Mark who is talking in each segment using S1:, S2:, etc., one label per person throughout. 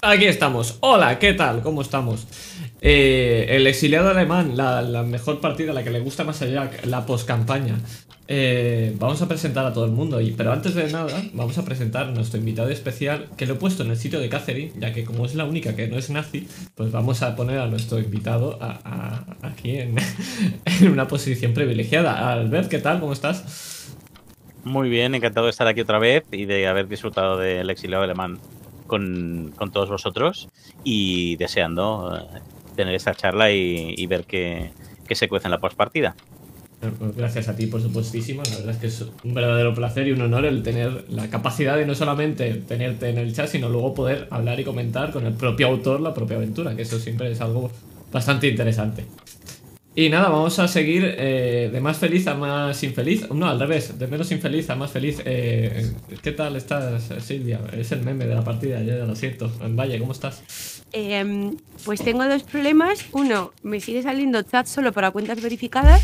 S1: Aquí estamos. Hola, ¿qué tal? ¿Cómo estamos? Eh, el exiliado alemán, la, mejor partida, la que le gusta más allá, la post-campaña. Eh, vamos a presentar a todo el mundo, pero antes de nada, vamos a presentar a nuestro invitado especial, que lo he puesto en el sitio de Catherine, ya que como es la única que no es nazi, pues vamos a poner a nuestro invitado aquí en, en una posición privilegiada. Albert, ¿qué tal? ¿Cómo estás?
S2: Muy bien, encantado de estar aquí otra vez y de haber disfrutado del exiliado alemán con, todos vosotros y deseando eh, tener esta charla y, ver qué, se cuece en la postpartida.
S1: Pues gracias a ti, por supuestísimo. La verdad es que es un verdadero placer y un honor el tener la capacidad de no solamente tenerte en el chat, sino luego poder hablar y comentar con el propio autor la propia aventura, que eso siempre es algo bastante interesante. Y nada, vamos a seguir eh, de más feliz a más infeliz. No, al revés, de menos infeliz a más feliz. Eh, ¿Qué tal estás, Silvia? Es el meme de la partida, ya lo siento. Vaya, ¿cómo estás?
S3: Em, pues tengo dos problemas. Uno, me sigue saliendo chat solo para cuentas verificadas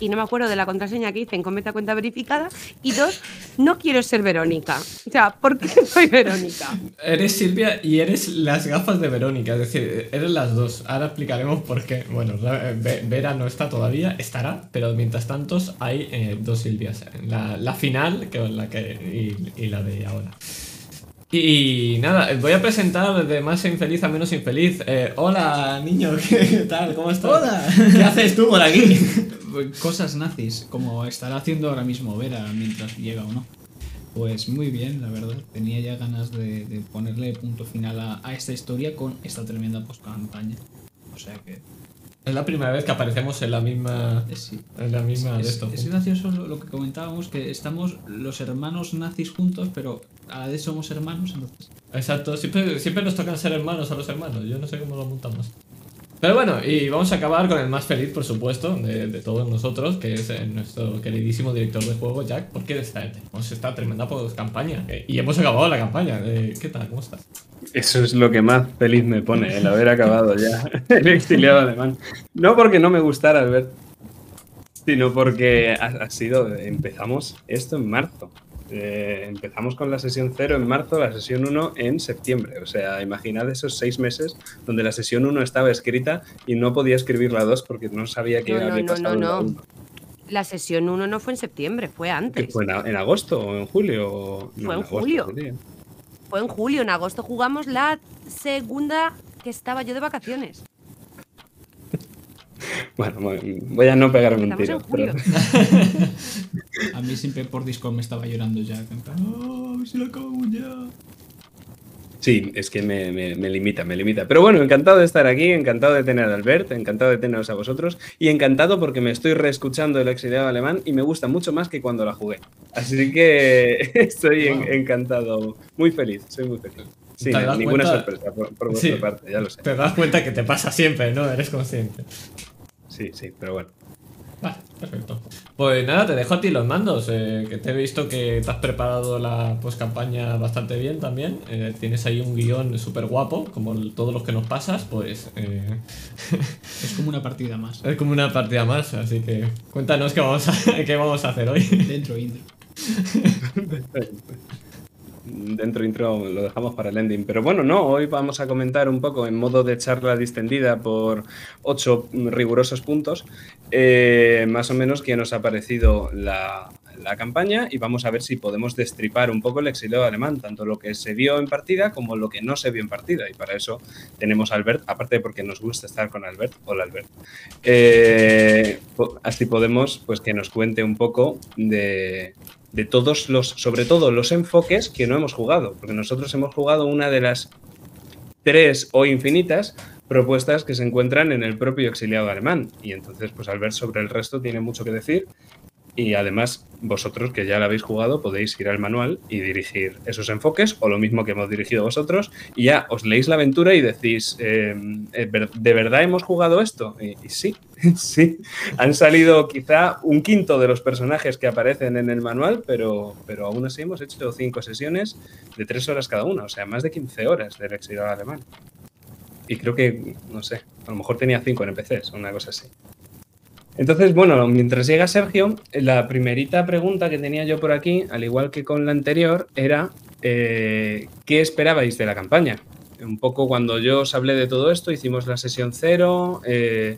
S3: y no me acuerdo de la contraseña que hice en Cometa Cuenta Verificada. Y dos, no quiero ser Verónica. O sea, ¿por qué soy Verónica?
S1: Eres Silvia y eres las gafas de Verónica, es decir, eres las dos. Ahora explicaremos por qué. Bueno, Vera no está todavía, estará, pero mientras tanto hay eh, dos Silvias. La, la final que, la que, y la de ahora. Y nada, voy a presentar de más infeliz a menos infeliz. Eh, hola, niño, ¿qué tal? ¿Cómo estás?
S4: Hola.
S1: ¿Qué haces tú por aquí?
S4: Cosas nazis, como estará haciendo ahora mismo Vera mientras llega o no. Pues muy bien, la verdad. Tenía ya ganas de, ponerle punto final a, a, esta historia con esta tremenda post-campaña. O sea que
S1: es la primera vez que aparecemos en la misma.
S4: Sí.
S1: En la misma
S4: es,
S1: de esto.
S4: Es gracioso lo que comentábamos, que estamos los hermanos nazis juntos, pero a la vez somos hermanos, entonces.
S1: Exacto, siempre, siempre nos tocan ser hermanos a los hermanos. Yo no sé cómo lo montamos. Pero bueno, y vamos a acabar con el más feliz, por supuesto, de, todos nosotros, que es eh, nuestro queridísimo director de juego, Jack, porque está, hemos estado tremenda por campaña. Eh, y hemos acabado la campaña. Eh, ¿Qué tal? ¿Cómo estás?
S5: Eso es lo que más feliz me pone, el haber acabado ya el exiliado alemán. No porque no me gustara, Albert, sino porque ha sido, empezamos esto en marzo. Eh, empezamos con la sesión 0 en marzo, la sesión 1 en septiembre. O sea, imaginad esos seis meses donde la sesión 1 estaba escrita y no podía escribir la 2 porque no sabía qué
S3: no,
S5: había
S3: no, pasado. No, no, La sesión 1 no fue en septiembre, fue antes.
S5: ¿Fue en, agosto o en julio?
S3: fue en, julio. Fue en julio, en agosto jugamos la segunda que estaba yo de vacaciones.
S5: Bueno, voy a no pegarme un tiro.
S4: a mí siempre por Discord me estaba llorando ya. ¡Oh, a ver si lo acabo ya!
S5: Sí, es que me, limita, me limita. Pero bueno, encantado de estar aquí, encantado de tener a Albert, encantado de teneros a vosotros y encantado porque me estoy reescuchando el exiliado alemán y me gusta mucho más que cuando la jugué. Así que estoy encantado, muy feliz, soy muy feliz. Sí, ninguna sorpresa por, vuestra parte, ya lo sé.
S1: Te das cuenta que te pasa siempre, ¿no? Eres consciente.
S5: Sí, sí, pero bueno.
S1: Vale, perfecto. Pues nada, te dejo a ti los mandos, eh, que te he visto que te has preparado la campaña bastante bien también. Eh, tienes ahí un guion súper guapo, como todos los que nos pasas, pues... Eh,
S4: es como una partida más.
S1: Es como una partida más, así que cuéntanos qué vamos a, qué vamos a hacer hoy.
S4: Dentro, intro.
S5: dentro intro lo dejamos para el ending. Pero bueno, no, hoy vamos a comentar un poco en modo de charla distendida por ocho rigurosos puntos, eh, más o menos qué nos ha parecido la, campaña y vamos a ver si podemos destripar un poco el exilio alemán, tanto lo que se vio en partida como lo que no se vio en partida. Y para eso tenemos a Albert, aparte porque nos gusta estar con Albert. Hola Albert. Eh, así podemos pues que nos cuente un poco de, de todos los, sobre todo los enfoques que no hemos jugado, porque nosotros hemos jugado una de las tres o infinitas propuestas que se encuentran en el propio exiliado alemán. Y entonces, pues al ver sobre el resto tiene mucho que decir y además, vosotros que ya la habéis jugado, podéis ir al manual y dirigir esos enfoques, o lo mismo que hemos dirigido vosotros, y ya os leéis la aventura y decís, em, eh, ¿de verdad hemos jugado esto? Y, sí, sí. Han salido quizá un quinto de los personajes que aparecen en el manual, pero, pero aún así hemos hecho cinco sesiones de tres horas cada una, o sea, más de 15 horas del exilio alemán. Y creo que, no sé, a lo mejor tenía cinco NPCs, una cosa así. Entonces, bueno, mientras llega Sergio, la primerita pregunta que tenía yo por aquí, al igual que con la anterior, era eh, ¿qué esperabais de la campaña? un poco cuando yo os hablé de todo esto, hicimos la sesión cero, eh,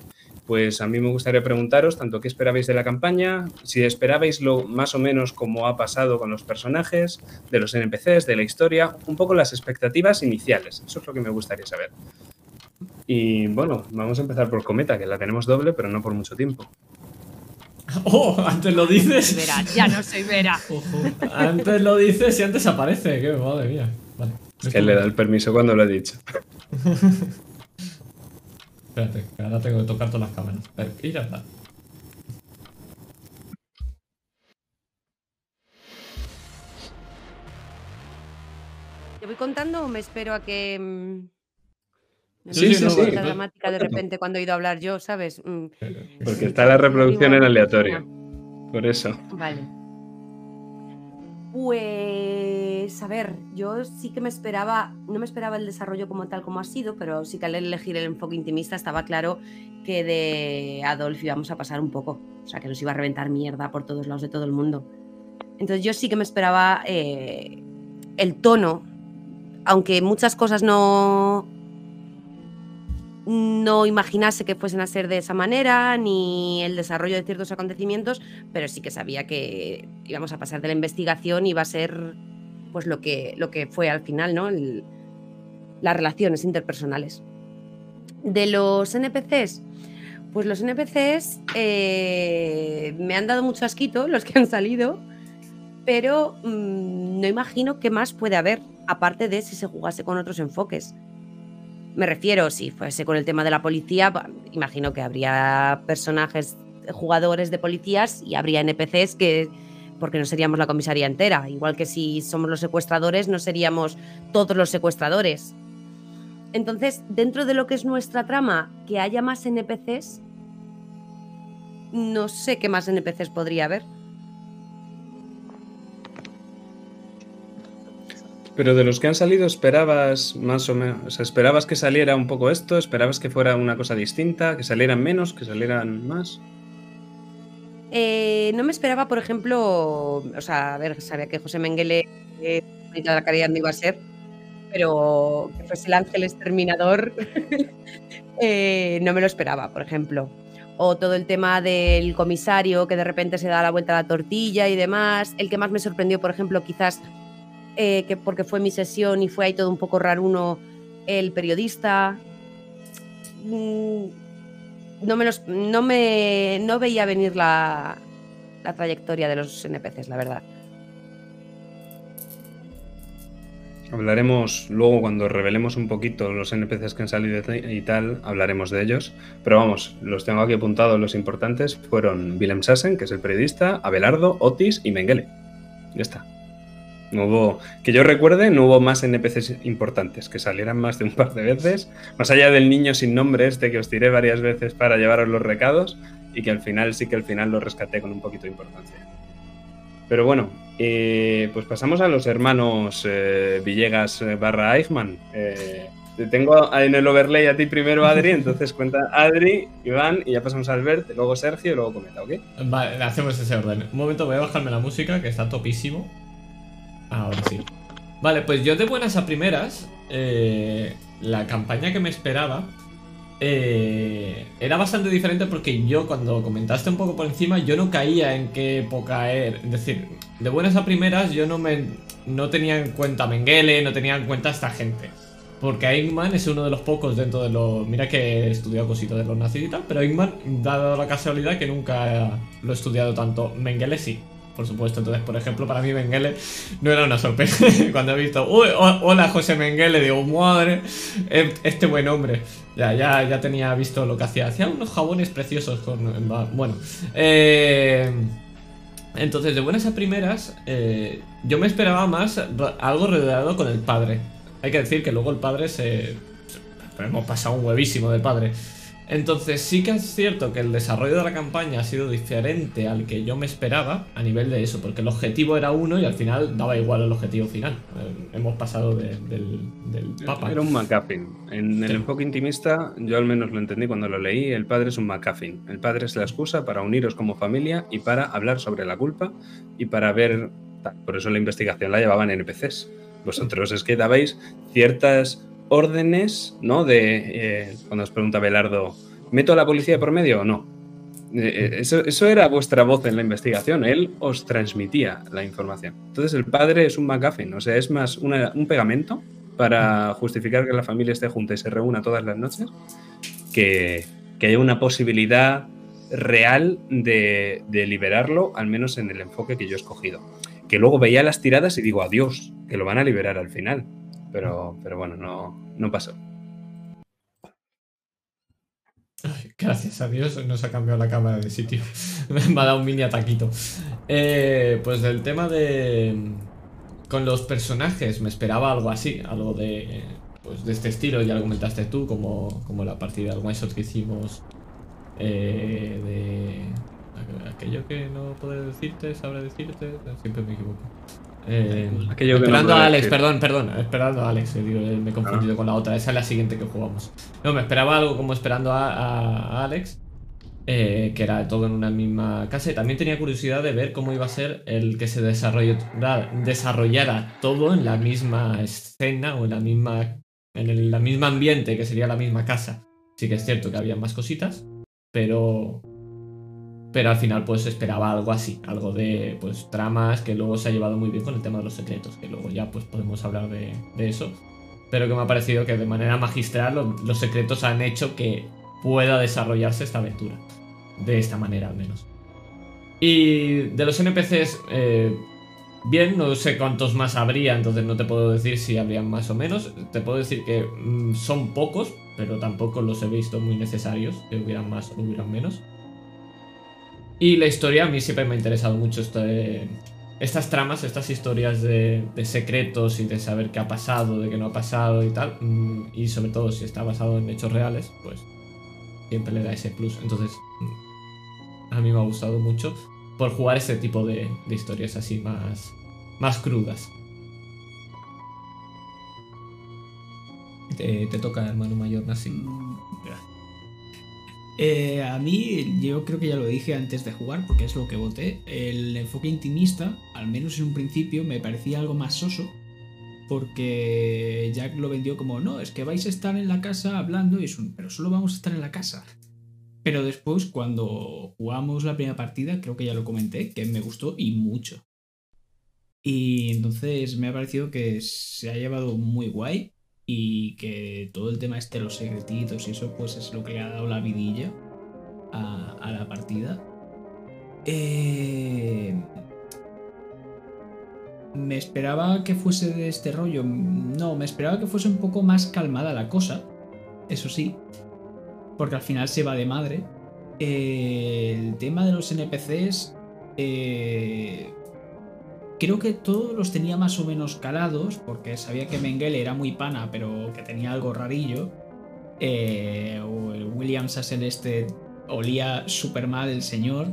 S5: pues a mí me gustaría preguntaros tanto qué esperabais de la campaña, si esperabais lo más o menos como ha pasado con los personajes, de los NPCs, de la historia, un poco las expectativas iniciales. Eso es lo que me gustaría saber. Y bueno, vamos a empezar por Cometa, que la tenemos doble, pero no por mucho tiempo.
S1: Oh, antes lo dices.
S3: Vera, ya no soy Vera.
S1: Ojo. Antes lo dices y antes aparece. Qué madre mía. Vale.
S5: Es que le da el permiso cuando lo he dicho.
S1: Espérate, que ahora tengo que tocar todas las cámaras. Pero, y ya está.
S3: ¿Te voy contando o me espero a que. mm, no
S1: Sí, sí, sí,
S3: dramática de repente cuando he ido a hablar yo, ¿sabes? Mm,
S5: Porque está la reproducción en aleatorio. Por eso.
S3: Vale. Pues, a ver, yo sí que me esperaba, no me esperaba el desarrollo como tal como ha sido, pero sí que al elegir el enfoque intimista estaba claro que de Adolf íbamos a pasar un poco, o sea, que nos iba a reventar mierda por todos lados de todo el mundo. Entonces yo sí que me esperaba eh, el tono, aunque muchas cosas no, no imaginase que fuesen a ser de esa manera, ni el desarrollo de ciertos acontecimientos, pero sí que sabía que íbamos a pasar de la investigación y iba a ser pues lo que, lo que fue al final, ¿no? Las relaciones interpersonales. De los NPCs, pues los NPCs eh, me han dado mucho asquito, los que han salido, pero mm, no imagino qué más puede haber, aparte de si se jugase con otros enfoques. Me refiero, si fuese con el tema de la policía, imagino que habría personajes, jugadores de policías y habría NPCs que, porque no seríamos la comisaría entera. Igual que si somos los secuestradores, no seríamos todos los secuestradores. Entonces, dentro de lo que es nuestra trama, que haya más NPCs, no sé qué más NPCs podría haber.
S5: Pero de los que han salido, ¿esperabas más o menos? O sea, ¿esperabas que saliera un poco esto? ¿Esperabas que fuera una cosa distinta? ¿Que salieran menos? ¿Que salieran más?
S3: Eh, no me esperaba, por ejemplo, o sea, a ver, sabía que José Mengele eh, de la caridad no iba a ser, pero que fuese el ángel exterminador, eh, no me lo esperaba, por ejemplo. O todo el tema del comisario que de repente se da la vuelta a la tortilla y demás. El que más me sorprendió, por ejemplo, quizás eh, que porque fue mi sesión y fue ahí todo un poco raruno, el periodista. Mm, no me, los- no me no veía venir la, la trayectoria de los NPCs, la verdad.
S5: Hablaremos luego cuando revelemos un poquito los NPCs que han salido y tal, hablaremos de ellos. Pero vamos, los tengo aquí apuntados, los importantes fueron Willem Sassen, que es el periodista, Abelardo, Otis y Mengele. Ya está. No hubo, que yo recuerde, no hubo más NPCs importantes, que salieran más de un par de veces, más allá del niño sin nombre este que os tiré varias veces para llevaros los recados y que al final sí que al final lo rescaté con un poquito de importancia. Pero bueno, eh, pues pasamos a los hermanos eh, Villegas eh, barra Eichmann. Te tengo en el overlay a ti primero, Adri, entonces cuenta Adri, Iván, y ya pasamos a Albert, luego Sergio y luego Cometa, ¿ok?
S1: Vale, hacemos ese orden. Un momento, voy a bajarme la música, que está topísimo. Ahora sí. Vale, pues yo de buenas a primeras, eh, la campaña que me esperaba eh, era bastante diferente porque yo cuando comentaste un poco por encima, yo no caía en qué época era. Es decir, de buenas a primeras yo no me no tenía en cuenta Mengele, no tenía en cuenta a esta gente. Porque Eggman es uno de los pocos dentro de los... Mira que he estudiado cositas de los nazis y tal, pero Eggman, dado la casualidad que nunca lo he estudiado tanto. Mengele sí, por supuesto. Entonces, por ejemplo, para mí Mengele no era una sorpresa. Cuando he visto, "Uy, ho- hola José Mengele, digo, madre, eh, este buen hombre. Ya, ya, ya tenía visto lo que hacía. Hacía unos jabones preciosos. Bueno, eh... Entonces, de buenas a primeras, eh, yo me esperaba más algo rodeado con el padre. Hay que decir que luego el padre se- Hemos pasado un huevísimo del padre. Entonces sí que es cierto que el desarrollo de la campaña ha sido diferente al que yo me esperaba a nivel de eso, porque el objetivo era uno y al final daba igual el objetivo final. Eh, hemos pasado de- del, del papa.
S5: Era un MacGuffin. En el
S1: Sí.
S5: enfoque intimista, yo al menos lo entendí cuando lo leí, el padre es un MacGuffin. El padre es la excusa para uniros como familia y para hablar sobre la culpa y para ver... Por eso la investigación la llevaban NPCs. Vosotros es que dabais ciertas órdenes, ¿no? De eh, cuando os pregunta Belardo, ¿meto a la policía por medio o no? Eh, eso, eso, era vuestra voz en la investigación, él os transmitía la información. Entonces el padre es un McGuffin, o sea, es más un pegamento para justificar que la familia esté junta y se reúna todas las noches, que, que haya una posibilidad real de, de, liberarlo, al menos en el enfoque que yo he escogido. Que luego veía las tiradas y digo, adiós, que lo van a liberar al final. Pero, pero bueno, no, no pasó.
S1: gracias a Dios nos ha cambiado la cámara de sitio. Me ha dado un mini ataquito. Eh, pues del tema de... Con los personajes me esperaba algo así, algo de, pues de este estilo, ya lo comentaste tú, como, como la partida del one que hicimos eh, de aquello que no puedo decirte, sabré decirte, siempre me equivoco. Eh, esperando a Alex, perdón, perdón, esperando a Alex, me he confundido ah. con la otra, esa es la siguiente que jugamos. No, me esperaba algo como esperando a, Alex, eh, que era todo en una misma casa, y también tenía curiosidad de ver cómo iba a ser el que se desarrollara todo en la misma escena o en la misma en el la misma ambiente que sería la misma casa. Sí que es cierto que había más cositas, pero pero al final pues esperaba algo así, algo de pues tramas que luego se ha llevado muy bien con el tema de los secretos, que luego ya pues podemos hablar de, eso. Pero que me ha parecido que de manera magistral los secretos han hecho que pueda desarrollarse esta aventura. De esta manera al menos. Y de los NPCs, eh, bien, no sé cuántos más habría, entonces no te puedo decir si habrían más o menos. Te puedo decir que mm, son pocos, pero tampoco los he visto muy necesarios, que hubieran más o hubieran menos. Y la historia a mí siempre me ha interesado mucho estas tramas, estas historias de, secretos y de saber qué ha pasado, de qué no ha pasado y tal. Mm, y sobre todo si está basado en hechos reales, pues siempre le da ese plus. Entonces, mm, a mí me ha gustado mucho por jugar ese tipo de, historias así más, más crudas. Te, toca, hermano mayor, Nasi.
S4: Eh, a mí, yo creo que ya lo dije antes de jugar, porque es lo que voté. El enfoque intimista, al menos en un principio, me parecía algo más soso. Porque Jack lo vendió como, no, es que vais a estar en la casa hablando, y es un, pero solo vamos a estar en la casa. Pero después, cuando jugamos la primera partida, creo que ya lo comenté, que me gustó y mucho. Y entonces me ha parecido que se ha llevado muy guay y que todo el tema este los secretitos y eso pues es lo que le ha dado la vidilla a, la partida. Eh, me esperaba que fuese de este rollo. No, me esperaba que fuese un poco más calmada la cosa. Eso sí. Porque al final se va de madre. Eh, el tema de los NPCs. Eh, Creo que todos los tenía más o menos calados, porque sabía que Mengele era muy pana, pero que tenía algo rarillo. Eh, o el William Sassel este olía súper mal el señor.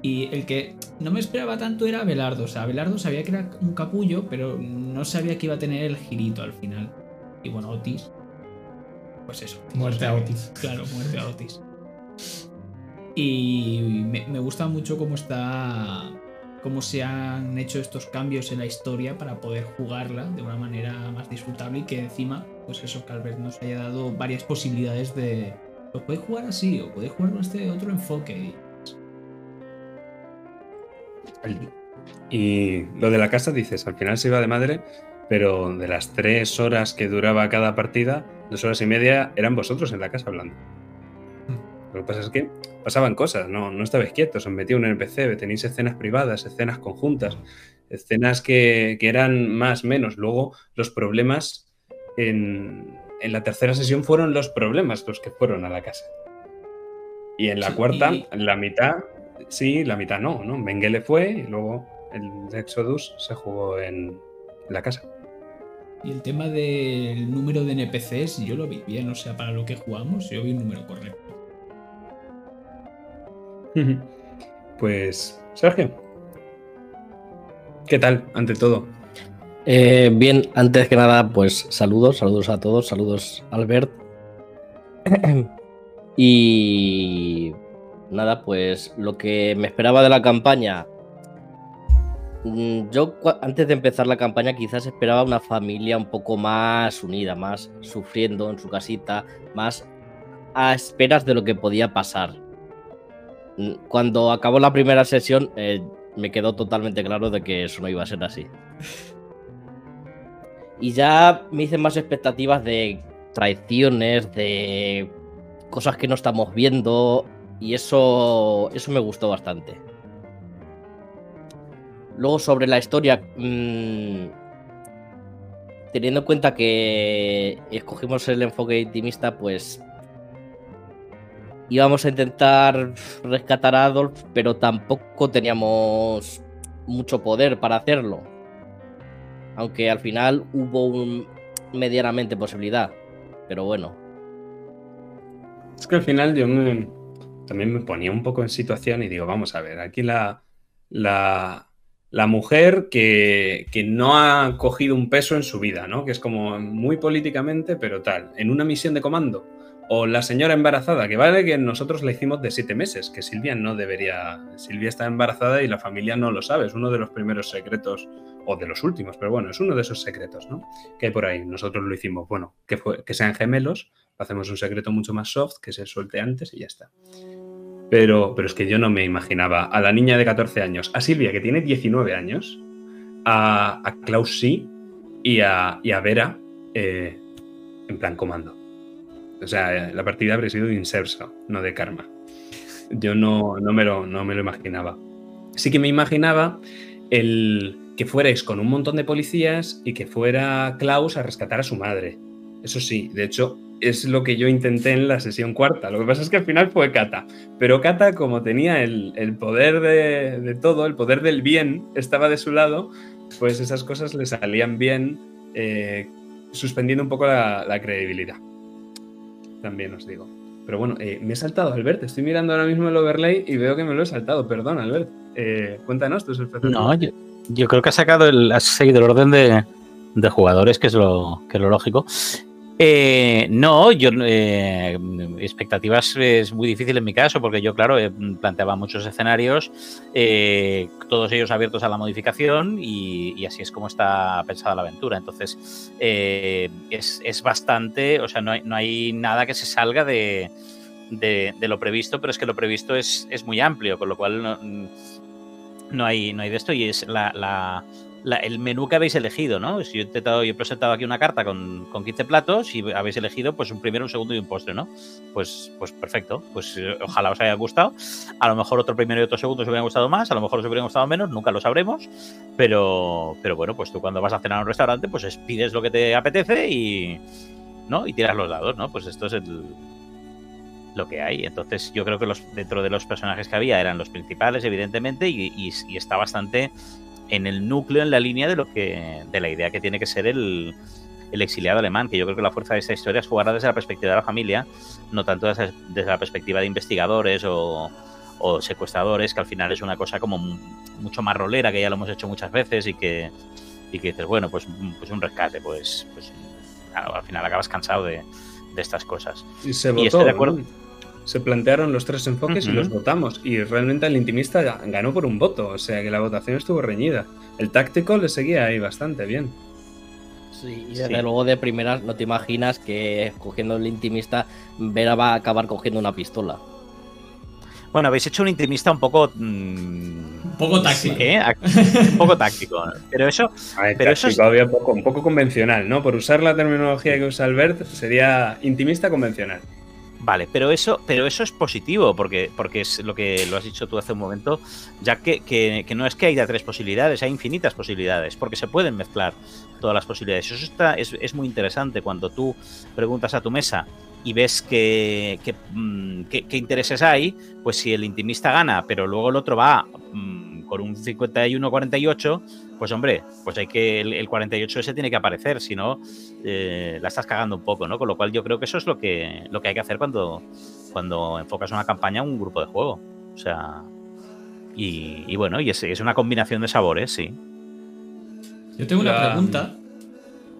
S4: Y el que no me esperaba tanto era Belardo. O sea, Belardo sabía que era un capullo, pero no sabía que iba a tener el girito al final. Y bueno, Otis. Pues eso.
S1: Muerte a Otis.
S4: Claro, muerte a Otis. Y me gusta mucho cómo está cómo se han hecho estos cambios en la historia para poder jugarla de una manera más disfrutable y que encima, pues eso, que Albert nos haya dado varias posibilidades de, pues podéis jugar así o podéis jugar con este otro enfoque.
S5: Y lo de la casa dices, al final se iba de madre, pero de las tres horas que duraba cada partida, dos horas y media eran vosotros en la casa hablando. Lo que pasa es que pasaban cosas, no, no estabais quietos, os metía un NPC, tenéis escenas privadas, escenas conjuntas, escenas que, eran más menos. Luego los problemas en, la tercera sesión fueron los problemas los que fueron a la casa. Y en la cuarta, la mitad, sí, la mitad no, ¿no? Mengele fue y luego el Exodus se jugó en la casa.
S4: Y el tema del número de NPCs, yo lo vi bien, o sea, para lo que jugamos, yo vi un número correcto.
S5: Pues, Sergio, ¿qué tal ante todo?
S6: Eh, bien, antes que nada, pues saludos, saludos a todos, saludos Albert. y nada, pues lo que me esperaba de la campaña Mm, Yo antes de empezar la campaña quizás esperaba una familia un poco más unida, más sufriendo en su casita, más a esperas de lo que podía pasar. Cuando acabó la primera sesión eh, me quedó totalmente claro de que eso no iba a ser así. Y ya me hice más expectativas de traiciones, de cosas que no estamos viendo y eso, eso me gustó bastante. Luego sobre la historia, mm, teniendo en cuenta que escogimos el enfoque intimista, pues íbamos a intentar rescatar a Adolf, pero tampoco teníamos mucho poder para hacerlo. Aunque al final hubo un medianamente posibilidad. Pero bueno.
S5: Es que al final yo me- también me ponía un poco en situación y digo, vamos a ver, aquí la, la, la mujer que, que no ha cogido un peso en su vida, ¿no? Que es como muy políticamente, pero tal, en una misión de comando. O la señora embarazada, que vale que nosotros la hicimos de siete meses, que Silvia no debería. Silvia está embarazada y la familia no lo sabe. Es uno de los primeros secretos, o de los últimos, pero bueno, es uno de esos secretos, ¿no? Que hay por ahí. Nosotros lo hicimos, bueno, que, sean gemelos, hacemos un secreto mucho más soft, que se suelte antes y ya está. Pero, pero es que yo no me imaginaba a la niña de 14 años, a Silvia, que tiene 19 años, a, a Klaus sí y a, y a Vera eh, en plan comando. O sea, la partida habría sido de Inserso, no de Karma. Yo no, no, me lo, no me lo imaginaba. Sí que me imaginaba el que fuerais con un montón de policías y que fuera Klaus a rescatar a su madre. Eso sí, de hecho, es lo que yo intenté en la sesión cuarta. Lo que pasa es que al final fue Kata. Pero Kata, como tenía el, el poder de, de todo, el poder del bien, estaba de su lado, pues esas cosas le salían bien, eh, suspendiendo un poco la, la credibilidad. También os digo. Pero bueno, eh, me he saltado, Albert. Estoy mirando ahora mismo el overlay y veo que me lo he saltado. Perdón, Albert. Eh, cuéntanos tus expectativas.
S2: No, yo, creo que has sacado el, has seguido el orden de, de jugadores, que es lo, que es lo lógico. Eh, no, yo eh, expectativas es muy difícil en mi caso, porque yo, claro, eh, planteaba muchos escenarios, eh, todos ellos abiertos a la modificación, y, así es como está pensada la aventura. Entonces, eh, es, es bastante, o sea, no hay, no hay nada que se salga de, de, de lo previsto, pero es que lo previsto es, es muy amplio, con lo cual no, no hay, no hay de esto y es la- el menú que habéis elegido, ¿no? Si yo he intentado, yo he presentado aquí una carta con, con 15 platos y habéis elegido pues un primero, un segundo y un postre, ¿no? Pues, pues perfecto, pues eh, ojalá os haya gustado. A lo mejor otro primero y otro segundo os hubieran gustado más, a lo mejor os hubieran gustado menos, nunca lo sabremos, pero, pero bueno, pues tú cuando vas a cenar a un restaurante, pues es- pides lo que te apetece y, ¿no? Y tiras los dados, ¿no? Pues esto es el, lo que hay. Entonces yo creo que los dentro de los personajes que había eran los principales, evidentemente, y está bastante en el núcleo, en la línea de lo que de la idea que tiene que ser el, el exiliado alemán, que yo creo que la fuerza de esta historia es jugarla desde la perspectiva de la familia, no tanto desde, desde la perspectiva de investigadores o, o secuestradores, que al final es una cosa como mu- mucho más rolera, que ya lo hemos hecho muchas veces y que, y que dices, bueno, pues, pues un rescate, pues, pues claro, al final acabas cansado de, de estas cosas.
S5: Y se
S2: Y
S5: votó.
S2: estoy de acuerdo.
S5: ¿no? Se plantearon los tres enfoques y los votamos. Y realmente el intimista ga- ganó por un voto. O sea que la votación estuvo reñida. El táctico le seguía ahí bastante bien.
S6: Sí, y desde
S2: Sí.
S6: luego de primeras no te imaginas que escogiendo el intimista Vera va a acabar cogiendo una pistola.
S2: Bueno, habéis hecho un intimista un poco... mm,
S1: Un poco táctico.
S2: ¿eh? Un poco táctico. Pero eso,
S5: ver,
S2: Pero eso
S5: poco, un poco convencional, ¿no? Por usar la terminología que usa Albert, sería intimista convencional.
S2: Vale, pero eso, pero eso es positivo, porque, porque es lo que lo has dicho tú hace un momento, ya que, que- que no es que haya tres posibilidades, hay infinitas posibilidades, porque se pueden mezclar todas las posibilidades. Eso está, es, es muy interesante cuando tú preguntas a tu mesa y ves que, que, mm, qué- qué intereses hay, pues si el intimista gana, pero luego el otro va mm, con un 51-48, pues hombre, pues hay que el, el 48 ese tiene que aparecer, si no eh, la estás cagando un poco, ¿no? Con lo cual yo creo que eso es lo que, lo que hay que hacer cuando, cuando enfocas una campaña a un grupo de juego. O sea, y, y bueno, y es, es una combinación de sabores, sí.
S1: Yo tengo una pregunta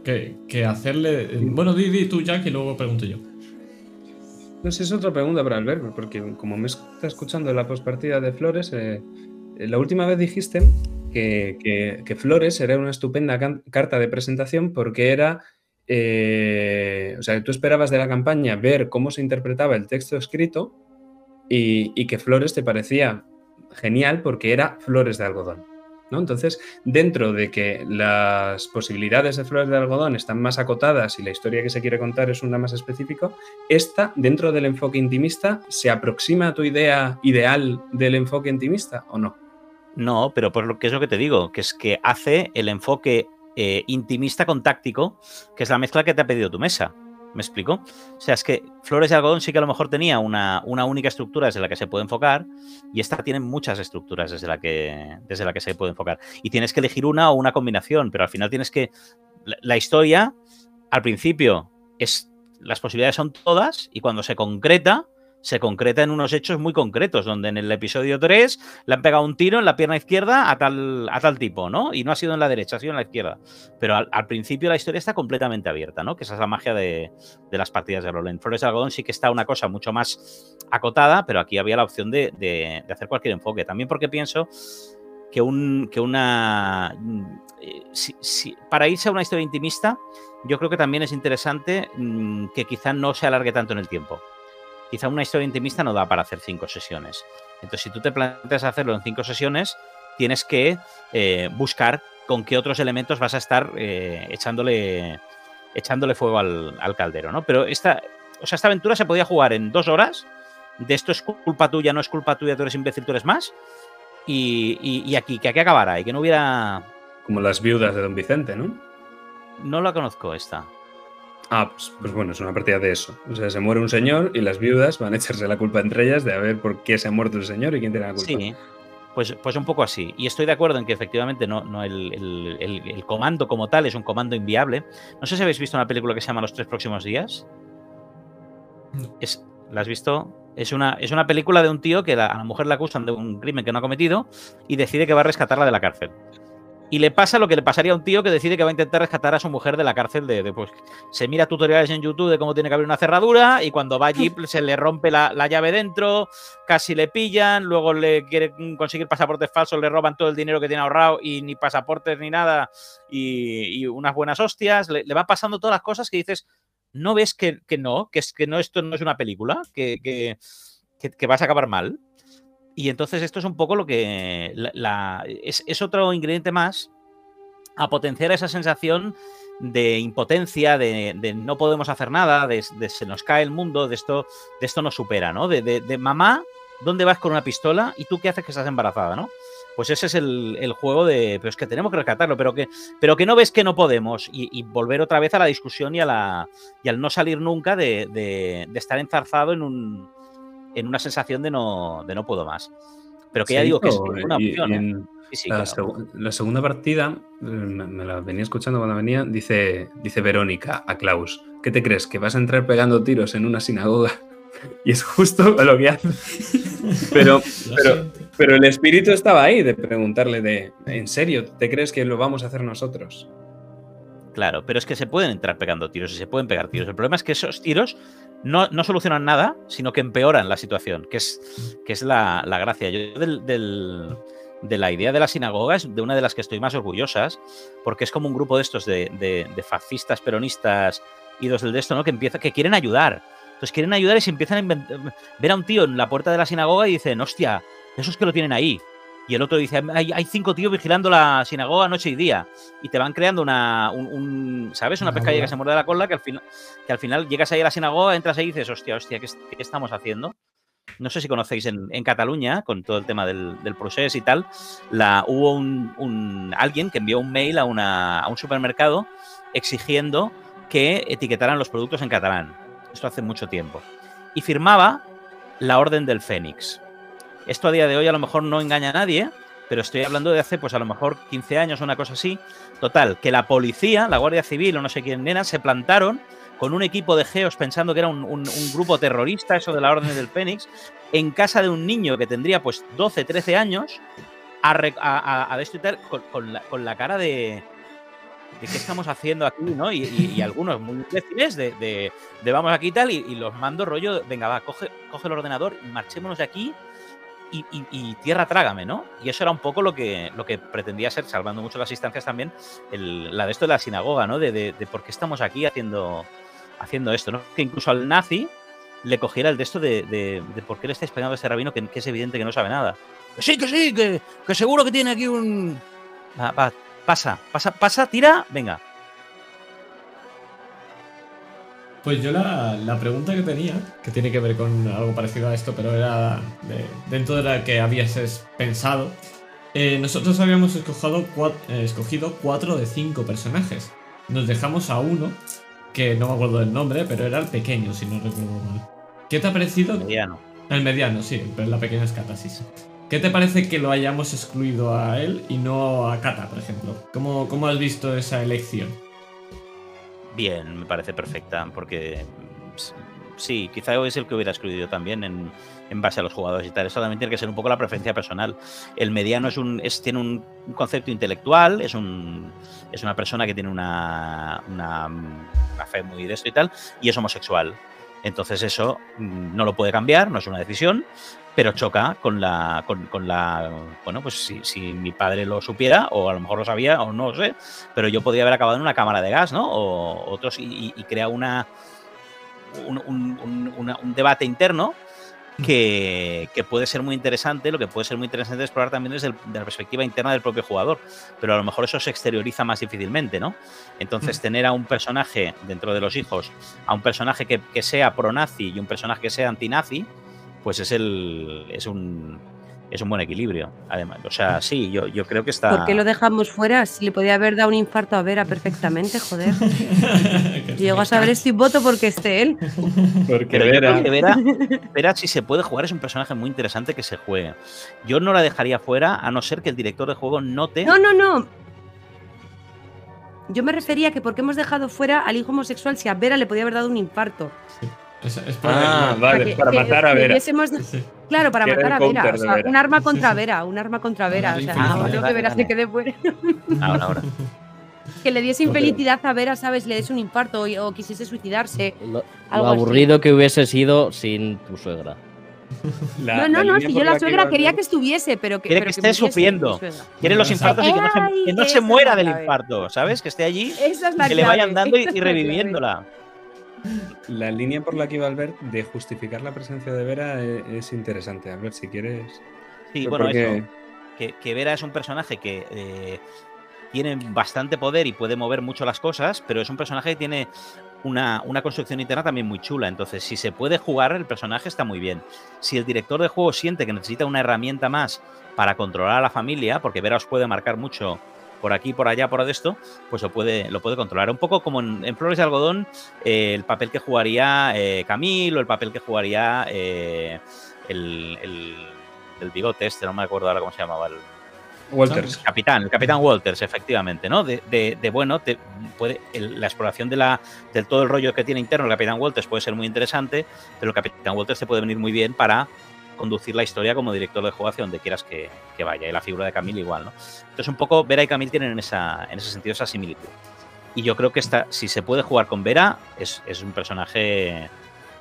S1: que, que hacerle. Bueno, di, di tú, Jack, y luego pregunto yo.
S5: No sé, es otra pregunta para Albert, porque como me está escuchando en la postpartida de Flores, eh, la última vez dijiste que, que- Flores era una estupenda carta de presentación porque era, eh, o sea, tú esperabas de la campaña ver cómo se interpretaba el texto escrito y, y que Flores te parecía genial porque era Flores de algodón. ¿no? Entonces, dentro de que las posibilidades de Flores de algodón están más acotadas y la historia que se quiere contar es una más específica, esta, dentro del enfoque intimista, ¿se aproxima a tu idea ideal del enfoque intimista o no?
S2: No, pero por lo que es lo que te digo, que es que hace el enfoque eh, intimista con táctico, que es la mezcla que te ha pedido tu mesa. ¿Me explico? O sea, es que Flores de Algodón sí que a lo mejor tenía una, una única estructura desde la que se puede enfocar y esta tiene muchas estructuras desde la, que, desde la que se puede enfocar. Y tienes que elegir una o una combinación, pero al final tienes que... La, la historia, al principio, es las posibilidades son todas y cuando se concreta, se concreta en unos hechos muy concretos, donde en el episodio 3 le han pegado un tiro en la pierna izquierda a tal, a tal tipo, ¿no? Y no ha sido en la derecha, ha sido en la izquierda. Pero al, principio la historia está completamente abierta, ¿no? Que esa es la magia de, de las partidas de rol. En Flores de Algodón sí que está una cosa mucho más acotada, pero aquí había la opción de, de, hacer cualquier enfoque. También porque pienso que, un, que una... si- para irse a una historia intimista, yo creo que también es interesante mm, que quizá no se alargue tanto en el tiempo. Quizá una historia intimista no da para hacer cinco sesiones. Entonces, si tú te planteas hacerlo en cinco sesiones, tienes que eh, buscar con qué otros elementos vas a estar eh, echándole, echándole fuego al, al caldero, ¿no? Pero esta, o sea, esta aventura se podía jugar en dos horas. De esto es culpa tuya, no es culpa tuya, tú eres imbécil, tú eres más. Y, y- y aquí, que aquí acabara y que no hubiera.
S5: Como las viudas de Don Vicente, ¿no?
S2: No la conozco esta.
S5: Ah, pues, pues bueno, es una partida de eso. O sea, se muere un señor y las viudas van a echarse la culpa entre ellas de a ver por qué se ha muerto el señor y quién tiene la culpa.
S2: Sí, pues, pues un poco así. Y estoy de acuerdo en que efectivamente no, no el, el- el- el comando como tal es un comando inviable. No sé si habéis visto una película que se llama Los tres próximos días.
S4: No.
S2: Es, ¿La has visto? Es una, es una película de un tío que la- a la mujer la acusan de un crimen que no ha cometido y decide que va a rescatarla de la cárcel. Y le pasa lo que le pasaría a un tío que decide que va a intentar rescatar a su mujer de la cárcel. De, de, pues, se mira tutoriales en YouTube de cómo tiene que abrir una cerradura y cuando va allí se le rompe la, la llave dentro, casi le pillan, luego le quiere conseguir pasaportes falsos, le roban todo el dinero que tiene ahorrado y ni pasaportes ni nada y, y unas buenas hostias. Le, le va pasando todas las cosas que dices, ¿no ves que, que no? Que, es, que no, esto no es una película, que, que, que, que vas a acabar mal. Y entonces esto es un poco lo que la, es, es otro ingrediente más a potenciar esa sensación de impotencia, de, no podemos hacer nada, de, se nos cae el mundo, de esto, de esto nos supera, ¿no? De, mamá, ¿dónde vas con una pistola? ¿Y tú qué haces que estás embarazada, no? Pues ese es el, el juego de, pero es que tenemos que rescatarlo, pero que, pero que no ves que no podemos y, volver otra vez a la discusión y, a la, y al no salir nunca de estar enzarzado en, un, en una sensación de no, de no puedo más. Pero que ya digo que es una opción.
S5: y
S2: ¿eh?
S5: en
S2: Sí, sí,
S5: la,
S2: claro.
S5: segu- la segunda partida, eh, me, me la venía escuchando cuando venía, dice, dice Verónica a Klaus, ¿qué te crees? ¿Que vas a entrar pegando tiros en una sinagoga? Y es justo lo que hace. Pero, pero, pero el espíritu estaba ahí de preguntarle de, ¿en serio? ¿Te crees que lo vamos a hacer nosotros?
S2: Claro, pero es que se pueden entrar pegando tiros y se pueden pegar tiros. El problema es que esos tiros no, no solucionan nada, sino que empeoran la situación, que es, que es la, la gracia. Yo del, del- de la idea de la sinagoga es de una de las que estoy más orgullosas, porque es como un grupo de estos de, de- de fascistas, peronistas, idos del de esto, ¿no? Que empieza, que quieren ayudar. Entonces quieren ayudar y se empiezan a ver a un tío en la puerta de la sinagoga y dicen, hostia, esos que lo tienen ahí. Y el otro dice, hay, hay cinco tíos vigilando la sinagoga noche y día. Y te van creando una, un, un- ¿sabes? Una pescadilla que se muerde la cola que al, final, que al final llegas ahí a la sinagoga, entras ahí y dices, hostia, hostia, ¿qué, es- qué estamos haciendo? No sé si conocéis en, en Cataluña, con todo el tema del, del procés y tal, la, hubo un, un- alguien que envió un mail a, una, a un supermercado exigiendo que etiquetaran los productos en catalán. Esto hace mucho tiempo. Y firmaba la Orden del Fénix. Esto a día de hoy a lo mejor no engaña a nadie, pero estoy hablando de hace pues a lo mejor 15 años una cosa así. Total, que la policía, la Guardia Civil o no sé quién nena, se plantaron con un equipo de geos pensando que era un, grupo terrorista, eso de la Orden del Fénix, en casa de un niño que tendría pues 12, 13 años, a, a, a- tal, con, con la, cara de, qué estamos haciendo aquí, ¿no? Y, algunos muy imbéciles de, de, vamos aquí tal, y, y los mando rollo, venga, va, coge, coge el ordenador, marchémonos de aquí y, y- y tierra trágame, ¿no? Y eso era un poco lo que, lo que pretendía ser, salvando mucho las instancias también, el- la de esto de la sinagoga, ¿no? De, de- de por qué estamos aquí haciendo, haciendo esto, ¿no? Que incluso al nazi le cogiera el de esto de, de- de por qué le estáis pegando a este rabino que, que es evidente que no sabe nada. Que sí, que sí, que, que seguro que tiene aquí un... Va, va, pasa, pasa, pasa, tira, venga.
S1: Pues yo la, la pregunta que tenía, que tiene que ver con algo parecido a esto, pero era de- dentro de la que habías pensado, eh, nosotros habíamos escogido, eh, escogido cuatro de cinco personajes. Nos dejamos a uno, que no me acuerdo del nombre, pero era el pequeño, si no recuerdo mal. ¿Qué te ha parecido?
S2: Mediano.
S1: El mediano, sí, pero la pequeña es sí. ¿Qué te parece que lo hayamos excluido a él y no a Kata, por ejemplo? ¿Cómo, cómo has visto esa elección?
S2: Bien, me parece perfecta, porque sí, quizá es el que hubiera excluido también en, en base a los jugadores y tal. Eso también tiene que ser un poco la preferencia personal. El mediano es un, es, tiene un concepto intelectual, es, un, es una persona que tiene una, una, una fe muy de esto y tal, y es homosexual. Entonces eso mm, no lo puede cambiar, no es una decisión, pero choca con la, con, con la, bueno, pues si, si mi padre lo supiera, o a lo mejor lo sabía, o no lo sé, pero yo podría haber acabado en una cámara de gas, ¿no? O otros, y, y- crea una, un, un- un debate interno que, que puede ser muy interesante. Lo que puede ser muy interesante explorar también desde el- de la perspectiva interna del propio jugador, pero a lo mejor eso se exterioriza más difícilmente, ¿no? Entonces, tener a un personaje dentro de los hijos, a un personaje que, que sea pro-nazi y un personaje que sea anti-nazi, pues es el. es un. Es un buen equilibrio. Además, o sea, sí, yo, yo creo que está.
S3: ¿Por qué lo dejamos fuera? Si le podía haber dado un infarto a Vera perfectamente, joder. Llego a saber esto y voto porque esté él.
S5: Porque
S2: Pero yo
S5: Vera-
S2: creo que Vera, Vera, si se puede jugar, es un personaje muy interesante que se juegue. Yo no la dejaría fuera, a no ser que el director de juego note.
S3: No, no, no. Yo me refería a que porque hemos dejado fuera al hijo homosexual si a Vera le podía haber dado un infarto.
S1: Es, es por
S5: Ah,
S1: el-
S5: vale,
S3: que-
S5: para
S3: que-
S5: matar a
S3: que
S5: Vera.
S1: Sí.
S3: Claro, para
S5: Que
S3: matar a Vera.
S5: counter
S3: O
S5: de
S3: sea,
S5: Vera.
S3: un arma contra. Vera, un arma contra Vera. O sea,
S4: Ah, vale,
S3: que Vera
S2: vale.
S3: se quede fuera.
S2: Ahora, ahora.
S3: Que le diese infelicidad a Vera, ¿sabes? Le des un infarto o, o quisiese suicidarse.
S6: Lo,
S3: Algo
S6: lo
S3: así.
S6: aburrido que hubiese sido sin tu suegra.
S5: la-
S3: no, no, no, si yo la
S5: que
S3: suegra quería que estuviese, pero que,
S2: Quiere
S3: pero
S2: que esté sufriendo. Quiere los infartos y que no se, que no muera del infarto, ¿sabes? Que esté allí,
S3: Esa es la
S2: que le vayan dando y, reviviéndola.
S5: La línea por la que iba Albert de justificar la presencia de Vera es, es interesante. Albert, si quieres.
S2: Sí,
S5: Pues
S2: bueno,
S5: porque-
S2: eso. Que, que Vera es un personaje que eh, tiene bastante poder y puede mover mucho las cosas, pero es un personaje que tiene una, una construcción interna también muy chula. Entonces, si se puede jugar, el personaje está muy bien. Si el director de juego siente que necesita una herramienta más para controlar a la familia, porque Vera os puede marcar mucho por aquí, por allá, por esto, pues lo puede, lo puede controlar. Un poco como en, en Flores de Algodón, eh, el papel que jugaría eh, Camille o el papel que jugaría eh, el, el, el bigote este, no me acuerdo ahora cómo se llamaba. El,
S5: Walters.
S2: capitán, el capitán Walters, efectivamente, ¿no? De, de- de, bueno, te puede, el- la exploración de la, del todo el rollo que tiene interno el capitán Walters puede ser muy interesante, pero el capitán Walters te puede venir muy bien para conducir la historia como director de juego hacia donde quieras que, que vaya. Y la figura de Camille igual, ¿no? Entonces, un poco Vera y Camille tienen esa, en ese sentido esa similitud. Y yo creo que esta, si se puede jugar con Vera, es, es un personaje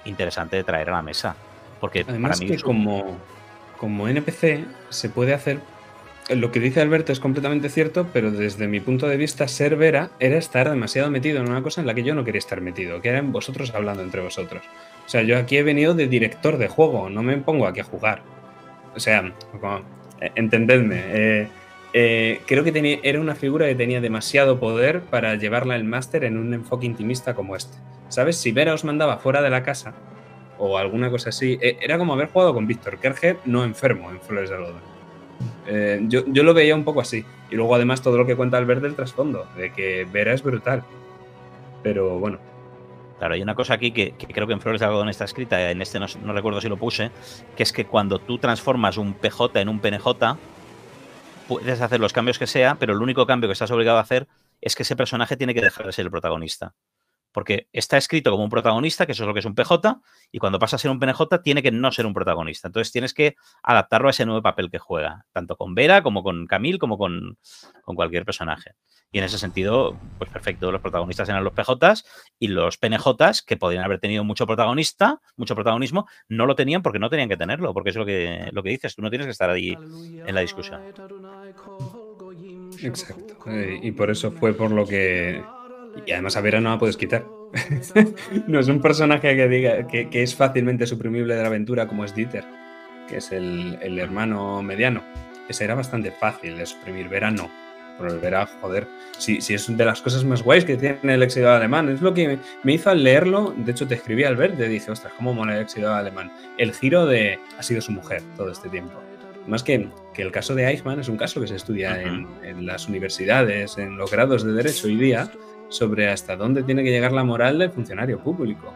S2: interesante de traer a la mesa. Porque
S5: Además,
S2: para mí
S5: que
S2: es un-
S5: como, como NPC se puede hacer. Lo que dice Alberto es completamente cierto, pero desde mi punto de vista, ser Vera era estar demasiado metido en una cosa en la que yo no quería estar metido, que eran vosotros hablando entre vosotros. O sea, yo aquí he venido de director de juego, no me pongo aquí a jugar. O sea, eh, entendedme. eh, eh, creo que era una figura que tenía demasiado poder para llevarla el máster en un enfoque intimista como este. ¿Sabes? Si Vera os mandaba fuera de la casa o alguna cosa así, era como haber jugado con Víctor Kerger no enfermo en Flores de. Eh, yo, yo lo veía un poco así. Y luego además todo lo que cuenta Albert del trasfondo, de que Vera es brutal. Pero bueno,
S2: Claro, hay una cosa aquí que, creo que en Flores de Algodón está escrita, en este no, no recuerdo si lo puse, que es que cuando tú transformas un PJ en un PNJ, puedes hacer los cambios que sea, pero el único cambio que estás obligado a hacer es que ese personaje tiene que dejar de ser el protagonista. Porque está escrito como un protagonista, que eso es lo que es un PJ, y cuando pasa a ser un PNJ tiene que no ser un protagonista. Entonces tienes que adaptarlo a ese nuevo papel que juega, tanto con Vera como con Camille, como con, con cualquier personaje. Y en ese sentido, pues perfecto, los protagonistas eran los PJs y los PNJs, que podrían haber tenido mucho protagonista, mucho protagonismo, no lo tenían porque no tenían que tenerlo, porque es lo que, lo que dices, tú no tienes que estar ahí en la discusión.
S5: Exacto. Eh, y por eso fue por lo que. Y además a Vera no la puedes quitar. no es un personaje que diga que, que, es fácilmente suprimible de la aventura como es Dieter, que es el, el hermano mediano. Ese era bastante fácil de suprimir. Vera no. Pero Vera, joder, si, si es de las cosas más guays que tiene el exilio alemán. Es lo que me, me hizo al leerlo. De hecho, te escribí al ver, te dije, ostras, cómo mola el exilio alemán. El giro de ha sido su mujer todo este tiempo. Más que, que el caso de Eichmann es un caso que se estudia uh -huh. en, en, las universidades, en los grados de derecho hoy día, sobre hasta dónde tiene que llegar la moral del funcionario público.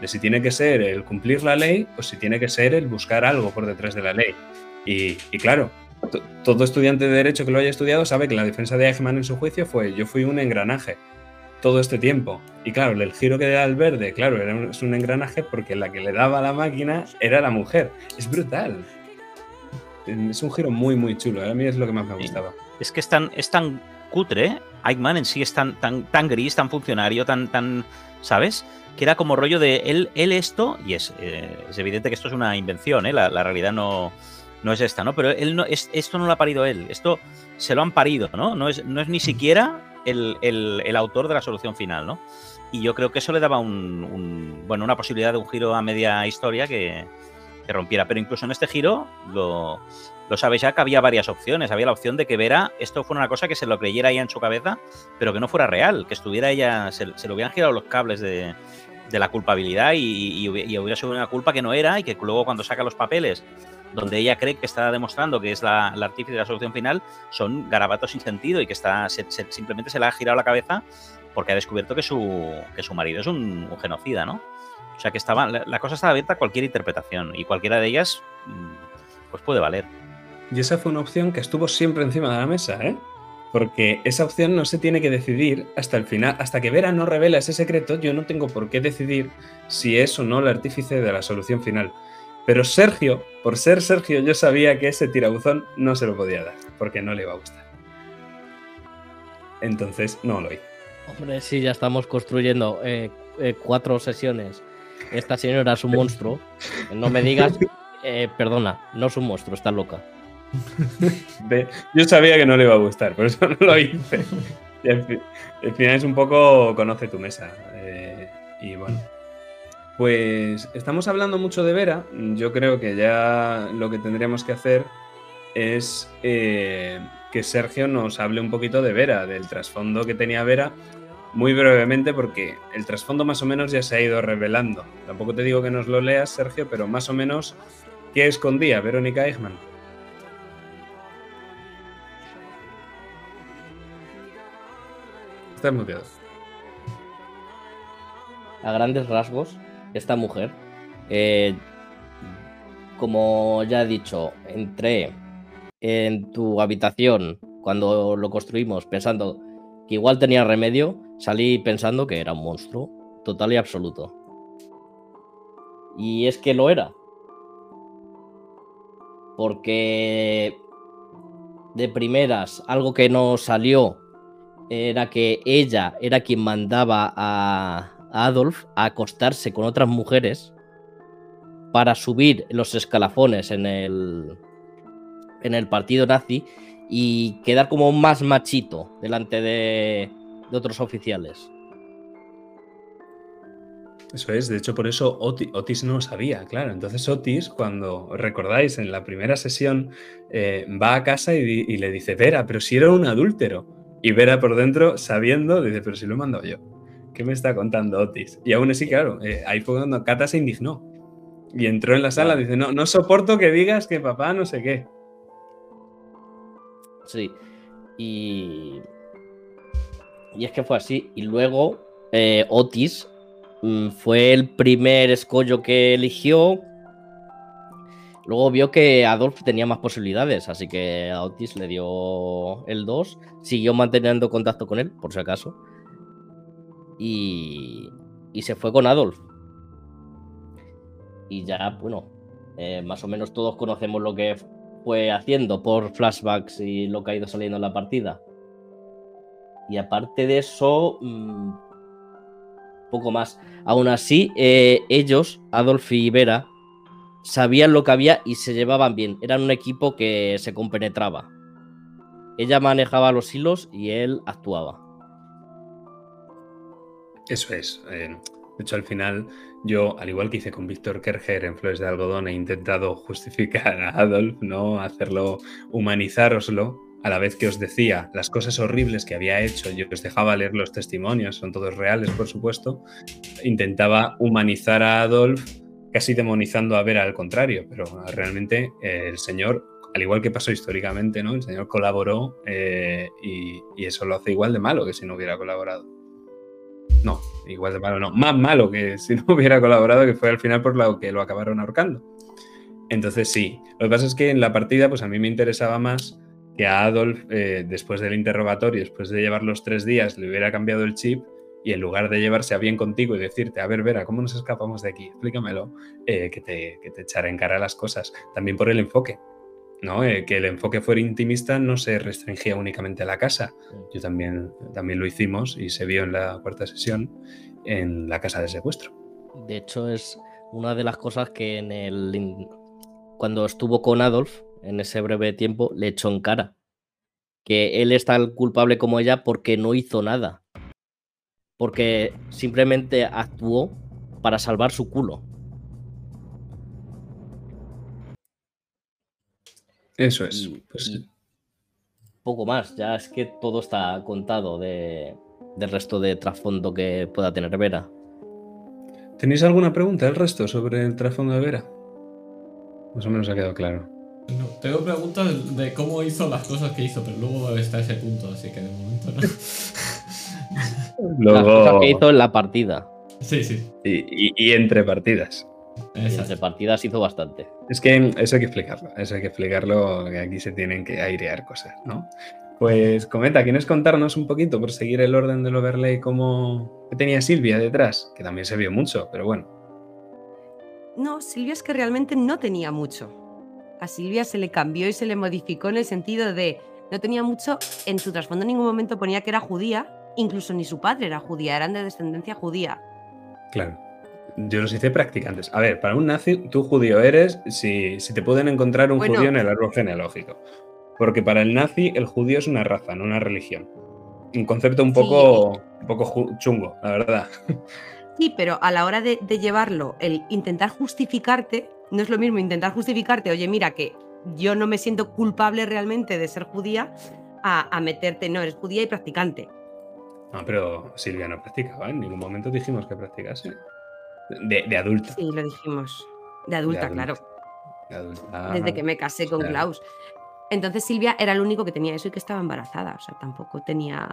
S5: De si tiene que ser el cumplir la ley o si tiene que ser el buscar algo por detrás de la ley. Y, y claro, todo estudiante de derecho que lo haya estudiado sabe que la defensa de Eichmann en su juicio fue yo fui un engranaje todo este tiempo. Y claro, el giro que da el verde, claro, era un, es un engranaje porque la que le daba la máquina era la mujer. Es brutal. Es un giro muy, muy chulo. A mí es lo que más me ha gustado.
S2: Es que es tan, es tan cutre, Eichmann en sí es tan, tan, tan gris, tan funcionario, tan, tan, ¿sabes? Que era como rollo de él, él esto, y es, eh, es evidente que esto es una invención, ¿eh? la, la realidad no, no es esta, ¿no? Pero él no, es, esto no lo ha parido él, esto se lo han parido, ¿no? No es, no es ni siquiera el, el, el autor de la solución final, ¿no? Y yo creo que eso le daba un, un, bueno, una posibilidad de un giro a media historia que, que rompiera. Pero incluso en este giro, lo, lo sabéis ya que había varias opciones. Había la opción de que Vera esto fuera una cosa que se lo creyera ella en su cabeza, pero que no fuera real, que estuviera ella, se, le hubieran girado los cables de, de la culpabilidad y, y, hubiera sido una culpa que no era y que luego cuando saca los papeles donde ella cree que está demostrando que es la, la artífice de la solución final, son garabatos sin sentido y que está se, se, simplemente se le ha girado la cabeza porque ha descubierto que su, que su marido es un, un genocida, ¿no? O sea que estaba, la, la, cosa estaba abierta a cualquier interpretación y cualquiera de ellas mm, pues puede valer.
S5: Y esa fue una opción que estuvo siempre encima de la mesa, ¿eh? Porque esa opción no se tiene que decidir hasta el final, hasta que Vera no revela ese secreto, yo no tengo por qué decidir si es o no el artífice de la solución final. Pero Sergio, por ser Sergio, yo sabía que ese tirabuzón no se lo podía dar, porque no le iba a gustar. Entonces no lo hice.
S6: Hombre, sí, ya estamos construyendo eh, eh, cuatro sesiones. Esta señora es un monstruo. No me digas, eh, perdona, no es un monstruo, está loca.
S5: Yo sabía que no le iba a gustar, por eso no lo hice. Al final es un poco conoce tu mesa. Eh, y bueno. Pues estamos hablando mucho de Vera. Yo creo que ya lo que tendríamos que hacer es eh, que Sergio nos hable un poquito de Vera, del trasfondo que tenía Vera, muy brevemente, porque el trasfondo más o menos ya se ha ido revelando. Tampoco te digo que nos lo leas, Sergio, pero más o menos, ¿qué escondía Verónica Eichmann? Estás.
S6: A grandes rasgos, esta mujer, eh, como ya he dicho, entré en tu habitación cuando lo construimos pensando que igual tenía remedio, salí pensando que era un monstruo total y absoluto. Y es que lo era. Porque de primeras, algo que no salió era que ella era quien mandaba a, Adolf a acostarse con otras mujeres para subir los escalafones en el, en el partido nazi y quedar como más machito delante de, otros oficiales.
S5: Eso es, de hecho por eso Otis, Otis, no lo sabía, claro. Entonces Otis, cuando recordáis en la primera sesión, eh, va a casa y, y, le dice, Vera, pero si era un adúltero. Y Vera por dentro, sabiendo, dice, pero si lo he mandado yo. ¿Qué me está contando Otis? Y aún así, claro, eh, ahí fue cuando Kata se indignó. Y entró en la sala, dice, no, no soporto que digas que papá no sé qué.
S6: Sí. Y... Y es que fue así. Y luego eh, Otis mmm, fue el primer escollo que eligió. Luego vio que Adolf tenía más posibilidades, así que a Otis le dio el 2. Siguió manteniendo contacto con él, por si acaso. y, y se fue con Adolf. Y ya, bueno, eh, más o menos todos conocemos lo que fue haciendo por flashbacks y lo que ha ido saliendo en la partida. Y aparte de eso, mm, poco más. Aún así, eh, ellos, Adolf y Vera, sabían lo que había y se llevaban bien. Eran un equipo que se compenetraba. Ella manejaba los hilos y él actuaba.
S5: Eso es. eh, de hecho, al final, yo, al igual que hice con Víctor Kerger en Flores de Algodón, he intentado justificar a Adolf, ¿no? Hacerlo, humanizároslo, a la vez que os decía las cosas horribles que había hecho, yo os dejaba leer los testimonios, son todos reales, por supuesto. Intentaba humanizar a Adolf, casi demonizando a Vera al contrario, pero realmente eh, el señor, al igual que pasó históricamente, ¿no? El señor colaboró eh, y, y eso lo hace igual de malo que si no hubiera colaborado. No, igual de malo no. Más malo que si no hubiera colaborado, que fue al final por lo que lo acabaron ahorcando. Entonces sí. Lo que pasa es que en la partida, pues a mí me interesaba más que a Adolf, eh, después del interrogatorio, después de llevar los tres días, le hubiera cambiado el chip y en lugar de llevarse a bien contigo y decirte, a ver, Vera, ¿cómo nos escapamos de aquí? Explícamelo, eh, que, te, que te echara en cara las cosas. También por el enfoque. ¿no? Eh, que el enfoque fuera intimista no se restringía únicamente a la casa. Yo también, también lo hicimos y se vio en la cuarta sesión en la casa de secuestro.
S6: De hecho, es una de las cosas que en el. Cuando estuvo con Adolf, en ese breve tiempo, le echó en cara. Que él es tan culpable como ella porque no hizo nada. Porque simplemente actuó para salvar su culo.
S5: Eso es.
S6: Y-
S5: Pues,
S6: y poco más. Ya es que todo está contado de, del resto de trasfondo que pueda tener Vera.
S5: ¿Tenéis alguna pregunta el resto sobre el trasfondo de Vera? Más o menos ha quedado claro.
S1: No, tengo preguntas de cómo hizo las cosas que hizo, pero luego está ese punto, así que de momento no.
S6: Las cosas
S5: Luego,
S6: que hizo en la partida.
S1: sí, sí.
S5: y, y- y entre partidas.
S6: Y entre partidas hizo bastante.
S5: Es que eso hay que explicarlo, eso hay que explicarlo, que aquí se tienen que airear cosas, ¿no? Pues comenta, ¿quieres contarnos un poquito, por seguir el orden del overlay, cómo qué tenía Silvia detrás? Que también se vio mucho, pero bueno.
S3: No, Silvia es que realmente no tenía mucho. A Silvia se le cambió y se le modificó en el sentido de no tenía mucho, en su trasfondo en ningún momento ponía que era judía, incluso ni su padre era judía, eran de descendencia judía.
S5: Claro. Yo los hice practicantes. A ver, para un nazi, tú judío eres si, si te pueden encontrar un
S3: Bueno.
S5: judío en el árbol genealógico. Porque para el nazi, el judío es una raza, no una religión. Un concepto un
S3: Sí.
S5: poco, un poco chungo, la verdad.
S3: Sí, pero a la hora de, de llevarlo, el intentar justificarte, no es lo mismo intentar justificarte, oye, mira que yo no me siento culpable realmente de ser judía, a, a meterte, no, eres judía y practicante.
S5: No, pero Silvia no practicaba, en ningún momento dijimos que practicase. De, de adulta.
S3: Sí, lo dijimos. De adulta,
S5: adulta.
S3: claro.
S5: de adulta.
S3: Desde que me casé con
S5: claro.
S3: Klaus. Entonces Silvia era el único que tenía eso y que estaba embarazada. O sea, tampoco tenía,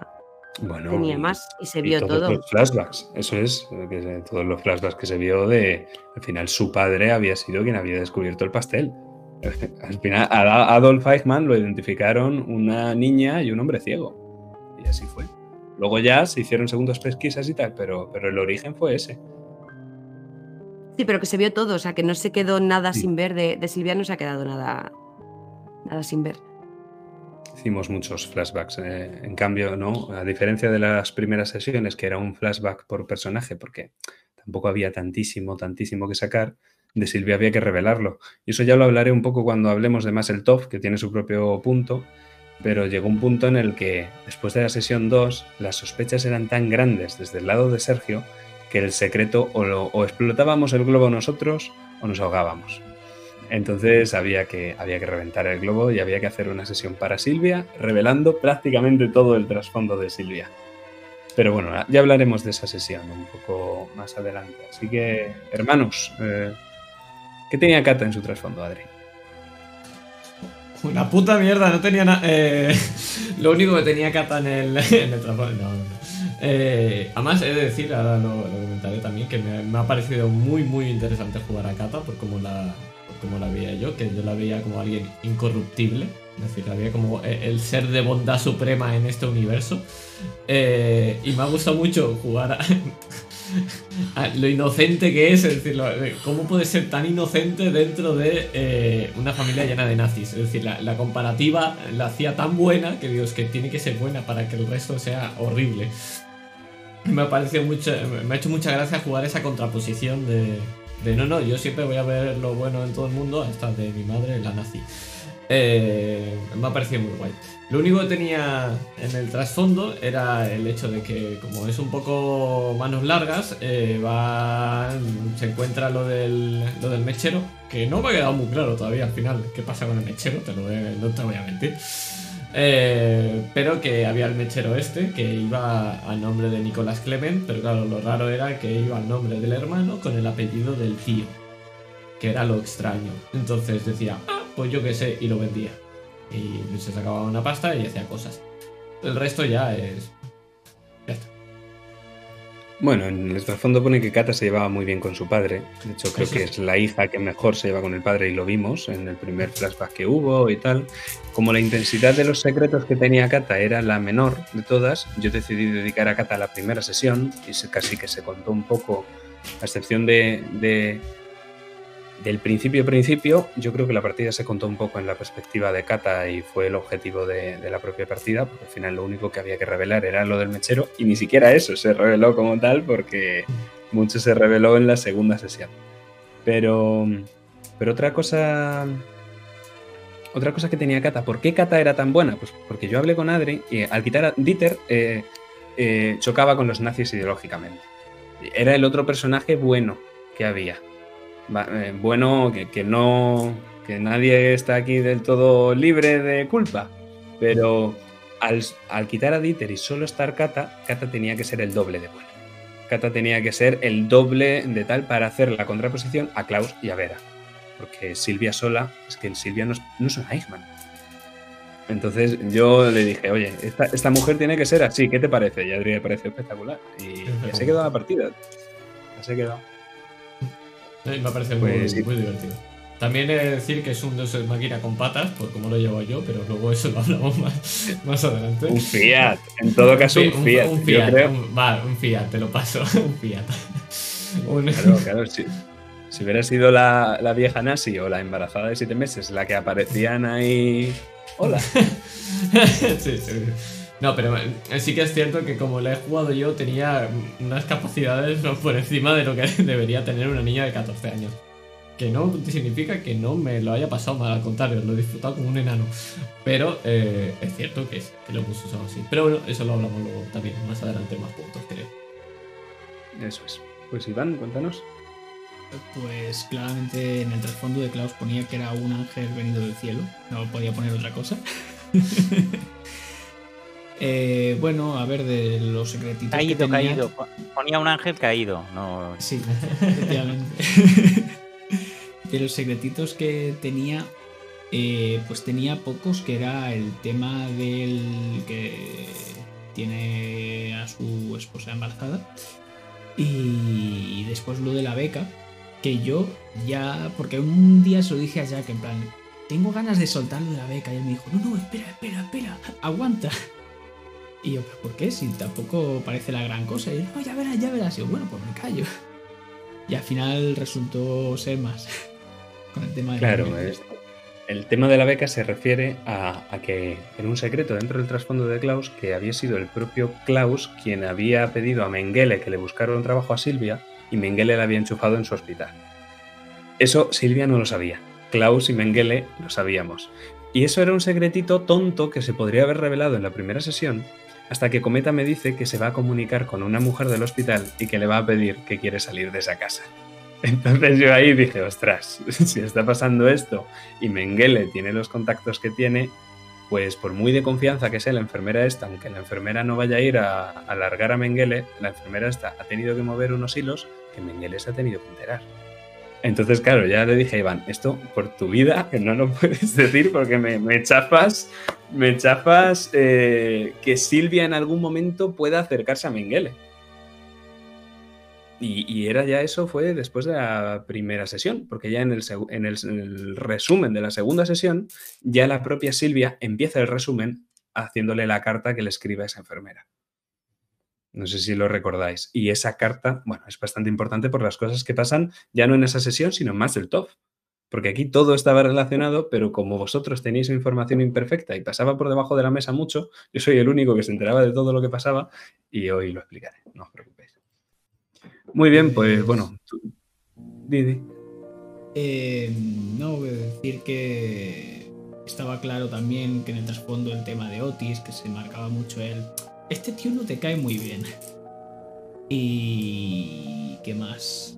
S5: Bueno,
S3: tenía más y se
S5: y
S3: vio
S5: todos
S3: todo.
S5: los flashbacks, eso es, todos los flashbacks que se vio de. Al final, su padre había sido quien había descubierto el pastel. Al final, a Adolf Eichmann lo identificaron una niña y un hombre ciego. Y así fue. Luego ya se hicieron segundas pesquisas y tal, pero, pero el origen fue ese.
S3: Sí, pero que se vio todo. O sea, que no se quedó nada
S5: Sí.
S3: sin ver. De, de Silvia no se ha quedado nada, nada sin ver.
S5: Hicimos muchos flashbacks. eh, en cambio, no, a diferencia de las primeras sesiones, que era un flashback por personaje, porque tampoco había tantísimo, tantísimo que sacar, de Silvia había que revelarlo. Y eso ya lo hablaré un poco cuando hablemos de más el top, que tiene su propio punto. Pero llegó un punto en el que, después de la sesión 2, las sospechas eran tan grandes desde el lado de Sergio que el secreto o, lo- o explotábamos el globo nosotros o nos ahogábamos. Entonces había que, había que reventar el globo y había que hacer una sesión para Silvia, revelando prácticamente todo el trasfondo de Silvia. Pero bueno, ya hablaremos de esa sesión un poco más adelante. Así que, hermanos, eh, ¿qué tenía Cata en su trasfondo, Adri?
S1: Una puta mierda, no tenía nada. Eh, lo único que tenía Kata en el, en el. No, no. Eh, además, he de decir, ahora lo, comentaré también, que me, ha parecido muy, muy interesante jugar a Kata por cómo la, por cómo la veía yo, que yo la veía como alguien incorruptible. Es decir, había como e- el ser de bondad suprema en este universo. Eh, y me ha gustado mucho jugar a lo inocente que es, es decir, de cómo puede ser tan inocente dentro de eh, una familia llena de nazis. Es decir, la, comparativa la hacía tan buena que digo, es que tiene que ser buena para que el resto sea horrible. Me ha parecido mucho, me ha hecho mucha gracia jugar esa contraposición de, de no, no, yo siempre voy a ver lo bueno en todo el mundo, hasta de mi madre, la nazi. Eh, me ha parecido muy guay. Lo único que tenía en el trasfondo era el hecho de que, como es un poco manos largas, eh, va, se encuentra lo del, lo del mechero, que no me ha quedado muy claro todavía al final qué pasa con el mechero, te lo a- no te voy a mentir. Eh, pero que había el mechero este, que iba a nombre de Nicolás Clement, pero claro, lo raro era que iba al nombre del hermano con el apellido del tío, que era lo extraño. Entonces decía, ah, pues yo qué sé, y lo vendía. Y se sacaba una pasta y hacía cosas. El resto ya es... Ya está.
S5: Bueno, en el trasfondo pone que Kata se llevaba muy bien con su padre. De hecho, creo que
S1: es.
S5: es la hija que mejor se lleva con el padre y lo vimos en el primer flashback que hubo y tal. Como la intensidad de los secretos que tenía Kata era la menor de todas, yo decidí dedicar a Kata la primera sesión y casi que se contó un poco, a excepción de, de- del principio principio, yo creo que la partida se contó un poco en la perspectiva de Kata y fue el objetivo de, de la propia partida, porque al final lo único que había que revelar era lo del mechero y ni siquiera eso se reveló como tal porque mucho se reveló en la segunda sesión. Pero, pero otra cosa... Otra cosa que tenía Kata, ¿por qué Kata era tan buena? Pues porque yo hablé con Adri y al quitar a Dieter eh, eh, chocaba con los nazis ideológicamente. Era el otro personaje bueno que había. Eh, bueno, que, que no. que nadie está aquí del todo libre de culpa. Pero al, al quitar a Dieter y solo estar Kata, Kata tenía que ser el doble de bueno. Kata tenía que ser el doble de tal para hacer la contraposición a Klaus y a Vera. Porque Silvia sola, es que Silvia no es, no es una Eichmann. Entonces yo le dije, oye, esta, esta mujer tiene que ser así, ¿qué te parece? Y a Adri le pareció espectacular. Y, y así quedó la partida. Así quedó.
S1: Eh, Me parece
S5: Pues
S1: muy,
S5: sí.
S1: muy divertido. También he de decir que es un Ex máquina con patas, por como lo llevo yo, pero luego eso lo hablamos más, más adelante.
S5: Un Fiat, en todo caso un
S1: Fi-
S5: Fiat.
S1: un Fiat,
S5: creo.
S1: un- va, un Fiat, te lo paso, un Fiat. Un-
S5: Claro, claro, si, si hubiera sido la, la vieja nazi o la embarazada de siete meses la que aparecían ahí. Hola.
S1: sí, sí. No, pero eh, sí que es cierto que como la he jugado yo, tenía unas capacidades por encima de lo que debería tener una niña de 14 años. Que no significa que no me lo haya pasado mal, al contrario, lo he disfrutado como un enano. Pero eh, es cierto que, es- que lo hemos usado así. Pero bueno, eso lo hablamos luego también, más adelante, más puntos, creo.
S5: Eso es. Pues Iván, cuéntanos.
S4: Pues claramente en el trasfondo de Klaus ponía que era un ángel venido del cielo. No podía poner otra cosa. Eh, bueno, a ver, de los secretitos. que
S2: Caído,
S4: tenía-
S2: caído. Ponía un ángel caído. No,
S4: Sí, efectivamente. de los secretitos que tenía, eh, pues tenía pocos, que era el tema del que tiene a su esposa embarazada. Y después lo de la beca, que yo ya, porque un día se lo dije a Jack en plan, tengo ganas de soltarlo de la beca. Y él me dijo, no, no, espera, espera, espera, aguanta. Y yo, ¿pero por qué? Si tampoco parece la gran cosa. Y él, no, ya verás, ya verás. Y yo, bueno, pues me callo. Y al final resultó ser más. Con el tema de la
S5: Claro, es- el tema de la beca se refiere a, a que en un secreto dentro del trasfondo de Klaus, que había sido el propio Klaus quien había pedido a Mengele que le buscara un trabajo a Silvia y Mengele la había enchufado en su hospital. Eso Silvia no lo sabía. Klaus y Mengele lo sabíamos. Y eso era un secretito tonto que se podría haber revelado en la primera sesión, hasta que Cometa me dice que se va a comunicar con una mujer del hospital y que le va a pedir que quiere salir de esa casa. Entonces yo ahí dije, ostras, si está pasando esto y Mengele tiene los contactos que tiene, pues por muy de confianza que sea la enfermera esta, aunque la enfermera no vaya a ir a, alargar a Mengele, la enfermera esta ha tenido que mover unos hilos que Mengele se ha tenido que enterar. Entonces, claro, ya le dije a Iván, esto por tu vida no lo puedes decir porque me, me chafas, me chafas eh, que Silvia en algún momento pueda acercarse a Mengele. Y, era ya eso, fue después de la primera sesión, porque ya en el resumen de la segunda sesión, ya la propia Silvia empieza el resumen haciéndole la carta que le escribe a esa enfermera. No sé si lo recordáis. Y esa carta, bueno, es bastante importante por las cosas que pasan ya no en esa sesión, sino más del top. Porque aquí todo estaba relacionado, pero como vosotros tenéis información imperfecta y pasaba por debajo de la mesa mucho, yo soy el único que se enteraba de todo lo que pasaba y hoy lo explicaré, no os preocupéis. Muy bien, pues bueno. tú- Didi.
S4: Eh, no, voy a decir que estaba claro también que en el trasfondo el tema de Otis, que se marcaba mucho él. Este tío no te cae muy bien. Y. ¿Qué más?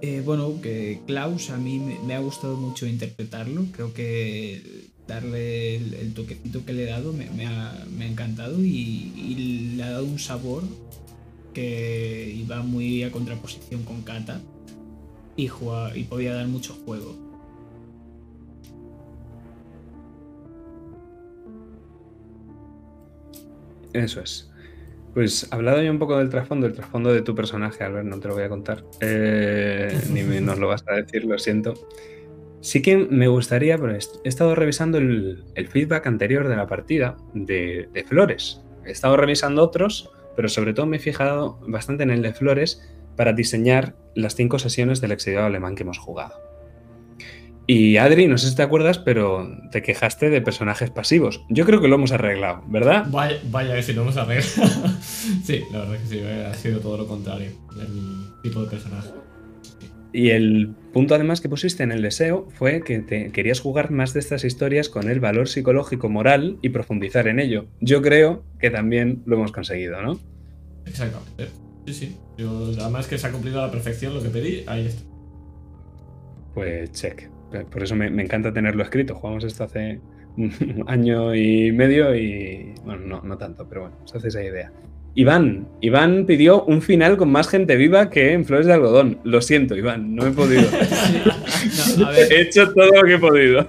S4: Eh, bueno, que Klaus a mí me, ha gustado mucho interpretarlo. Creo que darle el, el toquecito que le he dado me, ha, encantado y, le ha dado un sabor que iba muy a contraposición con Kata y podía dar mucho juego.
S5: Eso es. Pues hablado ya un poco del trasfondo, el trasfondo de tu personaje, Albert, no te lo voy a contar. Eh, ni me- nos lo vas a decir, lo siento. Sí que me gustaría, pero he estado revisando el, el feedback anterior de la partida de, de Flores. He estado revisando otros, pero sobre todo me he fijado bastante en el de Flores para diseñar las cinco sesiones del exiliado alemán que hemos jugado. Y Adri, no sé si te acuerdas, pero te quejaste de personajes pasivos. Yo creo que lo hemos arreglado, ¿verdad?
S1: Vaya, vaya que si lo hemos arreglado. sí, la verdad que sí, eh, ha sido todo lo contrario. El tipo de personaje.
S5: Y el punto además que pusiste en el deseo fue que te querías jugar más de estas historias con el valor psicológico moral y profundizar en ello. Yo creo que también lo hemos conseguido, ¿no?
S1: Exactamente. Sí, sí. Yo, además que se ha cumplido a la perfección lo que pedí, ahí está.
S5: Pues check. Por eso me, me encanta tenerlo escrito. Jugamos esto hace un año y medio y. Bueno, no, no tanto, pero bueno, os hacéis esa idea. Iván, Iván pidió un final con más gente viva que en Flores de Algodón. Lo siento, Iván, no he podido.
S4: No, a ver,
S5: he hecho todo lo que he podido.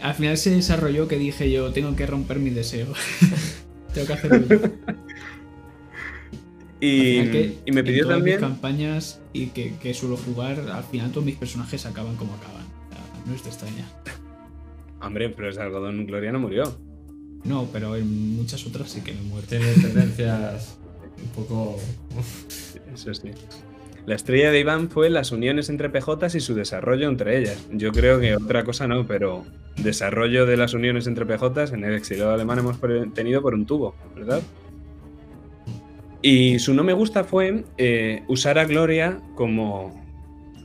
S4: al final se desarrolló que dije yo, tengo que romper mi deseo. tengo que hacerlo.
S5: Y,
S4: que
S5: me
S4: en
S5: pidió
S4: todas mis
S5: también.
S4: campañas y que, que suelo jugar, al final todos mis personajes acaban como acaban. O sea, no es de extraña.
S5: Hombre, pero es algodón, Gloria no murió.
S4: No, pero en muchas otras sí que me muero.
S1: Tiene tendencias un poco.
S5: Eso sí. La estrella de Iván fue las uniones entre PJs y su desarrollo entre ellas. Yo creo que otra cosa no, pero desarrollo de las uniones entre PJs en el exilio alemán hemos tenido por un tubo, ¿verdad? Y su no me gusta fue eh, usar a Gloria como.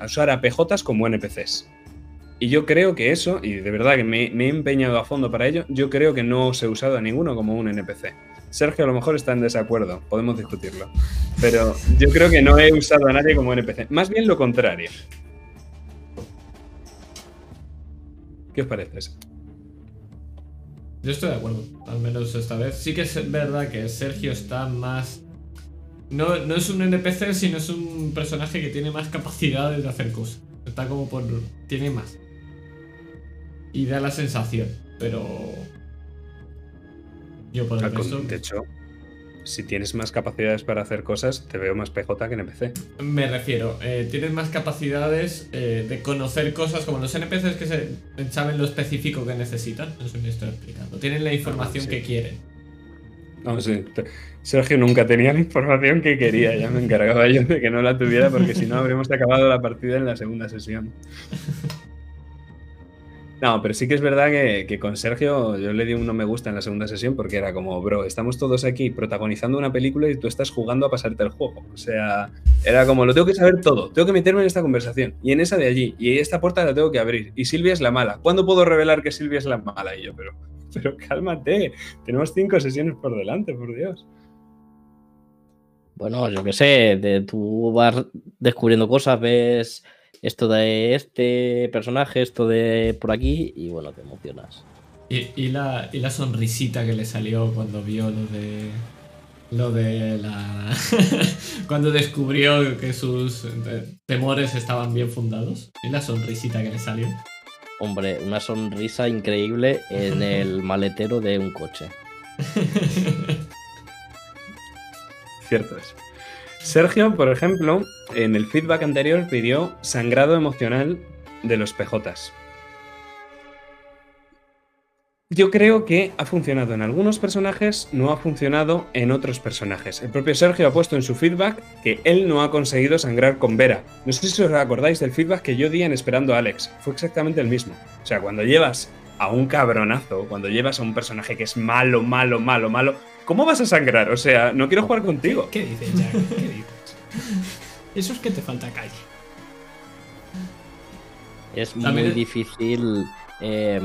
S5: usar a PJs como NPCs. Y yo creo que eso, y de verdad que me, me he empeñado a fondo para ello, yo creo que no os he usado a ninguno como un NPC. Sergio a lo mejor está en desacuerdo, podemos discutirlo. Pero yo creo que no he usado a nadie como NPC. Más bien lo contrario. ¿Qué os parece eso?
S1: Yo estoy de acuerdo, al menos esta vez. Sí que es verdad que Sergio está más. No, no es un NPC, sino es un personaje que tiene más capacidades de hacer cosas. Está como por. Tiene más. Y da la sensación, pero. Yo por el resto.
S5: De hecho, si tienes más capacidades para hacer cosas, te veo más PJ que NPC.
S1: Me refiero, eh, tienes más capacidades eh, de conocer cosas como los NPCs que se, saben lo específico que necesitan. No sé si me estoy explicando. Tienen la información
S5: sí.
S1: que quieren.
S5: Sergio nunca tenía la información que quería. Ya me encargaba yo de que no la tuviera porque si no habríamos acabado la partida en la segunda sesión. No, pero sí que es verdad que, con Sergio yo le di un no me gusta en la segunda sesión porque era como, bro, estamos todos aquí protagonizando una película y tú estás jugando a pasarte el juego. O sea, era como, lo tengo que saber todo, tengo que meterme en esta conversación y en esa de allí y esta puerta la tengo que abrir y Silvia es la mala. ¿Cuándo puedo revelar que Silvia es la mala? Y yo, pero, pero cálmate, tenemos cinco sesiones por delante, por Dios.
S6: Bueno, yo qué sé, de- tú vas descubriendo cosas, ves esto de este personaje, esto de por aquí, y bueno, te emocionas.
S1: Y, y la, y la sonrisita que le salió cuando vio lo de. Lo de la. cuando descubrió que sus eh, temores estaban bien fundados. Y la sonrisita que le salió.
S6: Hombre, una sonrisa increíble en el maletero de un coche.
S5: Cierto es. Sergio, por ejemplo, en el feedback anterior pidió sangrado emocional de los PJs. Yo creo que ha funcionado en algunos personajes, no ha funcionado en otros personajes. El propio Sergio ha puesto en su feedback que él no ha conseguido sangrar con Vera. No sé si os acordáis del feedback que yo di en Esperando a Alex. Fue exactamente el mismo. O sea, cuando llevas a un cabronazo, cuando llevas a un personaje que es malo, malo, malo, malo, ¿cómo vas a sangrar? O sea, no quiero jugar contigo.
S4: ¿Qué dices, Jack? ¿Qué dices? Eso es que te falta calle.
S6: Es muy
S1: También
S6: difícil eh,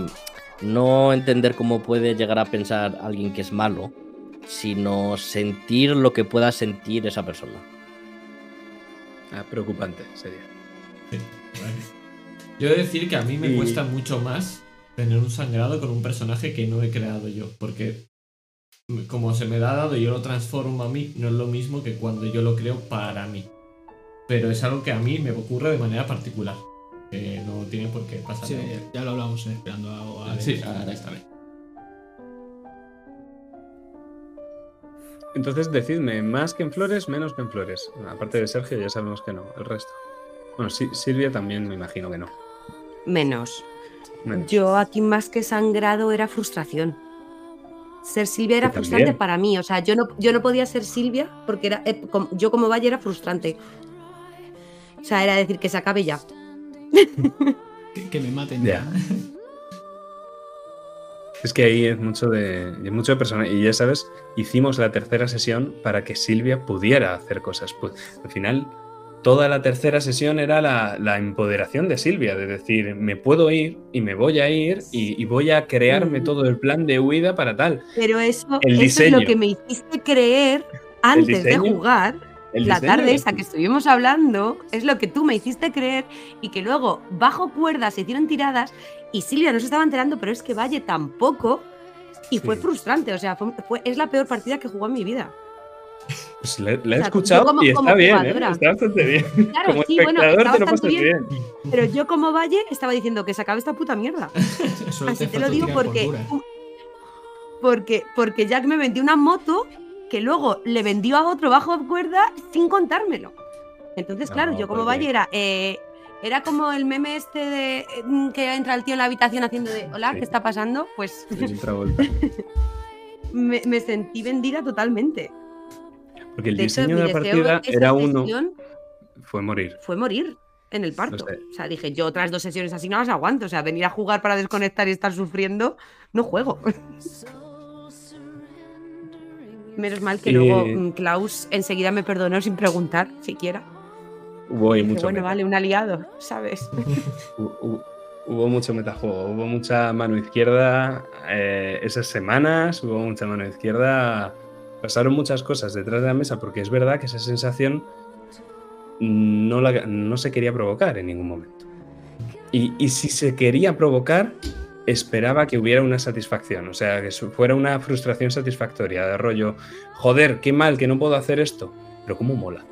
S6: no entender cómo puede llegar a pensar alguien que es malo, sino sentir lo que pueda sentir esa persona.
S5: Ah, preocupante sería.
S1: Sí, vale. Yo he de decir que a mí me
S5: Y-
S1: cuesta mucho más tener un sangrado con un personaje que no he creado yo, porque como se me da dado y yo lo transformo a mí, no es lo mismo que cuando yo lo creo para mí. Pero es algo que a mí me ocurre de manera particular, que no tiene por qué pasar.
S4: Sí, ya lo hablamos en esperando a, a Alex.
S1: Sí, ahora está bien.
S5: Entonces decidme, más que en flores, menos que en flores. Aparte de Sergio, ya sabemos que no, el resto. Bueno, sí, Silvia también me imagino que no.
S3: Menos.
S5: Menos.
S3: Yo aquí más que sangrado era frustración. Ser Silvia era frustrante
S5: también.
S3: para mí. O sea, yo no, yo no podía ser Silvia porque era, eh, com- yo como Valle era frustrante. O sea, era decir que se acabe ya.
S4: Que, que me maten
S5: Ya.
S4: ya.
S5: Es que ahí es mucho de, es mucho de persona. Y ya sabes, hicimos la tercera sesión para que Silvia pudiera hacer cosas. Pues al final, toda la tercera sesión era la, la empoderación de Silvia, de decir, me puedo ir y me voy a ir y, y voy a crearme todo el plan de huida para tal.
S3: Pero eso,
S5: El
S3: eso es lo que me hiciste creer antes de jugar.
S5: El
S3: la tarde
S5: de-
S3: esa que estuvimos hablando es lo que tú me hiciste creer y que luego bajo cuerdas se hicieron tiradas y Silvia no se estaba enterando, pero es que Valle tampoco y fue frustrante, o sea, fue, fue- es la peor partida que jugó en mi vida.
S5: Pues la, la he
S3: O sea,
S5: escuchado
S3: como-
S5: y está bien, ¿eh? está bastante bien.
S3: Claro,
S5: Como
S3: sí, bueno,
S5: espectador
S3: está
S5: te lo
S3: bastante
S5: pasas
S3: bien,
S5: bien.
S3: pero yo como Valle estaba diciendo que se acabe esta puta mierda. Así te lo digo porque, porque porque Jack me vendió una moto que luego le vendió a otro bajo cuerda sin contármelo. Entonces, claro,
S5: No,
S3: yo como
S5: porque-
S3: Valle era eh, era como el meme este de mm, que entra el tío en la habitación haciendo de hola,
S5: Sí.
S3: ¿qué está pasando? Pues me sentí vendida totalmente.
S5: Porque el
S3: De hecho,
S5: diseño
S3: mi
S5: de la partida era uno, fue morir.
S3: fue morir en el parto.
S5: sé.
S3: O sea, dije, yo otras dos sesiones así no las aguanto. O sea, venir a jugar para desconectar y estar sufriendo, no juego. Menos mal que
S5: Eh,
S3: luego mm, Klaus enseguida me perdonó sin preguntar siquiera.
S5: Hubo ahí
S3: Dije,
S5: mucho
S3: bueno,
S5: meta.
S3: vale, un aliado, ¿sabes?
S5: Hu- hu- Hubo mucho metajuego, hubo mucha mano izquierda eh, esas semanas, hubo mucha mano izquierda. Pasaron muchas cosas detrás de la mesa porque es verdad que esa sensación no, la- no se quería provocar en ningún momento. Y, y si se quería provocar, esperaba que hubiera una satisfacción, o sea, que fuera una frustración satisfactoria, de rollo, joder, qué mal que no puedo hacer esto, pero cómo mola.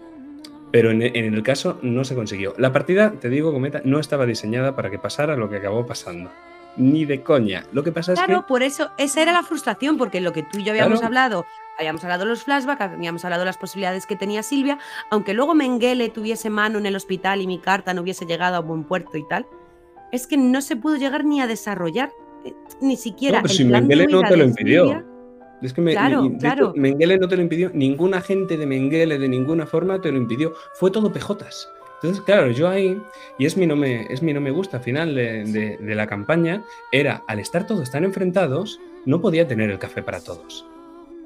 S5: Pero en, en el caso no se consiguió. La partida, te digo, Cometa, no estaba diseñada para que pasara lo que acabó pasando. Ni de coña. Lo que pasa es
S3: Claro,
S5: que.
S3: por eso, esa era la frustración, porque lo que tú y yo habíamos
S5: Claro.
S3: hablado, habíamos hablado de los flashbacks, habíamos hablado de las posibilidades que tenía Silvia, aunque luego Mengele tuviese mano en el hospital y mi carta no hubiese llegado a buen puerto y tal, es que no se pudo llegar ni a desarrollar, eh, ni siquiera.
S5: No, pero
S3: el
S5: si
S3: plan
S5: Mengele no te lo impidió.
S3: Silvia.
S5: Es que me-
S3: Claro,
S5: hecho,
S3: claro.
S5: Mengele no te lo impidió. Ningún agente de Mengele de ninguna forma te lo impidió. Fue todo pejotas. Entonces, claro, yo ahí, y es mi no me, es mi no me gusta final de, de- de la campaña, era al estar todos tan enfrentados, no podía tener el café para todos.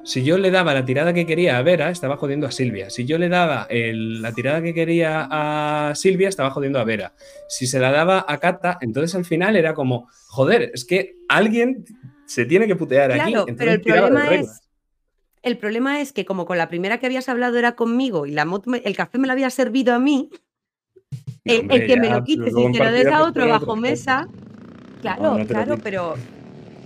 S5: Si yo le daba la tirada que quería a Vera, estaba jodiendo a Silvia. Si yo le daba el- la tirada que quería a Silvia, estaba jodiendo a Vera. Si se la daba a Kata, entonces al final era como, joder, es que alguien se tiene que putear aquí. Entonces
S3: pero el problema es. El problema es que, como con la primera que habías hablado era conmigo y la el café me lo había servido a mí,
S5: No,
S3: el, que me lo quites y que lo des a otro bajo mesa. Claro,
S5: No, no te lo
S3: claro, pero.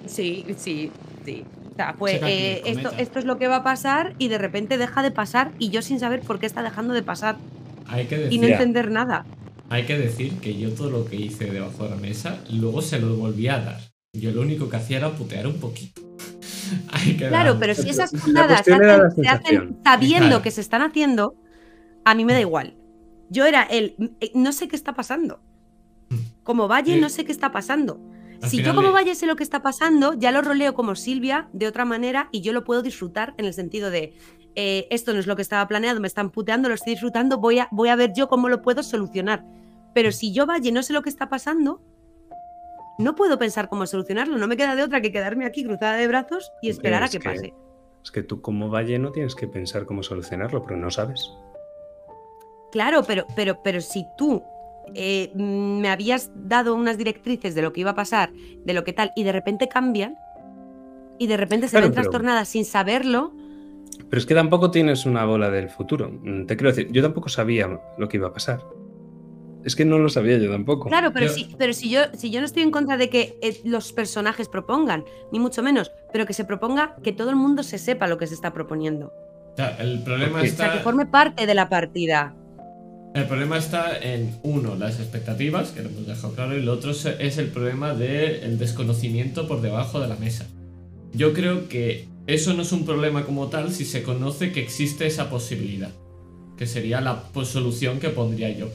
S3: Sí, sí, sí. O sea,
S4: aquí,
S3: eh, esto, esto es lo que va a pasar y de repente deja de pasar y yo sin saber por qué está dejando de pasar
S1: Hay que
S3: y
S1: decir,
S3: no
S5: Ya.
S3: entender nada.
S1: hay que decir que yo todo lo que hice debajo de la mesa, luego se lo volví a dar. Yo lo único que hacía era putear un poquito. Hay que
S3: Claro,
S1: dar-
S3: pero si esas
S5: la
S3: hacen- se hacen sabiendo
S1: Claro.
S3: que se están haciendo, a mí me da igual. Yo era el. eh, No sé qué está pasando. Como Valle,
S1: Sí.
S3: no sé qué está pasando.
S1: Al
S3: Si yo como
S1: le-
S3: Valle sé lo que está pasando, ya lo roleo como Silvia de otra manera y yo lo puedo disfrutar en el sentido de eh, esto no es lo que estaba planeado, me están puteando, lo estoy disfrutando, voy a, voy a ver yo cómo lo puedo solucionar. Pero si yo Valle no sé lo que está pasando, no puedo pensar cómo solucionarlo. No me queda de otra que quedarme aquí cruzada de brazos y esperar a que,
S5: que-
S3: pase.
S5: Es que tú como Valle no tienes que pensar cómo solucionarlo, porque no sabes.
S3: Claro, pero, pero, pero si tú eh, me habías dado unas directrices de lo que iba a pasar, de lo que tal, y de repente cambian, y de repente se
S5: Claro,
S3: ven
S5: pero-
S3: trastornadas sin saberlo,
S5: Pero es que tampoco tienes una bola del futuro. Mm, Te quiero decir, yo tampoco sabía lo que iba a pasar. Es que no lo sabía yo tampoco.
S3: Claro, pero,
S1: Yo-
S3: si, pero si, yo, si yo no estoy en contra de que eh, los personajes propongan, ni mucho menos, pero que se proponga que todo el mundo se sepa lo que se está proponiendo.
S1: O sea, el problema
S5: Ok.
S3: O sea, que
S1: está.
S3: forme parte de la partida.
S1: El problema está en, uno, las expectativas, que lo hemos dejado claro, y lo otro es- es el problema del desconocimiento por debajo de la mesa. Yo creo que eso no es un problema como tal si se conoce que existe esa posibilidad, que sería la pues, solución que pondría yo.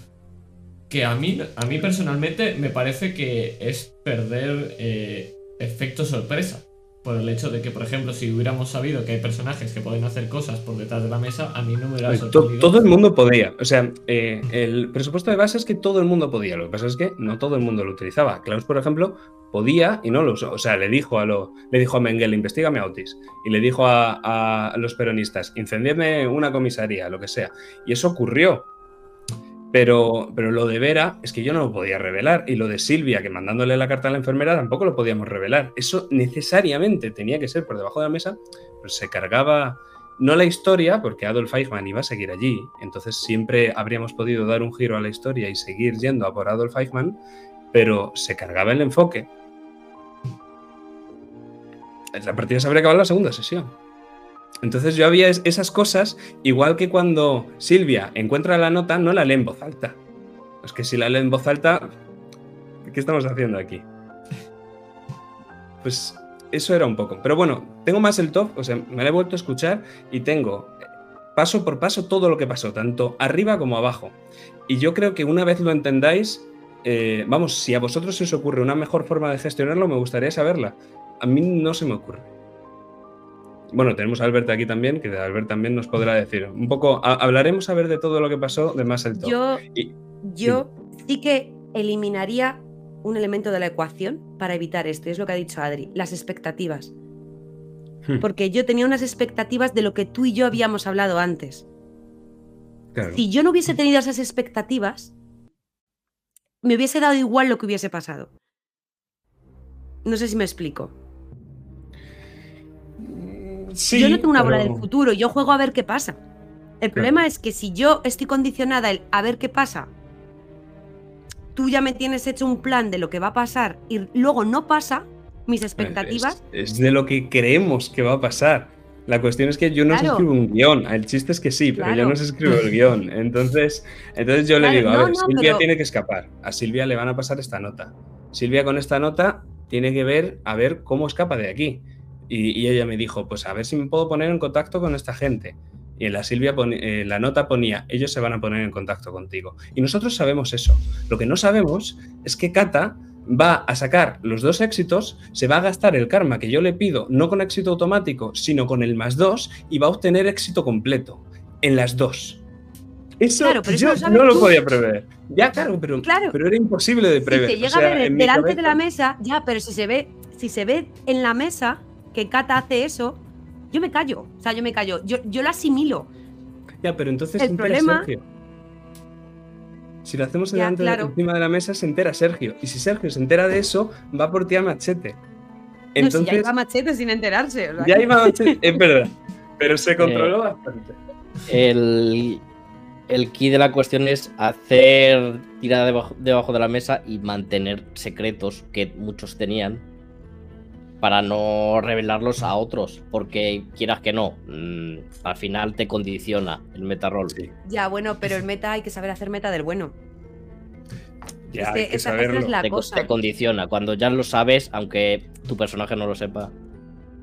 S1: Que a mí, a mí personalmente me parece que es perder eh, efecto sorpresa. Por el hecho de que, por ejemplo, si hubiéramos sabido que hay personajes que pueden hacer cosas por detrás de la mesa, a mí no me hubiera
S5: Pues
S1: sorprendido.
S5: todo el mundo podía. O sea, eh, el presupuesto de base es que todo el mundo podía. Lo que pasa es que no todo el mundo lo utilizaba. Klaus, por ejemplo, podía y no lo usó. O sea, le dijo a lo, le dijo a Mengele, investigame a Otis. Y le dijo a, a los peronistas, incendiarme una comisaría, lo que sea. Y eso ocurrió. Pero, pero lo de Vera es que yo no lo podía revelar. Y lo de Silvia, que mandándole la carta a la enfermera, tampoco lo podíamos revelar. Eso necesariamente tenía que ser por debajo de la mesa, pero se cargaba no la historia, porque Adolf Eichmann iba a seguir allí, entonces siempre habríamos podido dar un giro a la historia y seguir yendo a por Adolf Eichmann, pero se cargaba el enfoque. La partida se habría acabado en la segunda sesión. Entonces yo había es- esas cosas, igual que cuando Silvia encuentra la nota, no la lee en voz alta. Es que si la lee en voz alta, ¿qué estamos haciendo aquí? Pues eso era un poco. Pero bueno, tengo más el top, o sea, me la he vuelto a escuchar y tengo eh, paso por paso todo lo que pasó, tanto arriba como abajo. Y yo creo que una vez lo entendáis, eh, vamos, si a vosotros se os ocurre una mejor forma de gestionarlo, me gustaría saberla. A mí no se me ocurre. Bueno, tenemos a Albert aquí también, que Albert también nos podrá decir. Un poco, a- hablaremos a ver de todo lo que pasó de más el top.
S3: Yo,
S5: Y-
S3: yo sí que eliminaría un elemento de la ecuación para evitar esto, y es lo que ha dicho Adri, las expectativas.
S5: Hmm.
S3: Porque yo tenía unas expectativas de lo que tú y yo habíamos hablado antes.
S5: Claro.
S3: Si yo no hubiese tenido esas expectativas, me hubiese dado igual lo que hubiese pasado. No sé si me explico.
S5: Sí,
S3: yo no tengo una bola
S5: pero-
S3: del futuro, yo juego a ver qué pasa. El problema es que si yo estoy condicionada el a ver qué pasa, tú ya me tienes hecho un plan de lo que va a pasar y luego no pasa, mis expectativas,
S5: Es, es de lo que creemos que va a pasar. La cuestión es que yo no os
S3: Claro.
S5: escribo un guion. El chiste es que sí, pero yo no os escribo el guion. Entonces, entonces yo le digo, a
S3: no,
S5: ver,
S3: no,
S5: Silvia
S3: pero-
S5: tiene que escapar. A Silvia le van a pasar esta nota. Silvia con esta nota tiene que ver a ver cómo escapa de aquí. Y, y ella me dijo, pues a ver si me puedo poner en contacto con esta gente. Y en la Silvia eh, la nota ponía, ellos se van a poner en contacto contigo. Y nosotros sabemos eso. Lo que no sabemos es que Kata va a sacar los dos éxitos, se va a gastar el karma que yo le pido, no con éxito automático, sino con el más dos, y va a obtener éxito completo en las dos. Eso,
S3: Claro, pero eso
S5: yo
S3: lo sabes
S5: no lo
S3: tú.
S5: podía prever. Ya, claro, pero,
S3: Claro.
S5: pero era imposible de
S3: si
S5: prever.
S3: te
S5: O
S3: llega
S5: sea,
S3: a ver delante de
S5: cabeza-
S3: la mesa, ya, pero si se ve, si se ve en la mesa que Kata hace eso, yo me callo. O sea, yo me callo. Yo, yo lo asimilo.
S5: Ya, pero entonces
S3: El
S5: se entera
S3: problema-
S5: Sergio. Si lo hacemos
S3: Ya,
S5: delante de- encima de la mesa, se entera Sergio. Y si Sergio se entera de eso, va por ti a machete.
S3: no,
S5: Entonces,
S3: si ya iba machete sin enterarse. o sea,
S5: ya
S3: que-
S5: iba machete, es verdad. Pero se controló bastante.
S6: El, el key de la cuestión es hacer tirada debajo, debajo de la mesa y mantener secretos que muchos tenían para no revelarlos a otros, porque quieras que no, mm, al final te condiciona el metarroll.
S5: Sí,
S3: Ya, bueno, pero el meta hay que saber hacer meta del bueno.
S5: ya
S3: Es que
S5: hay que
S3: esa- esa
S5: saberlo.
S3: es la
S6: Te, co-
S3: cosa.
S6: te condiciona. Cuando ya lo sabes, aunque tu personaje no lo sepa.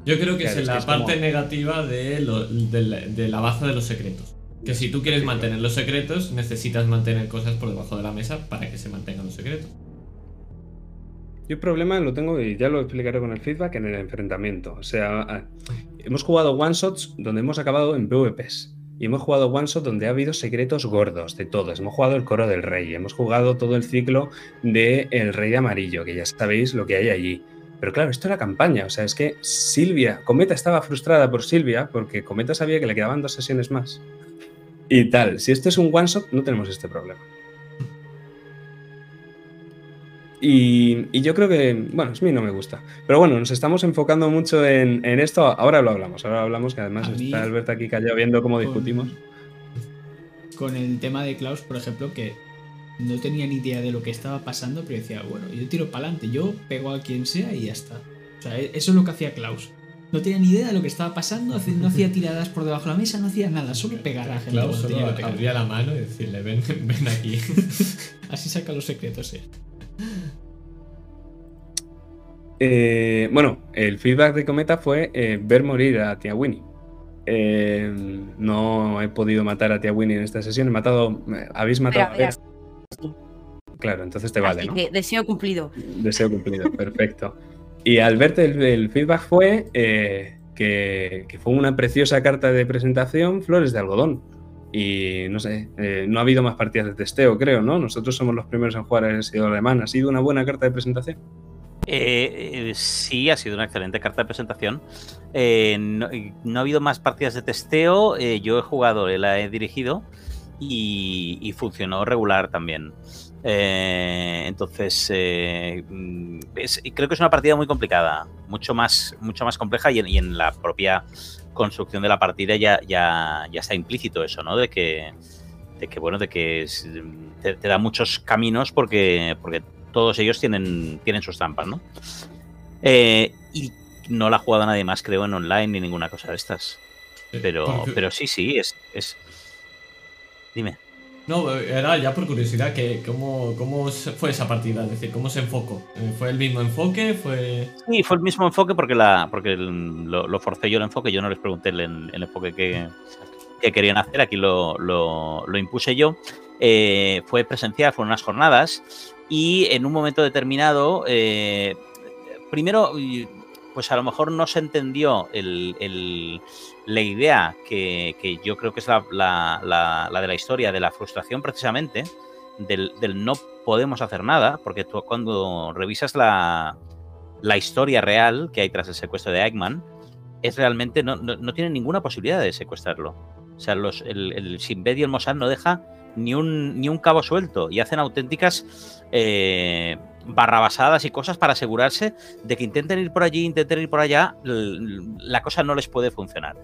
S1: Yo creo que
S5: Claro,
S1: es
S5: es
S1: la
S5: que es
S1: parte
S5: como-
S1: negativa de lo- del, de la base de los secretos. Que si tú quieres mantener los secretos, necesitas mantener cosas por debajo de la mesa para que se mantengan los secretos.
S5: Yo el problema lo tengo y ya lo explicaré con el feedback en el enfrentamiento. O sea, ah, hemos jugado one shots donde hemos acabado en PvPs. Y hemos jugado one shot donde ha habido secretos gordos de todos. Hemos jugado el coro del rey, hemos jugado todo el ciclo de El Rey de Amarillo, que ya sabéis lo que hay allí. Pero claro, esto era campaña. O sea, es que Silvia, Cometa estaba frustrada por Silvia porque Cometa sabía que le quedaban dos sesiones más. Y tal, si esto es un one shot, no tenemos este problema. Y, y yo creo que, bueno, a mí no me gusta. Pero bueno, nos estamos enfocando mucho en, en esto. Ahora lo hablamos, ahora hablamos, que además
S4: mí-
S5: está Alberto aquí callado viendo cómo
S4: con-
S5: discutimos.
S4: Con el tema de Klaus, por ejemplo, que no tenía ni idea de lo que estaba pasando, pero decía, bueno, yo tiro para adelante, yo pego a quien sea y ya está. O sea, e- eso es lo que hacía Klaus. No tenía ni idea de lo que estaba pasando, no hacía tiradas por debajo de la mesa, no hacía nada, solo pegar a gente.
S1: Claro,
S4: cuando
S1: solo abría la mano y decirle, ven, ven aquí.
S4: Así saca los secretos, eh.
S5: Eh, bueno, el feedback de Cometa fue eh, ver morir a Tia Winnie. Eh, no he podido matar a Tia Winnie en esta sesión. He matado. Habéis matado
S3: Espera,
S5: a
S3: espera.
S5: Claro, entonces te vale,
S3: Así
S5: ¿no?
S3: que deseo cumplido.
S5: Deseo cumplido, perfecto. Y al verte el, el feedback fue eh, que, que fue una preciosa carta de presentación, flores de algodón. Y no sé, eh, no ha habido más partidas de testeo, creo, ¿no? Nosotros somos los primeros en jugar el sido alemán. ¿Ha sido una buena carta de presentación?
S2: Eh, eh, sí, ha sido una excelente carta de presentación. Eh, no, no ha habido más partidas de testeo. eh, yo he jugado, eh, la he dirigido y, funcionó regular también. Eh, entonces, eh, es- creo que es una partida muy complicada, mucho más, mucho más compleja y en, la propia construcción de la partida ya, ya, ya está implícito eso, ¿no? De que, de que bueno, de que te, te da muchos caminos porque, porque todos ellos tienen, tienen sus trampas, ¿no? Eh, y no la ha jugado nadie más, creo, en online ni ninguna cosa de estas. Pero,
S1: Porque-
S2: pero sí, sí, es, es. Dime.
S1: No, era ya por curiosidad, que cómo, cómo fue esa partida? Es decir, ¿cómo se enfocó? Eh, ¿Fue el mismo enfoque? ¿Fue...?
S2: Sí, fue el mismo enfoque porque la porque el- lo, lo forcé yo el enfoque, yo no les pregunté el, el enfoque que, que querían hacer, aquí lo, lo- lo impuse yo. Eh, fue presencial, fueron unas jornadas y en un momento determinado, eh, primero, pues a lo mejor no se entendió el- la idea que, que yo creo que es la, la- de la historia, de la frustración precisamente, del, no podemos hacer nada, porque tú cuando revisas la, historia real que hay tras el secuestro de Eggman, es realmente, no, no, no tiene ninguna posibilidad de secuestrarlo. O sea, los, el, el y el Mossad no deja ni un, ni un cabo suelto y hacen auténticas eh, barrabasadas y cosas para asegurarse de que intenten ir por allí, intenten ir por allá, la cosa no les puede funcionar.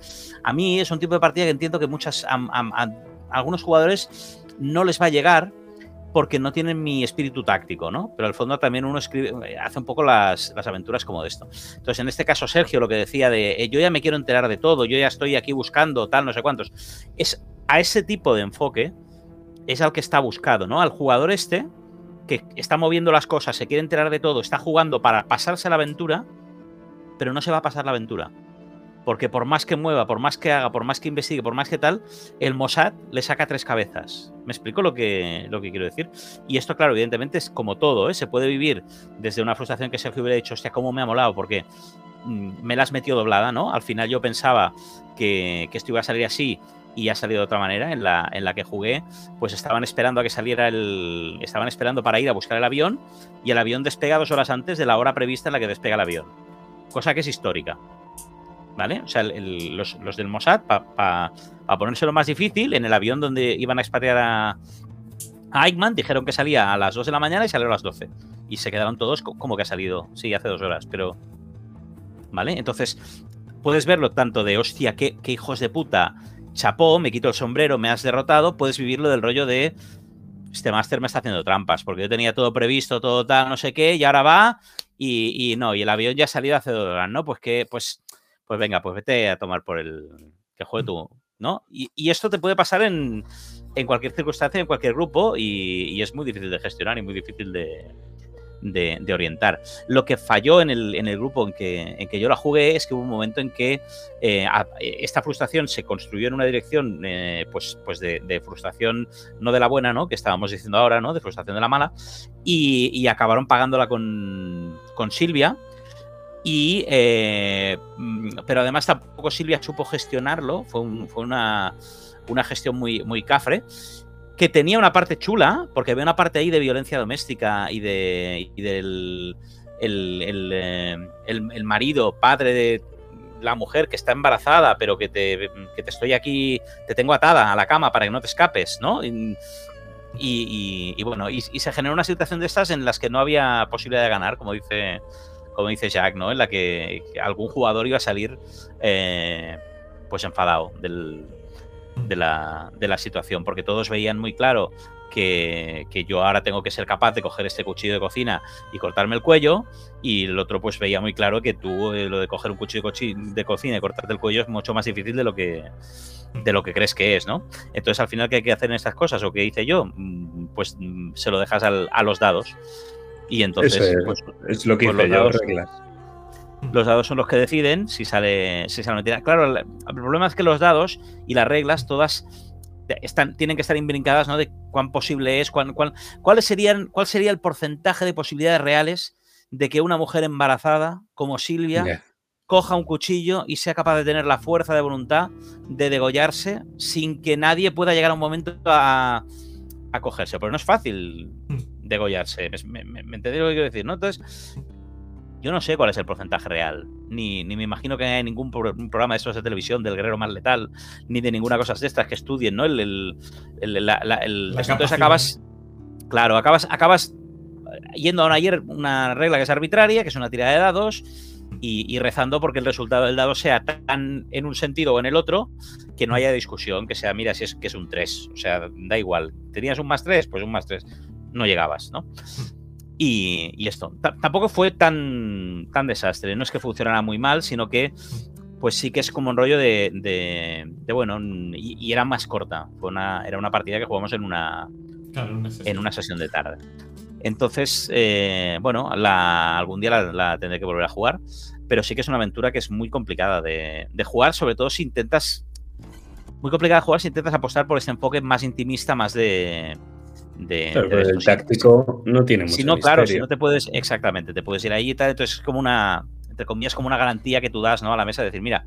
S2: A mí es un tipo de partida que entiendo que muchas, a, algunos jugadores no les va a llegar porque no tienen mi espíritu táctico, ¿no? Pero al fondo también uno escribe, hace un poco las, las aventuras como de esto. Entonces, en este caso, Sergio lo que decía de eh, yo ya me quiero enterar de todo, yo ya estoy aquí buscando tal, no sé cuántos, es a ese tipo de enfoque es al que está buscado, ¿no? Al jugador este que está moviendo las cosas, se quiere enterar de todo, está jugando para pasarse la aventura, pero no se va a pasar la aventura. Porque por más que mueva, por más que haga, por más que investigue, por más que tal, el Mossad le saca tres cabezas. ¿Me explico lo que, lo que quiero decir? Y esto, claro, evidentemente es como todo, ¿eh? Se puede vivir desde una frustración que Sergio hubiera dicho, hostia, cómo me ha molado, porque mm, me la has metido doblada, ¿no? Al final yo pensaba que, que esto iba a salir así y ha salido de otra manera en la, en la que jugué, pues estaban esperando a que saliera el. Estaban esperando para ir a buscar el avión y el avión despega dos horas antes de la hora prevista en la que despega el avión. Cosa que es histórica. ¿Vale? O sea, los, los del Mossad, para ponérselo más difícil, en el avión donde iban a expatriar a, a Eichmann, dijeron que salía a las 2 de la mañana y salió a las 12. Y se quedaron todos co- como que ha salido, sí, hace dos horas, pero. ¿Vale? Entonces, puedes verlo tanto de hostia, qué, qué hijos de puta, chapó, me quito el sombrero, me has derrotado, puedes vivirlo del rollo de este máster me está haciendo trampas, porque yo tenía todo previsto, todo tal, no sé qué, y ahora va y, no, y el avión ya ha salido hace dos horas, ¿no? Pues que, pues, pues venga, pues vete a tomar por el que juegue tú, ¿no? Y, esto te puede pasar en, cualquier circunstancia, en cualquier grupo, y es muy difícil de gestionar y muy difícil de, de, orientar. Lo que falló en el, en el grupo en que, en que yo la jugué es que hubo un momento en que eh, esta frustración se construyó en una dirección eh, pues, pues de, frustración no de la buena, ¿no? Que estábamos diciendo ahora, ¿no? De frustración de la mala. Y, acabaron pagándola con, con Silvia. Y, eh, mm, pero además tampoco Silvia supo gestionarlo. Fue, fue una, una gestión muy, muy cafre. Que tenía una parte chula, porque había una parte ahí de violencia doméstica y, de, y del el, eh, el- el marido, padre de la mujer que está embarazada, pero que te, que te estoy aquí, te tengo atada a la cama para que no te escapes, ¿no? Y, y- y, bueno, y, se generó una situación de estas en las que no había posibilidad de ganar, como dice, como dice Jack, ¿no? En la que algún jugador iba a salir eh, pues enfadado del, de, la, de la situación, porque todos veían muy claro que, que yo ahora tengo que ser capaz de coger este cuchillo de cocina y cortarme el cuello, y el otro pues veía muy claro que tú eh, lo de coger un cuchillo de, cocina y cortarte el cuello es mucho más difícil de lo que de lo que crees que es, ¿no? Entonces al final qué hay que hacer en estas cosas o qué hice yo, Mm, pues mm, se lo dejas al- a los dados y entonces
S5: es,
S2: pues,
S5: es lo que hice
S2: los
S5: yo,
S2: dados-
S5: reglas.
S2: Los dados son los que deciden si sale si sale mentira. Claro, el, el problema es que los dados y las reglas todas están, tienen que estar imbrincadas, ¿no? De cuán posible es, cuán, cuán- cuáles serían, cuál sería el porcentaje de posibilidades reales de que una mujer embarazada como Silvia coja un cuchillo y sea capaz de tener la fuerza de voluntad de degollarse sin que nadie pueda llegar a un momento a, a cogerse. Pero no es fácil degollarse. ¿Me, me, me entendéis lo que quiero decir? ¿no? Entonces, yo no sé cuál es el porcentaje real. Ni, ni me imagino que haya ningún pro- programa de estos de televisión del guerrero más letal, ni de ninguna cosa de estas que estudien, ¿no? El, el, el- la- la- el-
S1: La
S2: eso. Entonces acabas. Claro, acabas, acabas yendo a una, una regla que es arbitraria, que es una tirada de dados, y, y rezando porque el resultado del dado sea tan en un sentido o en el otro que no haya discusión, que sea, mira, si es que es un 3. O sea, da igual. ¿Tenías un más 3? Pues un más 3. No llegabas, ¿no? Y, y esto. Ta- tampoco fue tan, tan desastre. No es que funcionara muy mal, sino que pues sí que es como un rollo de, de, de, bueno, y, y era más corta. Fue una, era una partida que jugamos en una,
S1: Claro, una sesión.
S2: en una sesión de tarde. Entonces, eh, bueno, la- algún día la, la tendré que volver a jugar, pero sí que es una aventura que es muy complicada de, de jugar, sobre todo si intentas... Muy complicada de jugar si intentas apostar por este enfoque más intimista, más de... de,
S5: Claro,
S2: de
S5: pero el táctico no tiene mucho
S2: si no, claro, si no te puedes, exactamente, te puedes ir ahí y tal, entonces es como una, entre comillas, como una garantía que tú das ¿no? a la mesa de decir, mira,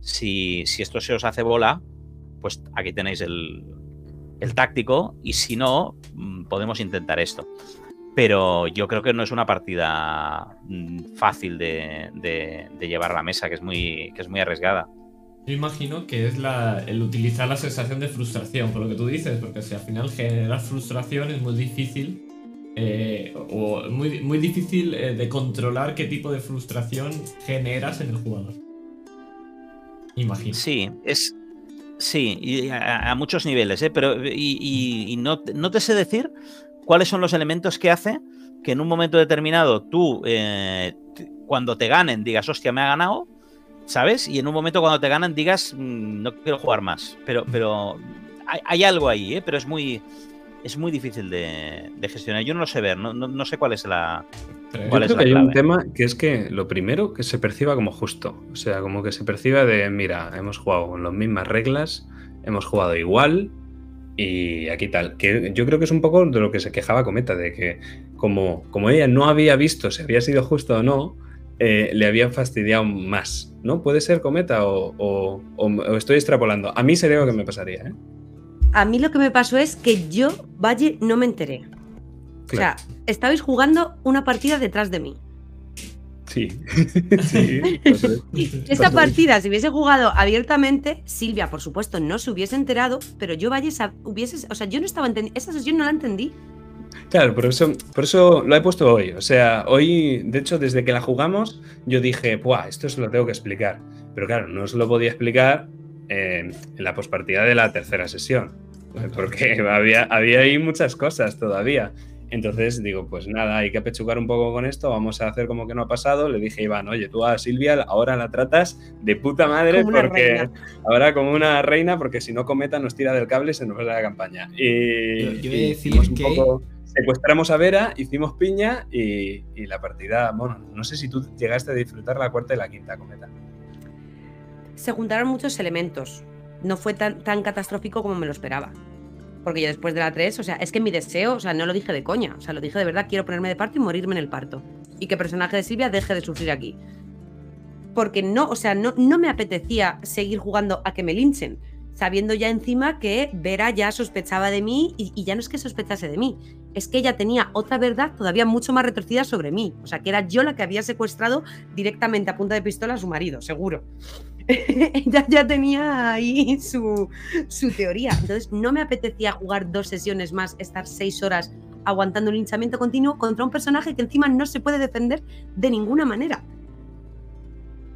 S2: si, si esto se os hace bola, pues aquí tenéis el, el táctico y si no, mm, podemos intentar esto. Pero yo creo que no es una partida mm, fácil de, de- de llevar a la mesa, que es muy, que es muy arriesgada.
S1: Yo imagino que es la, el utilizar la sensación de frustración, por lo que tú dices, porque si al final generar frustración es muy difícil, eh, o muy, muy difícil eh, de controlar qué tipo de frustración generas en el jugador. Imagino.
S2: Sí, es. Sí, y a, muchos niveles, ¿eh? Pero, y, no, no te sé decir cuáles son los elementos que hace que en un momento determinado tú, eh, cuando te ganen, digas, hostia, me ha ganado, ¿sabes? Y en un momento cuando te ganan, digas, "Mm, no quiero jugar más. Pero, pero hay, hay algo ahí, ¿eh? Pero es muy. Es muy difícil de, de gestionar. Yo no lo sé ver, no, no- no sé cuál es la.
S1: Pero-
S2: ¿Cuál
S5: Yo creo que hay un tema que es que lo primero que se perciba como justo. O sea, como que se perciba de, mira, hemos jugado con las mismas reglas, hemos jugado igual y aquí tal. Que yo creo que es un poco de lo que se quejaba Cometa, de que como, como ella no había visto si había sido justo o no, eh, le habían fastidiado más. ¿No? ¿Puede ser Cometa o, o- o- o estoy extrapolando? A mí sería lo que me pasaría, ¿eh?
S3: A mí lo que me pasó es que yo, Valle, no me enteré. O sea, estabais jugando una partida detrás de mí.
S5: Sí. sí.
S3: Esta partida, si hubiese jugado abiertamente, Silvia, por supuesto, no se hubiese enterado, pero yo, Valle, hubiese. O sea, yo no estaba entendiendo. Esa sesión no la entendí.
S5: Claro, por eso, por eso lo he puesto hoy. O sea, hoy, de hecho, desde que la jugamos, yo dije, ¡buah! Esto se lo tengo que explicar. Pero claro, no os lo podía explicar eh, en la pospartida de la tercera sesión. Porque había, había ahí muchas cosas todavía. Entonces digo, pues nada, hay que apechugar un poco con esto, vamos a hacer como que no ha pasado. Le dije Iván, oye, tú a Silvia ahora la tratas de puta madre porque
S3: reina.
S5: ahora como una reina, porque si no cometa nos tira del cable y se nos va la campaña. Y,
S4: Yo- yo he de
S5: y
S4: decir
S5: hicimos un
S4: que-
S5: poco secuestramos a Vera, hicimos piña y, y la partida, bueno, no sé si tú llegaste a disfrutar la cuarta y la quinta cometa.
S3: Se juntaron muchos elementos. No fue tan, tan catastrófico como me lo esperaba. Porque yo después de la 3, o sea, es que mi deseo, o sea, no lo dije de coña, o sea, lo dije de verdad, quiero ponerme de parto y morirme en el parto. Y que el personaje de Silvia deje de sufrir aquí. Porque no, o sea, no, no me apetecía seguir jugando a que me linchen, sabiendo ya encima que Vera ya sospechaba de mí y ya no es que sospechase de mí, es que ella tenía otra verdad todavía mucho más retorcida sobre mí. O sea, que era yo la que había secuestrado directamente a punta de pistola a su marido, seguro. ella ya tenía ahí su, su teoría. Entonces, no me apetecía jugar dos sesiones más, estar seis horas aguantando un linchamiento continuo contra un personaje que encima no se puede defender de ninguna manera.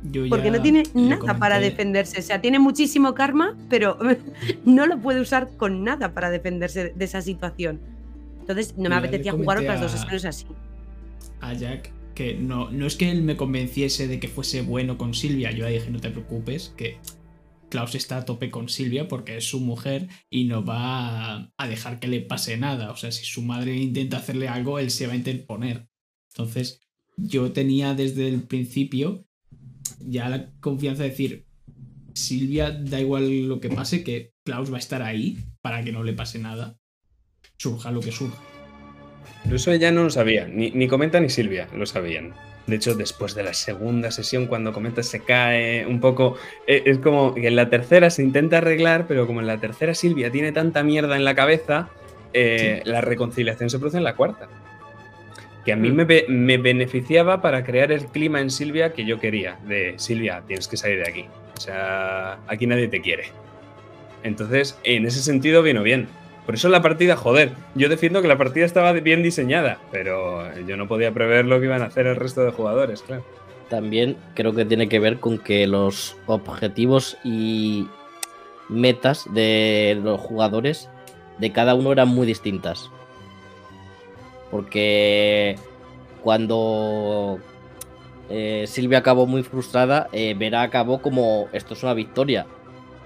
S4: Yo
S3: Porque no tiene nada para defenderse. O sea, tiene muchísimo karma, pero no lo puede usar con nada para defenderse de esa situación. Entonces, no me
S4: ya
S3: apetecía jugar otras dos
S4: a-
S3: sesiones así.
S4: a Jack que no, no es que él me convenciese de que fuese bueno con Silvia, yo le dije no te preocupes, que Klaus está a tope con Silvia porque es su mujer y no va a dejar que le pase nada. O sea, si su madre intenta hacerle algo, él se va a interponer. Entonces, yo tenía desde el principio ya la confianza de decir, Silvia, da igual lo que pase, que Klaus va a estar ahí para que no le pase nada. Surja lo que surja.
S5: Pero eso ella no lo sabía, ni, ni Cometa ni Silvia lo sabían. De hecho, después de la segunda sesión, cuando Cometa se cae un poco, eh, es como que en la tercera se intenta arreglar, pero como en la tercera Silvia tiene tanta mierda en la cabeza, eh, la reconciliación se produce en la cuarta. Que a mí me, be- me beneficiaba para crear el clima en Silvia que yo quería. De Silvia, tienes que salir de aquí. O sea, aquí nadie te quiere. Entonces, en ese sentido vino bien. Por eso la partida, joder, yo defiendo que la partida estaba bien diseñada, pero yo no podía prever lo que iban a hacer el resto de jugadores, claro.
S6: También creo que tiene que ver con que los objetivos y metas de los jugadores de cada uno eran muy distintas. Porque cuando eh, Silvia acabó muy frustrada, eh, Vera acabó como esto es una victoria.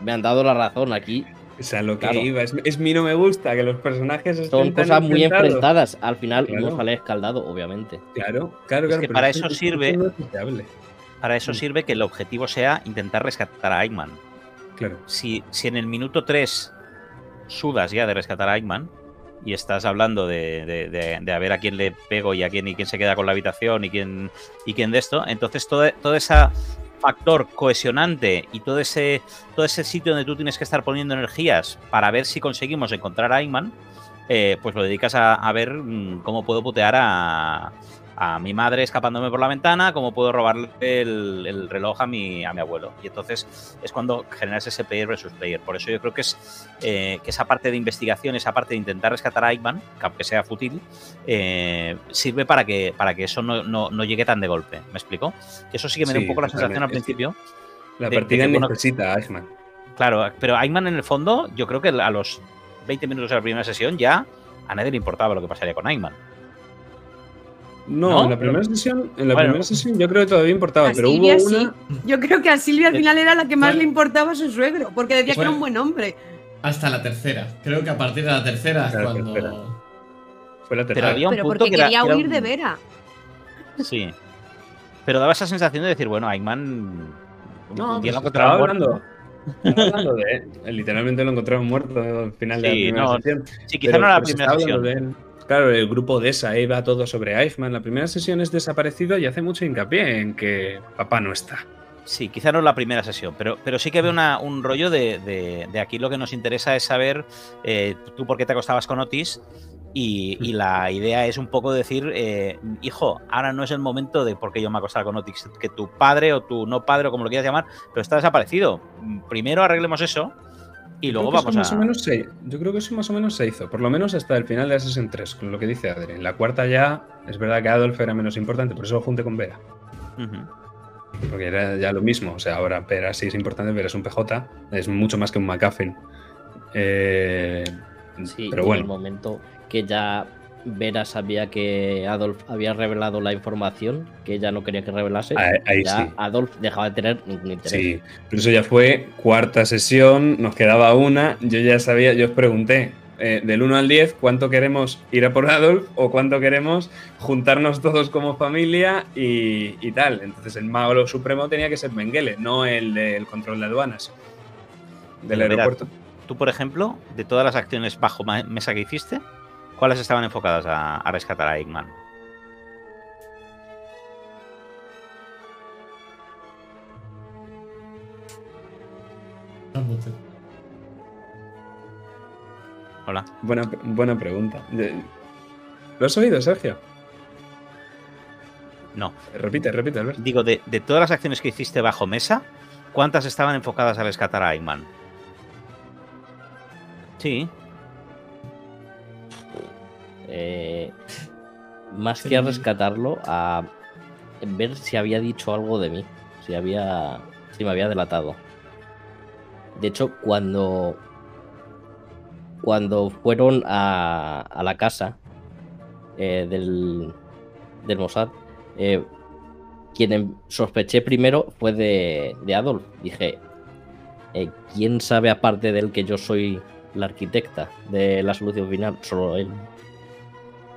S6: Me han dado la razón aquí.
S5: O sea, lo que
S6: Claro.
S5: iba, es, es mi no me gusta, que los personajes estén
S6: Son
S5: tan
S6: cosas muy
S5: enfrentados.
S6: enfrentadas. Al final
S5: Claro.
S6: no sale escaldado, obviamente.
S5: Claro, claro,
S2: Es
S5: claro.
S2: que
S5: pero
S2: para
S5: es
S2: eso
S5: es
S2: sirve-
S5: es.
S2: Para eso sirve que el objetivo sea intentar rescatar a Eggman.
S5: Claro.
S2: Si, si en el minuto 3 sudas ya de rescatar a Eggman y estás hablando de, de- de- de a ver a quién le pego y a quién y quién se queda con la habitación y quién y quién de esto, entonces todo, todo ese factor cohesionante y todo ese, todo ese sitio donde tú tienes que estar poniendo energías para ver si conseguimos encontrar a Eggman, eh, pues lo dedicas a, a ver mm, cómo puedo putear a, a mi madre escapándome por la ventana, cómo puedo robarle el, el reloj a mi, a mi abuelo. Y entonces es cuando generas ese player versus player. Por eso yo creo que es eh, que esa parte de investigación, esa parte de intentar rescatar a Eggman, que aunque sea fútil, eh, sirve para que, para que eso no, no- no llegue tan de golpe. ¿Me explico? Que eso sí que me da un poco la sensación al principio.
S5: La
S2: de- de
S5: partida
S2: que, bueno,
S5: necesita a.
S2: Claro, pero Eggman en el fondo, yo creo que a los 20 minutos de la primera sesión ya a nadie le importaba lo que pasaría con Eggman.
S5: No,
S2: ¿No?
S5: en la primera sesión, en la
S2: Bueno.
S5: primera sesión yo creo que todavía importaba,
S3: A
S5: pero hubo una.
S3: sí. Yo creo que a Silvia al final era la que más
S1: Bueno.
S3: le importaba a su suegro, porque decía que era un buen hombre.
S1: Hasta la tercera. Creo que a partir de la tercera es cuando.
S5: tercera. Fue la
S2: Pero
S5: tercera.
S2: había un
S3: Pero
S2: punto
S3: porque
S2: que
S3: quería
S2: que era
S3: huir
S2: un-
S3: de Vera.
S2: Sí. Pero daba esa sensación de decir, bueno, un-
S5: No, pues
S2: lo
S5: estaba hablando, estaba hablando de él. Literalmente lo encontraron muerto al final de la primera
S2: no,
S5: sesión.
S2: Sí, quizá
S5: Pero-
S2: no era la
S5: se
S2: primera sesión.
S5: Claro, el grupo de esa iba todo sobre Eichmann. La primera sesión es desaparecido y hace mucho hincapié en que papá no está.
S2: Sí, quizá no la primera sesión, pero, pero sí que veo un rollo de, de- de aquí lo que nos interesa es saber eh, tú por qué te acostabas con Otis y, y la idea es un poco decir, eh, hijo, ahora no es el momento de por qué yo me acostaba con Otis, que tu padre o tu no padre o como lo quieras llamar, pero está desaparecido. Primero arreglemos eso y luego
S5: creo que
S2: vamos
S5: eso más o
S2: a...
S5: menos se- yo creo que eso más o menos se hizo, por lo menos hasta el final de la sesión 3, con lo que dice Adri. En la cuarta ya es verdad que Adolf era menos importante, por eso lo junté con Vera. Porque era ya lo mismo. O sea, ahora Vera sí es importante, Vera es un PJ, es mucho más que un McCaffin. Eh,
S6: Sí,
S5: pero
S6: y en
S5: bueno.
S6: el momento que ya Vera sabía que Adolf había revelado la información que ella no quería que revelase,
S5: Ahí, ahí
S6: ya
S5: sí.
S6: Adolf dejaba de tener ningún interés.
S5: Sí, pero eso ya fue cuarta sesión, nos quedaba una. Yo ya sabía, yo os pregunté, eh, del 1 al 10, cuánto queremos ir a por Adolf o cuánto queremos juntarnos todos como familia y, y tal. Entonces el mago supremo tenía que ser Mengele, no el del control de aduanas del
S2: Pero mira,
S5: aeropuerto.
S2: Tú, por ejemplo, de todas las acciones bajo mesa que hiciste, ¿cuáles estaban enfocadas a, a rescatar a Eggman? Hola.
S5: Buena, buena pregunta. ¿Lo has oído, Sergio?
S2: No.
S5: Repite, repite, Albert.
S2: Digo, de, de todas las acciones que hiciste bajo mesa, ¿cuántas estaban enfocadas a rescatar a Eggman? Sí.
S6: Eh, más que a rescatarlo, a ver si había dicho algo de mí. Si había. Si me había delatado. De hecho, cuando. Cuando fueron a, a la casa eh, del, del Mossad, eh, quien em- sospeché primero fue de, de Adolf. Dije, eh, ¿quién sabe aparte de él que yo soy la arquitecta de la solución final? Solo él.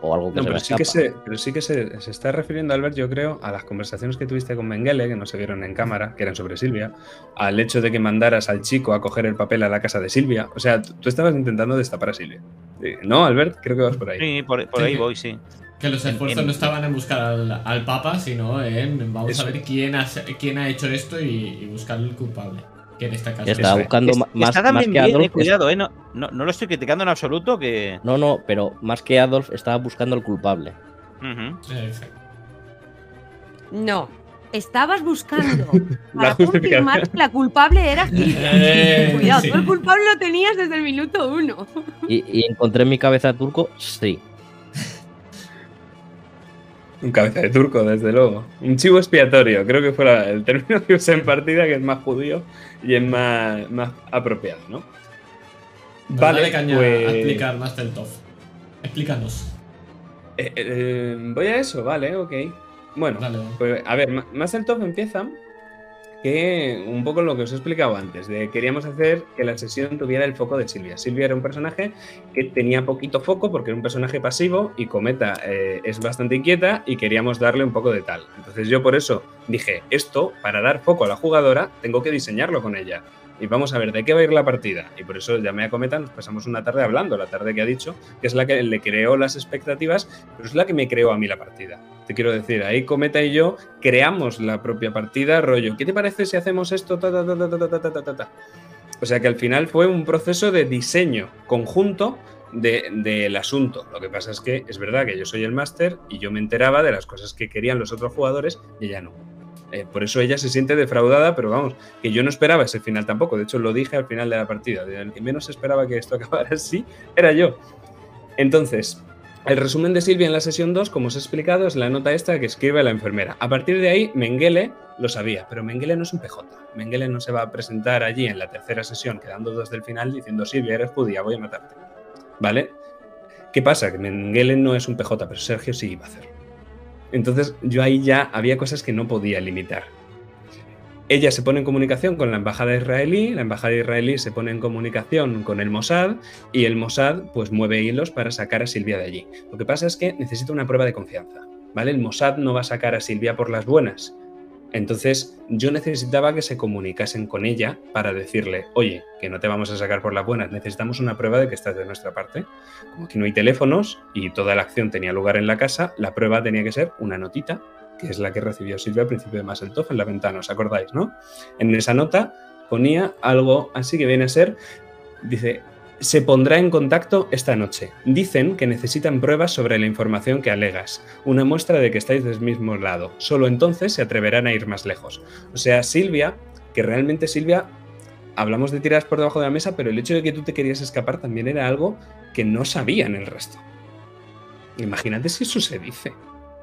S6: O algo que
S5: No,
S6: se me
S5: pero sí que, se, pero sí que se, se está refiriendo, Albert, yo creo, a las conversaciones que tuviste con Mengele, que no se vieron en cámara, que eran sobre Silvia, al hecho de que mandaras al chico a coger el papel a la casa de Silvia. O sea, tú estabas intentando destapar a Silvia. Eh, ¿No, Albert? Creo que vas por ahí.
S2: Sí, por, por
S1: Sí,
S2: ahí voy, sí.
S1: Que los esfuerzos no estaban en buscar al, al Papa, sino en vamos
S5: Eso.
S1: a ver quién ha, quién ha hecho esto y, y buscar el culpable. Que en este caso
S6: Que estaba
S5: Eso es.
S6: buscando
S2: Es-
S6: más,
S2: está
S6: más que
S2: bien,
S6: Adolf.
S2: eh, cuidado, eh. No, no, no lo estoy criticando en absoluto, que...
S6: No, no, pero más que Adolf estaba buscando al culpable.
S3: No. Estabas buscando para confirmar que la culpable era.
S1: Eh,
S3: Cuidado,
S1: sí.
S3: tú el culpable lo tenías desde el minuto uno.
S6: Y, y encontré en mi cabeza turco, sí.
S5: Un cabeza de turco, desde luego. Un chivo expiatorio, creo que fue la- el término que usé en partida, que es más judío y es más, más apropiado, ¿no?
S1: Pero
S5: Vale,
S1: dale caña
S5: pues...
S1: a explicar más del TOF. Explícanos.
S5: Eh, eh, voy a eso, vale, ok. Bueno,
S1: Dale.
S5: pues a ver, Ma- más el top empieza que un poco lo que os he explicado antes, de queríamos hacer que la sesión tuviera el foco de Silvia. Silvia era un personaje que tenía poquito foco porque era un personaje pasivo y Cometa eh, es bastante inquieta y queríamos darle un poco de tal. Entonces yo por eso dije, esto, para dar foco a la jugadora, tengo que diseñarlo con ella. Y vamos a ver de qué va a ir la partida. Y por eso llamé a Cometa, nos pasamos una tarde hablando, la tarde que ha dicho, que es la que le creó las expectativas, pero es la que me creó a mí la partida. Te quiero decir, ahí Cometa y yo creamos la propia partida, rollo. ¿Qué te parece si hacemos esto? O sea que al final fue un proceso de diseño conjunto del asunto. Lo que pasa es que es verdad que yo soy el máster y yo me enteraba de las cosas que querían los otros jugadores y ella no. Eh, por eso ella se siente defraudada, pero vamos, que yo no esperaba ese final tampoco. De hecho, lo dije al final de la partida. El que menos esperaba que esto acabara así era yo. Entonces, el resumen de Silvia en la sesión 2, como os he explicado, es la nota esta que escribe la enfermera. A partir de ahí, Mengele lo sabía, pero Mengele no es un PJ. Mengele no se va a presentar allí en la tercera sesión, quedando dos del final, diciendo Silvia, eres judía, voy a matarte. ¿Vale? ¿Qué pasa? Que Mengele no es un PJ, pero Sergio sí iba a hacerlo. Entonces yo ahí ya había cosas que no podía limitar. Ella se pone en comunicación con la embajada israelí, la embajada israelí se pone en comunicación con el Mossad y el Mossad pues mueve hilos para sacar a Silvia de allí. Lo que pasa es que necesita una prueba de confianza, ¿vale? El Mossad no va a sacar a Silvia por las buenas. Entonces yo necesitaba que se comunicasen con ella para decirle, oye, que no te vamos a sacar por las buenas, necesitamos una prueba de que estás de nuestra parte. Como aquí no hay teléfonos y toda la acción tenía lugar en la casa, la prueba tenía que ser una notita, que es la que recibió Silvia al principio de Masseltoff en la ventana, ¿os acordáis, no? En esa nota ponía algo así que viene a ser, dice, se pondrá en contacto esta noche. Dicen que necesitan pruebas sobre la información que alegas, una muestra de que estáis del mismo lado. Solo entonces se atreverán a ir más lejos. O sea, Silvia, que realmente Silvia, hablamos de tiradas por debajo de la mesa, pero el hecho de que tú te querías escapar también era algo que no sabían el resto. Imagínate si eso se dice.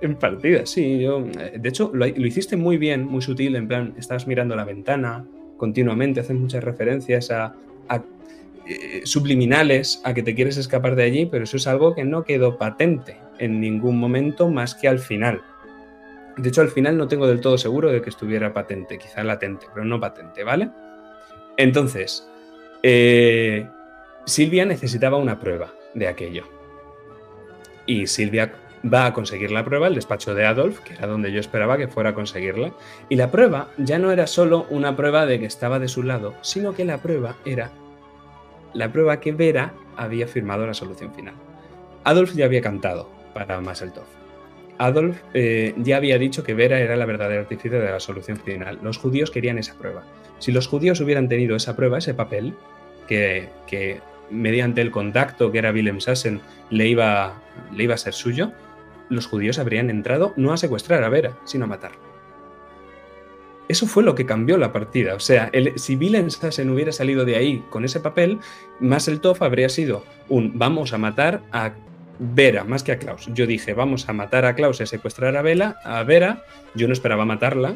S5: En partida, sí. Yo, eh, de hecho, lo, hiciste muy bien, muy sutil, en plan, estabas mirando la ventana continuamente, haces muchas referencias a, a eh, subliminales a que te quieres escapar de allí, pero eso es algo que no quedó patente en ningún momento más que al final. De hecho, al final no tengo del todo seguro de que estuviera patente, quizá latente, pero no patente, ¿vale? Entonces, eh, Silvia necesitaba una prueba de aquello. Y Silvia va a conseguir la prueba, el despacho de Adolf, que era donde yo esperaba que fuera a conseguirla. Y la prueba ya no era solo una prueba de que estaba de su lado, sino que la prueba era la prueba que Vera había firmado la solución final. Adolf ya había cantado para Masseltoff. Adolf eh, ya había dicho que Vera era la verdadera artífice de la solución final. Los judíos querían esa prueba. Si los judíos hubieran tenido esa prueba, ese papel, que, que mediante el contacto que era Willem Sassen le iba, le iba a ser suyo, los judíos habrían entrado no a secuestrar a Vera, sino a matarla. Eso fue lo que cambió la partida. O sea, el, si Willem Sassen hubiera salido de ahí con ese papel, más el TOF habría sido un vamos a matar a Vera más que a Klaus. Yo dije vamos a matar a Klaus y secuestrar a, Vela, a Vera. Yo no esperaba matarla.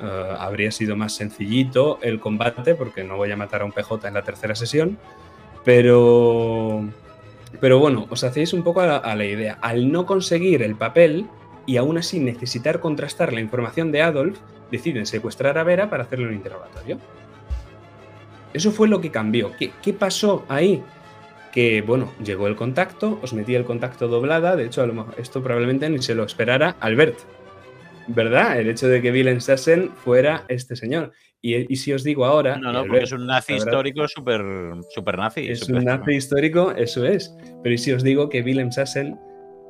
S5: Uh, habría sido más sencillito el combate porque no voy a matar a un PJ en la tercera sesión. Pero pero bueno, os hacéis un poco a la, idea. Al no conseguir el papel y aún así necesitar contrastar la información de Adolf, deciden secuestrar a Vera para hacerle un interrogatorio. Eso fue lo que cambió. ¿Qué, qué pasó ahí? Que, bueno, llegó el contacto, os metí el contacto doblada, de hecho, esto probablemente ni se lo esperara Albert. ¿Verdad? El hecho de que Willem Sassen fuera este señor. Y, y, si os digo ahora.
S2: No, no, porque es un nazi histórico súper super nazi.
S5: Es
S2: super
S5: un nazi histórico, eso es. Pero ¿y si os digo que Willem Sassen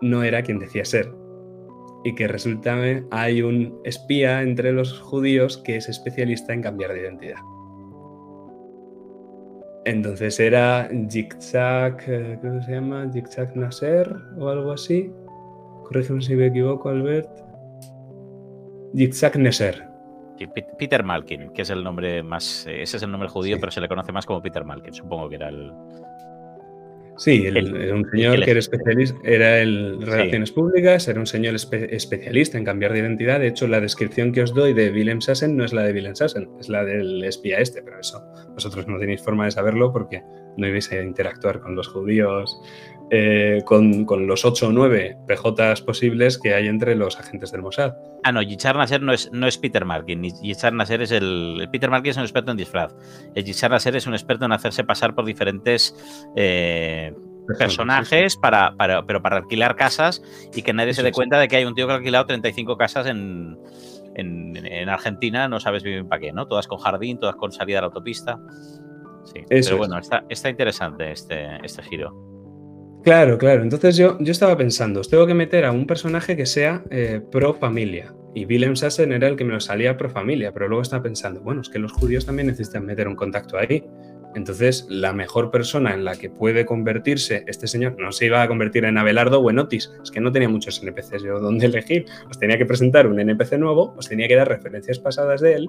S5: no era quien decía ser? Y que resulta hay un espía entre los judíos que es especialista en cambiar de identidad. Entonces era Jigzag, ¿cómo se llama? Jigzag Nasser o algo así. Corrígeme si me equivoco, Albert. Jigzag Nasser.
S2: Peter Malkin, que es el nombre más. Ese es el nombre judío, sí. pero se le conoce más como Peter Malkin. Supongo que era el.
S5: Sí, el, el, un señor el, que era especialista, era el Relaciones sí. Públicas, era un señor espe especialista en cambiar de identidad. De hecho, la descripción que os doy de Willem Sassen no es la de Willem Sassen, es la del espía este, pero eso vosotros no tenéis forma de saberlo porque no ibais a interactuar con los judíos, eh, con, con, los 8 o 9 PJs posibles que hay entre los agentes del Mossad.
S2: Ah, no, Yitzhar Nasser no es, no es Peter Markin. Yitzhar Nasser es el, el, Peter Markin es un experto en disfraz. El Yitzhar Nasser es un experto en hacerse pasar por diferentes eh, personajes, para, para, pero para alquilar casas y que nadie se dé cuenta de que hay un tío que ha alquilado 35 casas en, en, en Argentina, no sabes bien para qué, ¿no? Todas con jardín, todas con salida a la autopista. Sí, Eso pero bueno, es. está, está interesante este, este giro.
S5: Claro, claro. Entonces yo, yo estaba pensando, os tengo que meter a un personaje que sea eh, pro familia. Y Willem Sassen era el que me lo salía pro familia, pero luego estaba pensando, bueno, es que los judíos también necesitan meter un contacto ahí. Entonces, la mejor persona en la que puede convertirse este señor no se iba a convertir en Abelardo o en Otis, es que no tenía muchos NPCs yo donde elegir. Os tenía que presentar un NPC nuevo, os tenía que dar referencias pasadas de él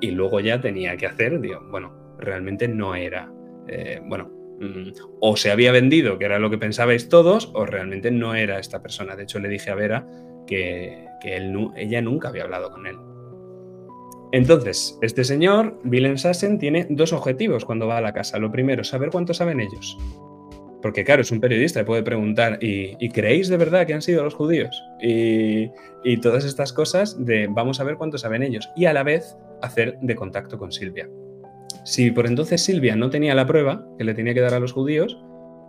S5: y luego ya tenía que hacer, digo, bueno, realmente no era, eh, bueno, o se había vendido, que era lo que pensabais todos, o realmente no era esta persona. De hecho, le dije a Vera que, ella nunca había hablado con él. Entonces, este señor, Willem Sassen, tiene dos objetivos cuando va a la casa. Lo primero, saber cuánto saben ellos. Porque claro, es un periodista y puede preguntar, ¿y, ¿y creéis de verdad que han sido los judíos? Y, y todas estas cosas de vamos a ver cuánto saben ellos. Y a la vez hacer de contacto con Silvia. Si por entonces Silvia no tenía la prueba que le tenía que dar a los judíos,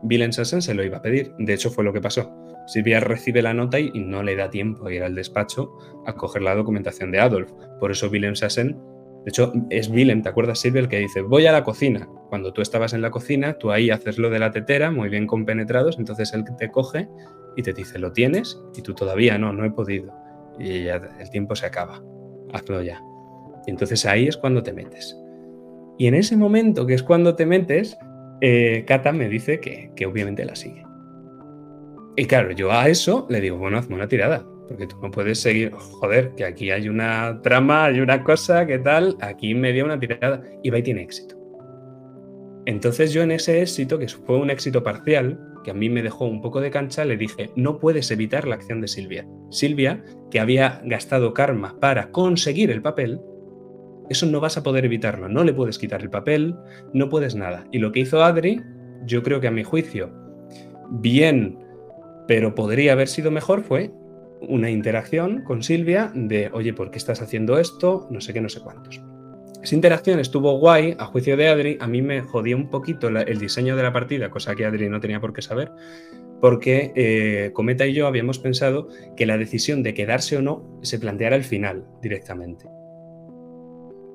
S5: Willem Sassen se lo iba a pedir. De hecho, fue lo que pasó. Silvia recibe la nota y no le da tiempo a ir al despacho a coger la documentación de Adolf. Por eso Willem Sassen, de hecho, es Willem, ¿te acuerdas, Silvia, el que dice, voy a la cocina? Cuando tú estabas en la cocina, tú ahí haces lo de la tetera, muy bien compenetrados, entonces él te coge y te dice, ¿lo tienes? Y tú todavía no, no he podido. Y ya el tiempo se acaba. Hazlo ya. Y entonces ahí es cuando te metes. Y en ese momento, que es cuando te metes, eh, Kata me dice que, que, obviamente la sigue. Y claro, yo a eso le digo, bueno, hazme una tirada, porque tú no puedes seguir, joder, que aquí hay una trama, hay una cosa, ¿qué tal? Aquí me dio una tirada y va y tiene éxito. Entonces yo en ese éxito, que fue un éxito parcial, que a mí me dejó un poco de cancha, le dije, no puedes evitar la acción de Silvia. Silvia, que había gastado karma para conseguir el papel, eso no vas a poder evitarlo, no le puedes quitar el papel, no puedes nada. Y lo que hizo Adri, yo creo que a mi juicio, bien, pero podría haber sido mejor, fue una interacción con Silvia de, oye, ¿por qué estás haciendo esto? No sé qué, no sé cuántos. esa interacción estuvo guay, a juicio de Adri, a mí me jodía un poquito la- el diseño de la partida, cosa que Adri no tenía por qué saber, porque eh, Cometa y yo habíamos pensado que la decisión de quedarse o no se planteara al final directamente.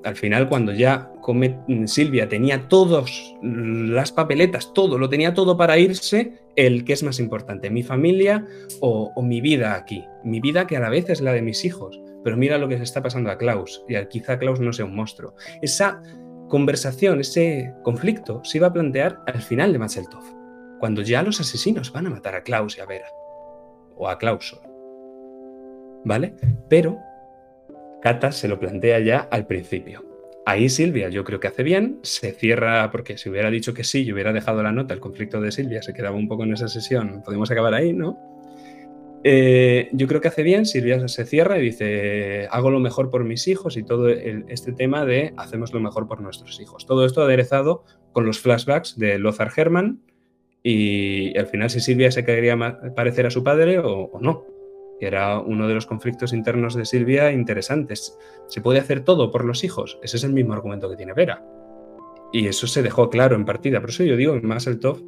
S5: Al final, cuando ya Come- Silvia tenía todas las papeletas, todo, lo tenía todo para irse, el que es más importante, mi familia o, mi vida aquí. Mi vida que a la vez es la de mis hijos. Pero mira lo que se está pasando a Klaus, y quizá Klaus no sea un monstruo. Esa conversación, ese conflicto, se iba a plantear al final de Matzeltov, cuando ya los asesinos van a matar a Klaus y a Vera, o a Klaus solo. ¿Vale? Pero Kata se lo plantea ya al principio. Ahí Silvia yo creo que hace bien, se cierra, porque si hubiera dicho que sí y hubiera dejado la nota, el conflicto de Silvia se quedaba un poco en esa sesión, podemos acabar ahí, ¿no? Eh, yo creo que hace bien, Silvia se cierra y dice, hago lo mejor por mis hijos y todo este tema de hacemos lo mejor por nuestros hijos. Todo esto aderezado con los flashbacks de Lothar Herman y al final si Silvia se quería parecer a su padre o no. Que era uno de los conflictos internos de Silvia interesantes. ¿Se puede hacer todo por los hijos? Ese es el mismo argumento que tiene Vera. Y eso se dejó claro en partida. Por eso yo digo, en Masseltoff,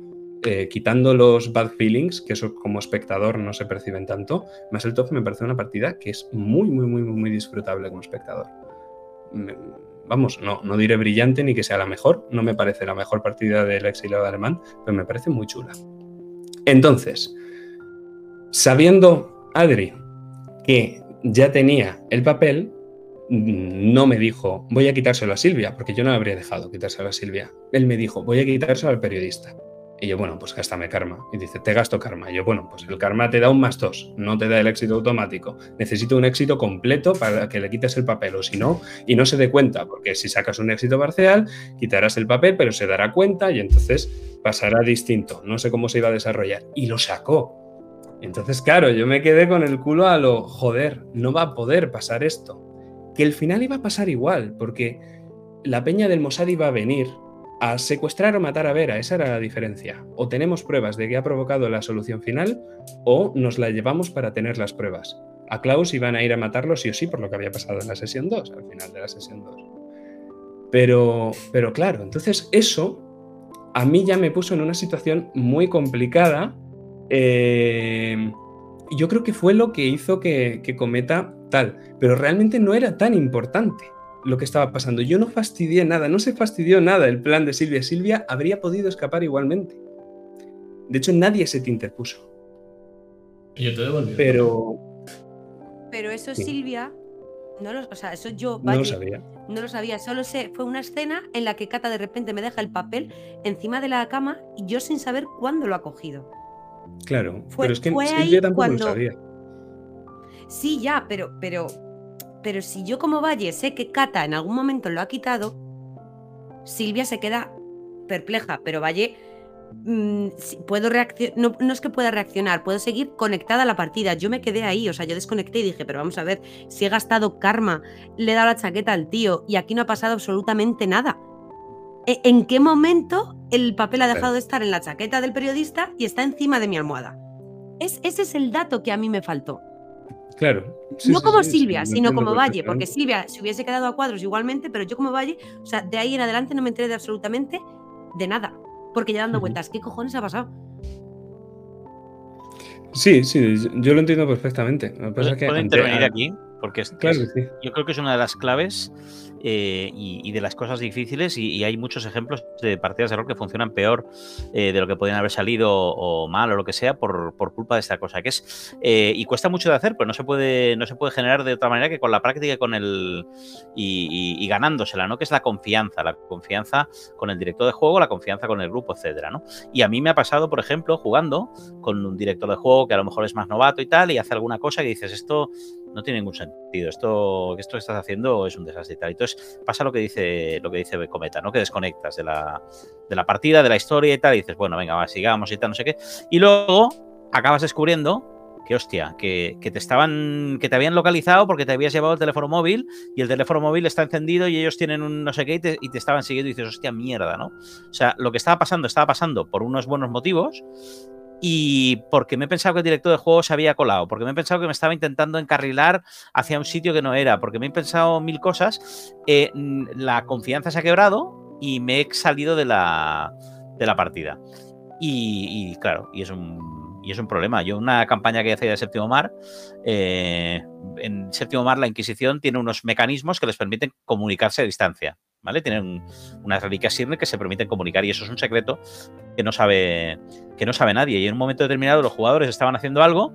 S5: eh, quitando los bad feelings, que eso como espectador no se perciben tanto, Masseltoff me parece una partida que es muy, muy, muy, muy disfrutable como espectador. Vamos, no, no diré brillante ni que sea la mejor, no me parece la mejor partida del exiliado alemán, pero me parece muy chula. Entonces, sabiendo Adri que ya tenía el papel, mm, no me dijo, voy a quitárselo a Silvia, porque yo no habría dejado quitárselo a Silvia. Él me dijo, voy a quitárselo al periodista. Y yo, bueno, pues gástame karma. Y dice, te gasto karma. Y yo, bueno, pues el karma te da un más dos, no te da el éxito automático. Necesito un éxito completo para que le quites el papel, o si no, y no se dé cuenta, porque si sacas un éxito parcial, quitarás el papel, pero se dará cuenta y entonces pasará distinto. No sé cómo se iba a desarrollar. Y lo sacó. Entonces, claro, yo me quedé con el culo a lo, joder, no va a poder pasar esto. Que el final iba a pasar igual, porque la peña del Mossad iba a venir a secuestrar o matar a Vera, esa era la diferencia. O tenemos pruebas de que ha provocado la solución final, o nos la llevamos para tener las pruebas. A Klaus iban a ir a matarlo sí o sí por lo que había pasado en la sesión 2, al final de la sesión 2. Pero, pero claro, entonces eso a mí ya me puso en una situación muy complicada. Eh, yo creo que fue lo que hizo que, que Cometa tal, pero realmente no era tan importante lo que estaba pasando. Yo no fastidié nada, no se fastidió nada el plan de Silvia. Silvia habría podido escapar igualmente. De hecho, nadie se te interpuso.
S1: Yo te devolví.
S5: Pero
S3: Pero eso
S5: Sí.
S3: Silvia, no lo, o sea, eso yo
S5: no lo sabía.
S3: no lo sabía, solo sé, fue una escena en la que Cata de repente me deja el papel encima de la cama y yo sin saber cuándo lo ha cogido.
S5: Claro,
S3: Fue-
S5: pero es que
S3: fue
S5: Silvia tampoco
S3: cuando-
S5: lo sabía.
S3: Sí, ya, pero, pero, pero si yo como Valle sé que Cata en algún momento lo ha quitado, Silvia se queda perpleja, pero Valle mm, puedo reaccionar, no, no es que pueda reaccionar, puedo seguir conectada a la partida. Yo me quedé ahí, o sea, yo desconecté y dije, pero vamos a ver, si he gastado karma, le he dado la chaqueta al tío y aquí no ha pasado absolutamente nada. ¿E- ¿En qué momento el papel ha dejado de estar en la chaqueta del periodista y está encima de mi almohada? Es, ese es el dato que a mí me faltó
S5: Claro. Sí,
S3: no
S5: sí,
S3: como
S5: sí,
S3: Silvia, sino como Valle, porque. Silvia se hubiese quedado a cuadros igualmente, pero yo como Valle, o sea, de ahí en adelante no me enteré de absolutamente de nada. Porque ya dando vueltas, ¿qué cojones ha pasado?
S5: Sí, sí, yo lo entiendo perfectamente. Lo que pasa
S2: ¿Puedo,
S5: es que
S2: puedo
S5: ante-
S2: intervenir aquí? Porque es-
S5: Claro
S2: es- yo creo que es una de las claves eh, y, de las cosas difíciles y, hay muchos ejemplos de partidas de rol que funcionan peor eh, de lo que podrían haber salido o, mal o lo que sea por, por culpa de esta cosa que es eh, y cuesta mucho de hacer pero no se puede no se puede generar de otra manera que con la práctica y con el y ganándosela no que es la confianza la confianza con el director de juego la confianza con el grupo etcétera no y a mí me ha pasado por ejemplo jugando con un director de juego que a lo mejor es más novato y tal y hace alguna cosa que dices esto no tiene ningún sentido. Esto, que estás haciendo es un desastre y tal. Entonces pasa lo que dice, lo que dice Cometa, ¿no? Que desconectas de la, de la partida, de la historia y tal, y dices, bueno, venga, va, sigamos y tal, no sé qué. Y luego acabas descubriendo que, hostia, que, que te estaban, que te habían localizado porque te habías llevado el teléfono móvil y el teléfono móvil está encendido y ellos tienen un no sé qué y te, y te estaban siguiendo y dices, hostia, mierda, ¿no? O sea, lo que estaba pasando, estaba pasando por unos buenos motivos y porque me he pensado que el director de juego se había colado, porque me he pensado que me estaba intentando encarrilar hacia un sitio que no era, porque me he pensado mil cosas, eh, mm, la confianza se ha quebrado y me he salido de la, de la partida. Y, claro, y es un, y es un problema. Yo una campaña que hacía de Séptimo Mar, eh, en Séptimo Mar la Inquisición tiene unos mecanismos que les permiten comunicarse a distancia. ¿Vale? Tienen unas reliquias Sirne que se permiten comunicar y eso es un secreto que no sabe que no sabe nadie. Y en un momento determinado los jugadores estaban haciendo algo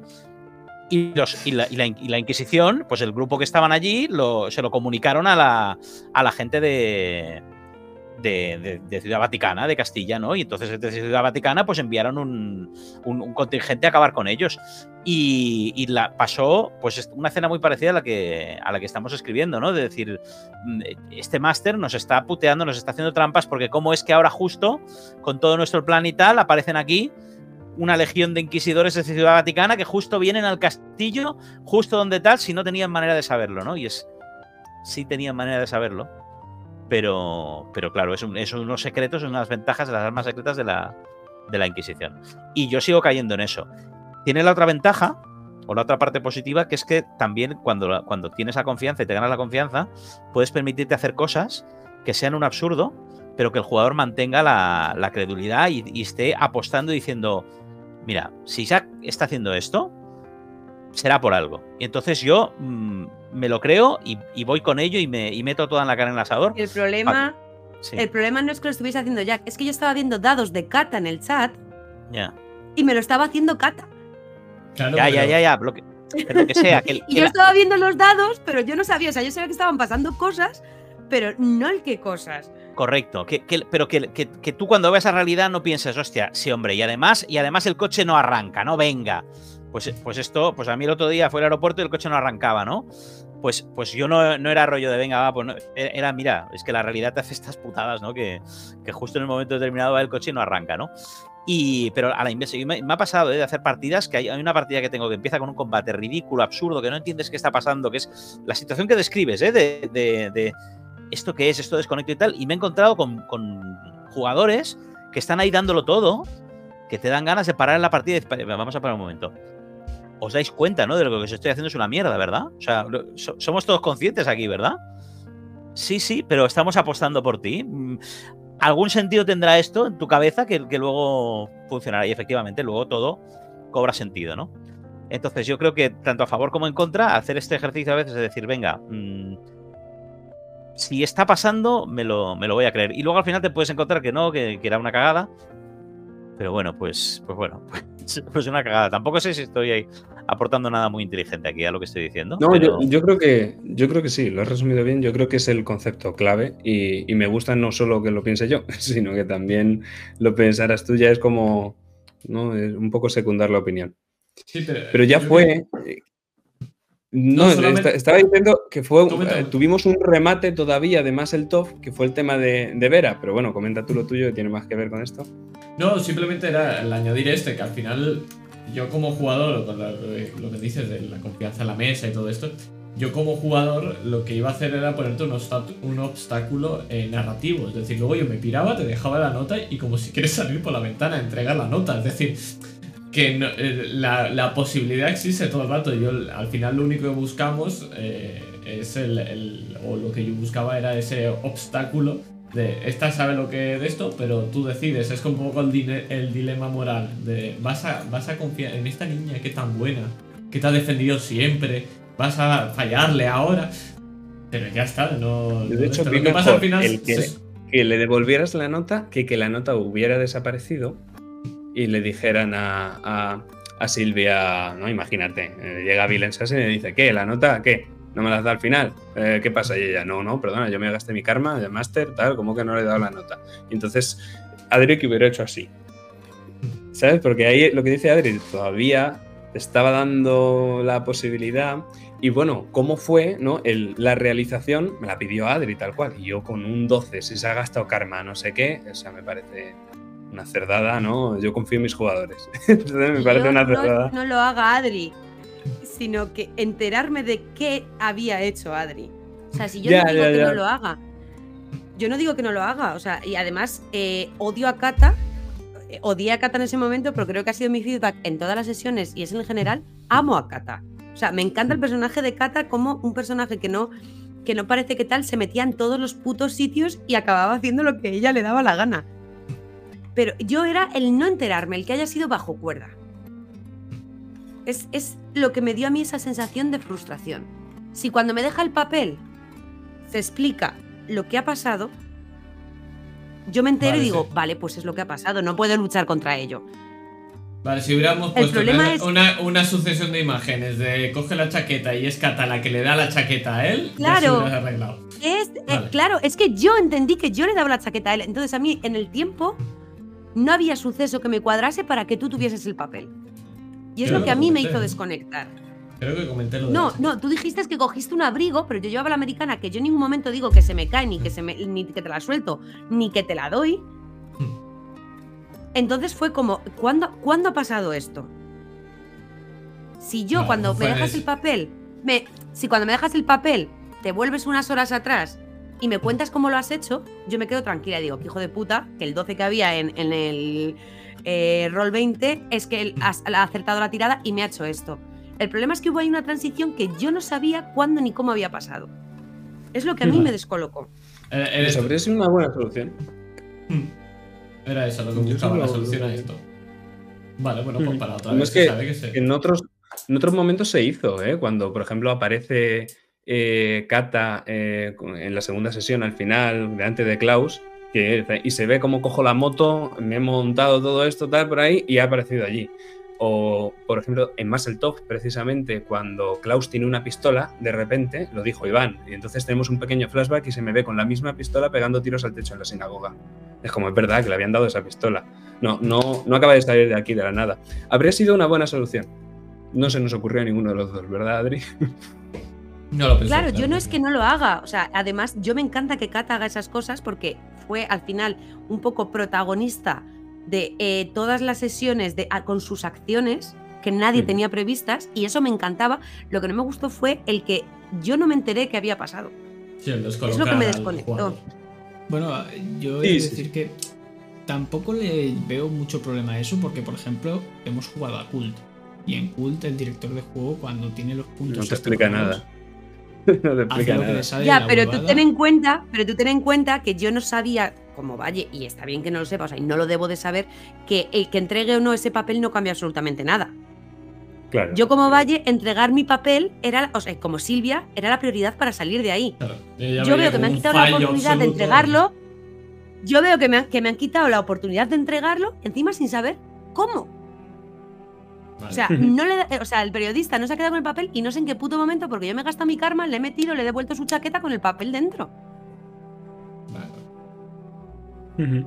S2: y, los, y, la, y, la, Inquisición, pues el grupo que estaban allí, se lo comunicaron a la, a la gente de, de, de, Ciudad Vaticana, de Castilla, ¿no? Y entonces desde Ciudad Vaticana pues enviaron un, un, contingente a acabar con ellos. Y, y, la pasó pues una escena muy parecida a la que, a la que estamos escribiendo, ¿no? De decir, mm, este máster nos está puteando, nos está haciendo trampas porque cómo es que ahora justo, con todo nuestro plan y tal, aparecen aquí una legión de inquisidores de Ciudad Vaticana que justo vienen al castillo, justo donde tal, si no tenían manera de saberlo, ¿no? Y es, sí tenían manera de saberlo pero, pero claro, es, un, es unos secretos, es unas ventajas de las armas secretas de la, de la Inquisición. Y yo sigo cayendo en eso. Tiene la otra ventaja, o la otra parte positiva, que es que también cuando, cuando tienes la confianza y te ganas la confianza, puedes permitirte hacer cosas que sean un absurdo, pero que el jugador mantenga la, credulidad y, y, esté apostando y diciendo, mira, si Jack está haciendo esto, será por algo. Y entonces yo mmm, me lo creo y, y, voy con ello y me y meto toda en la cara en el asador.
S3: El problema, sí. el problema no es que lo estuviese haciendo Jack, es que yo estaba viendo dados de Kata en el chat
S2: yeah.
S3: y me lo estaba haciendo Kata.
S2: Claro, ya, pero... ya, ya, ya, lo que, lo que sea. Que,
S3: y yo la... estaba viendo los dados, pero yo no sabía, o sea, yo sabía que estaban pasando cosas, pero no el qué cosas.
S2: Correcto, que, que, pero que, que, tú cuando ves la realidad no pienses, hostia, sí, hombre, y además, y además el coche no arranca, no venga. Pues, pues esto, pues a mí el otro día fue al aeropuerto y el coche no arrancaba, ¿no? Pues, pues yo no, no era rollo de venga, va, pues no, era, mira, es que la realidad te hace estas putadas, ¿no? Que, que justo en el momento determinado va el coche y no arranca, ¿no? Y, pero a la inversa, me, me, ha pasado ¿eh? de hacer partidas que hay, una partida que tengo que empieza con un combate ridículo, absurdo, que no entiendes qué está pasando, que es la situación que describes, ¿eh? De, esto que es, esto desconecto y tal, y me he encontrado con, jugadores que están ahí dándolo todo, que te dan ganas de parar en la partida y vamos a parar un momento os dais cuenta, ¿no? De lo que os estoy haciendo es una mierda, ¿verdad? O sea, so, somos todos conscientes aquí, ¿verdad? Sí, sí, pero estamos apostando por ti. Mm, ¿Algún sentido tendrá esto en tu cabeza que, luego funcionará? Y efectivamente, luego todo cobra sentido, ¿no? Entonces, yo creo que tanto a favor como en contra, hacer este ejercicio a veces es decir, venga, mmm, si está pasando, me lo, me lo, voy a creer. Y luego al final te puedes encontrar que no, que, que era una cagada. Pero bueno, pues, pues bueno, pues, pues una cagada. Tampoco sé si estoy ahí aportando nada muy inteligente aquí a lo que estoy diciendo.
S5: No, pero... yo, yo, creo que yo creo que sí, lo has resumido bien. Yo creo que es el concepto clave y, y, me gusta no solo que lo piense yo, sino que también lo pensaras tú. Ya es como, ¿no? Es un poco secundar la opinión.
S1: Sí, pero,
S5: pero, ya fue. No, estaba diciendo que fue eh, tuvimos un remate todavía de más el top, que fue el tema de, de, Vera, pero bueno, comenta tú lo tuyo, que tiene más que ver con esto.
S1: No, simplemente era el añadir este, que al final yo como jugador, la, lo que dices de la confianza en la mesa y todo esto, yo como jugador lo que iba a hacer era ponerte un, un obstáculo eh, narrativo, es decir, luego yo me piraba, te dejaba la nota y como si quieres salir por la ventana, entregar la nota, es decir que no, eh, la, la, posibilidad existe todo el rato. Yo al final lo único que buscamos eh, es el, el, o lo que yo buscaba era ese obstáculo de esta sabe lo que de esto, pero tú decides. Es como un poco el, el dilema moral de vas a, vas a confiar en esta niña que tan buena, que te ha defendido siempre, vas a fallarle ahora. Pero ya está, no.
S5: De hecho, no lo que pasa al final el que, que le devolvieras la nota que que la nota hubiera desaparecido y le dijeran a, a, a Silvia, no, imagínate, eh, llega Bill y le dice, ¿qué? ¿La nota? ¿Qué? ¿No me las da al final? Eh, ¿Qué pasa? Y ella, no, no, perdona, yo me gasté mi karma de máster, tal, como que no le he dado la nota. Y entonces, Adri que hubiera hecho así. ¿Sabes? Porque ahí lo que dice Adri, todavía estaba dando la posibilidad. Y bueno, ¿cómo fue no? El, la realización? Me la pidió Adri tal cual. Y yo con un 12, si se ha gastado karma, no sé qué, o sea, me parece una cerdada, ¿no? Yo confío en mis jugadores. me parece
S3: Yo
S5: una cerdada.
S3: No, no, lo haga Adri, sino que enterarme de qué había hecho Adri. O sea, si yo ya, no digo ya, que ya. no lo haga, yo no digo que no lo haga, o sea, y además eh, odio a Kata. eh, odié a Kata en ese momento, pero creo que ha sido mi feedback en todas las sesiones y es en general, amo a Kata. O sea, me encanta el personaje de Kata como un personaje que no, que no parece que tal, se metía en todos los putos sitios y acababa haciendo lo que ella le daba la gana. Pero yo era el no enterarme, el que haya sido bajo cuerda. Es, es lo que me dio a mí esa sensación de frustración. Si cuando me deja el papel se explica lo que ha pasado, yo me entero
S1: Vale,
S3: y digo,
S1: sí.
S3: vale, pues es lo que ha pasado, no puedo luchar contra ello.
S1: Vale, si hubiéramos
S3: El
S1: puesto una,
S3: es-
S1: una, una sucesión de imágenes de coge la chaqueta y es Kata la que le da la chaqueta a él, ya se
S3: Claro.
S1: arreglado.
S3: Es, eh, claro, es que yo entendí que yo le daba la chaqueta a él. Entonces a mí en el tiempo no había suceso que me cuadrase para que tú tuvieses el papel. Y es
S1: Creo
S3: lo que
S1: que
S3: a mí me hizo desconectar.
S1: Creo que comenté lo de
S3: No, no, tú dijiste que cogiste un abrigo, pero yo llevaba la americana que yo en ningún momento digo que se me cae, ni que, se me, ni que te la suelto, ni que te la doy. Entonces fue como, ¿cuándo, ¿cuándo ha pasado esto? Si yo cuando me dejas el papel, me, si cuando me dejas el papel te vuelves unas horas atrás y me cuentas cómo lo has hecho, yo me quedo tranquila y digo, que hijo de puta, que el 12 que había en, en el eh, Roll 20 es que él ha, ha acertado la tirada y me ha hecho esto. El problema es que hubo ahí una transición que yo no sabía cuándo ni cómo había pasado. Es lo que a mí me descolocó.
S1: Era, era
S5: Pues
S1: esto.
S5: habría sido una buena solución.
S1: Era eso lo que buscaba, la solución a esto. Vale, bueno, pues para otra
S5: No,
S1: vez
S5: es
S1: se
S5: que
S1: sabe que se...
S5: En otros, en otros momentos se hizo, ¿eh? Cuando, por ejemplo, aparece eh, Kata eh, en la segunda sesión al final, delante de Klaus, que, y se ve cómo cojo la moto, me he montado todo esto, tal, por ahí, y ha aparecido allí. O, por ejemplo, en Top, precisamente, cuando Klaus tiene una pistola, de repente, lo dijo Iván, y entonces tenemos un pequeño flashback y se me ve con la misma pistola pegando tiros al techo en la sinagoga. Es como, es verdad que le habían dado esa pistola. No, no, no acaba de salir de aquí de la nada. Habría sido una buena solución. No se nos ocurrió a ninguno de los dos, ¿verdad, Adri?
S1: No lo pensé,
S3: Claro, yo no es que no lo haga. O sea, además, yo me encanta que Kata haga esas cosas porque fue al final un poco protagonista de eh, todas las sesiones de, a- con sus acciones que nadie
S5: Mm.
S3: tenía previstas y eso me encantaba. Lo que no me gustó fue el que yo no me enteré que había pasado.
S1: Sí,
S3: Es lo que me desconectó.
S4: Bueno, yo he
S5: Sí,
S4: de
S5: sí,
S4: decir que tampoco le veo mucho problema a eso, porque por ejemplo, hemos jugado a Cult. Y en Cult, el director de juego, cuando tiene los puntos.
S5: No te explica nada. no te explica nada.
S3: Ya, pero tú ten en cuenta, pero tú ten en cuenta que yo no sabía, como Valle, y está bien que no lo sepa, o sea, y no lo debo de saber, que el que entregue o no ese papel no cambia absolutamente nada.
S5: Claro.
S3: Yo como Valle, entregar mi papel era, o sea, como Silvia, era la prioridad para salir de ahí.
S1: Claro,
S3: Yo veo que me han quitado la oportunidad de entregarlo. Yo veo que me, han, que me han quitado la oportunidad de entregarlo, encima sin saber cómo.
S1: Vale.
S3: O sea, no le, da- o sea, el periodista no se ha quedado con el papel y no sé en qué puto momento, porque yo me he gastado mi karma, le he metido, le he devuelto su chaqueta con el papel dentro.
S1: Vale.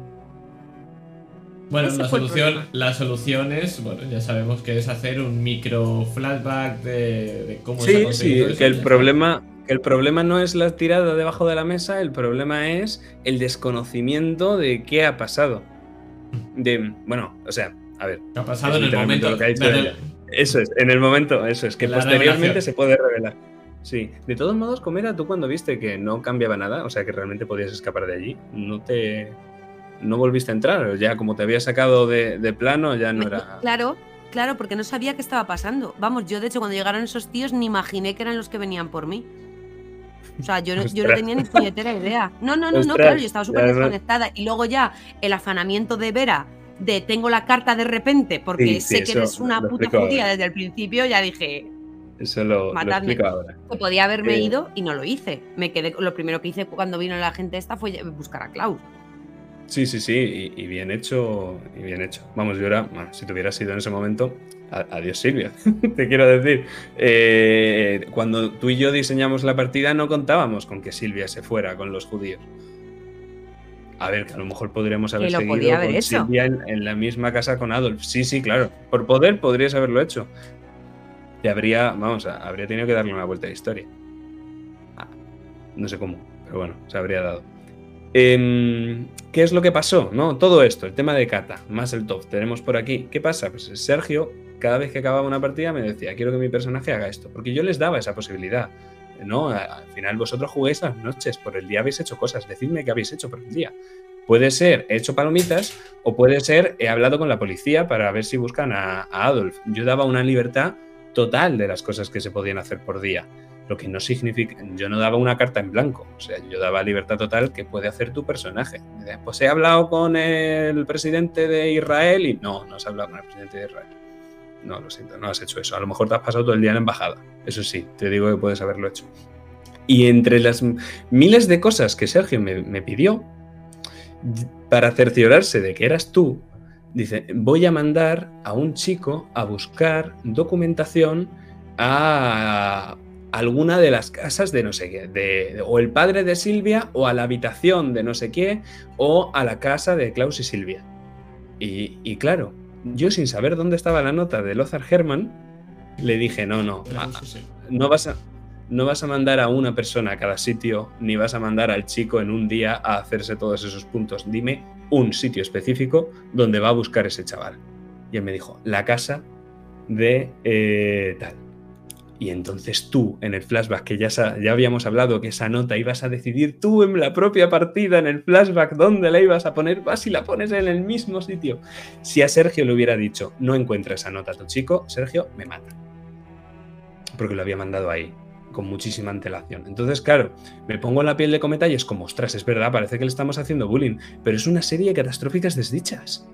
S1: Bueno, la solución, la solución es, bueno, ya sabemos que es hacer un micro flashback de, de cómo se ha
S5: Sí, sí,
S1: eso
S5: que el problema, que el problema no es la tirada debajo de la mesa, el problema es el desconocimiento de qué ha pasado. De, bueno, o sea, a ver,
S1: está. ¿Qué ha pasado en el momento?
S5: lo que ha dicho eso es, en el momento, eso es, que
S1: La
S5: posteriormente
S1: revelación.
S5: se puede revelar. Sí, de todos modos, Comera, tú cuando viste que no cambiaba nada, o sea, que realmente podías escapar de allí, no te... No volviste a entrar, ya como te había sacado de, de plano, ya no era...
S3: Claro, claro, porque no sabía qué estaba pasando. Vamos, yo de hecho cuando llegaron esos tíos ni imaginé que eran los que venían por mí. O sea, yo no, yo no tenía ni puñetera idea. No, no, no, no, claro, yo estaba súper desconectada. Y luego ya el afanamiento de Vera de tengo la carta de repente porque
S5: Sí, sí,
S3: sé que eres una puta judía desde el principio, ya dije
S5: Eso lo,
S3: Matadme.
S5: explico ahora.
S3: que podía haberme
S5: Eh.
S3: ido y no lo hice. Me quedé, lo primero que hice cuando vino la gente esta fue buscar a Klaus.
S5: Sí, sí, sí, y, y bien hecho, y bien hecho. Vamos, yo era, bueno, si te hubieras sido en ese momento, a- adiós Silvia, te quiero decir. Eh, cuando tú y yo diseñamos la partida no contábamos con que Silvia se fuera con los judíos. A ver, que a lo mejor podríamos haber seguido
S3: haber
S5: con. Silvia en, en la misma casa con Adolf. Sí, sí, claro. Por poder podrías haberlo hecho. Te habría, vamos, a- habría tenido que darle una vuelta de historia. Ah, no sé cómo, pero bueno, se habría dado. Em, ¿Qué es lo que pasó? ¿No? Todo esto, el tema de Kata, más el top, tenemos por aquí. ¿Qué pasa? Pues Sergio, cada vez que acababa una partida, me decía, quiero que mi personaje haga esto, porque yo les daba esa posibilidad. No, al final vosotros juguéis las noches, por el día habéis hecho cosas, decidme qué habéis hecho por el día. Puede ser he hecho palomitas o puede ser he hablado con la policía para ver si buscan a, a Adolf. Yo daba una libertad total de las cosas que se podían hacer por día. Lo que no significa, yo no daba una carta en blanco, o sea, yo daba libertad total que puede hacer tu personaje. Pues he hablado con el presidente de Israel y no, no has hablado con el presidente de Israel. No, lo siento, no has hecho eso. A lo mejor te has pasado todo el día en la embajada. Eso sí, te digo que puedes haberlo hecho. Y entre las miles de cosas que Sergio me, me pidió, para cerciorarse de que eras tú, dice, voy a mandar a un chico a buscar documentación a alguna de las casas de no sé qué, de, o el padre de Silvia, o a la habitación de no sé qué, o a la casa de Klaus y Silvia. Y, y claro, yo sin saber dónde estaba la nota de Lothar Herman, le dije, no, no, a- no vas a, no vas a mandar a una persona a cada sitio, ni vas a mandar al chico en un día a hacerse todos esos puntos. Dime un sitio específico donde va a buscar ese chaval. Y él me dijo, la casa de eh, tal. Y entonces tú, en el flashback, que ya, ya habíamos hablado que esa nota ibas a decidir tú en la propia partida, en el flashback, dónde la ibas a poner, vas y la pones en el mismo sitio. Si a Sergio le hubiera dicho, no encuentra esa nota tu chico, Sergio me mata. Porque lo había mandado ahí, con muchísima antelación. Entonces, claro, me pongo en la piel de cometa y es como, ostras, es verdad, parece que le estamos haciendo bullying, pero es una serie de catastróficas desdichas.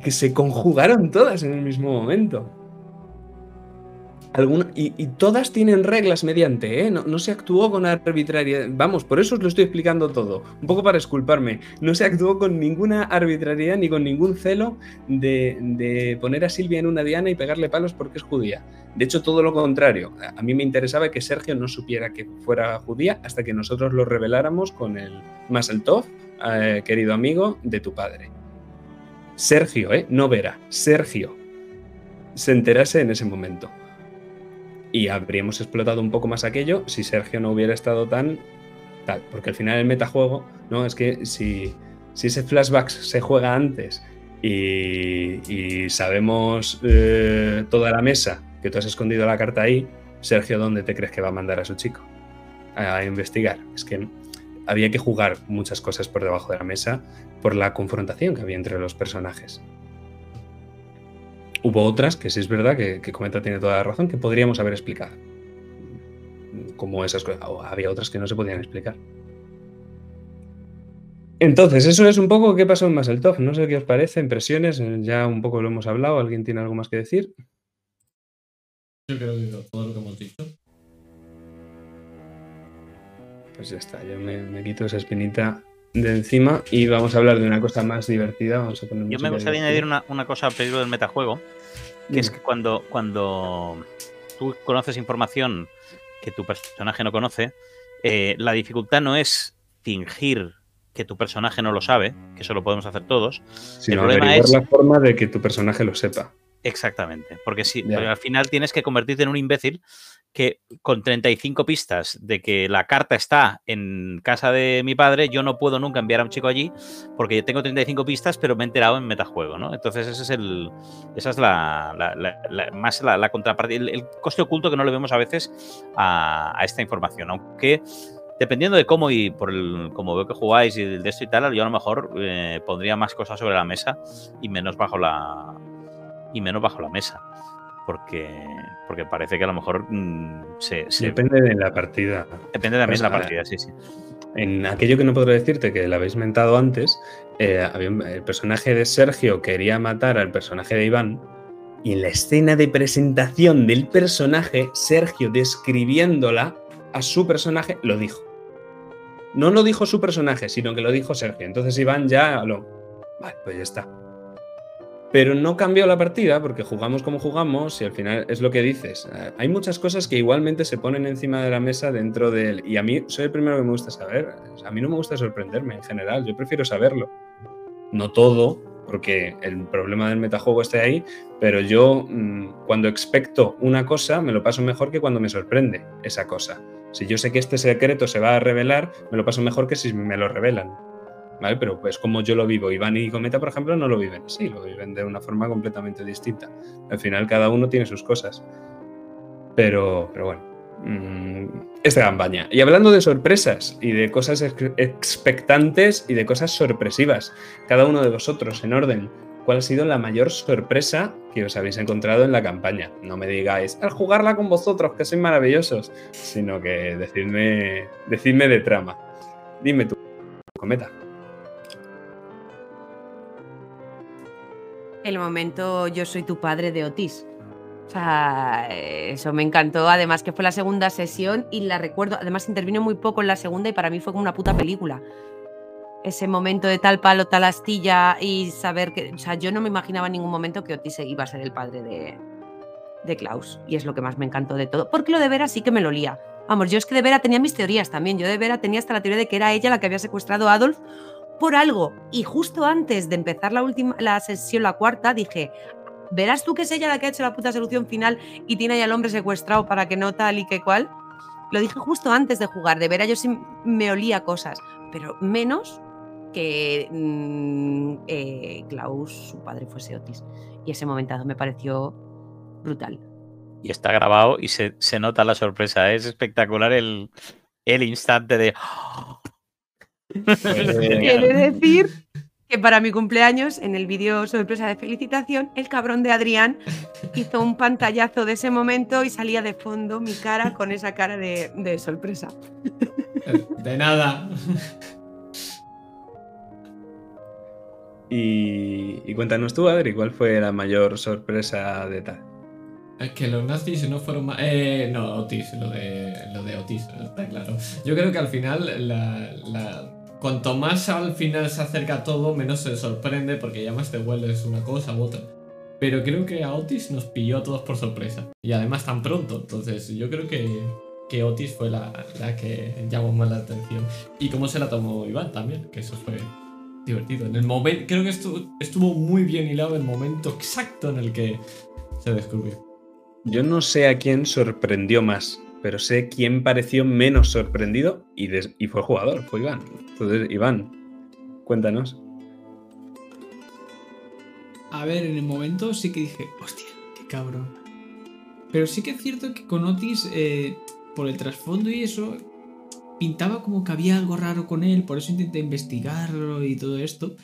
S5: Que se conjugaron todas en el mismo momento. Alguna- y, todas tienen reglas mediante, ¿eh? No, se actuó con arbitrariedad. Vamos, por eso os lo estoy explicando todo. Un poco para esculparme. No se actuó con ninguna arbitrariedad ni con ningún celo de, poner a Silvia en una diana y pegarle palos porque es judía. De hecho, todo lo contrario. A mí me interesaba que Sergio no supiera que fuera judía hasta que nosotros lo reveláramos con el Masel Tov, eh, querido amigo de tu padre. Sergio, ¿eh? No Vera. Sergio se enterase en ese momento. Y habríamos explotado un poco más aquello si Sergio no hubiera estado tan tal. Porque al final el metajuego, ¿no? Es que si, si ese flashback se juega antes y, sabemos eh, toda la mesa que tú has escondido la carta ahí, Sergio, ¿dónde te crees que va a mandar a su chico? A investigar. Es que había que jugar muchas cosas por debajo de la mesa por la confrontación que había entre los personajes. Hubo otras que sí es verdad que, que Cometa tiene toda la razón que podríamos haber explicado. Como esas cosas. O había otras que no se podían explicar. Entonces, eso es un poco qué pasó en Maseltov. No sé qué os parece, impresiones, eh, ya un poco lo hemos hablado. ¿Alguien tiene algo más que decir?
S1: Yo creo que todo lo que hemos dicho.
S5: Pues ya está, yo me, me quito esa espinita de encima y vamos a hablar de una cosa más divertida. Vamos a poner
S2: Yo me gustaría añadir una, una cosa al peligro del metajuego, que es que cuando, cuando tú conoces información que tu personaje no conoce, eh, la dificultad no es fingir que tu personaje no lo sabe, que eso lo podemos hacer todos.
S5: Sino
S2: el problema es-
S5: la forma de que tu personaje lo sepa.
S2: Exactamente, porque si al final tienes que convertirte en un imbécil que con 35 pistas de que la carta está en casa de mi padre, yo no puedo nunca enviar a un chico allí porque yo tengo 35 pistas, pero me he enterado en metajuego, ¿no? Entonces ese es el, esa es la, más la, contrapartida, el, coste oculto que no le vemos a veces a, a esta información, aunque dependiendo de cómo y por el, como veo que jugáis y de esto y tal, yo a lo mejor eh, pondría más cosas sobre la mesa y menos bajo la y menos bajo la mesa. Porque, porque parece que a lo mejor mm, se, se-
S5: Depende de la partida.
S2: depende también de la partida, sí, sí.
S5: En aquello que no podré decirte, que lo habéis mentado antes, eh, el personaje de Sergio quería matar al personaje de Iván. Y en la escena de presentación del personaje, Sergio describiéndola a su personaje, lo dijo. No lo dijo su personaje, sino que lo dijo Sergio. Entonces Iván ya lo. Vale, pues ya está. Pero no cambió la partida porque jugamos como jugamos y al final es lo que dices. Eh, Hay muchas cosas que igualmente se ponen encima de la mesa dentro del... Y a mí soy el primero que me gusta saber. A mí no me gusta sorprenderme en general, yo prefiero saberlo. No todo, porque el problema del metajuego está ahí, pero yo mm, cuando expecto una cosa me lo paso mejor que cuando me sorprende esa cosa. Si yo sé que este secreto se va a revelar, me lo paso mejor que si me lo revelan. ¿Vale? Pero pues como yo lo vivo, Iván y Cometa, por ejemplo, no lo viven así, lo viven de una forma completamente distinta. Al final cada uno tiene sus cosas. Pero, bueno, mm, esta campaña. Y hablando de sorpresas y de cosas ex- expectantes y de cosas sorpresivas, cada uno de vosotros en orden, ¿cuál ha sido la mayor sorpresa que os habéis encontrado en la campaña? No me digáis, al jugarla con vosotros, que sois maravillosos, sino que decidme, decidme de trama. Dime tú, cometa.
S3: El momento yo soy tu padre de Otis. O sea, eso me encantó. Además que fue la segunda sesión y la recuerdo. Además intervino muy poco en la segunda y para mí fue como una puta película. Ese momento de tal palo, tal astilla y saber que... O sea, yo no me imaginaba en ningún momento que Otis iba a ser el padre de, de Klaus. Y es lo que más me encantó de todo. Porque lo de Vera sí que me lo lía. Vamos, yo es que de Vera tenía mis teorías también. Yo de Vera tenía hasta la teoría de que era ella la que había secuestrado a Adolf por algo. Y justo antes de empezar la última la sesión, la cuarta, dije, ¿verás tú que es ella la que ha hecho la puta solución final y tiene ahí al hombre secuestrado para que no tal y que cual? Lo dije justo antes de jugar, de Vera yo sí me olía cosas, pero menos que mm, eh, Klaus, su padre, fuese Otis. Y ese momentazo me pareció brutal.
S2: Y está grabado y se, se nota la sorpresa. Es espectacular el, el instante de.
S3: He de decir que para mi cumpleaños, en el vídeo sorpresa de felicitación, el cabrón de Adrián hizo un pantallazo de ese momento y salía de fondo mi cara con esa cara de, de sorpresa.
S1: De nada.
S5: Y, y cuéntanos tú, Adri, ¿cuál fue la mayor sorpresa de tal?
S1: Es que los nazis no fueron más. Eh, no, Otis, lo de, lo de Otis, está claro. Yo creo que al final, la, la- cuanto más al final se acerca todo, menos se sorprende porque ya más te hueles una cosa u otra. Pero creo que a Otis nos pilló a todos por sorpresa. Y además tan pronto. Entonces yo creo que, que Otis fue la, la que llamó más la atención. Y cómo se la tomó Iván también, que eso fue divertido. En el momento, creo que estuvo, muy bien hilado el momento exacto en el que se descubrió.
S5: Yo no sé a quién sorprendió más, pero sé quién pareció menos sorprendido y, y fue jugador, fue Iván. Entonces, Iván, cuéntanos.
S4: A ver, en el momento sí que dije, hostia, qué cabrón. Pero sí que es cierto que con Otis, eh, por el trasfondo y eso, pintaba como que había algo raro con él, por eso intenté investigarlo y todo esto.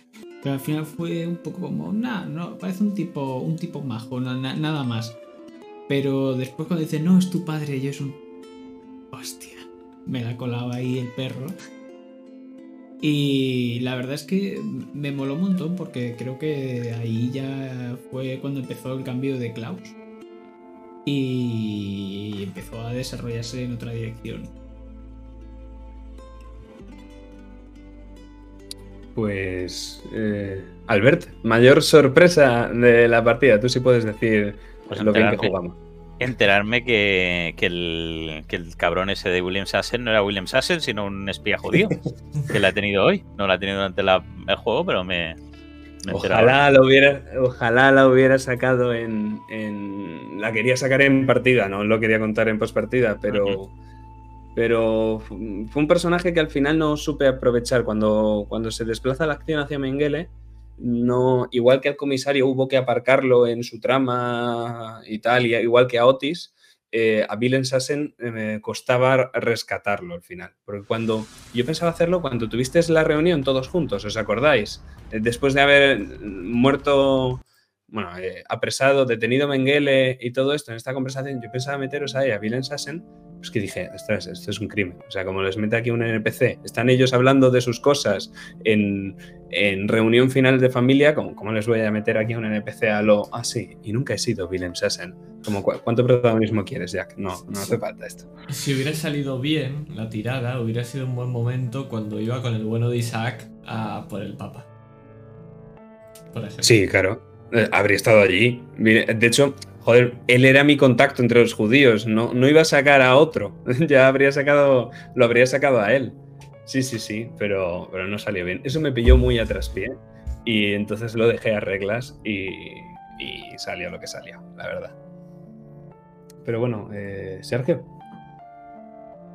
S4: Pero al final fue un poco como, nah, no, parece un tipo, un tipo majo, na- na- nada más. Pero después cuando dice, no, es tu padre, yo es un... Hostia, me la colaba ahí el perro. Y la verdad es que me moló un montón porque creo que ahí ya fue cuando empezó el cambio de Klaus. Y empezó a desarrollarse en otra dirección.
S5: Pues, eh, Albert, mayor sorpresa de la partida. Tú sí puedes decir
S2: Pues
S5: lo bien que jugamos.
S2: Enterarme que, que el, que el cabrón ese de William Sassen no era William Sassen, sino un espía judío. que la ha tenido hoy. No la ha tenido durante la- el juego, pero me. me.
S5: Ojalá la hubiera, ojalá la hubiera sacado en, en- La quería sacar en partida, no lo quería contar en postpartida, pero. Pero fu- fue un personaje que al final no supe aprovechar. Cuando, cuando se desplaza la acción hacia Mengele, no, igual que al comisario hubo que aparcarlo en su trama y tal, y igual que a Otis, eh, a Bill Sassen eh, costaba rescatarlo al final. Porque cuando yo pensaba hacerlo, cuando tuviste la reunión todos juntos, ¿os acordáis? Eh, Después de haber muerto, bueno, eh, apresado, detenido Mengele y todo esto en esta conversación, yo pensaba meteros ahí a Bill Sassen, pues que dije, ostras, esto es un crimen. O sea, como les mete aquí un NPC, están ellos hablando de sus cosas en, en reunión final de familia, como, ¿cómo les voy a meter aquí un NPC a lo así? y nunca he sido Willem Sassen. Como, "¿Cu- ¿Cuánto protagonismo quieres, Jack? No, no hace falta esto.
S1: Si hubiera salido bien la tirada, hubiera sido un buen momento cuando iba con el bueno de Isaac a por el Papa. Por ejemplo.
S5: Sí, claro. Eh, habría estado allí. De hecho, joder, él era mi contacto entre los judíos. No, no iba a sacar a otro. ya habría sacado. Lo habría sacado a él. Sí, sí, sí, pero, pero no salió bien. Eso me pilló muy a traspié. Y entonces lo dejé a reglas y, y salió lo que salió, la verdad. Pero bueno, eh, Sergio.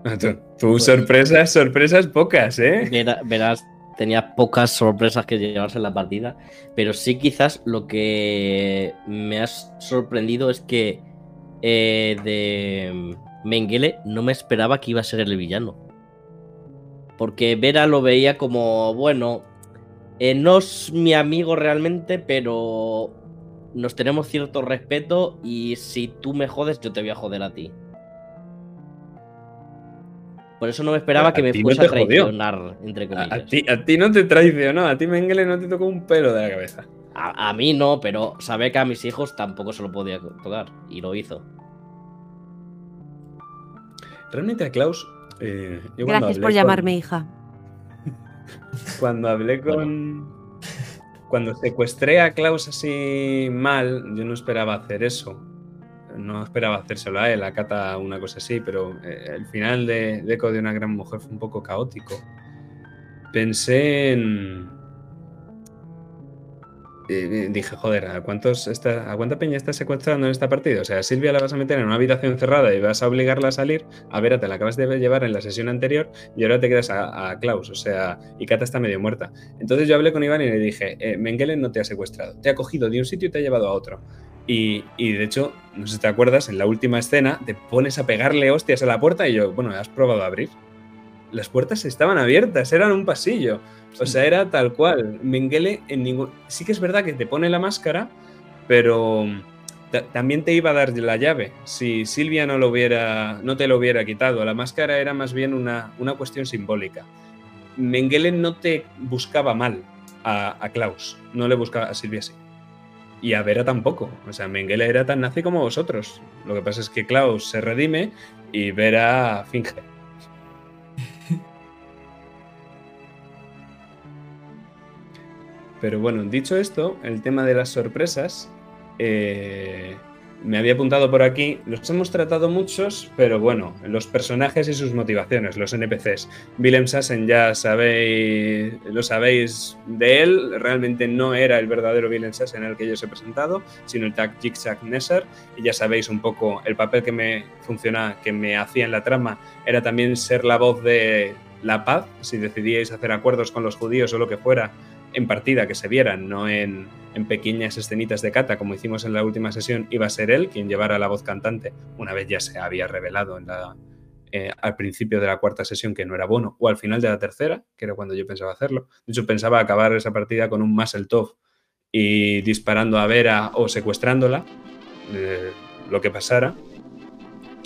S5: Tú, tú sorpresas, sorpresas pocas, ¿eh?
S6: Verás, tenía pocas sorpresas que llevarse en la partida, pero sí quizás lo que me ha sorprendido es que eh, de, Mengele no me esperaba que iba a ser el villano. Porque Vera lo veía como, bueno, eh, no es mi amigo realmente, pero nos tenemos cierto respeto y si tú me jodes, yo te voy a joder a ti. Por eso no me esperaba
S5: A
S6: que me
S5: no
S6: fuese a
S5: jodió.
S6: traicionar, entre
S5: A,
S6: comillas.
S5: a ti, a ti no te traicionó, a ti Mengele no te tocó un pelo de la cabeza.
S6: A, a mí no, pero sabía que a mis hijos tampoco se lo podía tocar. Y lo hizo.
S5: Realmente a Klaus. eh, yo
S3: Gracias por
S5: con-
S3: llamarme hija.
S5: Cuando hablé con. Cuando secuestré a Klaus así mal, yo no esperaba hacer eso. No esperaba hacérselo a él, a Kata una cosa así, pero eh, el final de, de Eco de una gran mujer fue un poco caótico. Pensé en. Dije, joder, ¿a, cuántos ¿a cuánta peña estás secuestrando en esta partida? O sea, Silvia la vas a meter en una habitación cerrada y vas a obligarla a salir. A Vera te la acabas de llevar en la sesión anterior y ahora te quedas a, Klaus. O sea, y Kata está medio muerta. Entonces yo hablé con Iván y le dije, eh, Mengele no te ha secuestrado, te ha cogido de un sitio y te ha llevado a otro. Y, y, de hecho, no sé si te acuerdas, en la última escena te pones a pegarle hostias a la puerta y yo, bueno, ¿has probado a abrir? Las puertas estaban abiertas, eran un pasillo. O sea, era tal cual. Mengele en ningún... Sí que es verdad que te pone la máscara, pero ta- también te iba a dar la llave. Si Silvia no, lo hubiera, no te lo hubiera quitado, la máscara era más bien una, una cuestión simbólica. Mengele no te buscaba mal a, a Klaus, no le buscaba a Silvia sí. Y a Vera tampoco. O sea, Mengele era tan nazi como vosotros. Lo que pasa es que Klaus se redime y Vera finge. Pero bueno, dicho esto, el tema de las sorpresas, eh, me había apuntado por aquí. Los hemos tratado muchos, pero bueno, los personajes y sus motivaciones, los NPCs. Willem Sassen ya sabéis, lo sabéis de él, realmente no era el verdadero Willem Sassen el que yo os he presentado, sino el Tag Jigsaw Nesser, y ya sabéis un poco el papel que me funciona, que me hacía en la trama, era también ser la voz de la paz, si decidíais hacer acuerdos con los judíos o lo que fuera, en partida que se vieran, no en, en pequeñas escenitas de cata, como hicimos en la última sesión, iba a ser él quien llevara la voz cantante, una vez ya se había revelado eh, al principio de la cuarta sesión que no era bueno, o al final de la tercera, que era cuando yo pensaba hacerlo. De hecho, pensaba acabar esa partida con un Tov y disparando a Vera o secuestrándola, eh, lo que pasara.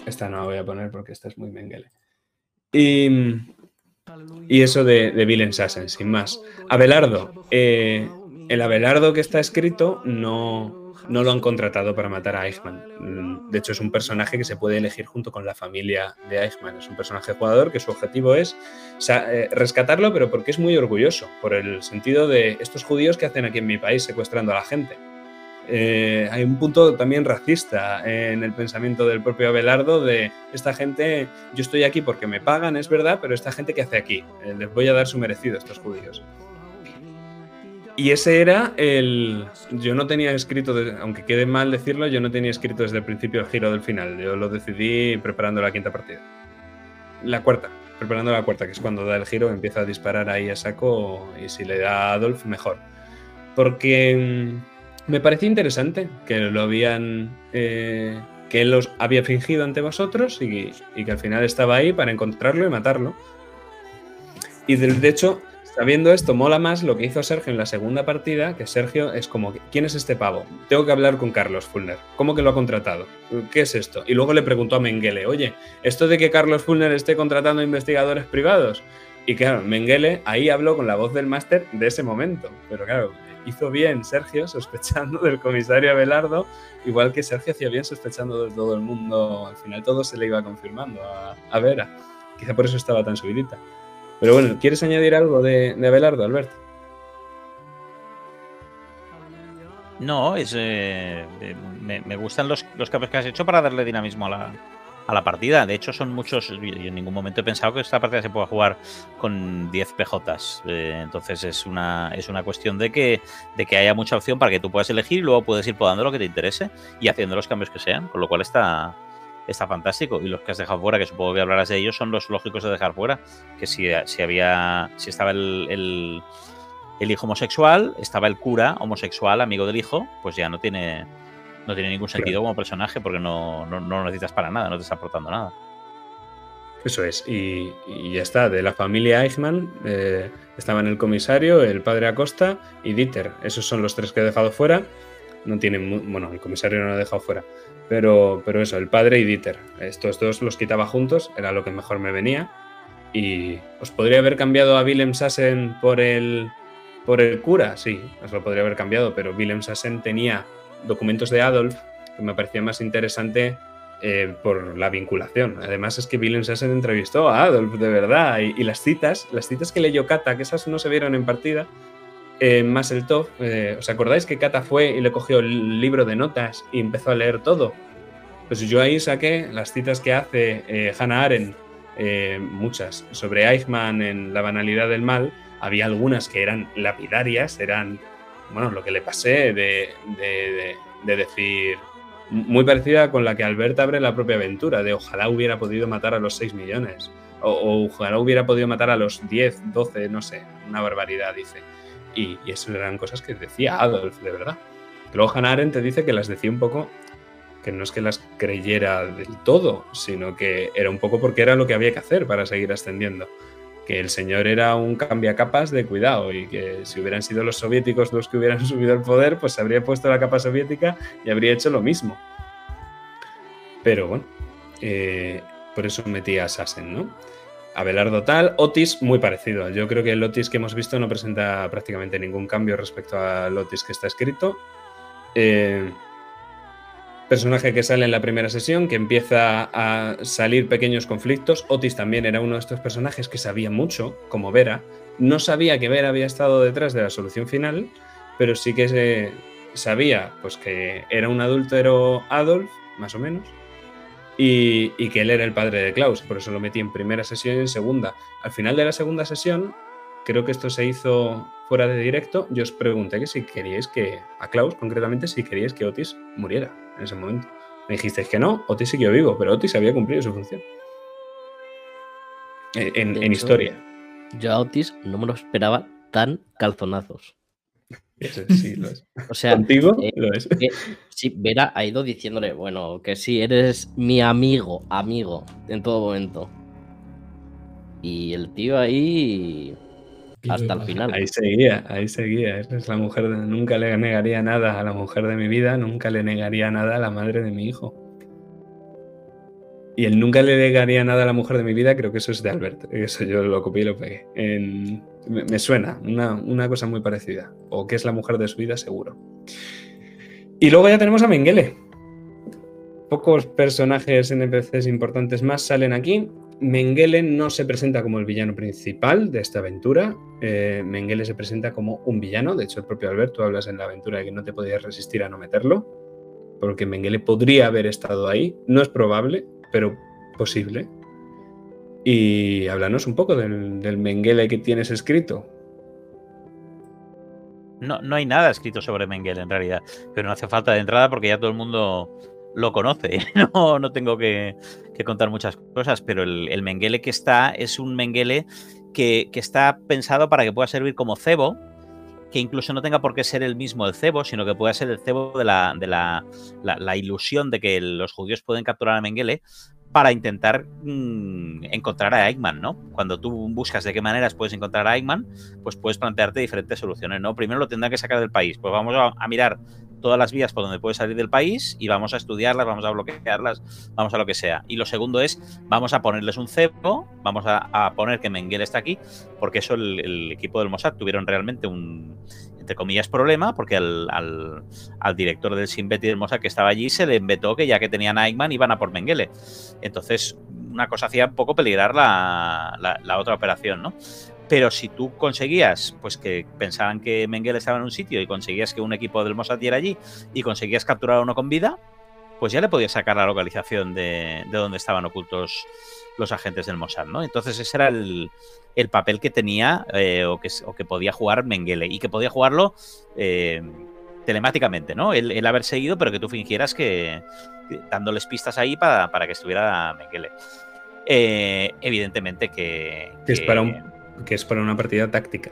S5: Esta no la voy a poner porque esta es muy Mengele. Y, y eso de, de Willem Sassen, sin más. Abelardo. Eh, el Abelardo que está escrito no, no lo han contratado para matar a Eichmann. Mm, De hecho, es un personaje que se puede elegir junto con la familia de Eichmann. Es un personaje jugador que su objetivo es eh, rescatarlo, pero porque es muy orgulloso, por el sentido de estos judíos que hacen aquí en mi país secuestrando a la gente. Eh, hay un punto también racista en el pensamiento del propio Abelardo de esta gente, yo estoy aquí porque me pagan, es verdad, pero esta gente que hace aquí, Eh, les voy a dar su merecido a estos judíos. Y ese era el... Yo no tenía escrito, aunque quede mal decirlo, yo no tenía escrito desde el principio el giro del final. Yo lo decidí preparando la quinta partida. La cuarta, preparando la cuarta, que es cuando da el giro, empieza a disparar ahí a saco y si le da a Adolf, mejor. Porque mm, me parecía interesante que lo habían... eh, que él los había fingido ante vosotros y, que al final estaba ahí para encontrarlo y matarlo. Y de, de hecho, sabiendo esto, mola más lo que hizo Sergio en la segunda partida, que Sergio es como, ¿quién es este pavo? Tengo que hablar con Carlos Fulner. ¿Cómo que lo ha contratado? ¿Qué es esto? Y luego le preguntó a Mengele, oye, ¿esto de que Carlos Fulner esté contratando investigadores privados? Y claro, Mengele ahí habló con la voz del máster de ese momento. Pero claro, hizo bien Sergio sospechando del comisario Abelardo, igual que Sergio hacía bien sospechando de todo el mundo. Al final todo se le iba confirmando a, Vera. Quizá por eso estaba tan subidita. Pero bueno, ¿quieres añadir algo de, de Abelardo, Alberto?
S2: No, es, eh, eh, me, me gustan los, los cambios que has hecho para darle dinamismo a la, a la partida. De hecho, son muchos. Yo en ningún momento he pensado que esta partida se pueda jugar con 10 PJs. Eh, entonces es una, es una cuestión de que, de que haya mucha opción para que tú puedas elegir y luego puedes ir podando lo que te interese y haciendo los cambios que sean. Con lo cual está, está fantástico. Y los que has dejado fuera, que supongo que hablarás de ellos, son los lógicos de dejar fuera. Que si, si había. Si estaba el- el el hijo homosexual, estaba el cura homosexual, amigo del hijo, pues ya no tiene No tiene ningún sentido como personaje porque no, no, no lo necesitas para nada, no te está aportando nada.
S5: Eso es, y, y ya está. De la familia Eichmann eh, estaban el comisario, el padre Acosta y Dieter. Esos son los tres que he dejado fuera. No tienen, bueno, el comisario no lo he dejado fuera. Pero, pero eso, el padre y Dieter. Estos dos los quitaba juntos, era lo que mejor me venía. Y os podría haber cambiado a Willem Sassen por el, por el cura, sí, os lo podría haber cambiado, pero Willem Sassen tenía documentos de Adolf que me parecía más interesante eh, por la vinculación. Además es que Willem Sassen entrevistó a Adolf de verdad y, las citas, las citas que leyó Kata, que esas no se vieron en partida, eh, más el top, eh, ¿os acordáis que Kata fue y le cogió el libro de notas y empezó a leer todo? Pues yo ahí saqué las citas que hace Hannah Arendt, muchas, sobre Eichmann en La banalidad del mal. Había algunas que eran lapidarias, eran, bueno, lo que le pasé de, de- de- de decir, muy parecida con la que Albert abre la propia aventura, de ojalá hubiera podido matar a los 6 millones, o, o ojalá hubiera podido matar a los 10, 12, no sé, una barbaridad, dice. Y, y eso eran cosas que decía Adolf, de verdad. Luego Hannah Arendt te dice que las decía un poco que no es que las creyera del todo, sino que era un poco porque era lo que había que hacer para seguir ascendiendo. Que el señor era un cambiacapas de cuidado y que si hubieran sido los soviéticos los que hubieran subido al poder, pues se habría puesto la capa soviética y habría hecho lo mismo. Pero bueno, eh, por eso metí a Sassen, ¿no? Abelardo tal, Otis muy parecido. Yo creo que el Otis que hemos visto no presenta prácticamente ningún cambio respecto al Otis que está escrito. Eh, personaje que sale en la primera sesión, que empieza a salir pequeños conflictos. Otis también era uno de estos personajes que sabía mucho, como Vera. No sabía que Vera había estado detrás de la solución final, pero sí que se sabía pues, que era un adúltero Adolf, más o menos, y, y que él era el padre de Klaus. Por eso lo metí en primera sesión y en segunda. Al final de la segunda sesión, creo que esto se hizo fuera de directo, yo os pregunté que si queríais que, a Klaus concretamente, si queríais que Otis muriera en ese momento. Me dijisteis que no, Otis siguió vivo, pero Otis había cumplido su función. En, en-
S6: De
S5: en
S6: hecho,
S5: historia.
S6: Yo a Otis no me lo esperaba tan calzonazos.
S5: Eso sí, lo es.
S6: O sea,
S5: Contigo
S6: eh,
S5: lo es.
S6: que sí, Vera ha ido diciéndole, bueno, que sí, eres mi amigo, amigo, en todo momento. Y el tío ahí hasta el final.
S5: Ahí seguía, ahí seguía. Esa es la mujer de... Nunca le negaría nada a la mujer de mi vida, nunca le negaría nada a la madre de mi hijo. Y el nunca le negaría nada a la mujer de mi vida, creo que eso es de Albert. Eso yo lo copié y lo pegué. En- Me, me suena, una, una cosa muy parecida. O que es la mujer de su vida, seguro. Y luego ya tenemos a Mengele. Pocos personajes NPCs importantes más salen aquí. Mengele no se presenta como el villano principal de esta aventura. Eh, Mengele se presenta como un villano. De hecho, el propio Alberto hablas en la aventura de que no te podías resistir a no meterlo. Porque Mengele podría haber estado ahí. No es probable, pero posible. Y háblanos un poco del, del Mengele que tienes escrito.
S2: No, no hay nada escrito sobre Mengele en realidad, pero no hace falta de entrada porque ya todo el mundo lo conoce. No, no tengo que, contar muchas cosas, pero el, el Mengele que está es un Mengele que, está pensado para que pueda servir como cebo, que incluso no tenga por qué ser el mismo el cebo, sino que pueda ser el cebo de la, de la, la- ilusión de que los judíos pueden capturar a Mengele para intentar mm, encontrar a Eichmann, ¿no? Cuando tú buscas de qué maneras puedes encontrar a Eichmann, pues puedes plantearte diferentes soluciones, ¿no? Primero lo tendrán que sacar del país, pues vamos a mirar todas las vías por donde puede salir del país y vamos a estudiarlas, vamos a bloquearlas, vamos a lo que sea. Y lo segundo es, vamos a ponerles un cebo, vamos a, poner que Mengele está aquí, porque eso el, equipo del Mossad tuvieron realmente un, entre comillas, problema, porque al, director del Shin Bet y del Mossad que estaba allí se le inventó que ya que tenían a Eichmann iban a por Mengele. Entonces, una cosa hacía un poco peligrar la- la otra operación, ¿no? Pero si tú conseguías, pues que pensaban que Mengele estaba en un sitio y conseguías que un equipo del Mossad diera allí y conseguías capturar a uno con vida, pues ya le podías sacar la localización de, de donde estaban ocultos los agentes del Mossad, ¿no? Entonces ese era el, el papel que tenía eh, o, que, o que podía jugar Mengele y que podía jugarlo eh, telemáticamente, ¿no? Él haber seguido, pero que tú fingieras que, que dándoles pistas ahí para, para que estuviera Mengele. Eh, evidentemente que,
S5: Que es para un- que es para una partida táctica.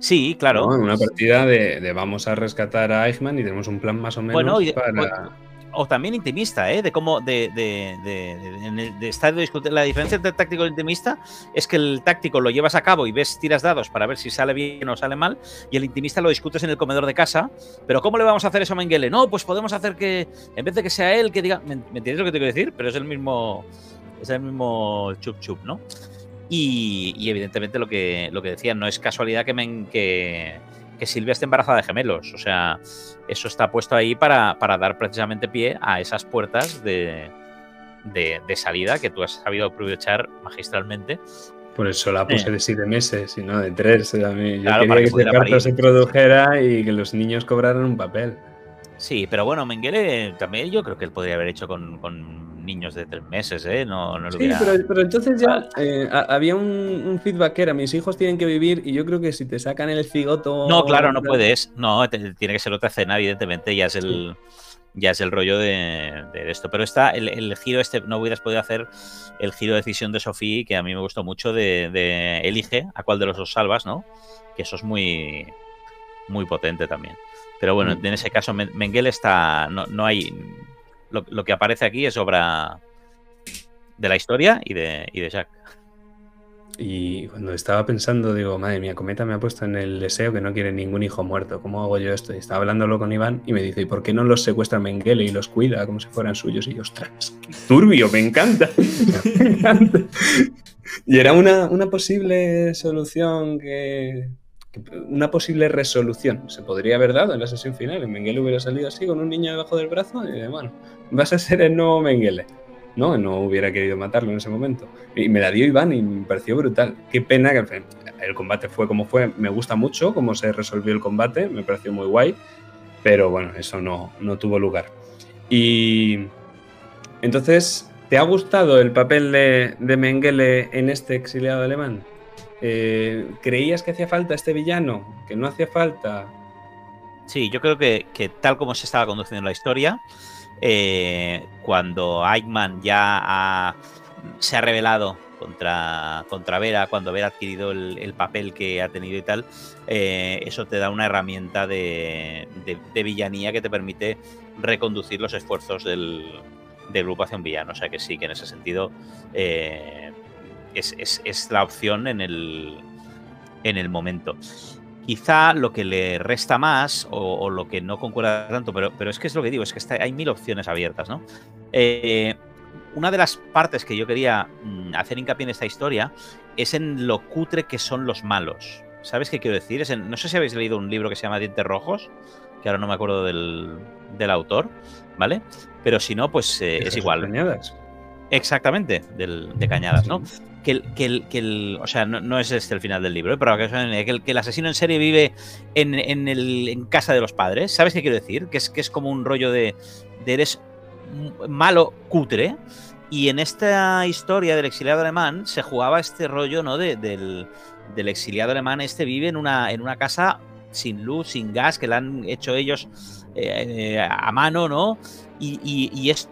S2: Sí, claro.
S5: una partida de, de vamos a rescatar a Eichmann y tenemos un plan más o menos
S2: Bueno, y-
S5: para.
S2: o también intimista, ¿eh? De cómo, de, de, de, estar. La diferencia entre el táctico y el intimista es que el táctico lo llevas a cabo y ves, tiras dados para ver si sale bien o sale mal, y el intimista lo discutes en el comedor de casa. Pero ¿cómo le vamos a hacer eso a Mengele? No, pues podemos hacer que, en vez de que sea él, que diga. ¿Me, me entiendes lo que te quiero decir? Pero es el mismo. Es el mismo chup chup, ¿no? Y, y evidentemente lo que, lo que decía, no es casualidad que, Men- que, que Silvia esté embarazada de gemelos. O sea, eso está puesto ahí para, para dar precisamente pie a esas puertas de, de, de salida que tú has sabido aprovechar magistralmente.
S5: Por eso la puse
S2: Sí.
S5: de siete meses y no de tres. Mí- yo
S2: Claro,
S5: quería
S2: que
S5: ese parto se produjera y que los niños cobraran un papel.
S2: Sí, pero bueno, Mengele también yo creo que él podría haber hecho con, con niños de tres meses, ¿eh? No, no lo
S5: Sí, pero, pero entonces ya eh, ha- había un, un feedback que era mis hijos tienen que vivir y yo creo que si te sacan el cigoto...
S2: No, claro, no puedes. No, te- tiene que ser otra escena, evidentemente, ya es el, ya es el rollo de, de esto. Pero está el, el giro este, no hubieras podido hacer el giro de decisión de Sofía, que a mí me gustó mucho, de, de elige a cuál de los dos salvas, ¿no? Que eso es muy, muy potente también. Pero bueno,
S5: Mm.
S2: en ese caso Men- Mengele está, no, no hay, lo, lo que aparece aquí es obra de la historia y de, y de Jack.
S5: Y cuando estaba pensando, digo, madre mía, Cometa me ha puesto en el deseo que no quiere ningún hijo muerto. ¿Cómo hago yo esto? Y estaba hablándolo con Iván y me dice, ¿y por qué no los secuestra Mengele y los cuida como si fueran suyos? Y yo, ostras, qué turbio, me encanta. me encanta. Y era una, una posible solución que, que- Una posible resolución se podría haber dado en la sesión final. Mengele hubiera salido así con un niño debajo del brazo y, bueno, vas a ser el nuevo Mengele. No, no hubiera querido matarlo en ese momento. Y me la dio Iván y me pareció brutal. Qué pena que el combate fue como fue. Me gusta mucho cómo se resolvió el combate, me pareció muy guay. Pero bueno, eso no, no tuvo lugar. Y entonces, ¿te ha gustado el papel de, de Mengele en este exiliado alemán? Eh, ¿Creías que hacía falta este villano? ¿Que no hacía falta?
S2: Sí, yo creo que, tal como se estaba conduciendo la historia, eh, cuando Eichmann ya se ha revelado contra, contra Vera, cuando Vera ha adquirido el, el papel que ha tenido y tal, eh, eso te da una herramienta de, de- de villanía que te permite reconducir los esfuerzos del, del grupo hacia un villano. O sea que sí, que en ese sentido es, es- es la opción en el, en el momento. Quizá lo que le resta más o, o lo que no concuerda tanto, pero, pero es que es lo que digo, es que está- hay mil opciones abiertas, ¿no? Eh, una de las partes que yo quería mm, hacer hincapié en esta historia es en lo cutre que son los malos. ¿Sabes qué quiero decir? Es en- no sé si habéis leído un libro que se llama Dientes Rojos, que ahora no me acuerdo del, del autor, ¿vale? Pero si no, pues eh, es igual.
S5: Cañadas.
S2: Exactamente, del, de Cañadas, ¿no? Que el, que el, que el- o sea, no, no es este el final del libro, ¿eh? pero que, que el, que el asesino en serie vive en, en el, en casa de los padres. ¿Sabes qué quiero decir? Que es, que es como un rollo de, de eres malo, cutre. Y en esta historia del exiliado alemán se jugaba este rollo, ¿no? De- del, del exiliado alemán. Este vive en una, en una casa sin luz, sin gas, que la han hecho ellos eh, a mano, ¿no? Y, y- y es,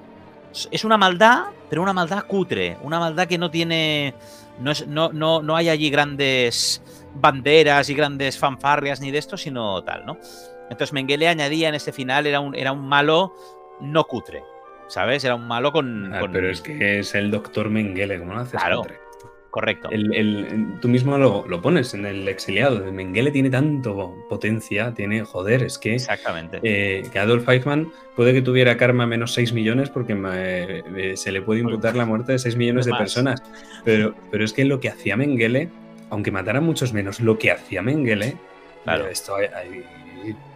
S2: es una maldad, pero una maldad cutre, una maldad que no tiene, no, es, no, no, no hay allí grandes banderas y grandes fanfarrias ni de esto, sino tal, ¿no? Entonces Mengele añadía en este final, era un, era un malo no cutre, ¿sabes? Era un malo con...
S5: Ah,
S2: con-
S5: pero es que es el doctor Mengele, ¿cómo lo haces?
S2: Claro.
S5: cutre?
S2: Correcto.
S5: El- el- tú mismo lo, lo pones en el exiliado. El Mengele tiene tanto potencia, tiene, joder, es que,
S2: Exactamente.
S5: eh, que Adolf Eichmann puede que tuviera karma menos 6 millones porque eh, eh, se le puede imputar la muerte de 6 millones de personas. Pero, pero es que lo que hacía Mengele, aunque matara muchos menos, lo que hacía Mengele,
S2: Claro.
S5: esto, hay- hay-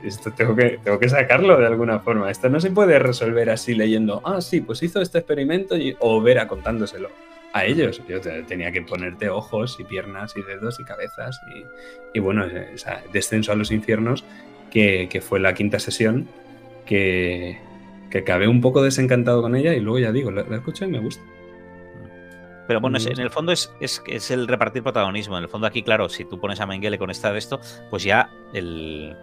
S5: esto tengo, que, tengo que sacarlo de alguna forma. Esto no se puede resolver así leyendo, ah, sí, pues hizo este experimento y, o Vera contándoselo a ellos. Yo te- tenía que ponerte ojos y piernas y dedos y cabezas y, y bueno, ese descenso a los infiernos que, que fue la quinta sesión que, que acabé un poco desencantado con ella y luego ya digo, la, la escuché y me gusta.
S2: Pero bueno, es-
S5: Mm.
S2: en el fondo es, es, es el repartir protagonismo. En el fondo aquí, claro, si tú pones a Mengele con esta de esto, pues ya el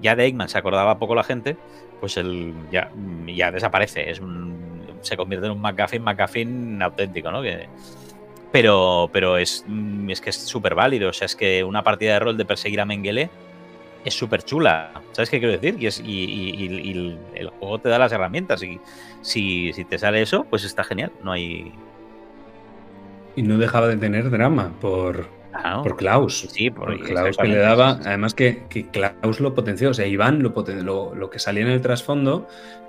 S2: ya de Eggman se acordaba poco la gente, pues el ya, ya desaparece. Es un, se convierte en un McGuffin, McGuffin auténtico, ¿no? Que, Pero, pero es, mm, es que es súper válido. O sea, es que una partida de rol de perseguir a Mengele es súper chula. ¿Sabes qué quiero decir? Y, es, y, y- y- y el, juego te da las herramientas. Y si, si te sale eso, pues está genial. No hay.
S5: Y no dejaba de tener drama por,
S2: Ah, ¿no?
S5: por Klaus.
S2: Sí, por,
S5: Por Klaus que le daba, además que, que Klaus lo potenció, o sea, Iván lo, poten- lo, lo que salía en el trasfondo,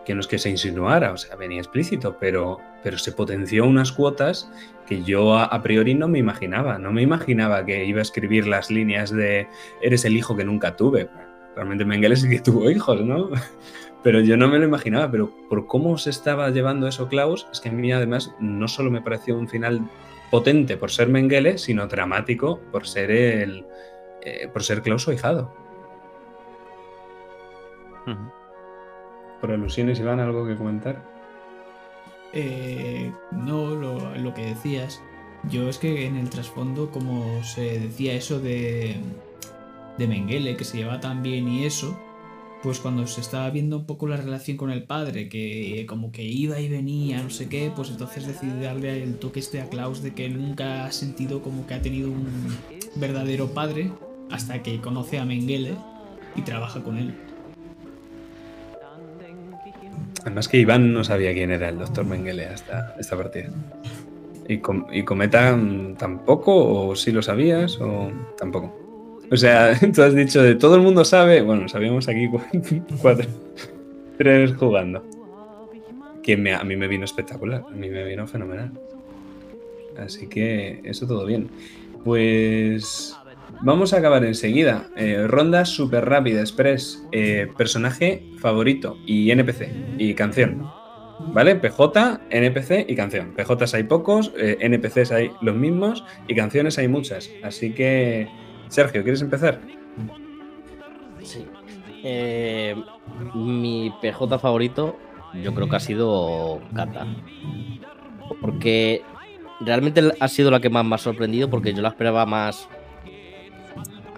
S5: que no es que se insinuara, o sea, venía explícito, pero, pero se potenció unas cuotas que yo a, priori no me imaginaba, no me imaginaba que iba a escribir las líneas de eres el hijo que nunca tuve. Realmente Mengele sí que tuvo hijos, ¿no? Pero yo no me lo imaginaba, pero por cómo se estaba llevando eso Klaus, es que a mí además no solo me pareció un final potente por ser Mengele, sino dramático por ser el eh, por ser Klaus su ahijado.
S2: Ujú.
S5: Por alusiones, Iván, ¿algo que comentar?
S4: Eh, no, lo, lo que decías. Yo es que en el trasfondo, como se decía eso de, de Mengele, que se llevaba tan bien y eso, pues cuando se estaba viendo un poco la relación con el padre, que como que iba y venía, no sé qué, pues entonces decidí darle el toque este a Klaus de que nunca ha sentido como que ha tenido un verdadero padre hasta que conoce a Mengele y trabaja con él.
S5: Además que Iván no sabía quién era el doctor Mengele hasta esta partida. ¿Y, y Cometa mm, tampoco? ¿O sí lo sabías? ¿O tampoco? O sea, tú has dicho de todo el mundo sabe. Bueno, sabíamos aquí cu- cuatro, tres jugando. Que me- a mí me vino espectacular. A mí me vino fenomenal. Así que eso todo bien. Pues vamos a acabar enseguida. Eh, ronda súper rápida, express. Eh, personaje favorito y NPC y canción. ¿Vale? PJ, NPC y canción. PJs hay pocos, eh, NPCs hay los mismos y canciones hay muchas. Así que, Sergio, ¿quieres empezar?
S6: Sí. Mi PJ favorito, yo creo que ha sido Kata. Porque realmente ha sido la que más me ha sorprendido, porque yo la esperaba más.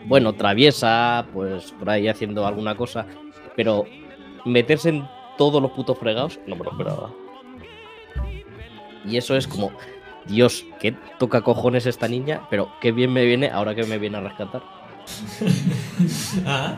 S6: Bueno, traviesa, pues por ahí haciendo alguna cosa. Pero meterse en todos los putos fregados, no me lo. Y eso es como. Dios, qué toca cojones esta niña, pero qué bien me viene ahora que me viene a rescatar.
S1: Ah,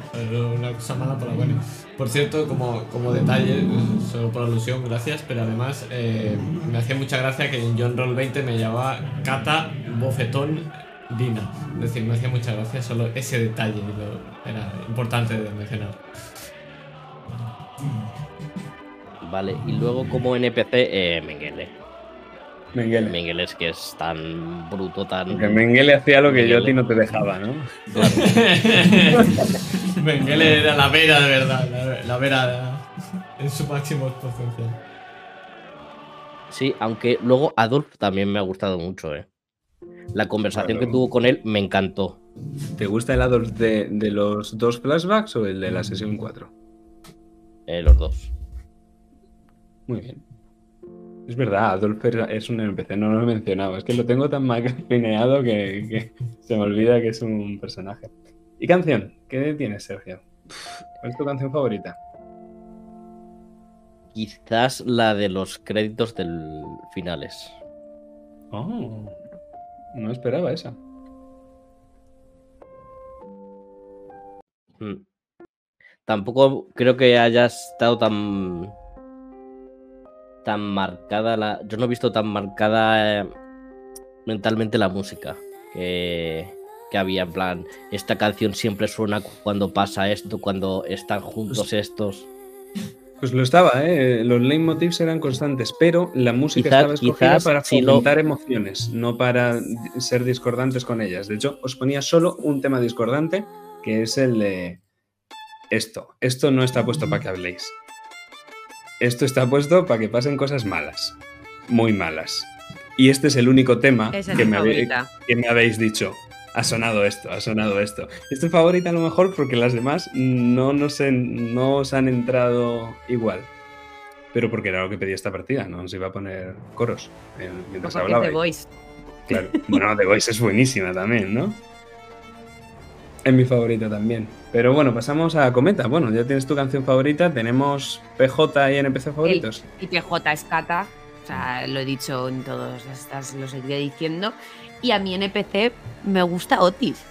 S1: una cosa mala por la buena. Por cierto, como, como detalle, solo por alusión, gracias, pero además eh, me hacía mucha gracia que en John Roll 20 me llamaba Cata Bofetón Dina. Es decir, me hacía mucha gracia solo ese detalle, lo- era importante de mencionar.
S6: Vale, y luego como NPC, eh, Mengele.
S5: Mengele.
S6: Mengele es que es tan bruto, tan.
S5: Porque Mengele hacía lo que yo a ti no te dejaba, ¿no?
S1: Mengele era la vera de verdad, la, la vera de- en su máximo potencial.
S6: Sí, aunque luego Adolf también me ha gustado mucho, eh. La conversación
S5: Claro.
S6: que tuvo con él me encantó.
S5: ¿Te gusta el Adolf de, de los dos flashbacks o el de la sesión 4?
S6: eh, los dos.
S5: Muy bien. Es verdad, Adolf es un NPC, no lo he mencionado. Es que lo tengo tan mal pineado que, que se me olvida que es un personaje. ¿Y canción? ¿Qué tienes, Sergio? ¿Cuál es tu canción favorita?
S6: Quizás la de los créditos del finales.
S5: Oh, no esperaba esa.
S6: Mm. Tampoco creo que haya estado tan. tan marcada la. Yo no he visto tan marcada eh, mentalmente la música que, que había. En plan, esta canción siempre suena cuando pasa esto, cuando están juntos estos.
S5: Pues lo estaba, ¿eh? Los leitmotivs eran constantes, pero la música
S6: Quizás-
S5: estaba escogida
S6: quizás
S5: para
S6: si lo-
S5: fomentar emociones, no para ser discordantes con ellas. De hecho, os ponía solo un tema discordante, que es el de esto. Esto no está puesto para que habléis. Esto está puesto para que pasen cosas malas, muy malas. Y este es el único tema
S3: es
S5: me, que me habéis dicho. Ha sonado esto, ha sonado esto. Esta es favorita a lo mejor porque las demás no, nos en- no os han entrado igual. Pero porque era lo que pedía esta partida, no os iba a poner coros eh, mientras hablaba.
S3: The Voice.
S5: Claro. Bueno, The Voice es buenísima también, ¿no? Es mi favorita también. Pero bueno, pasamos a Cometa. Bueno, ya tienes tu canción favorita, tenemos PJ y NPC favoritos.
S3: Y PJ es Cata. O sea, lo he dicho en todos estas, lo seguiré diciendo. Y a mí en EPC me gusta Otis.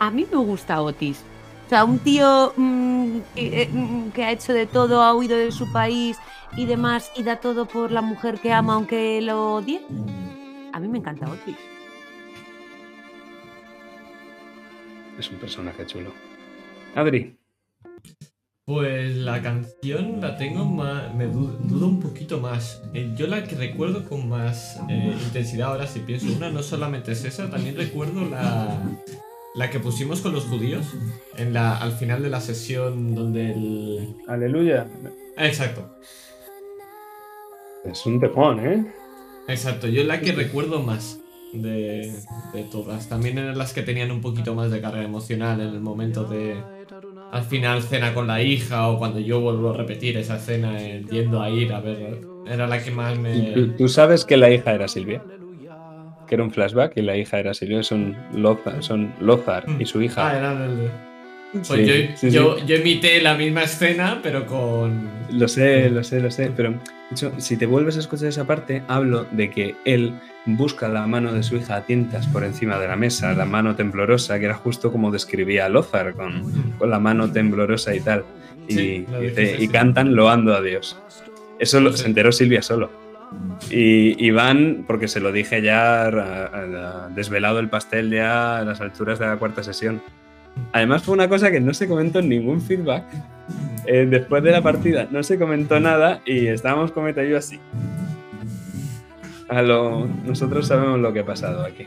S3: A mí me gusta Otis. O sea, un tío mm, que, eh, mm, que ha hecho de todo, ha huido de su país y demás, y da todo por la mujer que ama aunque lo odie. A mí me encanta Otis.
S5: Es un personaje chulo. Adri.
S1: Pues la canción la tengo más. Me du- dudo un poquito más. Eh, yo la que recuerdo con más eh, intensidad ahora, si pienso una, no solamente es esa, también recuerdo la. La que pusimos con los judíos en la, al final de la sesión donde el.
S5: Aleluya.
S1: Exacto,
S5: Es un tejón, ¿eh?
S1: exacto. Yo la que recuerdo más de, de todas. También eran las que tenían un poquito más de carga emocional en el momento de. Al final cena con la hija o cuando yo vuelvo a repetir esa escena eh, yendo a ir a ver. Era la que más me.
S5: ¿Tú, tú sabes que la hija era Silvia? Que era un flashback y la hija era Silvia. Son Lothar, son Lothar y su
S1: Ah,
S5: hija.
S1: era el. Pues
S5: Sí,
S1: yo,
S5: sí,
S1: yo,
S5: sí.
S1: yo imité la misma escena, pero con.
S5: Lo sé, lo sé, lo sé. Pero de hecho, si te vuelves a escuchar esa parte, hablo de que él busca la mano de su hija a tientas por encima de la mesa, la mano temblorosa, que era justo como describía Lothar, con, con la mano temblorosa y tal. Y, cantan loando a Dios. Eso lo, se enteró Silvia solo. Y, y van, porque se lo dije ya, desvelado el pastel ya a las alturas de la cuarta sesión. Además fue una cosa que no se comentó en ningún feedback. Eh, después de la partida no se comentó nada y estábamos Cometa y yo así. A lo, nosotros sabemos lo que ha pasado aquí.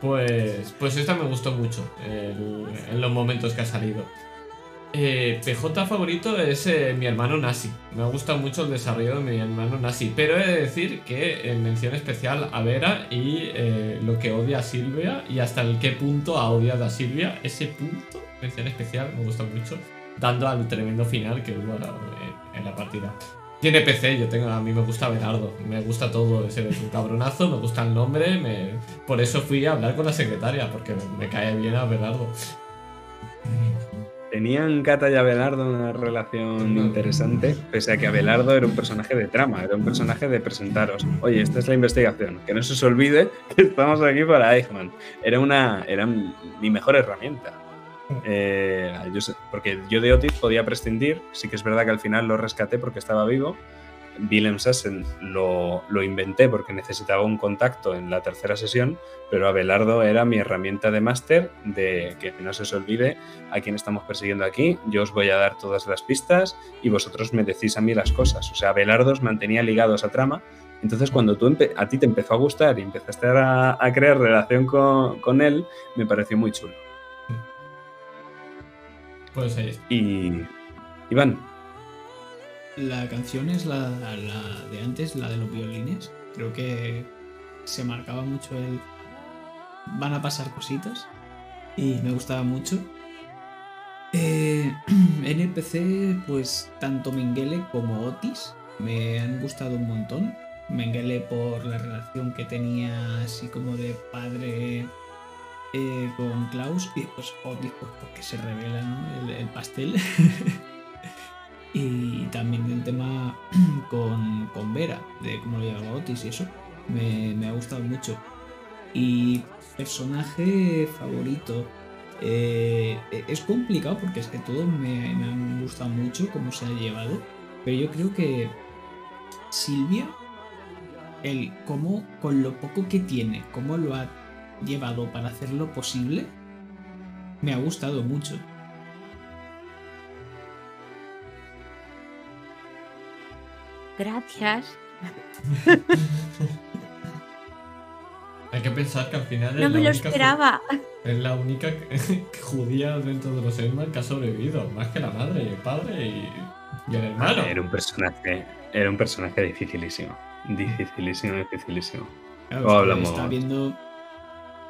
S1: Pues, pues esta me gustó mucho en los momentos que ha salido. Eh, PJ favorito es eh, mi hermano Nasi. Me ha gustado mucho el desarrollo de mi hermano Nasi. Pero he de decir que en mención especial a Vera y eh, lo que odia a Silvia y hasta el qué punto ha odiado a Silvia. Ese punto, mención especial, me gusta mucho. Dando al tremendo final que hubo en la partida. Tiene PC, yo tengo, a mí me gusta Berardo, me gusta todo, ese es un cabronazo, me gusta el nombre, por eso fui a hablar con la secretaria, porque me, me cae bien a Berardo.
S5: Tenían Cata y Abelardo una relación interesante, pese a que Abelardo era un personaje de trama, era un personaje de presentaros. Oye, esta es la investigación, que no se os olvide que estamos aquí para Eichmann. Era una, era mi mejor herramienta. Eh, yo sé- porque yo de Otis podía prescindir, sí que es verdad que al final lo rescaté porque estaba vivo. Willem Sassen lo, lo inventé porque necesitaba un contacto en la tercera sesión, pero Abelardo era mi herramienta de máster de que no se os olvide a quién estamos persiguiendo aquí, yo os voy a dar todas las pistas y vosotros me decís a mí las cosas. O sea, Abelardo os mantenía ligado a esa trama. Entonces, cuando tú a ti te empezó a gustar y empezaste a, a crear relación con, con él, me pareció muy chulo.
S1: Pues ahí.
S5: Y. Iván,
S4: La canción es la, la de antes, la de los violines. Creo que se marcaba mucho el. Van a pasar cositas. Y me gustaba mucho. Eh, NPC, pues tanto Mengele como Otis me han gustado un montón. Mengele por la relación que tenía así como de padre eh, con Klaus y pues Otis pues porque se revela ¿no? el, el pastel. y también el tema con, con Vera, de cómo lo llevaba Otis y eso, me, me ha gustado mucho. Y personaje favorito. eh, es complicado porque es que todos me, me han gustado mucho cómo se ha llevado. Pero yo creo que Silvia, el cómo con lo poco que tiene, cómo lo ha llevado para hacerlo posible, me ha gustado mucho.
S3: Gracias.
S1: Hay que pensar que al final
S3: No
S1: es,
S3: me
S1: la
S3: lo
S1: única,
S3: esperaba.
S1: es la única judía dentro de los Elman que ha sobrevivido, más que la madre y el padre y, y el hermano.
S5: era un personaje. Era un personaje dificilísimo. Dificilísimo, dificilísimo.
S4: Claro,
S5: hablamos.
S4: Está viendo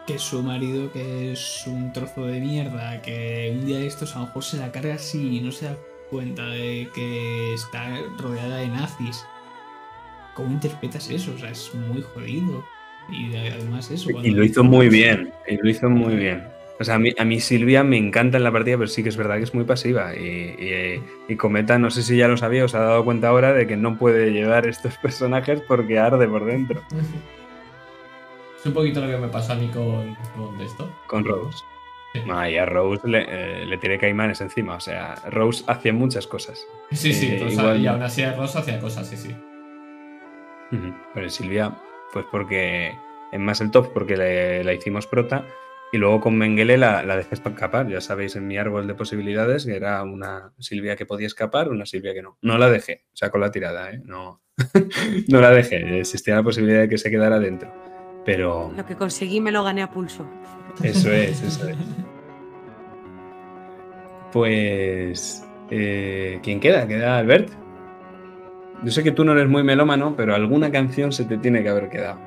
S4: que su marido, que es un trozo de mierda, que un día de estos a lo mejor se la carga así y no se da cuenta de que está rodeada de nazis. ¿Cómo interpretas eso? O sea, es muy jodido. Y de- además eso.
S5: Y lo hizo muy bien. Y lo hizo muy bien. O sea, a mí, a mí Silvia me encanta en la partida, pero sí que es verdad que es muy pasiva. Y, y- y Cometa, no sé si ya lo sabía, os ha dado cuenta ahora de que no puede llevar estos personajes porque arde por dentro.
S1: Es un poquito lo que me pasó a mí con, con esto.
S5: Con Rose. Ah, y a Rose le, eh, le tiré caimanes encima. O sea, Rose hacía muchas cosas.
S1: Sí, sí,
S5: Eh,
S1: pues,
S5: igual-
S1: y aún así Ross hacía cosas, sí, sí.
S5: Pero Silvia, pues porque en más el top, porque le- la hicimos prota. Y luego con Mengele la, la dejé escapar. Ya sabéis, en mi árbol de posibilidades que era una Silvia que podía escapar, una Silvia que no. No la dejé, sacó la tirada, ¿eh? No, no la dejé. Existía la posibilidad de que se quedara dentro. Pero
S3: Lo que conseguí me lo gané a pulso.
S5: Eso es, eso es. Pues. eh, ¿Quién queda? ¿Queda Albert? Yo sé que tú no eres muy melómano, pero alguna canción se te tiene que haber quedado.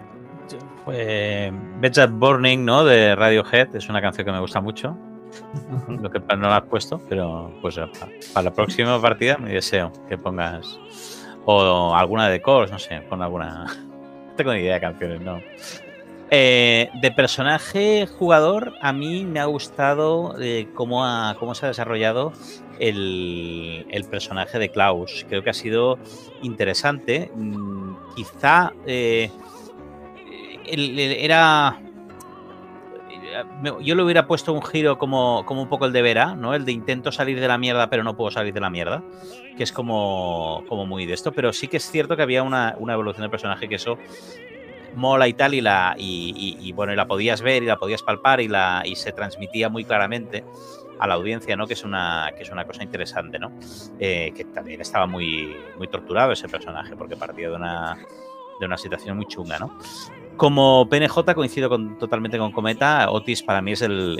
S2: Beds at Burning, ¿no? De Radiohead. Es una canción que me gusta mucho. Lo que no la has puesto, pero pues pa- para la próxima partida me deseo que pongas. O alguna de Cores, no sé, pon alguna. No tengo ni idea de canciones, no. Eh, de personaje jugador, a mí me ha gustado eh, cómo, ha- cómo se ha desarrollado el, personaje de Klaus. Creo que ha sido interesante. Mm, quizá eh, era. Yo le hubiera puesto un giro como, como un poco el de Vera, ¿no? El de intento salir de la mierda, pero no puedo salir de la mierda. Que es como, como muy de esto. Pero sí que es cierto que había una, una evolución del personaje que eso mola y tal, y la. Y, y- y, bueno, la podías ver y la podías palpar y la. y se transmitía muy claramente a la audiencia, ¿no? Que es una, que es una cosa interesante, ¿no? Eh, que también estaba muy, muy torturado ese personaje, porque partía de una, de una situación muy chunga, ¿no? Como PNJ coincido con, totalmente con Cometa, Otis para mí es el,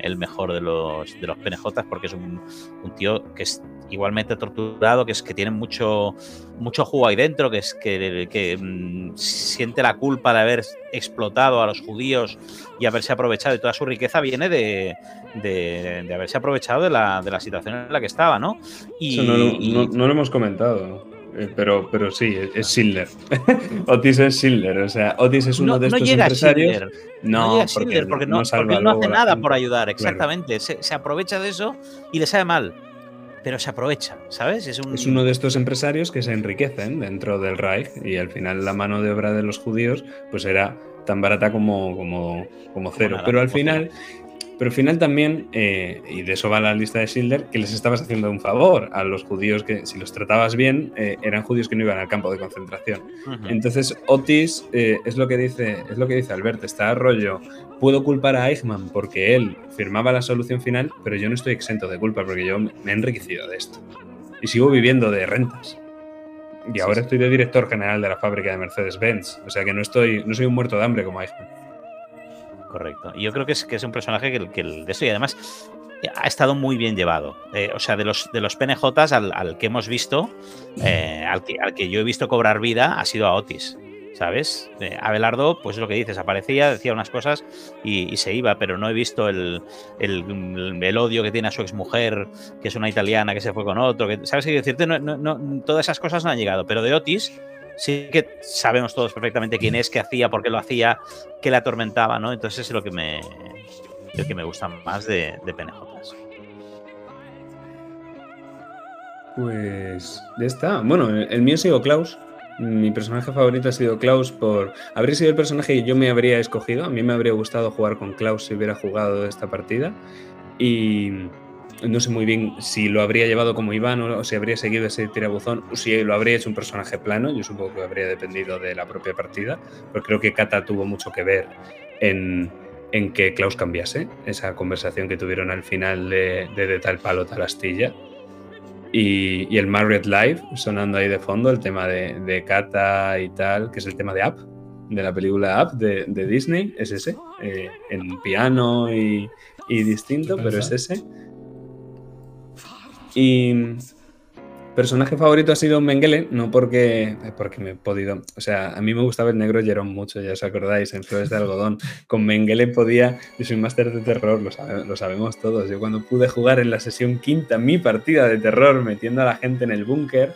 S2: el- mejor de los, de los PNJ porque es un, un tío que es igualmente torturado, que es que tiene mucho, mucho jugo ahí dentro, que es que, que, mm, siente la culpa de haber explotado a los judíos y haberse aprovechado y toda su riqueza viene de, de- de haberse aprovechado de la, de la situación en la que estaba, ¿no? Y,
S5: Eso no, lo- no- no lo hemos comentado. eh, Pero, pero sí, es, Schindler. Otis es Schindler. O sea, Otis es uno
S2: no,
S5: de
S2: no
S5: estos
S2: llega
S5: empresarios.
S2: Schindler.
S5: No,
S2: llega
S5: porque,
S2: Schindler, porque no, porque no hace nada por ayudar, exactamente. Se, se aprovecha de eso y le sabe mal. Pero se aprovecha, ¿sabes? Es, un,
S5: Es uno de estos empresarios que se enriquecen dentro del Reich y al final la mano de obra de los judíos pues era tan barata como, como, como cero.
S2: nada,
S5: pero al final, pero al final también, eh, y de eso va la lista de Schindler, que les estabas haciendo un favor a los judíos que si los tratabas bien eh, eran judíos que no iban al campo de concentración.
S2: Ujú.
S5: Entonces Otis eh, es lo que dice es lo que dice Albert, está rollo. Puedo culpar a Eichmann porque él firmaba la solución final, pero yo no estoy exento de culpa porque yo me he enriquecido de esto y sigo viviendo de rentas. Y ahora estoy de director general de la fábrica de Mercedes-Benz, o sea que no estoy no soy un muerto de hambre como Eichmann.
S2: Correcto. Y yo creo que es, que es un personaje que, que el de esto y además ha estado muy bien llevado. Eh, o sea, de los, de los PNJs al, al que hemos visto, eh, al, que, al que yo he visto cobrar vida, ha sido a Otis. ¿Sabes? Eh, Abelardo, pues es lo que dices, aparecía, decía unas cosas y, se iba, pero no he visto el, el- el odio que tiene a su exmujer, que es una italiana que se fue con otro. Que, ¿Sabes qué decirte? No, no- no- todas esas cosas no han llegado, pero de Otis sí que sabemos todos perfectamente quién es, qué hacía, por qué lo hacía, qué le atormentaba, ¿no? Entonces es lo que me, lo que me gusta más de, de PNJs.
S5: Pues ya está. Bueno, el, el mío ha sido Klaus. Mi personaje favorito ha sido Klaus por... Habría sido el personaje que yo me habría escogido. A mí me habría gustado jugar con Klaus si hubiera jugado esta partida. Y no sé muy bien si lo habría llevado como Iván o, si habría seguido ese tirabuzón o si lo habría hecho un personaje plano. Yo supongo que habría dependido de la propia partida. Pero creo que Kata tuvo mucho que ver en, en que Klaus cambiase. Esa conversación que tuvieron al final de, de, de tal palo, tal astilla. Y, y, el Marriott Live sonando ahí de fondo, el tema de, de Kata y tal, que es el tema de Up, de la película Up de, de Disney, es ese, eh, en piano y, y distinto, pero es ese. Y personaje favorito ha sido Mengele, no porque, porque me he podido. O sea, a mí me gustaba el negro Jerón mucho, ya os acordáis, en Flores de Algodón. Con Mengele podía. Yo soy máster de terror, lo, sabe, lo, sabemos todos. Yo cuando pude jugar en la sesión quinta mi partida de terror, metiendo a la gente en el búnker,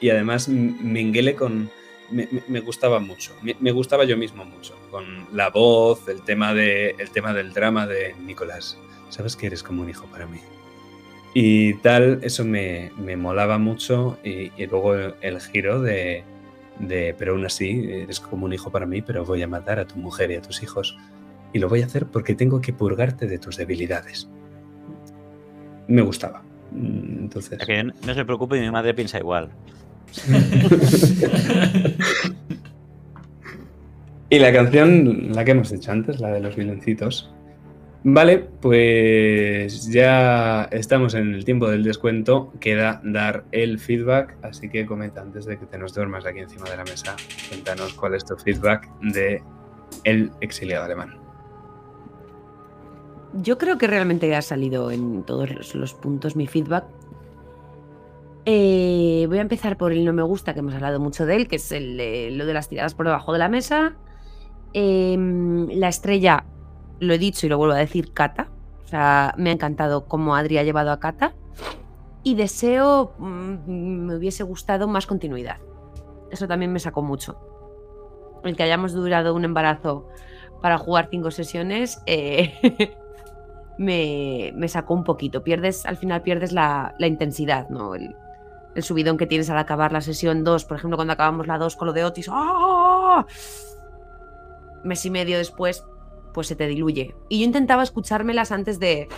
S5: y además Mengele con, me gustaba mucho. Me, me gustaba yo mismo mucho. Con la voz, el tema, de, el tema del drama de Nicolás. Sabes que eres como un hijo para mí. Y tal, eso me, me molaba mucho. Y, y luego el, el giro de, de, pero aún así, eres como un hijo para mí, pero voy a matar a tu mujer y a tus hijos. Y lo voy a hacer porque tengo que purgarte de tus debilidades. Me gustaba. Mm, Entonces.
S2: Que no se preocupe, mi madre piensa igual.
S5: Y la canción, la que hemos dicho antes, la de los villancitos. Vale, pues ya estamos en el tiempo del descuento. Queda dar el feedback, así que comenta antes de que te nos duermas aquí encima de la mesa. Cuéntanos cuál es tu feedback de El exiliado alemán.
S3: Yo creo que realmente ha salido en todos los, puntos mi feedback. Eh, voy a empezar por el no me gusta, que hemos hablado mucho de él, que es de- lo de las tiradas por debajo de la mesa. Em, la estrella, lo he dicho y lo vuelvo a decir, Kata. O sea, me ha encantado cómo Adri ha llevado a Kata. Y deseo, mm, me hubiese gustado más continuidad. Eso también me sacó mucho. El que hayamos durado un embarazo para jugar cinco sesiones eh, me, me sacó un poquito. Pierdes, al final pierdes la, intensidad, ¿no? El, subidón que tienes al acabar la sesión 2, por ejemplo, cuando acabamos la 2 con lo de Otis, ¡ah! mes y medio después, pues se te diluye. Y yo intentaba escuchármelas antes de,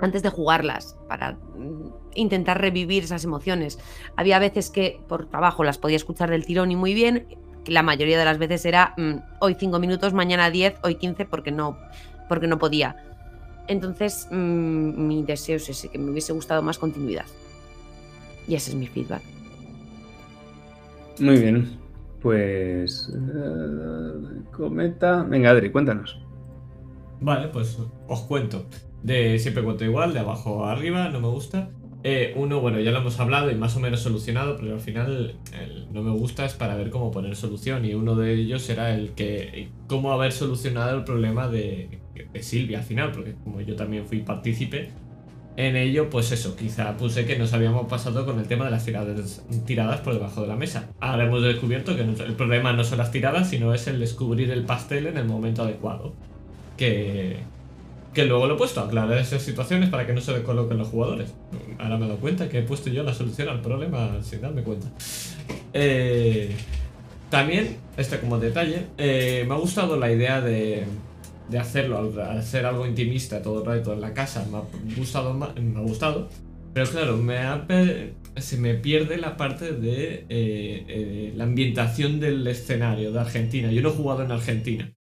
S3: antes de jugarlas, para mm, intentar revivir esas emociones. Había veces que por trabajo las podía escuchar del tirón y muy bien, que la mayoría de las veces era mm, hoy 5 minutos, mañana 10, hoy 15, porque no, porque no podía. Entonces, mm, mi deseo es ese, que me hubiese gustado más continuidad. Y ese es mi feedback.
S5: Muy bien, pues. eh, cometa. Venga, Adri, cuéntanos.
S1: Vale, pues os cuento. De siempre cuento igual, de abajo a arriba, no me gusta. Eh, uno, bueno, ya lo hemos hablado y más o menos solucionado, pero al final no me gusta es para ver cómo poner solución. Y uno de ellos era el que. cómo haber solucionado el problema de, de Silvia al final, porque como yo también fui partícipe en ello, pues eso, quizá puse que nos habíamos pasado con el tema de las tiradas, tiradas por debajo de la mesa. Ahora hemos descubierto que el problema no son las tiradas, sino es el descubrir el pastel en el momento adecuado. Que, que luego lo he puesto a aclarar esas situaciones para que no se descoloquen los jugadores. Ahora me he dado cuenta que he puesto yo la solución al problema sin darme cuenta. Eh, también, este como detalle, eh, me ha gustado la idea de, de hacerlo, al hacer algo intimista todo el rato en la casa. Me ha gustado, me ha gustado pero claro, me ha se me pierde la parte de eh, eh, la ambientación del escenario de Argentina. Yo no he jugado en Argentina.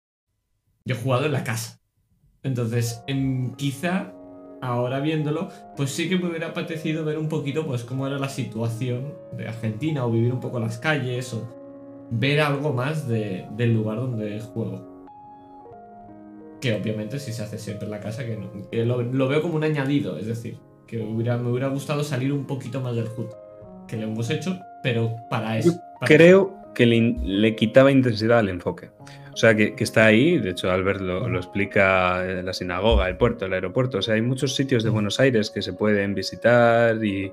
S1: Yo he jugado en la casa. Entonces, em, quizá ahora viéndolo, pues sí que me hubiera apetecido ver un poquito pues cómo era la situación de Argentina o vivir un poco las calles o ver algo más de- del lugar donde juego. Que obviamente si se hace siempre en la casa, que, no- que lo, lo veo como un añadido, es decir, que hubiera, me hubiera gustado salir un poquito más del HUD. Que lo hemos hecho, pero para eso. para-
S5: Creo que le, le quitaba intensidad al enfoque. O sea, que, que está ahí, de hecho Albert lo, lo explica, eh, la sinagoga, el puerto, el aeropuerto, o sea, hay muchos sitios de Buenos Aires que se pueden visitar y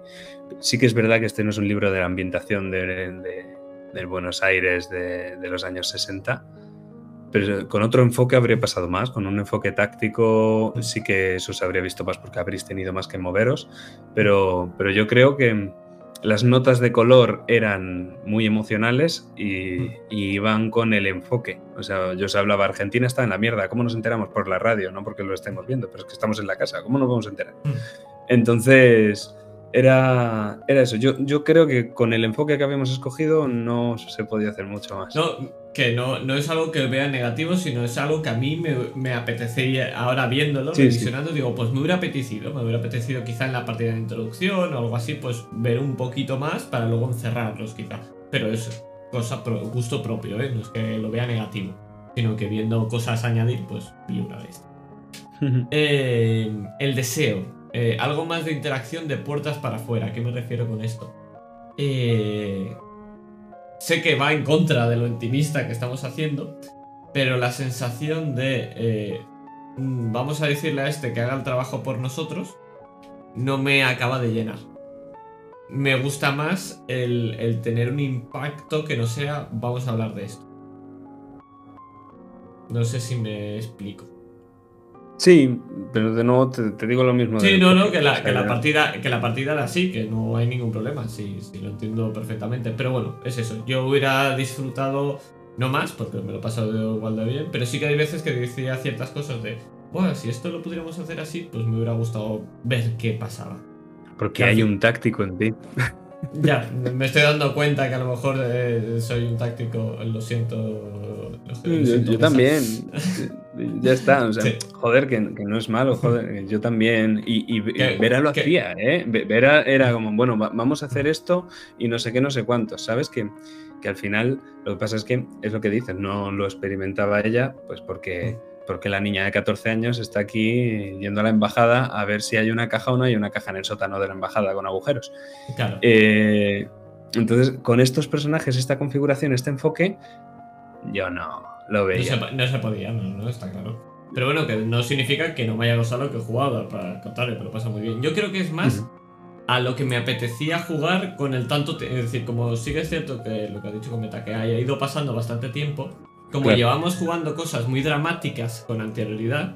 S5: sí que es verdad que este no es un libro de la ambientación de, de- del Buenos Aires de, de los años 60, pero con otro enfoque habría pasado más, con un enfoque táctico sí que eso se habría visto más porque habréis tenido más que moveros, pero, pero yo creo que las notas de color eran muy emocionales y, y iban con el enfoque. O sea, yo os hablaba, Argentina está en la mierda, ¿cómo nos enteramos? Por la radio, no porque lo estemos viendo, pero es que estamos en la casa, ¿cómo nos vamos a enterar?
S1: Mm.
S5: Entonces, era, era eso. Yo, yo creo que con el enfoque que habíamos escogido no se podía hacer mucho más.
S1: No, que no, no es algo que vea negativo, sino es algo que a mí me, me apetecería, ahora viéndolo,
S5: Sí, sí.
S1: revisionando, digo, pues me hubiera apetecido, me hubiera apetecido quizá en la partida de introducción o algo así, pues ver un poquito más para luego encerrarlos quizá. Pero es cosa pro- gusto propio, ¿eh? no es que lo vea negativo, sino que viendo cosas a añadir, pues vi una vez. Eh, el deseo. Eh, algo más de interacción de puertas para afuera. ¿A qué me refiero con esto? Eh, sé que va en contra de lo intimista que estamos haciendo, pero la sensación de eh, mm, vamos a decirle a este que haga el trabajo por nosotros no me acaba de llenar. me gusta más el, el tener un impacto que no sea vamos a hablar de esto. No sé si me explico.
S5: Sí, pero de nuevo te, te digo lo mismo.
S1: Sí, no, no, la, que la partida, que la partida era así, que no hay ningún problema, sí, sí, lo entiendo perfectamente. Pero bueno, es eso. Yo hubiera disfrutado, no más, porque me lo he pasado igual de bien, pero sí que hay veces que decía ciertas cosas de, bueno, si esto lo pudiéramos hacer así, pues me hubiera gustado ver qué pasaba.
S5: Porque hay un táctico en ti.
S1: Ya, me estoy dando cuenta que a lo mejor eh, soy un táctico, lo siento. lo
S5: Yo,
S1: siento,
S5: yo
S1: Mesa.
S5: también. ya está. O sea,
S1: Sí.
S5: joder, que, que no es malo, joder. Yo también. Y, y- y
S1: Que-
S5: Vera lo
S1: que-
S5: hacía, ¿eh? Ve- Vera era como, bueno, va- vamos a hacer esto y no sé qué, no sé cuánto. ¿Sabes? Que, que al final lo que pasa es que es lo que dices, no lo experimentaba ella, pues porque. Porque la niña de 14 años está aquí yendo a la embajada a ver si hay una caja o no hay una caja en el sótano de la embajada con agujeros.
S1: Claro.
S5: Eh, entonces, con estos personajes, esta configuración, este enfoque, yo no lo
S1: No
S5: veía.
S1: se, no se podía, no, no, está claro. Pero bueno, que no significa que no me haya gustado lo que he jugado, para contarle, pero pasa muy bien. Yo creo que es más
S5: Ujú.
S1: a lo que me apetecía jugar con el tanto. Es decir, como es cierto que lo que ha dicho Cometa, que haya ido pasando bastante tiempo, como
S5: Claro.
S1: llevamos jugando cosas muy dramáticas con anterioridad,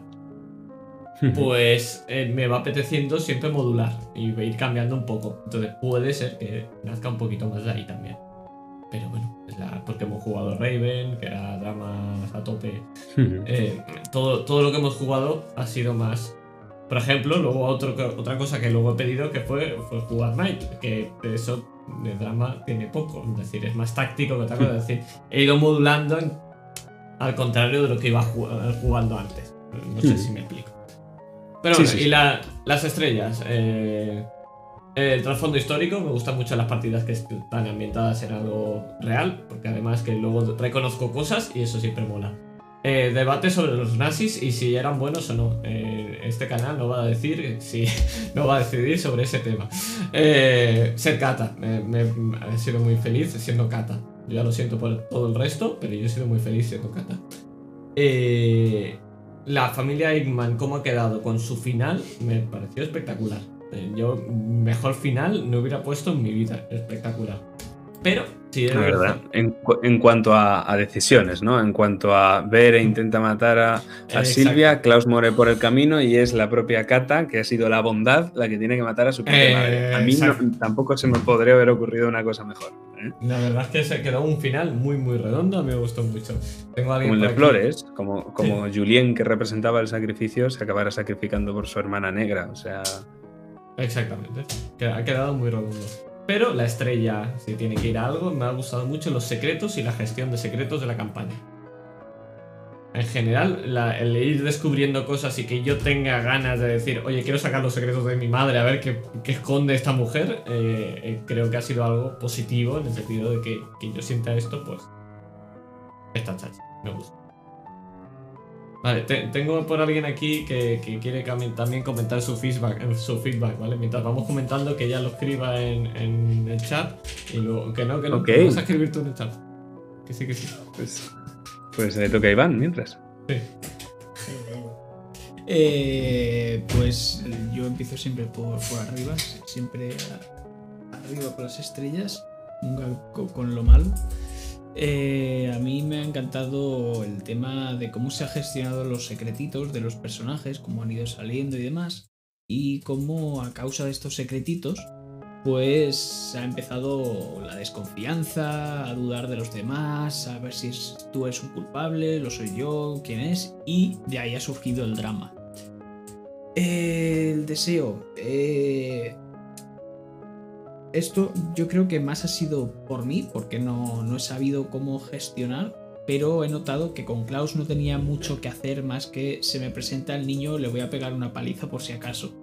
S1: pues eh, me va apeteciendo siempre modular y ir cambiando un poco. Entonces puede ser que nazca un poquito más de ahí también. Pero bueno, es la, porque hemos jugado Raven, que era dramas a tope. Eh, todo, todo lo que hemos jugado ha sido más. Por ejemplo, luego otro, otra cosa que luego he pedido que fue, fue jugar Night, que eso de drama tiene poco. Es decir, es más táctico que otra cosa. Es decir, he ido modulando en- al contrario de lo que iba ju- jugando antes. No sé
S5: Hmm.
S1: si me explico. Pero
S5: Sí,
S1: bueno,
S5: sí,
S1: y la- las estrellas. eh, el trasfondo histórico, me gustan mucho las partidas que están ambientadas en algo real, porque además que luego reconozco cosas y eso siempre mola. Eh, debate sobre los nazis y si eran buenos o no. Eh, este canal no va a decir si no va a decidir sobre ese tema. Eh, ser Kata, me, he sido muy feliz siendo Kata. Yo ya lo siento por todo el resto, pero yo he sido muy feliz siendo Kata. Eh, la familia Eggman, cómo ha quedado con su final, me pareció espectacular. Eh, yo, mejor final no hubiera puesto en mi vida. Espectacular. Pero, sí, es
S5: verdad, en, en cuanto a, a decisiones, ¿no? En cuanto a ver e intenta matar a, a. Silvia, Klaus muere por el camino y es la propia Kata, que ha sido la bondad, la que tiene que matar a su propia
S1: Eh,
S5: madre. A mí no-
S1: exacto.
S5: tampoco se me podría haber ocurrido una cosa mejor.
S1: La verdad es que se quedó un final muy, muy redondo. A mí me gustó mucho. Tengo
S5: Como el de
S1: aquí-
S5: Flores, como, como Julien, que representaba el sacrificio, se acabara sacrificando por su hermana negra. O sea,
S1: Exactamente. Ha quedado muy redondo. Pero la estrella, si tiene que ir a algo, me ha gustado mucho los secretos y la gestión de secretos de la campaña. En general, la- el ir descubriendo cosas y que yo tenga ganas de decir, oye, quiero sacar los secretos de mi madre a ver qué, qué esconde esta mujer, eh, eh, creo que ha sido algo positivo en el sentido de que, que yo sienta esto, pues. Esta chacha, me gusta. Vale, te- tengo por alguien aquí que, que quiere también comentar su feedback, eh, su feedback, ¿vale? Mientras vamos comentando que ella lo escriba en, en el chat y luego que no, que no,
S5: Ok.
S1: que vas a escribir tú en el chat. Que sí, que sí.
S5: pues, pues le toca a Iván mientras.
S1: Sí.
S4: Eh, pues yo empiezo siempre por, por arriba, siempre arriba con las estrellas, nunca co- con, lo malo. Eh, a mí me ha encantado el tema de cómo se ha gestionado los secretitos de los personajes, cómo han ido saliendo y demás, y cómo a causa de estos secretitos, pues ha empezado la desconfianza, a dudar de los demás, a ver si tú eres un culpable, lo soy yo, quién es, y de ahí ha surgido el drama. El deseo. eh, esto yo creo que más ha sido por mí, porque no, no he sabido cómo gestionar, pero he notado que con Klaus no tenía mucho que hacer más que se me presenta el niño, le voy a pegar una paliza por si acaso.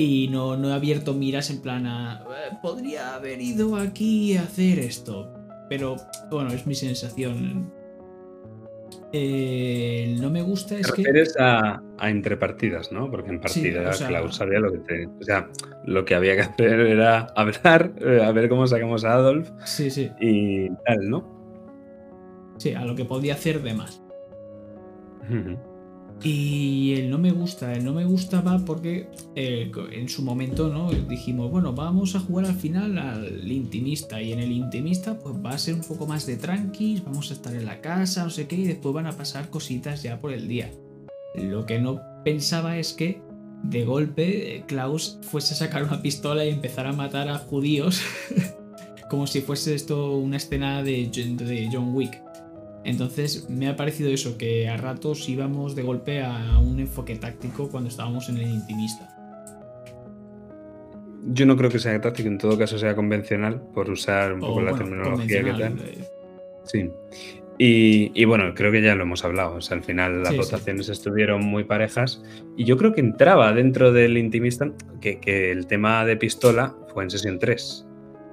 S4: Y no, no he abierto miras en plan a... "Eh, Podría haber ido aquí a hacer esto. Pero bueno, es mi sensación. Eh, no me gusta
S5: Te
S4: es que...
S5: a, a entre partidas, ¿no? Porque en
S4: Sí,
S5: partida
S4: o sea-
S5: Klaus sabía lo que te- O sea, lo que había que hacer era hablar, eh, a ver cómo sacamos a Adolf
S4: Sí, sí.
S5: y tal, ¿no?
S4: Sí, a lo que podía hacer de más. Y el no me gusta, el no me gusta va porque eh, en su momento no dijimos, bueno, vamos a jugar al final al intimista y en el intimista pues va a ser un poco más de tranquis, vamos a estar en la casa, no sé qué, y después van a pasar cositas ya por el día. Lo que no pensaba es que de golpe eh, Klaus fuese a sacar una pistola y empezar a matar a judíos como si fuese esto una escena de, de John Wick. Entonces me ha parecido eso, que a ratos íbamos de golpe a un enfoque táctico cuando estábamos en el intimista.
S5: Yo no creo que sea táctico, en todo caso sea convencional, por usar un
S4: O,
S5: poco la terminología que tal.
S4: eh,
S5: Sí. Y, y bueno, creo que ya lo hemos hablado. O sea, al final las
S4: Sí, sí.
S5: votaciones estuvieron muy parejas. Y yo creo que entraba dentro del intimista que, que el tema de pistola fue en sesión 3.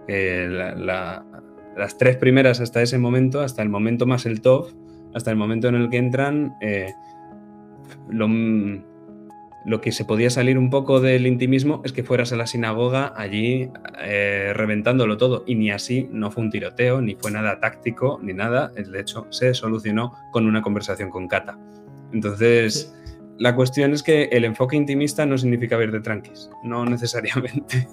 S5: Eh, la- la- las tres primeras hasta ese momento, hasta el momento más el top, hasta el momento en el que entran, eh, lo, lo que se podía salir un poco del intimismo es que fueras a la sinagoga allí eh, reventándolo todo. Y ni así no fue un tiroteo, ni fue nada táctico, ni nada. De hecho, se solucionó con una conversación con Kata. Entonces, la cuestión es que el enfoque intimista no significa ver de tranquis, no necesariamente.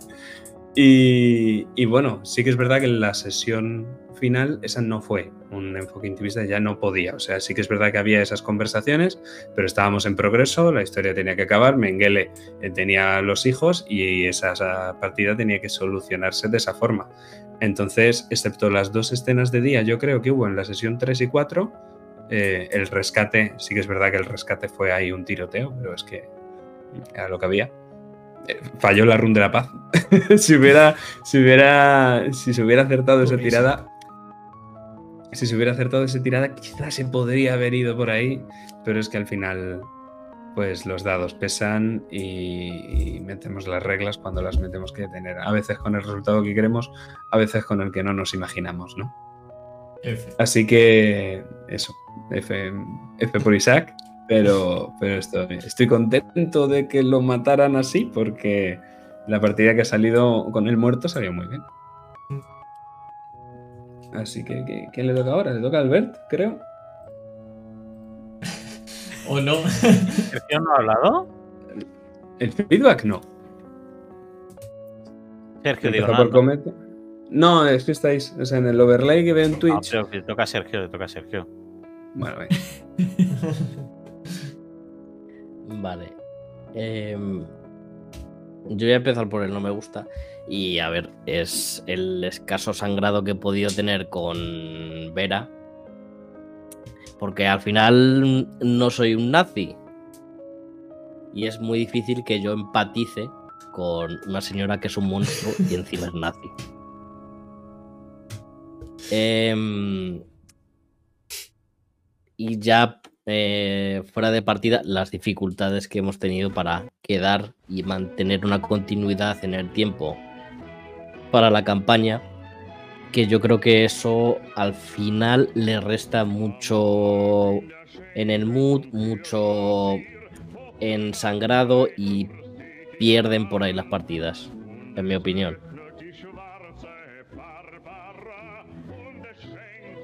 S5: Y, bueno, sí que es verdad que en la sesión final esa no fue un enfoque intimista, ya no podía. O sea, sí que es verdad que había esas conversaciones, pero estábamos en progreso, la historia tenía que acabar, Mengele eh, tenía los hijos y esa, esa partida tenía que solucionarse de esa forma. Entonces, excepto las dos escenas de día, yo creo que hubo en la sesión 3 y 4, eh, el rescate, sí que es verdad que el rescate fue ahí un tiroteo, pero es que era lo que había. Eh, Falló la run de la paz. si hubiera, si hubiera, si se hubiera acertado esa tirada, si se hubiera acertado esa tirada, quizás se podría haber ido por ahí, pero es que al final, pues los dados pesan y, y metemos las reglas cuando las metemos que tener. A veces con el resultado que queremos, a veces con el que no nos imaginamos, ¿no?
S1: F.
S5: Así que eso, F, F por Isaac, pero, pero estoy, estoy contento de que lo mataran así porque la partida que ha salido con el muerto salió muy bien. Así que, ¿qué- ¿quién le toca ahora? Le toca a Albert, creo.
S1: ¿O no?
S2: ¿Sergio no ha hablado?
S5: El feedback no.
S2: Sergio, digo, no,
S5: por
S2: no.
S5: Comete. No, es que estáis o sea, en el overlay que veo en
S2: No,
S5: Twitch.
S2: pero le toca a Sergio, le toca a Sergio.
S5: Bueno, venga.
S6: Vale. Em, yo voy a empezar por el no me gusta. Y a ver, es el escaso sangrado que he podido tener con Vera. Porque al final no soy un nazi. Y es muy difícil que yo empatice con una señora que es un monstruo y encima es nazi. Em, y ya eh, fuera de partida, las dificultades que hemos tenido para quedar y mantener una continuidad en el tiempo para la campaña, que yo creo que eso al final le resta mucho en el mood, mucho en sangrado y pierden por ahí las partidas, en mi opinión.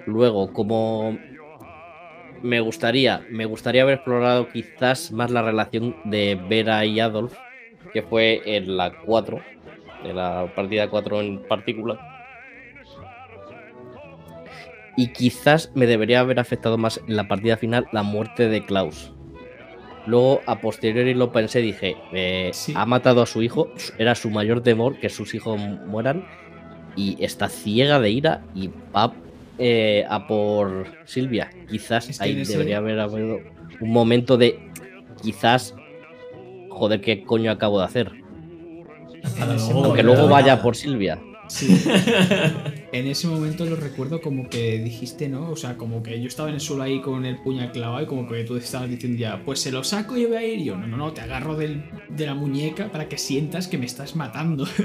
S6: Luego, como me gustaría, me gustaría haber explorado quizás más la relación de Vera y Adolf, que fue en la 4, de la partida 4 en particular. Y quizás me debería haber afectado más en la partida final la muerte de Klaus. Luego, a posteriori lo pensé, dije, eh,
S4: Sí.
S6: ha matado a su hijo, era su mayor temor que sus hijos mueran, y está ciega de ira y va eh, a por Silvia. Quizás
S4: Es que
S6: ahí
S4: ese-
S6: debería haber habido un momento de quizás joder, ¿qué coño acabo de hacer?
S1: Luego
S6: luego vaya por Silvia.
S4: Sí. en ese momento lo recuerdo como que dijiste, ¿no? O sea, como que yo estaba en el suelo ahí con el puñal clavado y como que tú estabas diciendo ya, pues se lo saco y voy a ir. Y yo, no, no, no, te agarro del- de la muñeca para que sientas que me estás matando.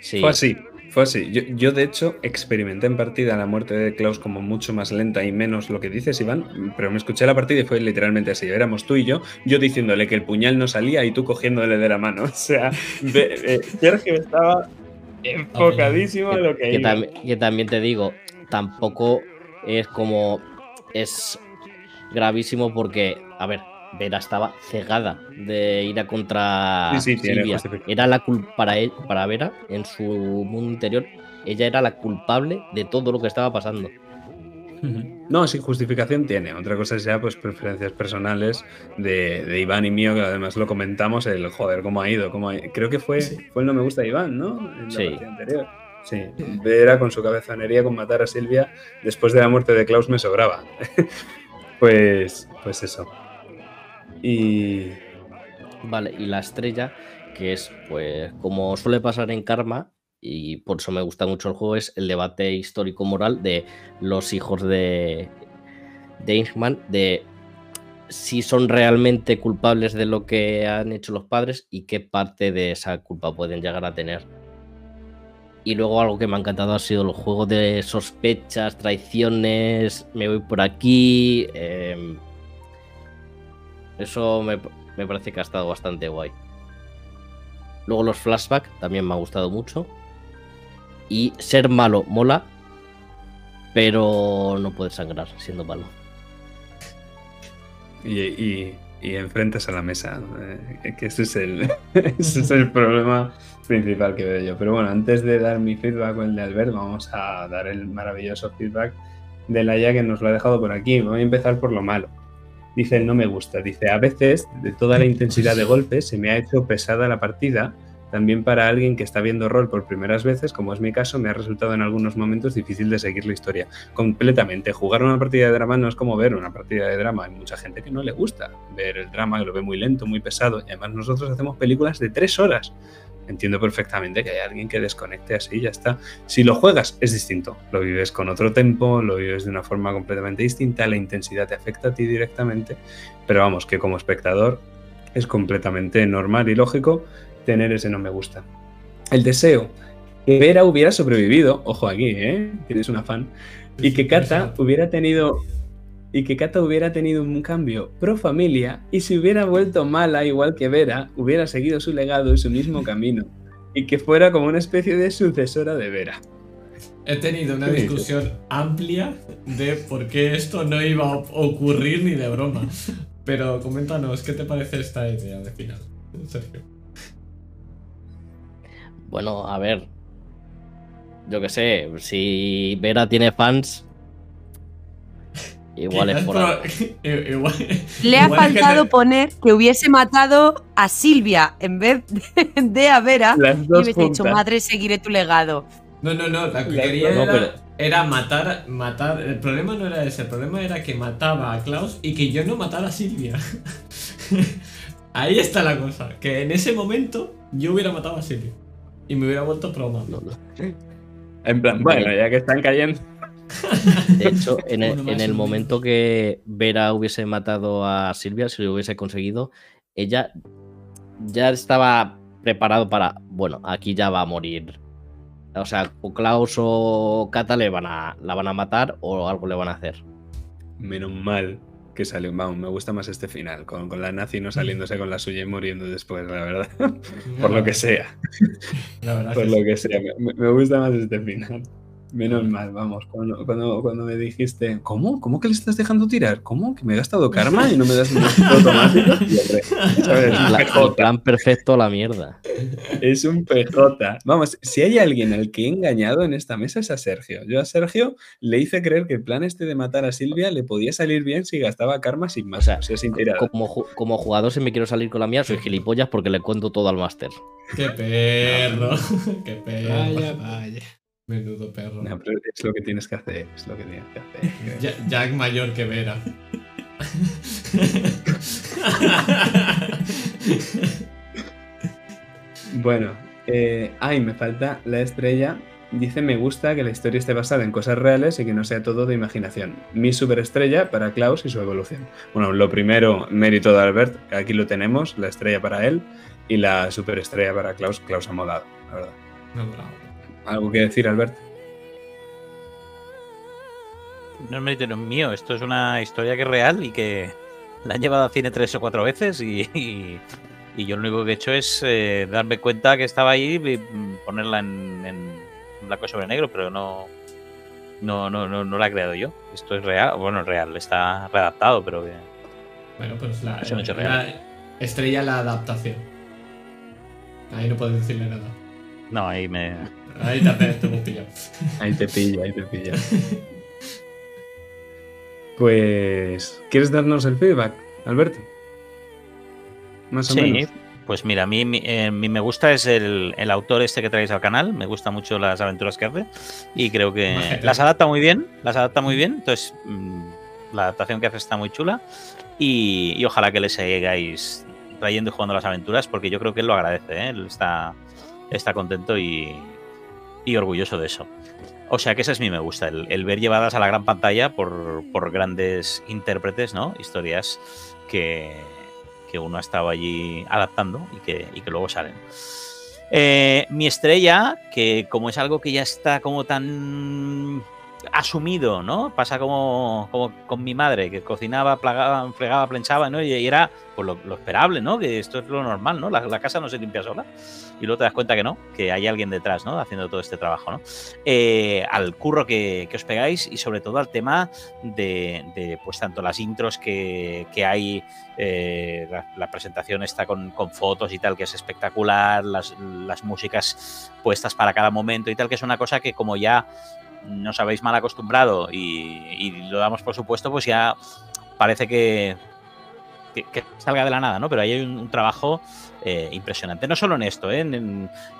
S6: Sí.
S5: Fue así, fue así. Yo, yo, de hecho, experimenté en partida la muerte de Klaus como mucho más lenta y menos lo que dices, Iván, pero me escuché la partida y fue literalmente así. Éramos tú y yo, yo diciéndole que el puñal no salía y tú cogiéndole de la mano. O sea, de- eh, Sergio estaba enfocadísimo en lo que,
S6: que,
S5: iba.
S6: tam- que también te digo, tampoco es como. Es gravísimo porque, a ver, Vera estaba cegada de ir a contra
S5: Sí, sí, tiene
S6: Silvia.
S5: justificación.
S6: Era la culpa para, él, para Vera, en su mundo interior, ella era la culpable de todo lo que estaba pasando.
S5: No, sí, justificación tiene. Otra cosa es ya pues preferencias personales de, de Iván y mío, que además lo comentamos, el joder, cómo ha ido. Cómo ha- Creo que fue,
S1: Sí.
S5: fue el no me gusta de Iván, ¿no? En la
S6: Sí.
S5: partida anterior. Sí, Vera con su cabezonería con matar a Silvia después de la muerte de Klaus me sobraba. pues, pues eso. Y
S6: Vale, y la estrella, que es, pues, como suele pasar en Karma, y por eso me gusta mucho el juego, es el debate histórico-moral de los hijos de, de Ingman, de si son realmente culpables de lo que han hecho los padres y qué parte de esa culpa pueden llegar a tener. Y luego algo que me ha encantado ha sido el juego de sospechas, traiciones, me voy por aquí. em, eso me, me parece que ha estado bastante guay. Luego los flashbacks también me ha gustado mucho. Y ser malo mola, pero no puedes sangrar siendo malo.
S5: y, y, enfrentas a la mesa. eh, que ese es, el, ese es el problema principal que veo yo. Pero bueno, antes de dar mi feedback o el de Albert, vamos a dar el maravilloso feedback de Laia que nos lo ha dejado por aquí. Voy a empezar por lo malo. Dice, no me gusta. Dice, a veces, de toda la intensidad de golpes, se me ha hecho pesada la partida. También para alguien que está viendo rol por primeras veces, como es mi caso, me ha resultado en algunos momentos difícil de seguir la historia completamente. Jugar una partida de drama no es como ver una partida de drama. Hay mucha gente que no le gusta ver el drama, que lo ve muy lento, muy pesado. Y además nosotros hacemos películas de tres horas. Entiendo perfectamente que hay alguien que desconecte así y ya está. Si lo juegas es distinto. Lo vives con otro tempo, lo vives de una forma completamente distinta, la intensidad te afecta a ti directamente. Pero vamos, que como espectador es completamente normal y lógico tener ese no me gusta. El deseo que Vera hubiera sobrevivido, ojo aquí, ¿eh? Tienes una fan, y que Kata hubiera tenido y que Kata hubiera tenido un cambio pro familia y si hubiera vuelto mala igual que Vera, hubiera seguido su legado y su mismo camino y que fuera como una especie de sucesora de Vera.
S1: He tenido una discusión amplia de por qué esto no iba a ocurrir ni de broma. Pero coméntanos, ¿qué te parece esta idea de final, Sergio?
S6: Bueno, a ver. Yo qué sé, si Vera tiene fans. Igual es por
S1: igual-
S3: Le ha
S1: que
S3: faltado
S1: te-
S3: poner que hubiese matado a Silvia en vez de, de a Vera y hubiese dicho, madre, seguiré tu legado.
S1: No, no, no, la que
S5: La-
S1: quería
S6: no,
S1: era,
S6: pero-
S1: era matar, matar. El problema no era ese, el problema era que mataba a Klaus y que yo no matara a Silvia. Ahí está la cosa, que en ese momento yo hubiera matado a Silvia. Y me hubiera vuelto pro
S6: no.
S5: En plan, bueno, ya que están cayendo.
S6: De hecho, en el, en momento que Vera hubiese matado a Silvia, si lo hubiese conseguido, ella ya estaba preparado para, bueno, aquí ya va a morir. O sea, o Klaus o Kata le van a, la van a matar o algo le van a hacer.
S5: Menos mal que salió. Vamos, me gusta más este final, con, con la nazi no saliéndose con la suya y muriendo después, la verdad. Por lo que sea.
S1: La verdad
S5: Por
S1: que
S5: lo
S1: sí.
S5: que sea. Me, me gusta más este final. Menos mal, vamos. Cuando, cuando, cuando me dijiste, ¿cómo? ¿Cómo que le estás dejando tirar? ¿Cómo? ¿Que me he gastado karma y no me das un automático?
S6: El plan, el
S5: PJ.
S6: plan perfecto a la mierda.
S5: Es un PJ. Vamos, si hay alguien al que he engañado en esta mesa es a Sergio. Yo a Sergio le hice creer que el plan este de matar a Silvia le podía salir bien si gastaba karma sin más.
S6: O sea,
S5: o sea, sin tirada.
S6: Como, como jugador, si me quiero salir con la mía, soy gilipollas porque le cuento todo al máster.
S1: Qué perro. Qué perro.
S4: Vaya, vaya.
S1: Menudo perro.
S5: No, pero es lo que tienes que hacer. Es lo que tienes que hacer.
S1: Ja- Jack mayor que Vera.
S5: Bueno, eh, ay, me falta la estrella. Dice, me gusta que la historia esté basada en cosas reales y que no sea todo de imaginación. Mi superestrella para Klaus y su evolución. Bueno, lo primero, mérito de Albert, aquí lo tenemos, la estrella para él, y la superestrella para Klaus, Klaus ha molado, la verdad.
S1: No, bravo.
S5: ¿Algo que decir, Albert?
S2: No es mérito mío, esto es una historia que es real y que la han llevado a cine tres o cuatro veces y, y- y yo lo único que he hecho es eh, darme cuenta que estaba ahí y ponerla en, en blanco sobre negro, pero no, no, no, no, no la he creado yo. Esto es real, bueno, es real, está redactado, pero que
S1: Bueno, pues la,
S2: Es un hecho
S1: la estrella la adaptación. Ahí no puedes decirle nada.
S2: No, ahí me.
S1: Ahí te, te hemos pillado.
S5: Ahí te pilla, ahí te pilla. Pues, ¿quieres darnos el feedback, Alberto? Más o
S2: Sí,
S5: menos.
S2: pues mira, a mí mi, eh, mi me gusta es el, el autor este que traéis al canal. Me gusta mucho las aventuras que hace. Y creo que las adapta muy bien. Las adapta muy bien. Entonces, mm, la adaptación que hace está muy chula. Y, y ojalá que le sigáis trayendo y jugando las aventuras, porque yo creo que él lo agradece. ¿eh? Él está, está contento y, y orgulloso de eso. O sea que ese es mi me gusta, el, el ver llevadas a la gran pantalla por, por grandes intérpretes, ¿no? Historias que, que uno ha estado allí adaptando y que, y que luego salen. Eh, mi estrella, que como es algo que ya está como tan asumido, ¿no? Pasa como, como con mi madre, que cocinaba, plagaba, fregaba, planchaba, ¿no? Y, era pues, lo, esperable, ¿no? Que esto es lo normal, ¿no? La, la casa no se limpia sola. Y luego te das cuenta que no, que hay alguien detrás, ¿no? Haciendo todo este trabajo, ¿no? Eh, al curro que, que os pegáis y sobre todo al tema de, de, pues tanto las intros que, que hay, eh, la, la presentación está con, con fotos y tal, que es espectacular, las, las músicas puestas para cada momento y tal, que es una cosa que como ya nos habéis mal acostumbrado y, lo damos por supuesto, pues ya parece que, que, salga de la nada, ¿no? Pero ahí hay un, trabajo eh, impresionante. No solo en esto, ¿eh? en,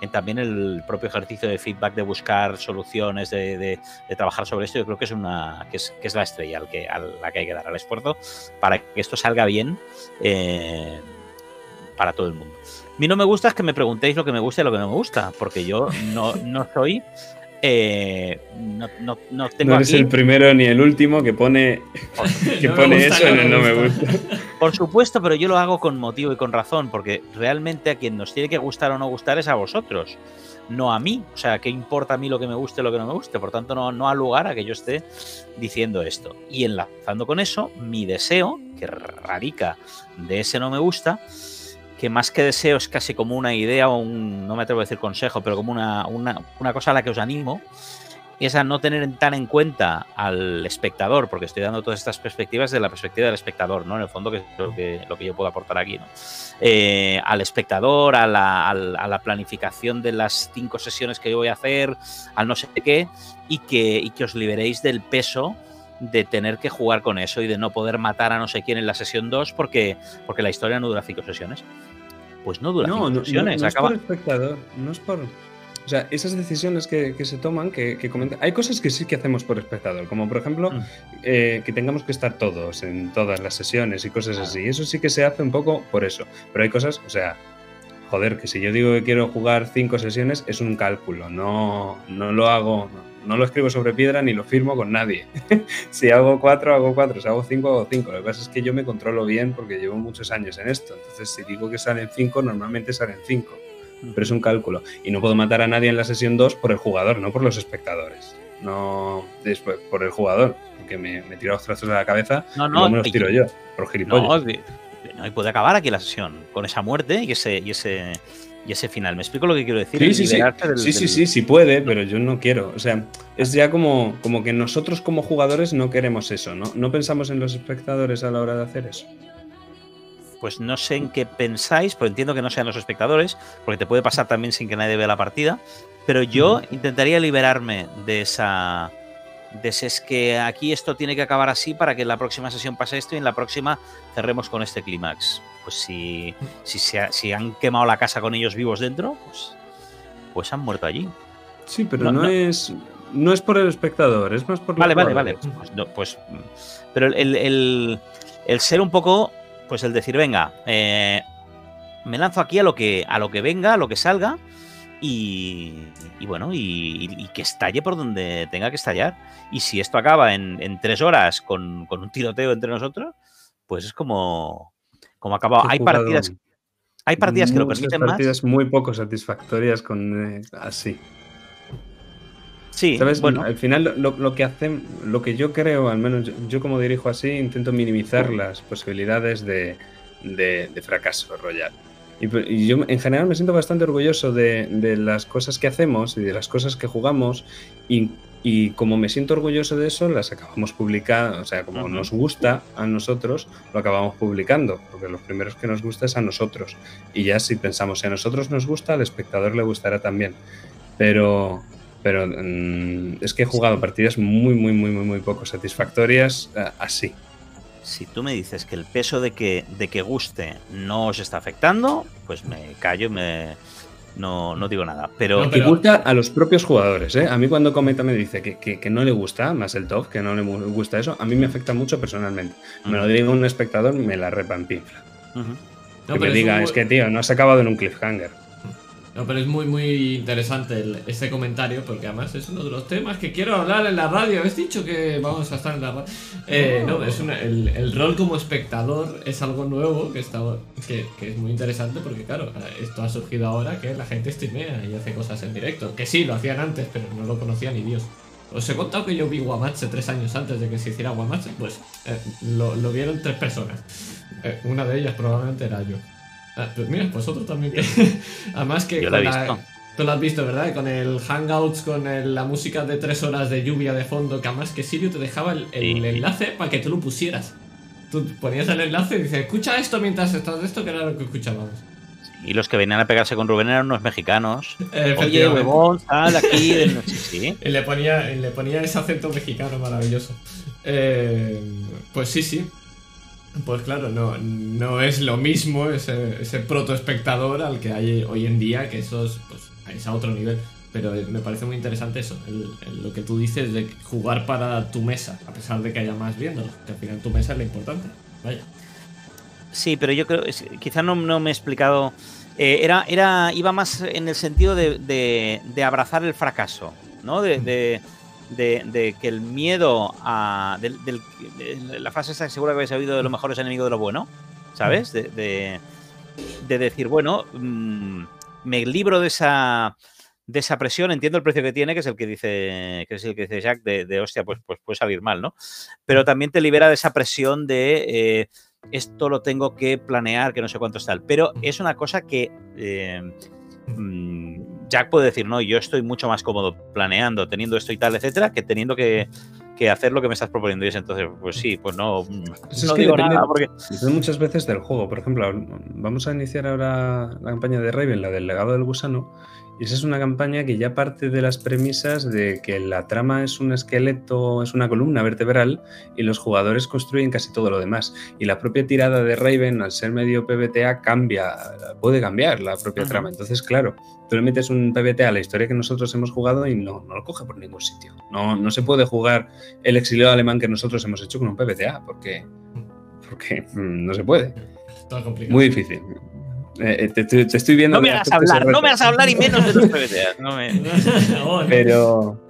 S2: en, también el propio ejercicio de feedback, de buscar soluciones, de, de, de, trabajar sobre esto, yo creo que es una que es, que es la estrella al que, a la que hay que dar al esfuerzo para que esto salga bien eh, para todo el mundo. A mí no me gusta es que me preguntéis lo que me gusta y lo que no me gusta, porque yo no, no soy eh, no, no, no, tengo
S5: no eres
S2: aquí...
S5: el primero ni el último que pone, que pone
S1: gusta,
S5: eso
S1: no
S5: en el
S1: me
S5: no me
S1: gusta.
S5: gusta.
S2: Por supuesto, pero yo lo hago con motivo y con razón, porque realmente a quien nos tiene que gustar o no gustar es a vosotros, no a mí. O sea, ¿qué importa a mí lo que me guste o lo que no me guste? Por tanto, no, no ha lugar a que yo esté diciendo esto. Y enlazando con eso, mi deseo, que radica de ese no me gusta, que más que deseo es casi como una idea o un, no me atrevo a decir consejo, pero como una, una, una cosa a la que os animo, es a no tener tan en cuenta al espectador, porque estoy dando todas estas perspectivas de la perspectiva del espectador, ¿no? En el fondo, que es lo que, lo que yo puedo aportar aquí, ¿no? Eh, al espectador, a, la, a la, planificación de las cinco sesiones que yo voy a hacer, al no sé qué, y que, y que os liberéis del peso de tener que jugar con eso y de no poder matar a no sé quién en la sesión 2 porque, porque la historia no dura cinco sesiones. Pues no dura
S5: no,
S2: cinco
S5: no,
S2: sesiones.
S5: No, no
S2: acaba...
S5: es por espectador, no es por. O sea, esas decisiones que, que se toman, que, que, comentan. Hay cosas que sí que hacemos por espectador, como por ejemplo mm. eh, que tengamos que estar todos en todas las sesiones y cosas así. Eso sí que se hace un poco por eso. Pero hay cosas, o sea, joder, que si yo digo que quiero jugar cinco sesiones es un cálculo. No, no lo hago, no, no lo escribo sobre piedra ni lo firmo con nadie. si hago cuatro, hago cuatro. Si hago cinco, hago cinco. Lo que pasa es que yo me controlo bien porque llevo muchos años en esto. Entonces, si digo que salen cinco, normalmente salen cinco pero es un cálculo. Y no puedo matar a nadie en la sesión 2 por el jugador, no por los espectadores. No después por el jugador, porque me, me tira los trazos de la cabeza
S2: no, no,
S5: y luego me los tiro yo, por gilipollas.
S2: No, no, y puede acabar aquí la sesión, con esa muerte y ese, y ese, y ese final. ¿Me explico lo que quiero decir?
S5: Sí, sí, sí. Del, sí, sí, sí, sí, puede, pero yo no quiero. O sea, es ya como, como que nosotros como jugadores no queremos eso, ¿no? No pensamos en los espectadores a la hora de hacer eso
S2: pues no sé en qué pensáis, pero entiendo que no sean los espectadores, porque te puede pasar también sin que nadie vea la partida. Pero yo mm. intentaría liberarme de esa. De ese es que aquí esto tiene que acabar así para que en la próxima sesión pase esto y en la próxima cerremos con este clímax. Pues si, si, se, si han quemado la casa con ellos vivos dentro, pues, pues han muerto allí.
S5: Sí, pero no, no, no, es. No es por el espectador, es más por
S2: Vale, vale, vale. Pues, pues, pero el, el, el ser un poco pues el decir, venga, eh, me lanzo aquí a lo que, a lo que venga, a lo que salga, y, y bueno, y, y, que estalle por donde tenga que estallar. Y si esto acaba en, en tres horas con, con, un tiroteo entre nosotros, pues es como, como ha acabado. Hay partidas, hay partidas que lo permiten
S5: partidas
S2: más.
S5: muy poco satisfactorias con eh, así.
S2: Sí,
S5: ¿Sabes?
S2: bueno.
S5: Al final lo, lo, que hacen, lo que yo creo, al menos yo, yo, como dirijo así, intento minimizar las posibilidades de, de, de fracaso royal. Y, y, yo en general me siento bastante orgulloso de, de, las cosas que hacemos y de las cosas que jugamos. Y Y como me siento orgulloso de eso, las acabamos publicando, o sea, como nos gusta a nosotros, lo acabamos publicando, porque los primeros que nos gusta es a nosotros. Y ya si pensamos, si a nosotros nos gusta, al espectador le gustará también. Pero, pero mm, es que he jugado partidas muy, muy, muy, muy, muy poco satisfactorias eh, así.
S2: Si tú me dices que el peso de que, de que guste no os está afectando, pues me callo y me, no, no digo nada. Pero,
S1: No,
S5: Que
S1: Pero-
S5: gusta a los propios jugadores, ¿eh? A mí cuando Cometa me dice que, que- que no le gusta más el top, que no le gusta eso, a mí me afecta mucho personalmente. Me lo diga un espectador, me la repampinfla.
S1: No,
S5: que
S1: pero
S5: me
S1: es
S5: diga,
S1: un
S5: es que tío, no has acabado en un cliffhanger.
S1: No, pero es muy, muy interesante el- este comentario porque además es uno de los temas que quiero hablar en la radio. ¿Has dicho que vamos a estar en la radio? Eh, no, es una- el, el rol como espectador es algo nuevo que, está, que, que es muy interesante porque, claro, esto ha surgido ahora que la gente streamea y hace cosas en directo. Que sí, lo hacían antes, pero no lo conocía ni Dios. Os he contado que yo vi Guamache tres años antes de que se hiciera Guamache. Pues eh, lo, lo vieron tres personas. Eh, una de ellas probablemente era yo. Ah, pues mira, vosotros también. que- Además que
S2: Yo la he
S1: con la-
S2: visto.
S1: Tú lo has visto, ¿verdad? Con el Hangouts, con el- la música de tres horas de lluvia de fondo, que además que Sirio te dejaba el, el
S2: Sí.
S1: enlace para que tú lo pusieras. Tú ponías el enlace y dices, escucha esto mientras estás de esto, que era lo que escuchábamos.
S2: Y los que venían a pegarse con Rubén eran unos mexicanos. Oye, huevón, sal aquí. del- Sí, sí.
S1: Y le ponía, y le ponía ese acento mexicano maravilloso. Eh, pues sí, sí. Pues claro, no, no es lo mismo ese, ese protoespectador al que hay hoy en día, que eso es, pues, es a otro nivel. Pero eh, me parece muy interesante eso, lo que tú dices de jugar para tu mesa, a pesar de que haya más viéndolo, que al final tu mesa es lo importante. Vaya.
S2: Sí, pero yo creo, es- quizá no, no me he explicado. Eh, era, era, iba más en el sentido de, de- de abrazar el fracaso, ¿no? De, de- de- que el miedo a. de la frase esa que seguro que habéis oído de lo mejor es enemigo de lo bueno, ¿sabes? De, de- de decir, bueno, mm, me libro de esa. De esa presión, entiendo el precio que tiene, que es el que dice, que es el que dice Jack, de, hostia, pues, pues puede salir mal, ¿no? Pero también te libera de esa presión de eh, esto lo tengo que planear, que no sé cuánto tal. Pero es una cosa que eh, mm, Jack puede decir, no, yo estoy mucho más cómodo planeando, teniendo esto y tal, etcétera, que teniendo que, que hacer lo que me estás proponiendo. Y es entonces, pues sí, pues no,
S5: Pues es que
S2: digo
S5: depende-
S2: nada porque.
S5: Depende muchas veces del juego. Por ejemplo, vamos a iniciar ahora la campaña de Raven, la del legado del gusano. Y esa es una campaña que ya parte de las premisas de que la trama es un esqueleto, es una columna vertebral y los jugadores construyen casi todo lo demás. Y la propia tirada de Raven, al ser medio PBTA, cambia, puede cambiar la propia trama. Entonces, claro, tú le metes un PBTA a la historia que nosotros hemos jugado y no, no lo coge por ningún sitio. No, no se puede jugar el exiliado alemán que nosotros hemos hecho con un PBTA, porque, porque mm, no se puede. Muy difícil. Eh, eh, te, te- te estoy viendo.
S2: No me hagas hablar, no me hagas hablar y menos de los PBTAs. No me...
S1: No.
S5: Pero,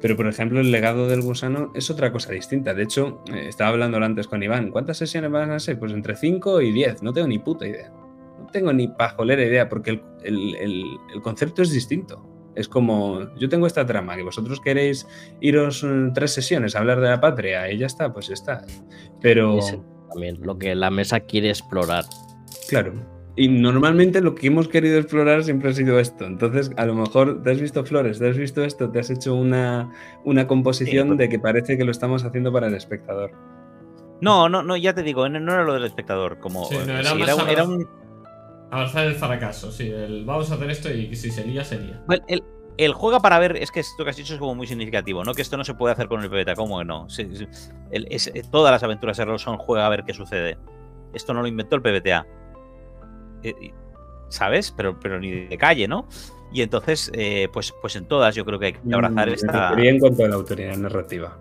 S5: pero, por ejemplo, el legado del gusano es otra cosa distinta. De hecho, eh, estaba hablando antes con Iván. ¿Cuántas sesiones van a ser? Pues entre 5 y 10. No tengo ni puta idea. No tengo ni pajolera idea, porque el, el- el- el concepto es distinto. Es como, yo tengo esta trama, que vosotros queréis iros tres sesiones a hablar de la patria y ya está, pues ya está. Pero,
S6: También, lo que la mesa quiere explorar.
S5: Claro. Y normalmente lo que hemos querido explorar siempre ha sido esto. Entonces, a lo mejor te has visto flores, te has visto esto, te has hecho una, una composición
S2: pues-
S5: de que parece que lo estamos haciendo para el espectador.
S2: No, no, no, ya te digo, no, no era lo del espectador. Como,
S1: Sí, no,
S2: eh,
S1: era
S2: sí, era un- era un,
S1: Avanzar el fracaso, sí. El, vamos a hacer esto y si se lía, se lía.
S2: Bueno, el, el juega para ver, es que esto que has dicho es como muy significativo, ¿no? Que esto no se puede hacer con el PBTA, ¿cómo que no? Sí, sí. El- es- eh, todas las aventuras de rol son juega a ver qué sucede. Esto no lo inventó el PBTA. Eh, ¿Sabes? Pero, pero ni de calle, ¿no? Y entonces, eh, pues, pues en todas yo creo que hay que abrazar
S5: Mm, me
S2: esta.
S5: en cuanto a la autoridad narrativa.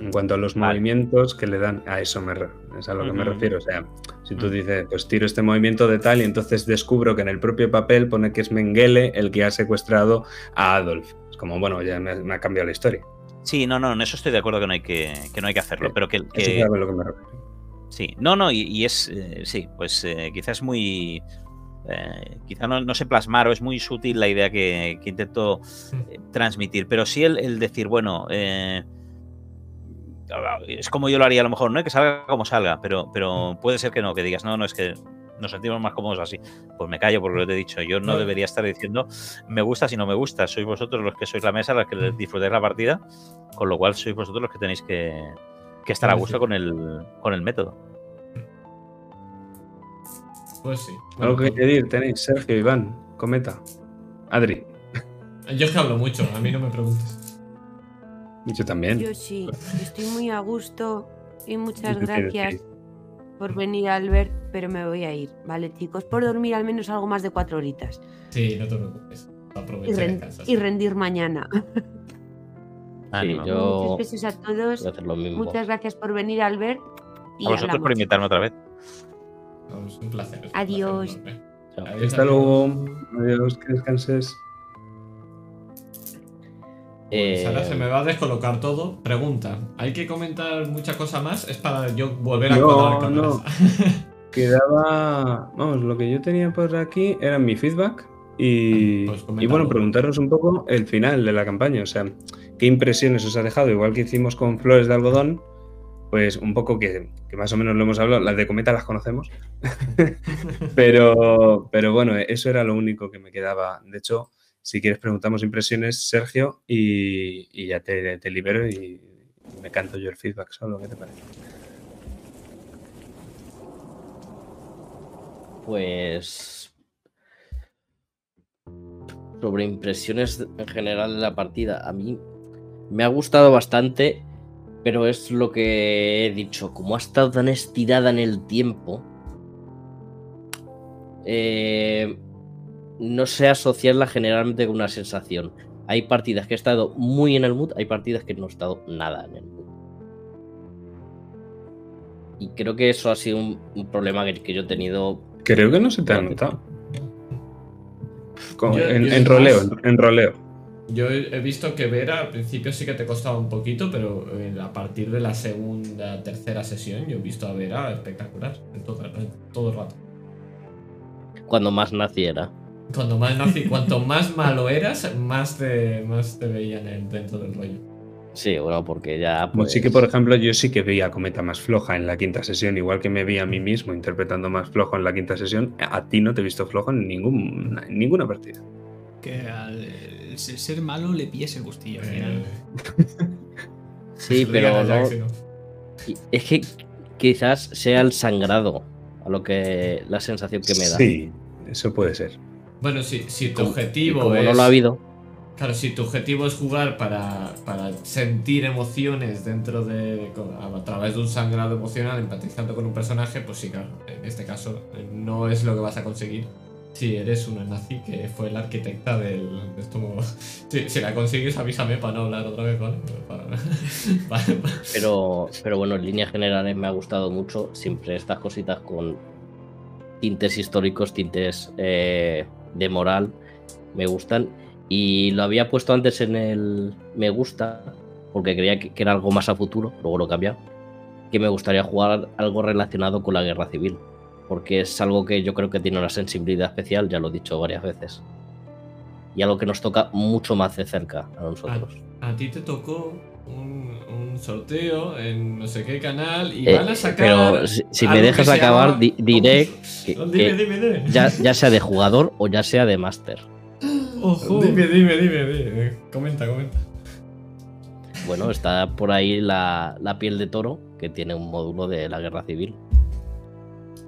S5: En cuanto a los
S2: Vale.
S5: movimientos que le dan, a eso me es a lo que me refiero. O sea, si tú
S2: Ujú.
S5: dices, pues tiro este movimiento de tal y entonces descubro que en el propio papel pone que es Mengele el que ha secuestrado a Adolf. Es como, bueno, ya me, me ha cambiado la historia.
S2: Sí, no, no, en eso estoy de acuerdo que no hay que, que, no hay que hacerlo,
S5: Sí,
S2: pero que,
S5: Eso es a lo que me refiero.
S2: Sí, no, no, y, y es, eh, sí, pues eh, quizás muy, eh, quizá no, no sé plasmar o es muy sutil la idea que, que intento eh, transmitir, pero sí el, el decir, bueno, eh, es como yo lo haría a lo mejor, ¿no? Que salga como salga, pero, pero puede ser que no, que digas, no, no, es que nos sentimos más cómodos así. Pues me callo porque lo te he dicho. Yo no debería estar diciendo me gusta si no me gusta. Sois vosotros los que sois la mesa, los que disfrutáis la partida, con lo cual sois vosotros los que tenéis que, que estar a
S1: Claro,
S2: gusto
S1: sí.
S2: con el, con el método.
S1: Pues sí.
S5: Algo que añadir tenéis, Sergio, Iván, Cometa, Adri.
S1: Yo es que hablo mucho, a mí no me preguntes.
S5: Y yo también.
S3: Yo sí, estoy muy a gusto y muchas
S5: ¿Y tú qué
S3: gracias por venir, Albert, pero me voy a ir, ¿vale, chicos? Por dormir al menos algo más de cuatro horitas
S1: Sí, no te preocupes. Aprovecha
S3: y rendir mañana.
S6: Sí,
S2: Ánimo.
S6: yo
S3: Muchos besos a todos.
S6: voy a hacer lo mismo.
S3: Muchas gracias por venir, Albert. Y
S2: A vosotros
S3: hablamos.
S2: por invitarme otra vez.
S1: Vamos, un placer. es un
S3: Adiós.
S1: placer enorme.
S6: Chao.
S1: Adiós,
S5: Hasta luego. Adiós, que descanses.
S1: Pues ahora
S6: Eh,
S1: se me va a descolocar todo. Pregunta, ¿hay que comentar mucha cosa más? Es para yo volver a
S5: No, no. Quedaba. Vamos, lo que yo tenía por aquí era mi feedback. Y,
S1: Pues
S5: y bueno, preguntaros un poco el final de la campaña. O sea, ¿qué impresiones os ha dejado? Igual que hicimos con Flores de Algodón, pues un poco que, que más o menos lo hemos hablado. Las de Cometa las conocemos. pero, pero bueno, eso era lo único que me quedaba. De hecho, si quieres preguntamos impresiones, Sergio, y, y ya te, te libero y me canto yo el feedback solo. ¿Qué te parece?
S6: Pues. Sobre impresiones en general de la partida. A mí me ha gustado bastante, pero es lo que he dicho. Como ha estado tan estirada en el tiempo, eh, no sé asociarla generalmente con una sensación. Hay partidas que he estado muy en el mood, hay partidas que no he estado nada en el mood. Y creo que eso ha sido un, un problema que, que yo he tenido
S5: Creo que no se te ha notado.
S1: Yo-
S5: en,
S1: yo
S5: en roleo,
S1: más-
S5: en, en roleo.
S1: Yo he visto que Vera al principio sí que te costaba un poquito, pero eh, a partir de la segunda, tercera sesión yo he visto a Vera espectacular en todo, en todo el rato.
S6: cuando más naciera.
S1: Cuando más nazi, cuanto más malo eras, más te, más te veían en- dentro del rollo.
S6: Sí, bueno, porque ya. Pues,
S5: sí que, por ejemplo, yo sí que veía a Cometa más floja en la quinta sesión, igual que me vi a mí mismo interpretando más flojo en la quinta sesión. A ti no te he visto flojo en, ningún, en ninguna partida.
S4: Que al ser ser malo le pilles el gustillo al final.
S1: Eh,
S6: Sí,
S1: se lo
S6: pero no- es que quizás sea el sangrado a lo que la sensación que me da.
S5: Sí, eso puede ser.
S1: Bueno, si, si tu objetivo
S6: como
S1: es.
S6: no lo ha habido,
S1: Claro, si tu objetivo es jugar para, para sentir emociones dentro de. a través de un sangrado emocional, empatizando con un personaje, pues sí, claro. En este caso, eh, no es lo que vas a conseguir si eres una nazi que fue la arquitecta del. de esto si, si la consigues, avísame para no hablar otra vez, ¿vale?
S6: Pero, pero bueno, en líneas generales me ha gustado mucho. Siempre estas cositas con tintes históricos, tintes eh, de moral, me gustan. Y lo había puesto antes en el me gusta, porque creía que, que era algo más a futuro, luego lo he cambiado. Que me gustaría jugar algo relacionado con la guerra civil, porque es algo que yo creo que tiene una sensibilidad especial, ya lo he dicho varias veces. Y algo que nos toca mucho más de cerca a nosotros.
S1: A ti te tocó un, un sorteo en no sé qué canal y
S6: Eh,
S1: van a sacar.
S6: pero si, si me dejas acabar,
S1: llama-
S6: di- diré que,
S1: No,
S6: que
S1: dime, dime, dime.
S6: ya, ya sea de jugador o ya sea de máster.
S4: Ojo.
S1: Dime, dime, dime, dime. Comenta, comenta.
S6: Bueno, está por ahí la, la piel de toro, que tiene un módulo de la guerra civil.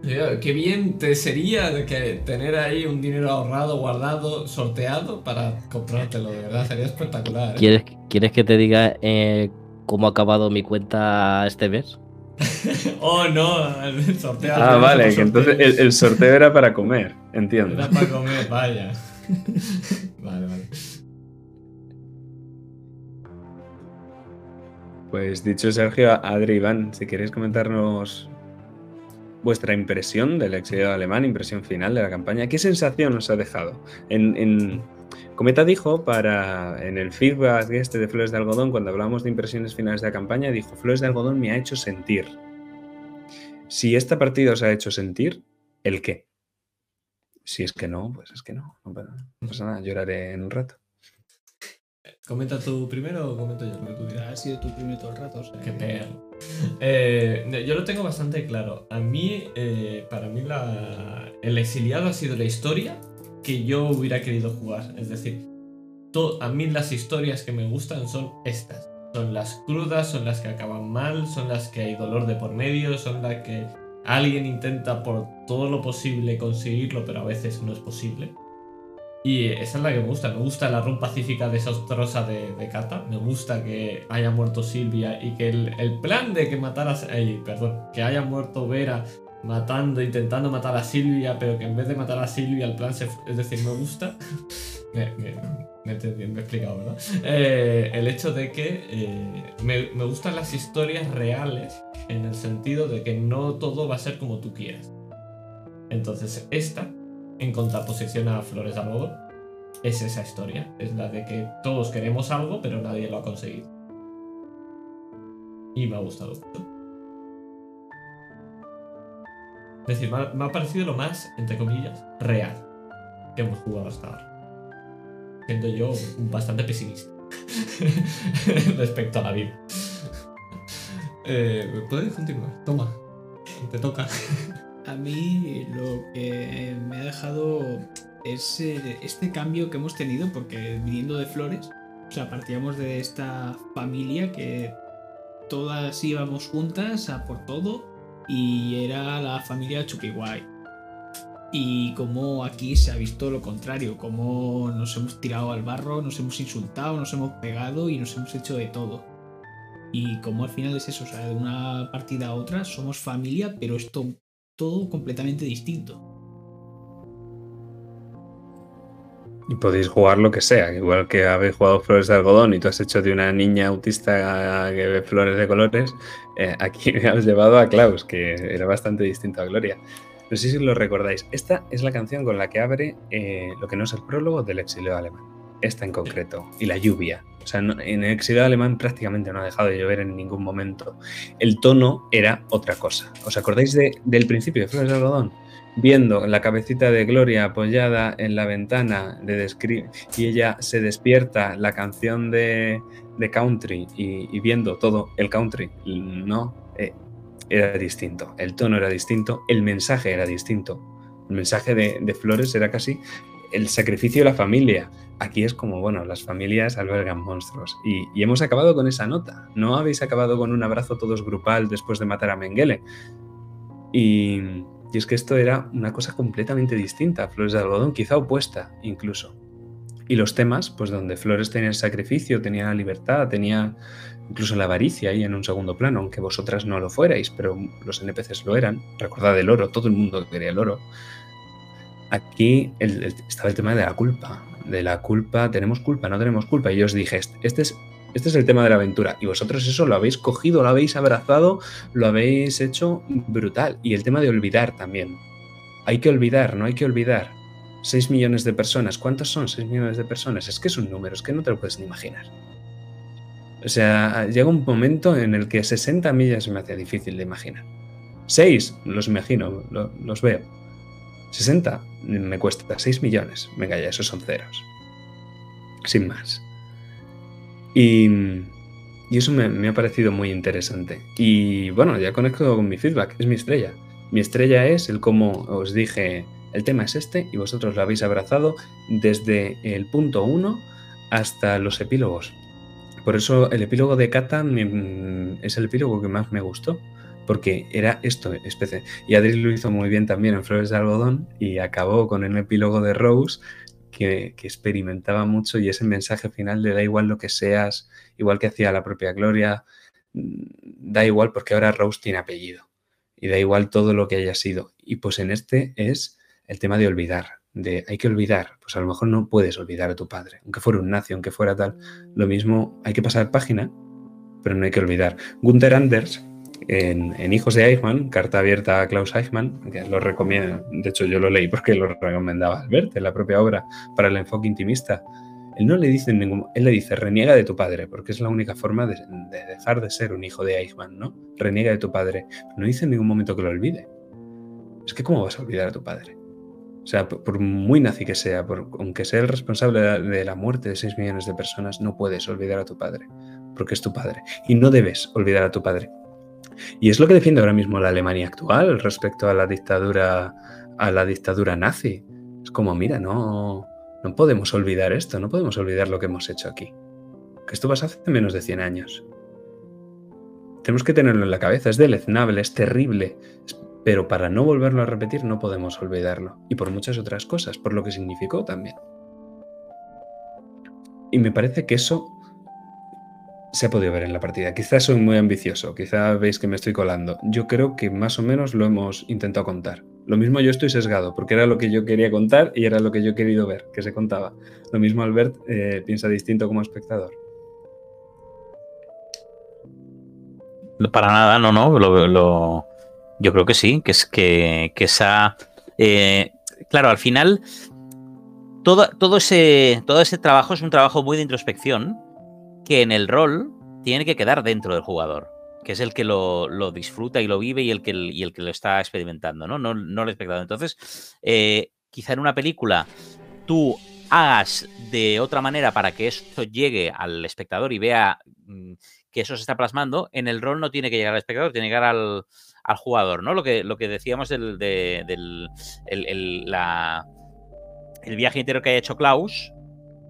S1: Qué bien te sería de que tener ahí un dinero ahorrado, guardado, sorteado para comprártelo, de verdad, sería espectacular. ¿eh?
S6: ¿Quieres, ¿quieres que te diga eh, cómo ha acabado mi cuenta este mes?
S1: Oh, no, el sorteo.
S5: Ah,
S1: el
S5: vale, que entonces el, el sorteo era para comer, entiendo.
S1: Era para comer, vaya. Vale, vale.
S5: Pues dicho Sergio, Adri, Iván, si queréis comentarnos vuestra impresión del exilio alemán, impresión final de la campaña, ¿qué sensación os ha dejado? En, en- Cometa dijo para en el feedback este de Flores de Algodón, cuando hablamos de impresiones finales de la campaña, dijo, Flores de Algodón me ha hecho sentir. Si esta partida os ha hecho sentir, ¿el qué? Si es que no, pues es que no. No pasa, no pasa nada, lloraré en un rato.
S1: ¿Comenta tú primero o comento yo lo que tú dirás?
S4: Ha sido tu primero todo el rato. o sea
S1: Qué perro. Eh, yo lo tengo bastante claro. A mí, eh, para mí, la... el exiliado ha sido la historia que yo hubiera querido jugar. Es decir, a mí las historias que me gustan son estas. Son las crudas, son las que acaban mal, son las que hay dolor de por medio, son las que alguien intenta por todo lo posible conseguirlo, pero a veces no es posible. Y esa es la que me gusta. Me gusta la run pacífica desastrosa de, de Kata. Me gusta que haya muerto Silvia y que el, el plan de que matara. ay, perdón. Que haya muerto Vera matando, intentando matar a Silvia, pero que en vez de matar a Silvia, el plan se. Es decir, me gusta. me, me, me me he explicado, ¿verdad? Eh, el hecho de que eh, me, me gustan las historias reales en el sentido de que no todo va a ser como tú quieras. Entonces, esta, en contraposición a Flores de Algodón, es esa historia. Es la de que todos queremos algo, pero nadie lo ha conseguido. Y me ha gustado mucho. Es decir, me ha, me ha parecido lo más, entre comillas, real que hemos jugado hasta ahora. Siendo yo bastante pesimista respecto a la vida. Eh, ¿Puedes continuar? Toma, te toca.
S4: A mí lo que me ha dejado es eh, este cambio que hemos tenido, porque viniendo de Flores, o sea, partíamos de esta familia que todas íbamos juntas a por todo y era la familia Chupiguay. Y como aquí se ha visto lo contrario, como nos hemos tirado al barro, nos hemos insultado, nos hemos pegado y nos hemos hecho de todo. Y como al final es eso, o sea, de una partida a otra somos familia, pero esto todo completamente distinto.
S5: Y podéis jugar lo que sea, igual que habéis jugado flores de algodón y tú has hecho de una niña autista que ve flores de colores, eh, aquí me has llevado a Klaus, que era bastante distinto a Gloria. No sé si lo recordáis, esta es la canción con la que abre eh, lo que no es el prólogo del exilio alemán, esta en concreto, y la lluvia. O sea, en el exilio alemán prácticamente no ha dejado de llover en ningún momento. El tono era otra cosa. ¿Os acordáis de- del principio de Flores de Algodón? viendo la cabecita de Gloria apoyada en la ventana de y ella se despierta la canción de, de country y, viendo todo el country, no, eh, era distinto, el tono era distinto, el mensaje era distinto, el mensaje de Flores era casi el sacrificio de la familia. Aquí es como, bueno, las familias albergan monstruos. Y, y hemos acabado con esa nota. No habéis acabado con un abrazo todos grupal después de matar a Mengele. Y, y es que esto era una cosa completamente distinta, Flores de algodón, quizá opuesta incluso. Y los temas, pues donde Flores tenía el sacrificio, tenía la libertad, tenía incluso la avaricia ahí en un segundo plano, aunque vosotras no lo fuerais, pero los NPCs lo eran. Recordad el oro, todo el mundo quería el oro. Aquí el- el- estaba el tema de la culpa, de la culpa, tenemos culpa, no tenemos culpa. Y yo os dije, este, este es, este es el tema de la aventura. Y vosotros eso lo habéis cogido, lo habéis abrazado, lo habéis hecho brutal. Y el tema de olvidar también. Hay que olvidar, no hay que olvidar. 6 millones de personas. ¿Cuántos son 6 millones de personas? Es que es un número, es que no te lo puedes ni imaginar. O sea, llega un momento en el que 60 millas me hace difícil de imaginar. 6, los imagino, lo- los veo. 60 me cuesta 6 millones. Venga, ya, esos son ceros. Sin más. Y, y eso me, me ha parecido muy interesante. Y bueno, ya conecto con mi feedback, es mi estrella. Mi estrella es el cómo os dije, el tema es este y vosotros lo habéis abrazado desde el punto 1 hasta los epílogos. Por eso el epílogo de Kata me- es el epílogo que más me gustó, porque era esto, especie. Y Adri lo hizo muy bien también en Flores de Algodón y acabó con el epílogo de Rose que, que experimentaba mucho y ese mensaje final de da igual lo que seas, igual que hacía la propia Gloria, mm, da igual porque ahora Rose tiene apellido y da igual todo lo que haya sido. Y pues en este es el tema de olvidar, de hay que olvidar, pues a lo mejor no puedes olvidar a tu padre, aunque fuera un nazi, aunque fuera tal, lo mismo hay que pasar página, pero no hay que olvidar. Gunther Anders, en, en Hijos de Eichmann, carta abierta a Klaus Eichmann, que lo recomiendo, de hecho yo lo leí porque lo recomendaba Albert en la propia obra para el enfoque intimista. Él no le dice ningún, él le dice reniega de tu padre, porque es la única forma de, de dejar de ser un hijo de Eichmann, ¿no? Reniega de tu padre. No dice en ningún momento que lo olvide. Es que ¿cómo vas a olvidar a tu padre? O sea, por, muy nazi que sea, por- aunque sea el responsable de de la muerte de 6 millones de personas, no puedes olvidar a tu padre, porque es tu padre. Y no debes olvidar a tu padre. Y es lo que defiende ahora mismo la Alemania actual respecto a la dictadura, a la dictadura nazi. Es como, mira, no, no podemos olvidar esto, no podemos olvidar lo que hemos hecho aquí. Que esto pasó hace menos de 100 años. Tenemos que tenerlo en la cabeza, es deleznable, es terrible, pero para no volverlo a repetir no podemos olvidarlo. Y por muchas otras cosas, por lo que significó también. Y me parece que eso se ha podido ver en la partida. Quizás soy muy ambicioso, quizás veis que me estoy colando. Yo creo que más o menos lo hemos intentado contar. Lo mismo yo estoy sesgado, porque era lo que yo quería contar y era lo que yo he querido ver, que se contaba. Lo mismo Albert eh, piensa distinto como espectador.
S2: Para nada, no, no. Yo creo que sí, que es que, que esa. eh, claro, al final, todo, todo, ese, todo ese trabajo es un trabajo muy de introspección que en el rol tiene que quedar dentro del jugador, que es el que lo, disfruta y lo vive y el que, y el que lo está experimentando, ¿no? No, no el espectador. Entonces, eh, quizá en una película tú hagas de otra manera para que esto llegue al espectador y vea mm, que eso se está plasmando, en el rol no tiene que llegar al espectador, tiene que llegar al, al jugador, ¿no? Lo que, lo que decíamos del, de- del el, el- el viaje interior que haya hecho Klaus,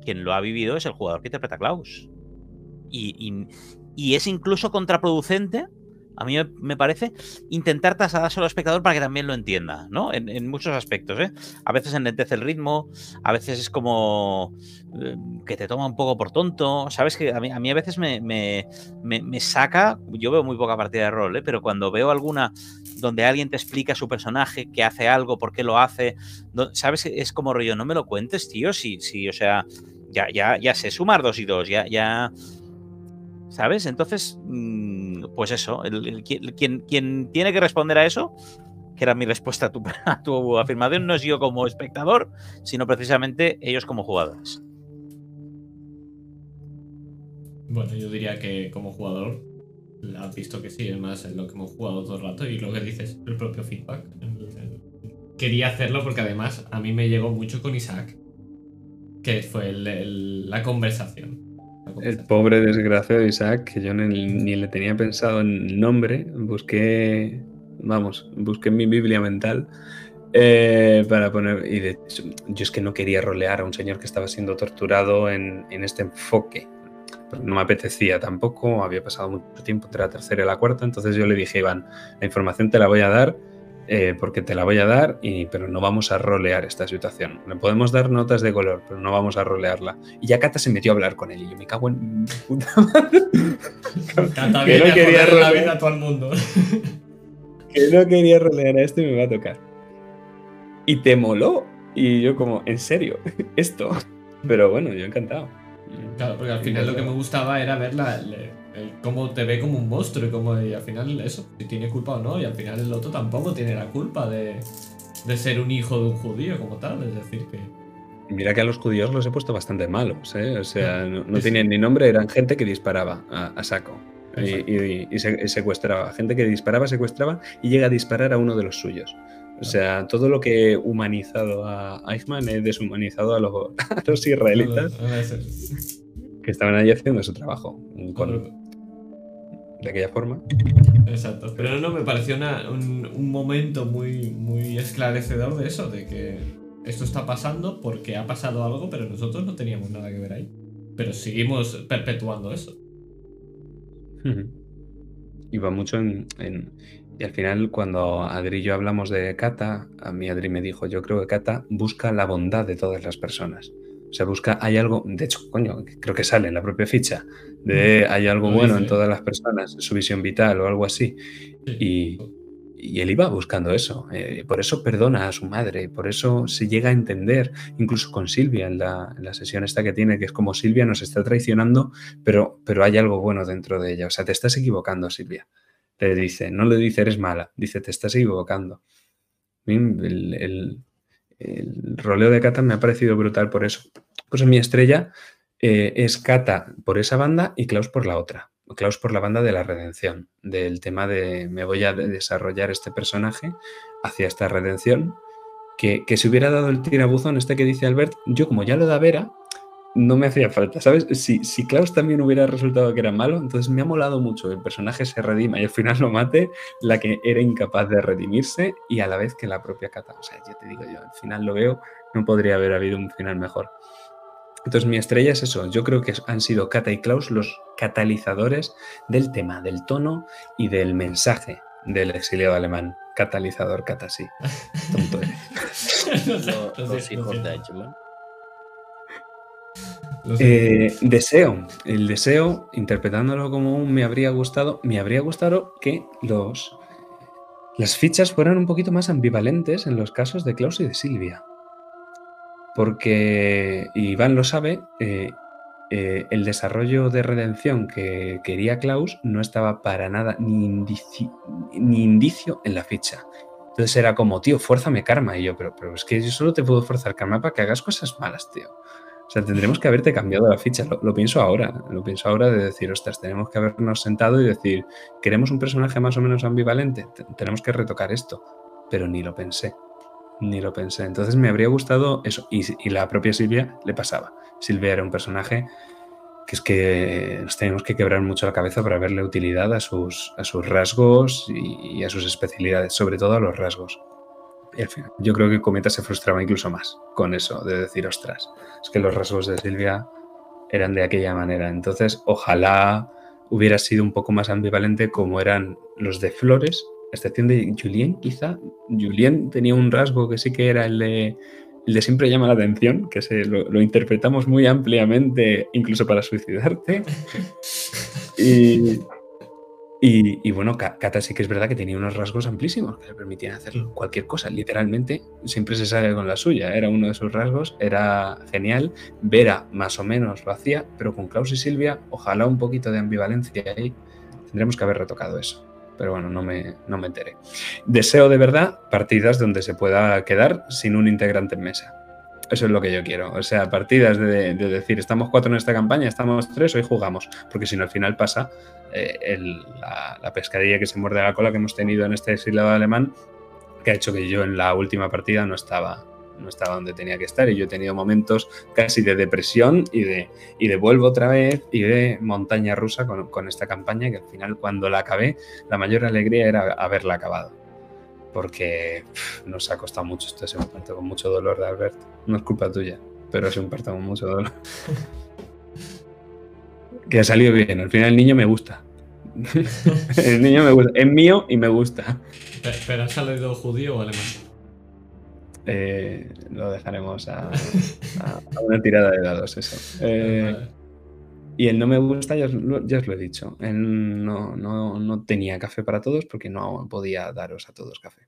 S2: quien lo ha vivido es el jugador que interpreta a Klaus. Y, y- es incluso contraproducente, a mí me, parece, intentar trasladárselo al espectador para que también lo entienda, ¿no? En, muchos aspectos, ¿eh? A veces enlentece el ritmo, a veces es como eh, que te toma un poco por tonto, ¿sabes? Que a mí a, mí a veces me, me- me, me saca, yo veo muy poca partida de rol, ¿eh? pero cuando veo alguna donde alguien te explica su personaje, que hace algo, por qué lo hace, ¿sabes? Es como rollo, no me lo cuentes, tío, sí, sí, o sea, ya, ya, ya sé sumar dos y dos, ya, ya, ¿sabes? Entonces, mm, pues eso, el- quien, tiene que responder a eso, que era mi respuesta a tu, a tu afirmación, no es yo como espectador, sino precisamente ellos como jugadores.
S1: Bueno, yo diría que como jugador has visto que sí, es más en lo que hemos jugado todo el rato y lo que dices, el propio feedback. Quería hacerlo porque además a mí me llegó mucho con Isaac, que fue la conversación.
S5: El pobre desgraciado de Isaac, que yo ni, ni le tenía pensado en el nombre, busqué, vamos, busqué mi Biblia mental eh, para poner, y de hecho, yo es que no quería rolear a un señor que estaba siendo torturado en, en este enfoque, no me apetecía tampoco, había pasado mucho tiempo entre la tercera y la cuarta, entonces yo le dije, Iván, la información te la voy a dar. Eh, porque te la voy a dar, y, pero no vamos a rolear esta situación. Le podemos dar notas de color, pero no vamos a rolearla. Y ya Cata se metió a hablar con él y yo me cago en puta madre.
S1: Cata
S5: que no quería
S1: joder la
S5: rolear.
S1: vida a todo el mundo.
S5: que no quería rolear a esto y me va a tocar. Y te moló. Y yo como, ¿en serio? Esto. Pero bueno, yo encantado.
S1: Claro, porque al final lo que me gustaba era ver la, el cómo te ve como un monstruo y cómo y al final eso, si tiene culpa o no, y al final el otro tampoco tiene la culpa de, de ser un hijo de un judío como tal, es decir que...
S5: Mira que a los judíos los he puesto bastante malos, ¿eh? O sea, no, no
S1: Sí.
S5: tenían ni nombre, eran gente que disparaba a, a saco. Y, y- y se- y secuestraba. Gente que disparaba, secuestraba y llega a disparar a uno de los suyos. O sea, todo lo que he humanizado a Eichmann he deshumanizado a los, a los israelitas que estaban ahí haciendo su trabajo. Con, de aquella forma.
S1: Exacto. Pero no, me pareció una- un, un momento muy, muy esclarecedor de eso, de que esto está pasando porque ha pasado algo, pero nosotros no teníamos nada que ver ahí. Pero seguimos perpetuando eso.
S5: Y va mucho en, en- Y al final, cuando Adri y yo hablamos de Kata, a mí Adri me dijo, yo creo que Kata busca la bondad de todas las personas. O sea, busca, hay algo, de hecho, coño, creo que sale en la propia ficha, de hay algo bueno en todas las personas, su visión vital o algo así. Y, y él iba buscando eso. eh, por eso perdona a su madre, por eso se llega a entender, incluso con Silvia en la, en la sesión esta que tiene, que es como Silvia nos está traicionando, pero, pero hay algo bueno dentro de ella. O sea, te estás equivocando, Silvia. Le dice, no le dice eres mala, dice te estás equivocando. El, el- el roleo de Kata me ha parecido brutal por eso. Pues mi estrella eh, es Kata por esa banda y Klaus por la otra. Klaus por la banda de la redención, del tema de me voy a de- desarrollar este personaje hacia esta redención que, que si hubiera dado el tirabuzón este que dice Albert, yo como ya lo da Vera, no me hacía falta, ¿sabes? Si, si Klaus también hubiera resultado que era malo, entonces me ha molado mucho que el personaje se redima y al final lo mate, la que era incapaz de redimirse y a la vez que la propia Kata. O sea, ya te digo yo, al final lo veo, no podría haber habido un final mejor. Entonces mi estrella es eso, yo creo que han sido Kata y Klaus los catalizadores del tema, del tono y del mensaje del exiliado alemán. Catalizador, Kata sí. Tonto eres.
S6: Los,
S1: lo
S6: los hijos de. Eichmann.
S5: Eh, deseo, el deseo, interpretándolo como un me habría gustado, me habría gustado que los las fichas fueran un poquito más ambivalentes en los casos de Klaus y de Silvia. Porque Iván lo sabe, eh, eh, el desarrollo de redención que quería Klaus no estaba para nada ni, indici- ni indicio en la ficha. Entonces era como, tío, fuérzame karma. Y yo, pero, pero es que yo solo te puedo forzar karma para que hagas cosas malas, tío. O sea, tendremos que haberte cambiado la ficha. Lo, pienso ahora. Lo pienso ahora de decir, ostras, tenemos que habernos sentado y decir, queremos un personaje más o menos ambivalente. Te- tenemos que retocar esto. Pero ni lo pensé. Ni lo pensé. Entonces me habría gustado eso. Y, la propia Silvia le pasaba. Silvia era un personaje que es que nos teníamos que quebrar mucho la cabeza para verle utilidad a sus, a sus rasgos y, y a sus especialidades, sobre todo a los rasgos. Y al final, yo creo que Cometa se frustraba incluso más con eso, de decir, ostras, es que los rasgos de Silvia eran de aquella manera. Entonces, ojalá hubiera sido un poco más ambivalente como eran los de Flores, a excepción de Julien, quizá. Julien tenía un rasgo que sí que era el de, el de siempre llama la atención, que se lo, lo interpretamos muy ampliamente, incluso para suicidarte. Y, y, y bueno, Ka- Kata sí que es verdad que tenía unos rasgos amplísimos que le permitían hacer cualquier cosa. Literalmente, siempre se sale con la suya. Era uno de sus rasgos, era genial. Vera más o menos lo hacía, pero con Klaus y Silvia, ojalá un poquito de ambivalencia ahí. Tendremos que haber retocado eso. Pero bueno, no me, no me enteré. Deseo de verdad partidas donde se pueda quedar sin un integrante en mesa. Eso es lo que yo quiero. O sea, partidas de, de decir, estamos cuatro en esta campaña, estamos tres, hoy jugamos. Porque si no, al final pasa eh, el- la, la pescadilla que se muerde la cola que hemos tenido en este exiliado alemán, que ha hecho que yo en la última partida no estaba, no estaba donde tenía que estar. Y yo he tenido momentos casi de depresión y de, y de vuelvo otra vez y de montaña rusa con, con esta campaña, que al final cuando la acabé, la mayor alegría era haberla acabado. Porque pff, nos ha costado mucho esto, es con mucho dolor de Albert. No es culpa tuya, pero es un parto con mucho dolor. que ha salido bien. Al final el niño me gusta. el niño me gusta. Es mío y me gusta.
S1: Pe- ¿Pero ha salido judío o alemán?
S5: Eh, lo dejaremos a, a- a una tirada de dados, eso. Eh,
S1: Vale.
S5: Y el no me gusta, ya os, lo- ya os lo he dicho. Él no, no- no tenía café para todos porque no podía daros a todos café.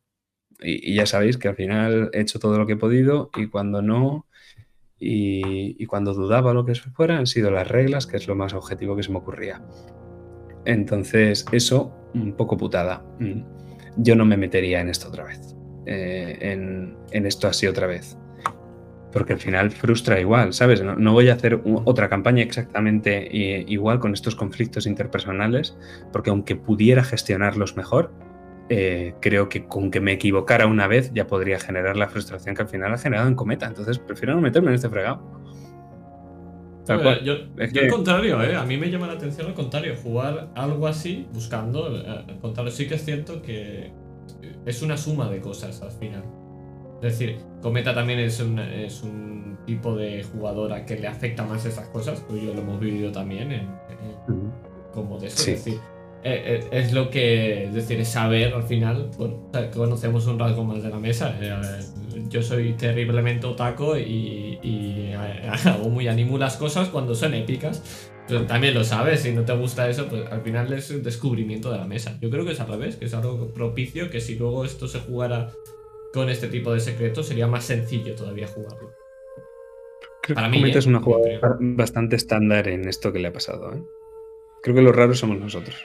S5: Y, y ya sabéis que al final he hecho todo lo que he podido y cuando no, y, cuando dudaba lo que fuera, han sido las reglas, que es lo más objetivo que se me ocurría. Entonces, eso, un poco putada. Mm. Yo no me metería en esto otra vez. eh, en, esto así otra vez porque al final frustra igual, ¿sabes? No, voy a hacer otra campaña exactamente i- igual con estos conflictos interpersonales, porque aunque pudiera gestionarlos mejor, eh, creo que con que me equivocara una vez ya podría generar la frustración que al final ha generado en Cometa. Entonces prefiero no meterme en este fregado. Tal cual.
S1: Yo,
S5: Es
S1: yo
S5: que-
S1: al contrario, ¿eh? a mí me llama la atención al contrario, jugar algo así buscando, eh, al contrario, sí que es cierto que es una suma de cosas al final. Es decir, Cometa también es un, es un tipo de jugadora que le afecta más esas cosas, tú y yo lo hemos vivido también en, en- como de eso.
S5: Sí.
S1: Es decir, eh, eh, es lo que, es decir, es saber al final, bueno, conocemos un rasgo más de la mesa. eh, yo soy terriblemente otaco y, y, eh, hago muy animu las cosas cuando son épicas. Pero también lo sabes, si no te gusta eso, pues al final es un descubrimiento de la mesa. Yo creo que es al revés, que es algo propicio, que si luego esto se jugara con este tipo de secretos sería más sencillo todavía jugarlo.
S5: Creo
S1: Para
S5: que
S1: mí,
S5: es una
S1: Yo
S5: jugadora bastante estándar en esto que le ha pasado. ¿eh? Creo que los raros somos nosotros.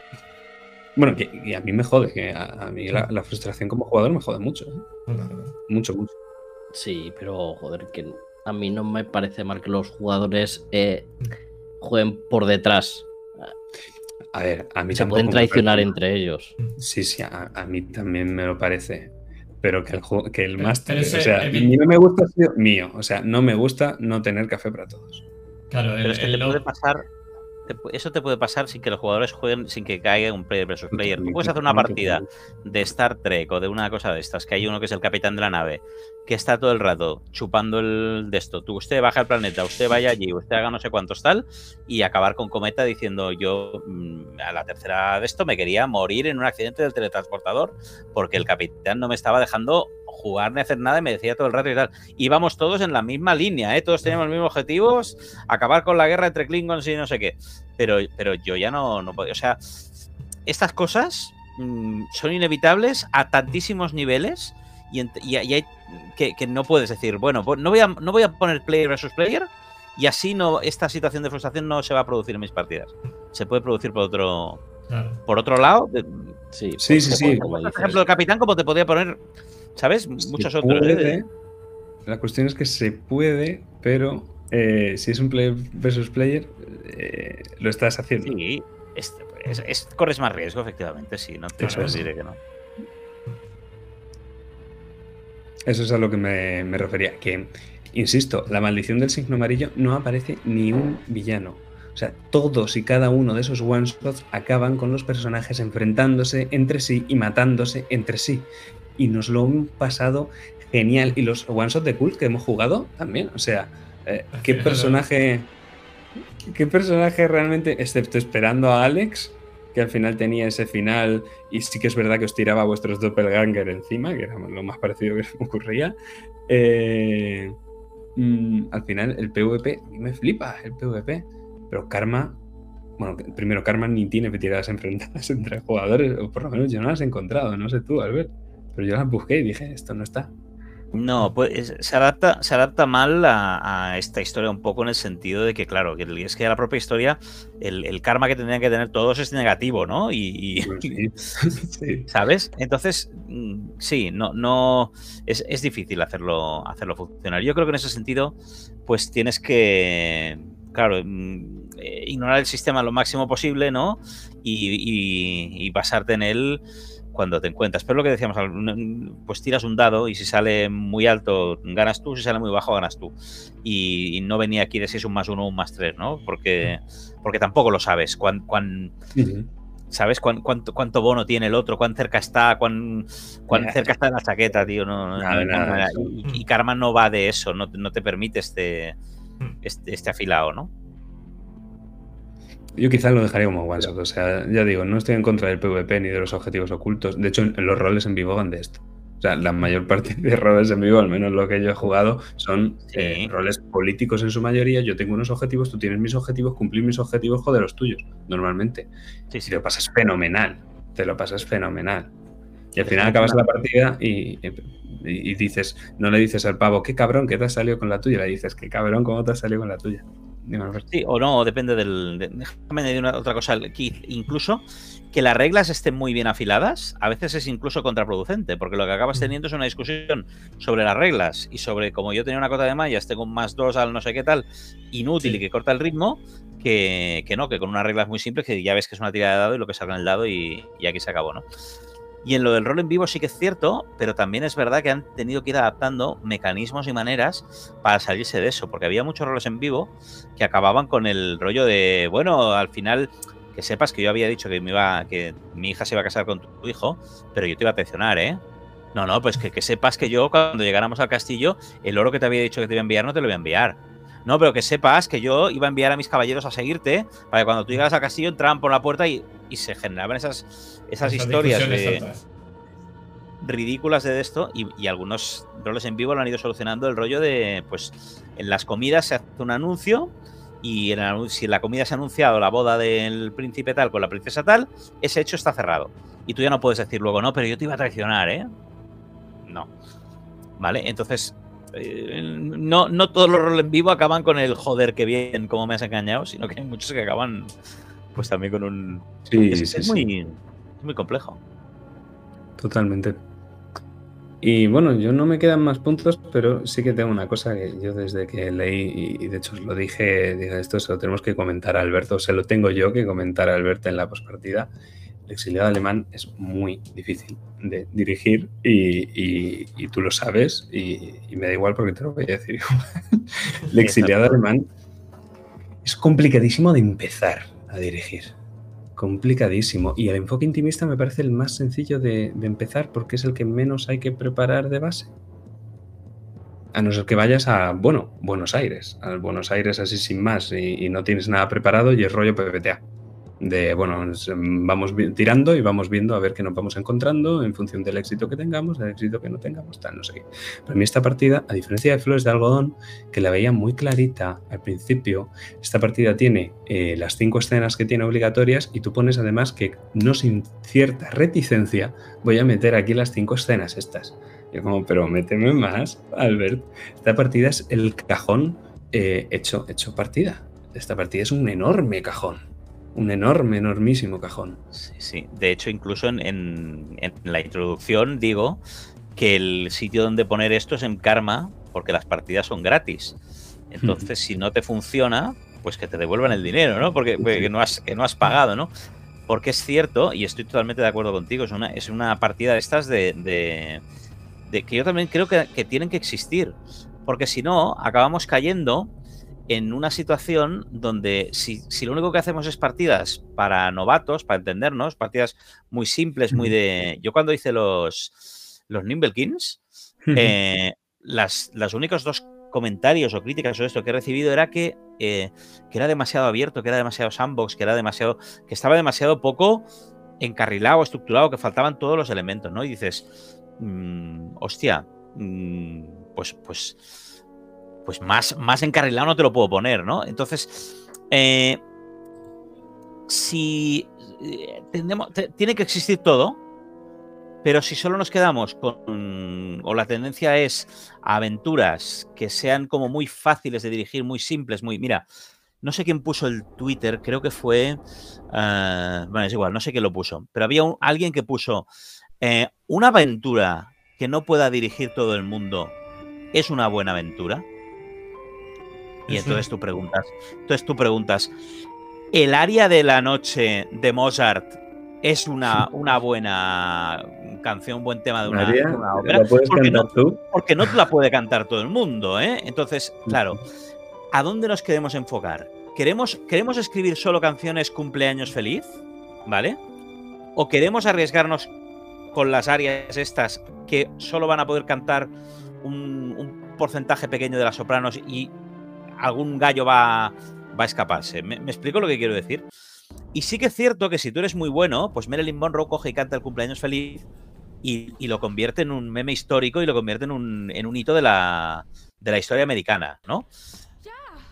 S5: Bueno, que, y a mí me jode, que a, a mí la, la frustración como jugador me jode mucho. ¿eh? Mucho, mucho.
S6: Sí, pero joder, que a mí no me parece mal que los jugadores eh, jueguen por detrás.
S5: A ver, a mí
S6: Se
S5: tampoco
S6: pueden traicionar entre ellos.
S5: Sí, sí, a, a mí también me lo parece. pero que el, que el máster, o sea,
S1: el-
S5: ni no me gusta mío, o sea, no me gusta no tener café para todos.
S1: Claro, el,
S2: Pero es que
S1: el
S2: te puede pasar. Te Eso te puede pasar sin que los jugadores jueguen, sin que caiga un player versus player. Tú puedes hacer una partida de Star Trek o de una cosa de estas, que hay uno que es el capitán de la nave, que está todo el rato chupando el de esto. Tú, usted baja al planeta, usted vaya allí, usted haga no sé cuántos tal, y acabar con Cometa diciendo yo mm, a la tercera de esto me quería morir en un accidente del teletransportador porque el capitán no me estaba dejando jugar ni hacer nada y me decía todo el rato y tal. Íbamos todos en la misma línea, ¿eh? todos teníamos los mismos objetivos, acabar con la guerra entre Klingons y no sé qué. Pero, pero yo ya no, no podía. O sea, estas cosas mm, son inevitables a tantísimos niveles y, ent- y- y hay que, que no puedes decir, bueno, pues no voy, a, no voy a poner player versus player y así no esta situación de frustración no se va a producir en mis partidas. Se puede producir por otro,
S1: claro.
S2: por otro lado.
S6: Sí,
S5: Sí,
S6: por-
S5: sí,
S6: por-
S5: sí.
S2: por ejemplo, el capitán, como te podría poner, ¿sabes? Muchos
S5: Se
S2: otros. ¿eh?
S5: La cuestión es que se puede, pero eh, si es un player versus player, eh, lo estás haciendo.
S2: Sí, es- es- es- corres más riesgo, efectivamente, sí. No te
S1: sí.
S2: diré que no.
S5: Eso es a lo que me, me refería. Que, insisto, la maldición del signo amarillo no aparece ni un villano. O sea, todos y cada uno de esos one-shots acaban con los personajes enfrentándose entre sí y matándose entre sí. Y nos lo han pasado genial. Y los one-shots de cult que hemos jugado también. O sea, eh, ¿qué personaje... ¿Qué personaje realmente, excepto esperando a Alex, que al final tenía ese final y sí que es verdad que os tiraba a vuestros doppelganger encima, que era lo más parecido que se me ocurría. eh, mm, al final el PvP, a mí me flipa el PvP, pero Karma, bueno, primero Karma ni tiene tiradas enfrentadas entre jugadores, o por lo menos yo no las he encontrado, no sé tú, Albert, pero yo las busqué y dije, esto no está.
S2: No, pues se adapta, se adapta mal a, a esta historia un poco en el sentido de que, claro, que es que la propia historia, el, el karma que tendrían que tener todos es negativo, ¿no? Y, y-
S5: Pues sí, sí.
S2: ¿sabes? Entonces, mm, sí, no, no es, es difícil hacerlo, hacerlo funcionar. Yo creo que en ese sentido, pues tienes que, claro, mm, eh, ignorar el sistema lo máximo posible, ¿no? Y, y- y basarte en él cuando te encuentras. Pero lo que decíamos, pues tiras un dado y si sale muy alto ganas tú, si sale muy bajo ganas tú. Y, y no venía aquí de si es un más uno o un más tres, ¿no? Porque, porque tampoco lo sabes. Cuán, cuán. ¿Sabes cuán- cuánto, cuánto bono tiene el otro? ¿Cuán cerca está? ¿Cuán, cuán cerca está la chaqueta, tío? No, no-
S5: Nada,
S2: no-
S5: nada,
S2: no- y, y Karma no va de eso, no, no te permite este,
S1: Mm.
S2: este, este afilado, ¿no?
S5: Yo quizás lo dejaría como one shot. O sea, ya digo, no estoy en contra del PvP ni de los objetivos ocultos. De hecho, los roles en vivo van de esto. O sea, la mayor parte de roles en vivo, al menos lo que yo he jugado, son
S2: Sí.
S5: eh, roles políticos en su mayoría. Yo tengo unos objetivos, tú tienes mis objetivos, cumplir mis objetivos, joder los tuyos, normalmente.
S2: Sí,
S5: Y
S2: sí.
S5: te lo pasas fenomenal. Te lo pasas fenomenal. Y al final acabas la partida y, y- y dices, no le dices al pavo, qué cabrón que te has salido con la tuya. Le dices, qué cabrón, cómo te has salido con la tuya.
S2: Sí, o no, depende del. de- déjame añadir una, otra cosa. Keith. incluso que las reglas estén muy bien afiladas, a veces es incluso contraproducente, porque lo que acabas teniendo es una discusión sobre las reglas y sobre como yo tenía una cota de mallas, tengo un más dos al no sé qué tal, inútil
S1: Sí.
S2: y que corta el ritmo, que, que no, que con unas reglas muy simples, que ya ves que es una tirada de dado y lo que salga en el dado y, y aquí se acabó, ¿no? Y en lo del rol en vivo sí que es cierto, pero también es verdad que han tenido que ir adaptando mecanismos y maneras para salirse de eso, porque había muchos roles en vivo que acababan con el rollo de, bueno, al final que sepas que yo había dicho que me iba que mi hija se iba a casar con tu hijo, pero yo te iba a traicionar, ¿eh? No, no, pues que, que sepas que yo cuando llegáramos al castillo, el oro que te había dicho que te iba a enviar no te lo voy a enviar. No, pero que sepas que yo iba a enviar a mis caballeros a seguirte para que cuando tú llegaras al castillo entraban por la puerta y, y se generaban esas, esas historias de, ridículas de esto y, y algunos roles en vivo lo han ido solucionando el rollo de, pues, en las comidas se hace un anuncio y en el anun- si en la comida se ha anunciado la boda del príncipe tal con la princesa tal, ese hecho está cerrado. Y tú ya no puedes decir luego, no, pero yo te iba a traicionar, ¿eh? No. ¿Vale? Entonces, eh, no, no todos los roles en vivo acaban con el joder que bien, como me has engañado, sino que hay muchos que acaban pues también con un...
S5: Sí,
S2: es,
S5: sí,
S2: es muy, es muy complejo.
S5: Totalmente. Y bueno, yo no me quedan más puntos, pero sí que tengo una cosa que yo desde que leí, y y de hecho os lo dije, dije esto se lo tenemos que comentar a Alberto, se lo tengo yo que comentar a Alberto en la pospartida. El exiliado alemán es muy difícil de dirigir y, y- y tú lo sabes y, y me da igual porque te lo voy a decir. el exiliado alemán es complicadísimo de empezar a dirigir. Complicadísimo. Y el enfoque intimista me parece el más sencillo de, de empezar porque es el que menos hay que preparar de base. A no ser que vayas a, bueno, Buenos Aires. Al Buenos Aires así sin más y no tienes nada preparado y es rollo PPTA. De, bueno, es, mm, vamos tirando y vamos viendo a ver qué nos vamos encontrando en función del éxito que tengamos, del éxito que no tengamos, tal, no sé qué. Para mí esta partida, a diferencia de Flores de Algodón, que la veía muy clarita al principio, esta partida tiene eh, las cinco escenas que tiene obligatorias y tú pones además que no sin cierta reticencia voy a meter aquí las cinco escenas estas. Yo como, pero méteme más, Albert. Esta partida es el cajón eh, hecho, hecho partida. Esta partida es un enorme cajón. Un enorme, enormísimo cajón.
S2: Sí, sí. De hecho, incluso en, en- en la introducción digo que el sitio donde poner esto es en Karma, porque las partidas son gratis. Entonces, si no te funciona, pues que te devuelvan el dinero, ¿no? Porque, porque que no, has, que no has pagado, ¿no? Porque es cierto, y estoy totalmente de acuerdo contigo, es una, es una partida de estas de, de- de que yo también creo que, que tienen que existir. Porque si no, acabamos cayendo en una situación donde si, si lo único que hacemos es partidas para novatos, para entendernos, partidas muy simples, muy de... Yo cuando hice los, los Nimblekins, eh, las, los únicos dos comentarios o críticas o esto que he recibido era que, eh, que era demasiado abierto, que era demasiado sandbox, que era demasiado. que estaba demasiado poco encarrilado, estructurado, que faltaban todos los elementos, ¿no? Y dices, mm, hostia, mm, pues, pues, pues más, más encarrilado no te lo puedo poner, ¿no? Entonces, eh, si eh, tiene que existir todo, pero si solo nos quedamos con, o la tendencia es aventuras que sean como muy fáciles de dirigir, muy simples, muy, mira, no sé quién puso el Twitter, creo que fue, ah, bueno, es igual, no sé quién lo puso, pero había alguien que puso, eh, una aventura que no pueda dirigir todo el mundo es una buena aventura. Y entonces tú preguntas, entonces tú preguntas, ¿el área de la noche de Mozart es una, una buena canción, un buen tema de una,
S5: María,
S2: de una ópera?
S5: ¿la puedes
S2: Porque
S5: cantar
S2: no,
S5: tú?
S2: porque no la puede cantar todo el mundo, ¿eh? Entonces, claro, ¿a dónde nos queremos enfocar? ¿Queremos, ¿Queremos escribir solo canciones cumpleaños feliz? ¿Vale? ¿O queremos arriesgarnos con las áreas estas que solo van a poder cantar un, un porcentaje pequeño de las sopranos y algún gallo va, va a escaparse? ¿Me, me explico lo que quiero decir? Y sí que es cierto que si tú eres muy bueno, pues Marilyn Monroe coge y canta el cumpleaños feliz y, y lo convierte en un meme histórico y lo convierte en un, en un hito de la, de la historia americana, ¿no?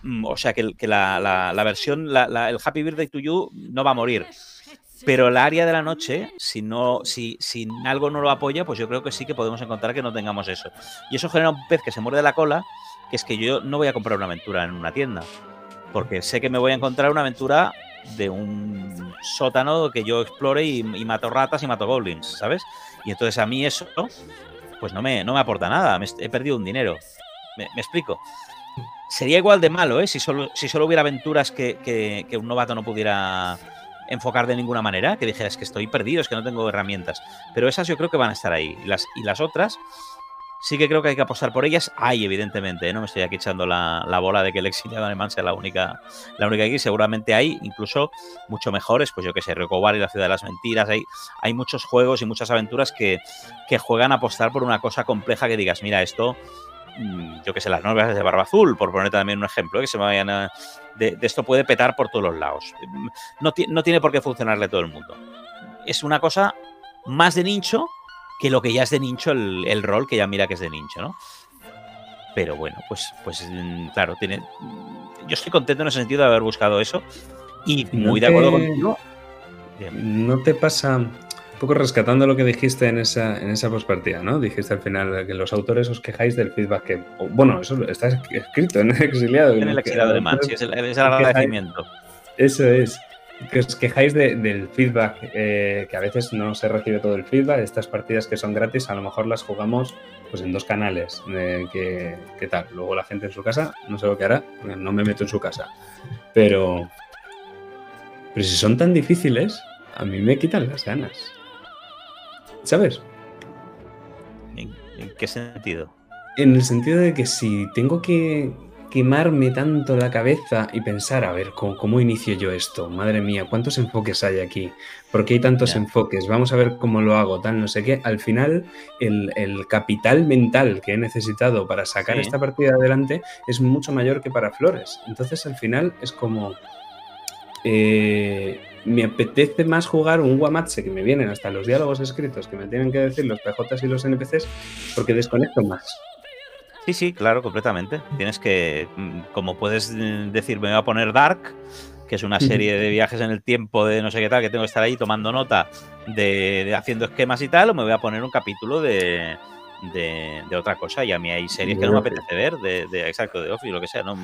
S2: Mm, O sea que, que la, la- la versión, la- el Happy Birthday to You no va a morir. Pero el área de la noche, si no, si, si algo no lo apoya, pues yo creo que sí que podemos encontrar que no tengamos eso. Y eso genera un pez que se muerde la cola, que es que yo no voy a comprar una aventura en una tienda. Porque sé que me voy a encontrar una aventura de un sótano que yo explore y, mato ratas y mato goblins, ¿sabes? Y entonces a mí eso, pues no me, no me aporta nada. me he perdido un dinero. ¿Me, explico? Sería igual de malo, ¿eh? Si solo, si solo hubiera aventuras que, que- que un novato no pudiera enfocar de ninguna manera, que dijera es que estoy perdido, es que no tengo herramientas. Pero esas yo creo que van a estar ahí. Y las, y las otras, sí que creo que hay que apostar por ellas. Hay, evidentemente, ¿eh? no me estoy aquí echando la, la bola de que el exiliado alemán sea la única, la única aquí. Seguramente hay incluso mucho mejores, pues yo que sé, Recobar y la ciudad de las mentiras. Hay, hay muchos juegos y muchas aventuras que, que juegan a apostar por una cosa compleja que digas, mira, esto, mm, yo que sé, las novelas de Barba Azul, por poner también un ejemplo, ¿eh? que se me vayan a- de, esto puede petar por todos los lados. No, no tiene por qué funcionarle todo el mundo. Es una cosa más de nicho que lo que ya es de nicho el, el rol, que ya mira que es de nicho, ¿no? Pero bueno, pues, pues mm, claro, tiene. Yo estoy contento en ese sentido de haber buscado eso. Y
S5: ¿No
S2: muy de acuerdo
S5: te-
S2: contigo.
S5: ¿No te pasa un poco rescatando lo que dijiste en esa, en esa postpartida, ¿no? Dijiste al final que los autores os quejáis del feedback que... Bueno, eso está escrito en el exiliado.
S2: En el exiliado
S5: autores-
S2: sí, es el, es el agradecimiento.
S5: Eso es. Que os quejáis de- del feedback, eh, que a veces no se recibe todo el feedback. Estas partidas que son gratis, a lo mejor las jugamos pues en dos canales. eh, que, que tal. Luego la gente en su casa, no sé lo que hará, no me meto en su casa. Pero, pero si son tan difíciles, a mí me quitan las ganas. ¿Sabes?
S2: ¿En, en qué sentido?
S5: En el sentido de que si tengo que quemarme tanto la cabeza y pensar, a ver, ¿cómo, cómo inicio yo esto? Madre mía, ¿cuántos enfoques hay aquí? ¿Por qué hay tantos enfoques? Vamos a ver cómo lo hago, tal, no sé qué. Al final, el, el capital mental que he necesitado para sacar
S2: Sí.
S5: esta partida adelante es mucho mayor que para Flores. Entonces, al final, es como... eh, me apetece más jugar un Guamatse que me vienen hasta los diálogos escritos que me tienen que decir los PJs y los NPCs porque desconecto más.
S2: Sí, sí, claro, completamente. Tienes que, mm, como puedes mm, decir, me voy a poner Dark, que es una serie de viajes en el tiempo de no sé qué tal, que tengo que estar ahí tomando nota de, de haciendo esquemas y tal, o me voy a poner un capítulo de, de, de otra cosa. Y a mí hay series que no me apetece ver, de, de- exacto, de Office, lo que sea. ¿no?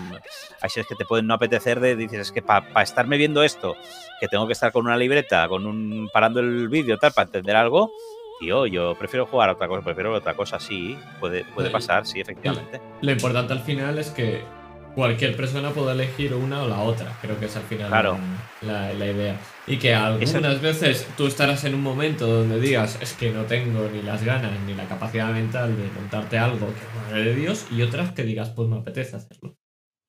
S2: Hay series que te pueden no apetecer de, dices, es que para estarme viendo esto, que tengo que estar con una libreta, con un parando el vídeo, tal, para entender algo. Tío, yo prefiero jugar a otra cosa, prefiero otra cosa, sí, puede, puede pasar, sí, efectivamente.
S1: Lo importante al final es que cualquier persona pueda elegir una o la otra. Creo que es al final
S2: Claro.
S1: la, la idea. Y que algunas veces tú estarás en un momento donde digas, es que no tengo ni las ganas ni la capacidad mental de contarte algo que madre de Dios, y otras que digas, pues me apetece hacerlo.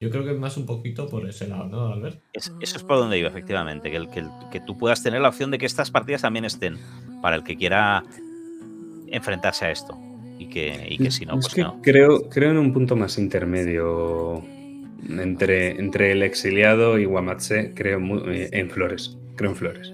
S1: Yo creo que es más un poquito por ese lado, ¿no, Albert?
S2: Es- eso es por donde iba, efectivamente, que, el, que, el- que tú puedas tener la opción de que estas partidas también estén para el que quiera enfrentarse a esto. Y que, y que si no,
S5: Es
S2: pues
S5: que
S2: no.
S5: creo, creo en un punto más intermedio entre, entre el exiliado y Guamatse, creo eh, en Flores. Creo en Flores.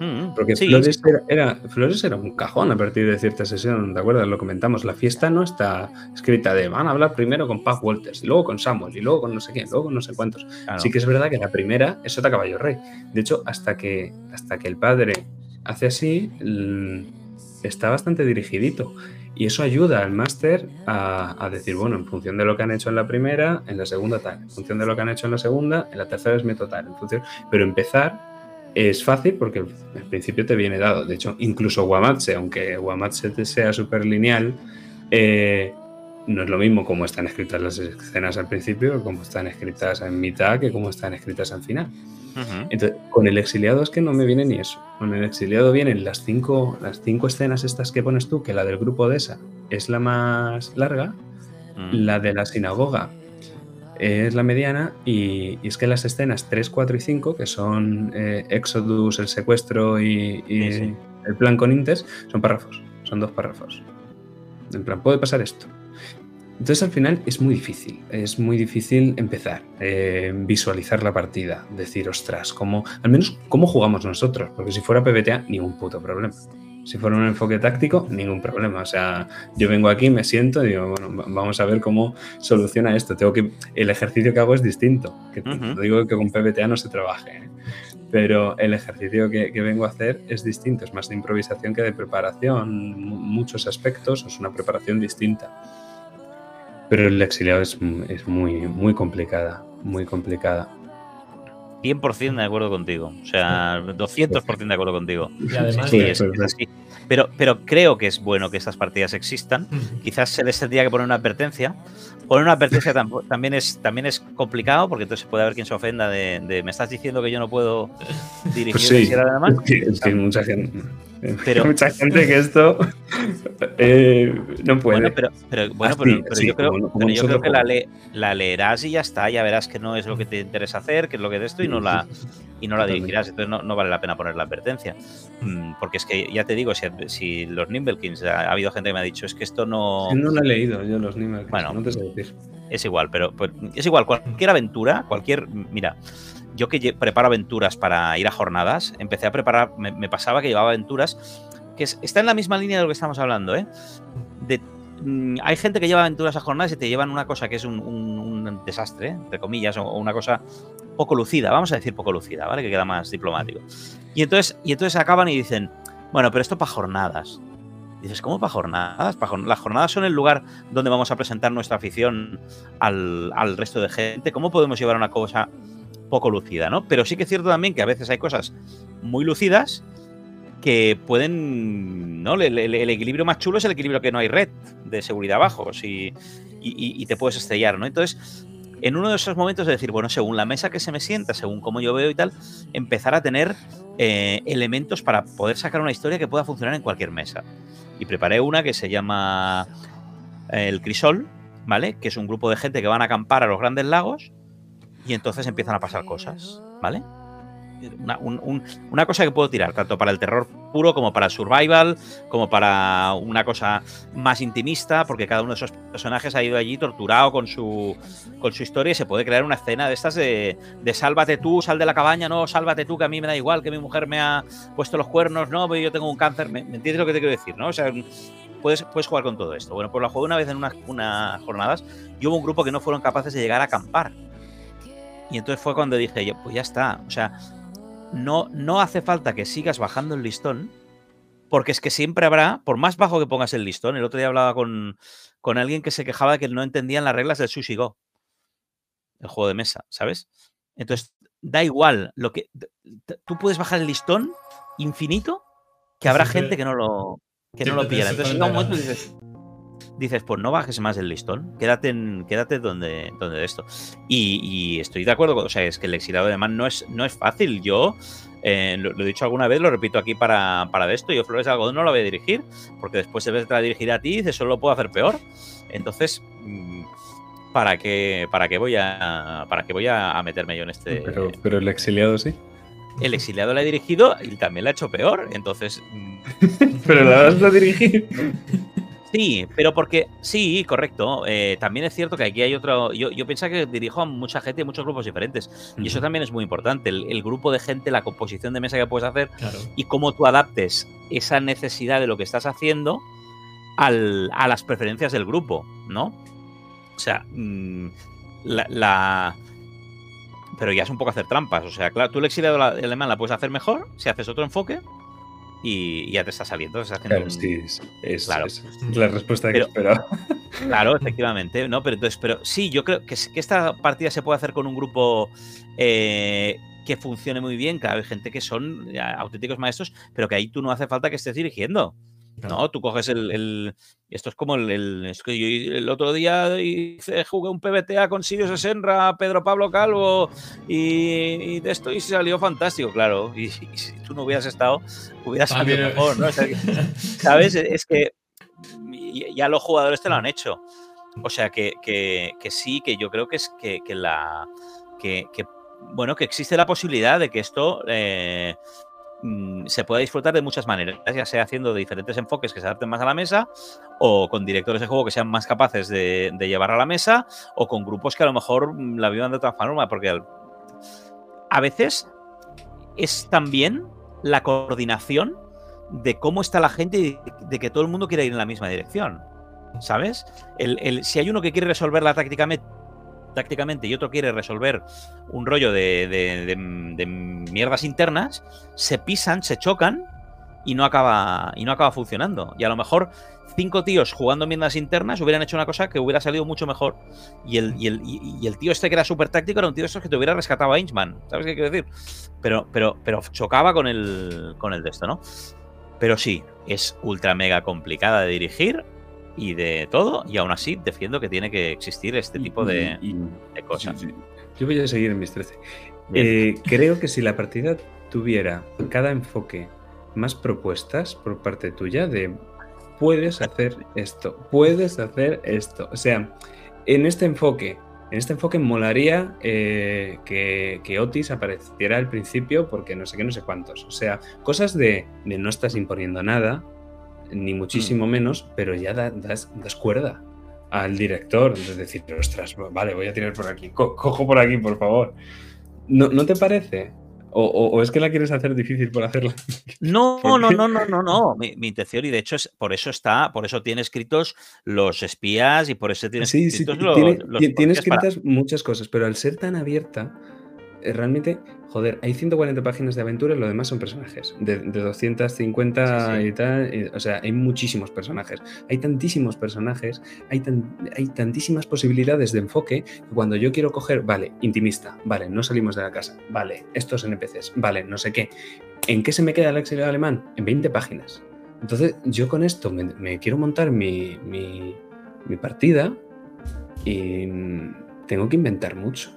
S2: Mm,
S5: Porque
S2: sí,
S5: Flores, era, era- Flores era un cajón a partir de cierta sesión, ¿te acuerdas? Lo comentamos. La fiesta no está escrita de van a hablar primero con Paz Walters, y luego con Samuel, y luego con no sé quién, luego con no sé cuántos.
S2: claro.
S5: Sí que es verdad que la primera es Sota Caballo Rey. De hecho, hasta que, hasta que el padre hace así, l- está bastante dirigidito. Y eso ayuda al máster a, decir, bueno, en función de lo que han hecho en la primera, en la segunda tal. En función de lo que han hecho en la segunda, en la tercera es meto tal. En función... Pero empezar es fácil porque al principio te viene dado. De hecho, incluso Guamatse, aunque Guamatse sea súper lineal, eh, no es lo mismo como están escritas las escenas al principio, como están escritas en mitad, que como están escritas al final. Entonces, con el exiliado es que no me viene ni eso. Con el exiliado vienen las cinco, las cinco escenas estas que pones tú, que la del grupo de esa es la más larga,
S2: Mm.
S5: la de la sinagoga es la mediana, y, y es que las escenas 3, 4 y 5, que son eh, Exodus, el secuestro y, y
S2: Sí, sí.
S5: el plan con Intes, son párrafos, son dos párrafos. En plan, puede pasar esto. Entonces al final es muy difícil, es muy difícil empezar, eh, visualizar la partida, decir, ostras, ¿cómo, al menos cómo jugamos nosotros, porque si fuera PBTA, ningún puto problema. Si fuera un enfoque táctico, ningún problema. O sea, yo vengo aquí, me siento y digo, bueno, va- vamos a ver cómo soluciona esto. Tengo que, el ejercicio que hago es distinto. Que te-
S2: Ujú.
S5: te digo que con PBTA no se trabaje, ¿eh? pero el ejercicio que, que vengo a hacer es distinto, es más de improvisación que de preparación. Mu- Muchos aspectos es una preparación distinta. Pero el exiliado es, es muy, muy complicada, muy complicada.
S2: 100% de acuerdo contigo. O sea, 200% de acuerdo contigo.
S1: Y además
S2: Sí,
S1: de-
S2: es, es así. Pero, pero creo que es bueno que estas partidas existan. Quizás se les tendría que poner una advertencia. Poner una advertencia también es, también es complicado porque entonces puede haber quien se ofenda de, de, me estás diciendo que yo no puedo dirigir
S5: Pues sí,
S2: de Mar?".
S5: es que, es que mucha gente,
S2: Pero-
S5: mucha gente que esto eh, no puede.
S2: Bueno, pero, pero, bueno,
S5: Así,
S2: pero, yo creo,
S5: como- como
S2: pero yo creo
S5: nosotros
S2: que la, le- la leerás y ya está, ya verás que no es lo que te interesa hacer, que es lo que de esto, y no la, y no la dirigirás. Entonces no, no vale la pena poner la advertencia. Mm, Porque es que ya te digo, si, si los Nimblekins, ha, ha habido gente que me ha dicho, es que esto no.
S5: No lo he leído yo los Nimble,
S2: Bueno.
S5: no te sé decir.
S2: Es igual, pero pues, es igual, cualquier aventura, cualquier. Mira, yo que preparo aventuras para ir a jornadas, empecé a preparar, me, pasaba que llevaba aventuras que es- está en la misma línea de lo que estamos hablando, ¿eh? Mm, hay gente que lleva aventuras a jornadas y te llevan una cosa que es un, desastre, ¿eh? entre comillas, o, una cosa poco lucida, vamos a decir poco lucida, ¿vale? Que queda más diplomático. Y entonces, y entonces acaban y dicen, bueno, pero esto para jornadas. Dices, ¿cómo para jornadas? Pa' Las jornadas son el lugar donde vamos a presentar nuestra afición al, al resto de gente. ¿Cómo podemos llevar una cosa poco lucida, no? Pero sí que es cierto también que a veces hay cosas muy lucidas que pueden, ¿no? El, equilibrio más chulo es el equilibrio que no hay red de seguridad abajo y- y te puedes estrellar, ¿no? Entonces, en uno de esos momentos de decir, bueno, según la mesa que se me sienta, según cómo yo veo y tal, empezar a tener eh, elementos para poder sacar una historia que pueda funcionar en cualquier mesa. Y preparé una que se llama eh, El Crisol, ¿vale? Que es un grupo de gente que van a acampar a los grandes lagos y entonces empiezan a pasar cosas, ¿vale? Una, un- un- una cosa que puedo tirar, tanto para el terror puro como para el survival, como para una cosa más intimista, porque cada uno de esos personajes ha ido allí torturado con su, con su historia y se puede crear una escena de estas de, de sálvate tú, sal de la cabaña, no, sálvate tú, que a mí me da igual, que mi mujer me ha puesto los cuernos, no, yo tengo un cáncer, ¿me, me entiendes lo que te quiero decir? ¿no? O sea, puedes, puedes jugar con todo esto. Bueno, pues la jugué una vez en unas, unas jornadas y hubo un grupo que no fueron capaces de llegar a acampar. Y entonces fue cuando dije, yo, pues ya está, o sea, no, no hace falta que sigas bajando el listón, porque es que siempre habrá, por más bajo que pongas el listón, el otro día hablaba con, con alguien que se quejaba de que no entendían las reglas del Sushi Go, el juego de mesa, ¿sabes? Entonces, da igual, lo que tú puedes bajar el listón infinito, que habrá
S1: Siempre-
S2: gente que no lo, que no lo
S1: te
S2: pillará. Entonces, llega un momento y
S1: sorprenderá.
S2: dices, dices, pues no bajes más el listón, quédate, en- quédate donde, donde de esto. Y, y estoy de acuerdo, con, o sea, es que el exilado de Man no es, no es fácil. Yo eh, lo, lo he dicho alguna vez, lo repito aquí para, para de esto, yo Flores Algodón no la voy a dirigir, porque después de vez de dirigir a ti, dices, solo lo puedo hacer peor. Entonces, mm, ¿para qué, para qué voy a para qué voy a, meterme yo en este?
S5: Pero, pero el exiliado sí.
S2: El exiliado la he dirigido y también la he hecho peor. Entonces, mm,
S5: Pero la vas a dirigir.
S2: Sí, pero porque sí, correcto. eh, también es cierto que aquí hay otro. Yo, yo pienso que dirijo a mucha gente y muchos grupos diferentes. Y eso también es muy importante. El, el grupo de gente, la composición de mesa que puedes hacer
S1: Claro.
S2: y cómo tú adaptes esa necesidad de lo que estás haciendo al- a las preferencias del grupo, ¿no? O sea, mm, la, la- Pero ya es un poco hacer trampas. O sea, claro, tú el exiliado la- alemán la puedes hacer mejor si haces otro enfoque y ya te está saliendo. estás haciendo
S5: Claro,
S2: un-
S5: sí, es, es-
S2: Claro.
S5: es la respuesta que esperaba.
S2: Claro, efectivamente, ¿no? Pero entonces, pero sí, yo creo que, que esta partida se puede hacer con un grupo eh, que funcione muy bien, claro, hay gente que son auténticos maestros, pero que ahí tú no hace falta que estés dirigiendo. No, tú coges el, el- Esto es como el. el- es que yo el otro día hice, jugué un PBTA con Sirius Senra, Pedro Pablo Calvo y, y de esto y salió fantástico, claro. Y, y si tú no hubieras estado, hubiera salido
S1: También-
S2: mejor, ¿no? O sea, que- ¿Sabes? Es que ya los jugadores te lo han hecho. O sea que, que- que sí, que yo creo que es que, la. Que, que, bueno, que existe la posibilidad de que esto eh, mm, se pueda disfrutar de muchas maneras, ya sea haciendo de diferentes enfoques que se adapten más a la mesa, o con directores de juego que sean más capaces de, llevar a la mesa, o con grupos que a lo mejor mm, la vivan de otra forma, porque a veces es también la coordinación de cómo está la gente y de que todo el mundo quiere ir en la misma dirección. ¿Sabes? El, el- si hay uno que quiere resolverla tácticamente, tácticamente y otro quiere resolver un rollo de, de- de- mierdas internas, se pisan, se chocan y no acaba y no acaba funcionando. Y a lo mejor cinco tíos jugando mierdas internas hubieran hecho una cosa que hubiera salido mucho mejor. Y el, y el, y- el tío este que era súper táctico era un tío de que te hubiera rescatado a Inchman. ¿Sabes qué quiero decir? Pero, pero, pero chocaba con el, con el de esto, ¿no? Pero sí, es ultra mega complicada de dirigir y de todo, y aún así defiendo que tiene que existir este tipo de,
S5: Y- y-
S2: de cosas.
S5: sí, sí. Yo voy a seguir en mis 13.
S2: Bien.
S5: Eh, creo que si la partida tuviera cada enfoque más propuestas por parte tuya de puedes hacer esto, puedes hacer esto. O sea, en este enfoque, en este enfoque molaría eh, que, que Otis apareciera al principio porque no sé qué, no sé cuántos. O sea, cosas de, de no estás imponiendo nada, ni muchísimo menos, pero ya da- das, das cuerda al director. Es decir, ostras, vale, voy a tirar por aquí, co- cojo por aquí, por favor. ¿No, ¿no te parece? O, o- o es que la quieres hacer difícil por hacerla?
S2: No,
S5: ¿Por
S2: no, no, no, no, no. Mi, mi intención, y de hecho es por eso está, por eso tiene escritos los espías y por eso tiene
S5: Sí, sí,
S2: escritos los,
S5: tiene,
S2: los
S5: ti- tiene
S2: para-
S5: escritas muchas cosas, pero al ser tan abierta, realmente, joder, hay 140 páginas de aventura y lo demás son personajes. De, de 250
S2: Sí, sí.
S5: y tal, y- o sea, hay muchísimos personajes. Hay tantísimos personajes, hay, tan- hay tantísimas posibilidades de enfoque que cuando yo quiero coger, vale, intimista, vale, no salimos de la casa, vale, estos NPCs, vale, no sé qué. ¿En qué se me queda el exilio alemán? En 20 páginas. Entonces, yo con esto me, me quiero montar mi, mi, mi partida y, tengo que inventar mucho.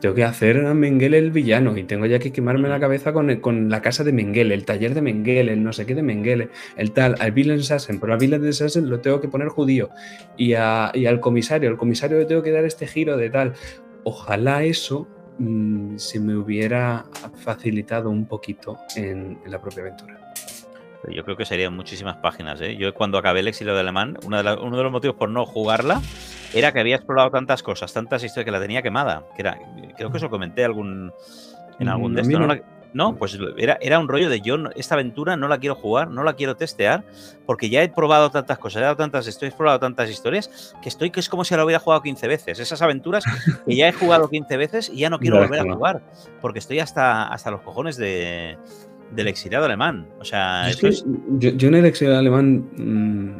S5: Tengo que hacer a Mengele el villano y tengo ya que quemarme la cabeza con, el- con la casa de Mengele, el taller de Mengele, el no sé qué de Mengele, el tal, al Villain Assassin, pero al Villain Assassin lo tengo que poner judío y, a- y al comisario, al comisario le tengo que dar este giro de tal. Ojalá eso mm, se me hubiera facilitado un poquito en, en la propia aventura.
S2: Pero Yo creo que serían muchísimas páginas. ¿eh? Yo cuando acabé el exilio de alemán, una de la- uno de los motivos por no jugarla era que había explorado tantas cosas, tantas historias que la tenía quemada. Que era, creo que eso comenté algún, en algún
S5: Mm,
S2: de
S5: a mí
S2: estos. ¿no?
S5: no.
S2: La- no, pues era, era un rollo de yo esta aventura no la quiero jugar, no la quiero testear, porque ya he probado tantas cosas, he dado tantas he explorado tantas historias, que estoy que es como si la hubiera jugado 15 veces. Esas aventuras que ya he jugado 15 veces y ya no quiero volver a jugar, porque estoy hasta, hasta los cojones de, del exiliado alemán. O sea,
S5: Yo, es
S2: eso
S5: que
S2: es-
S5: yo- yo en el exilio alemán mm,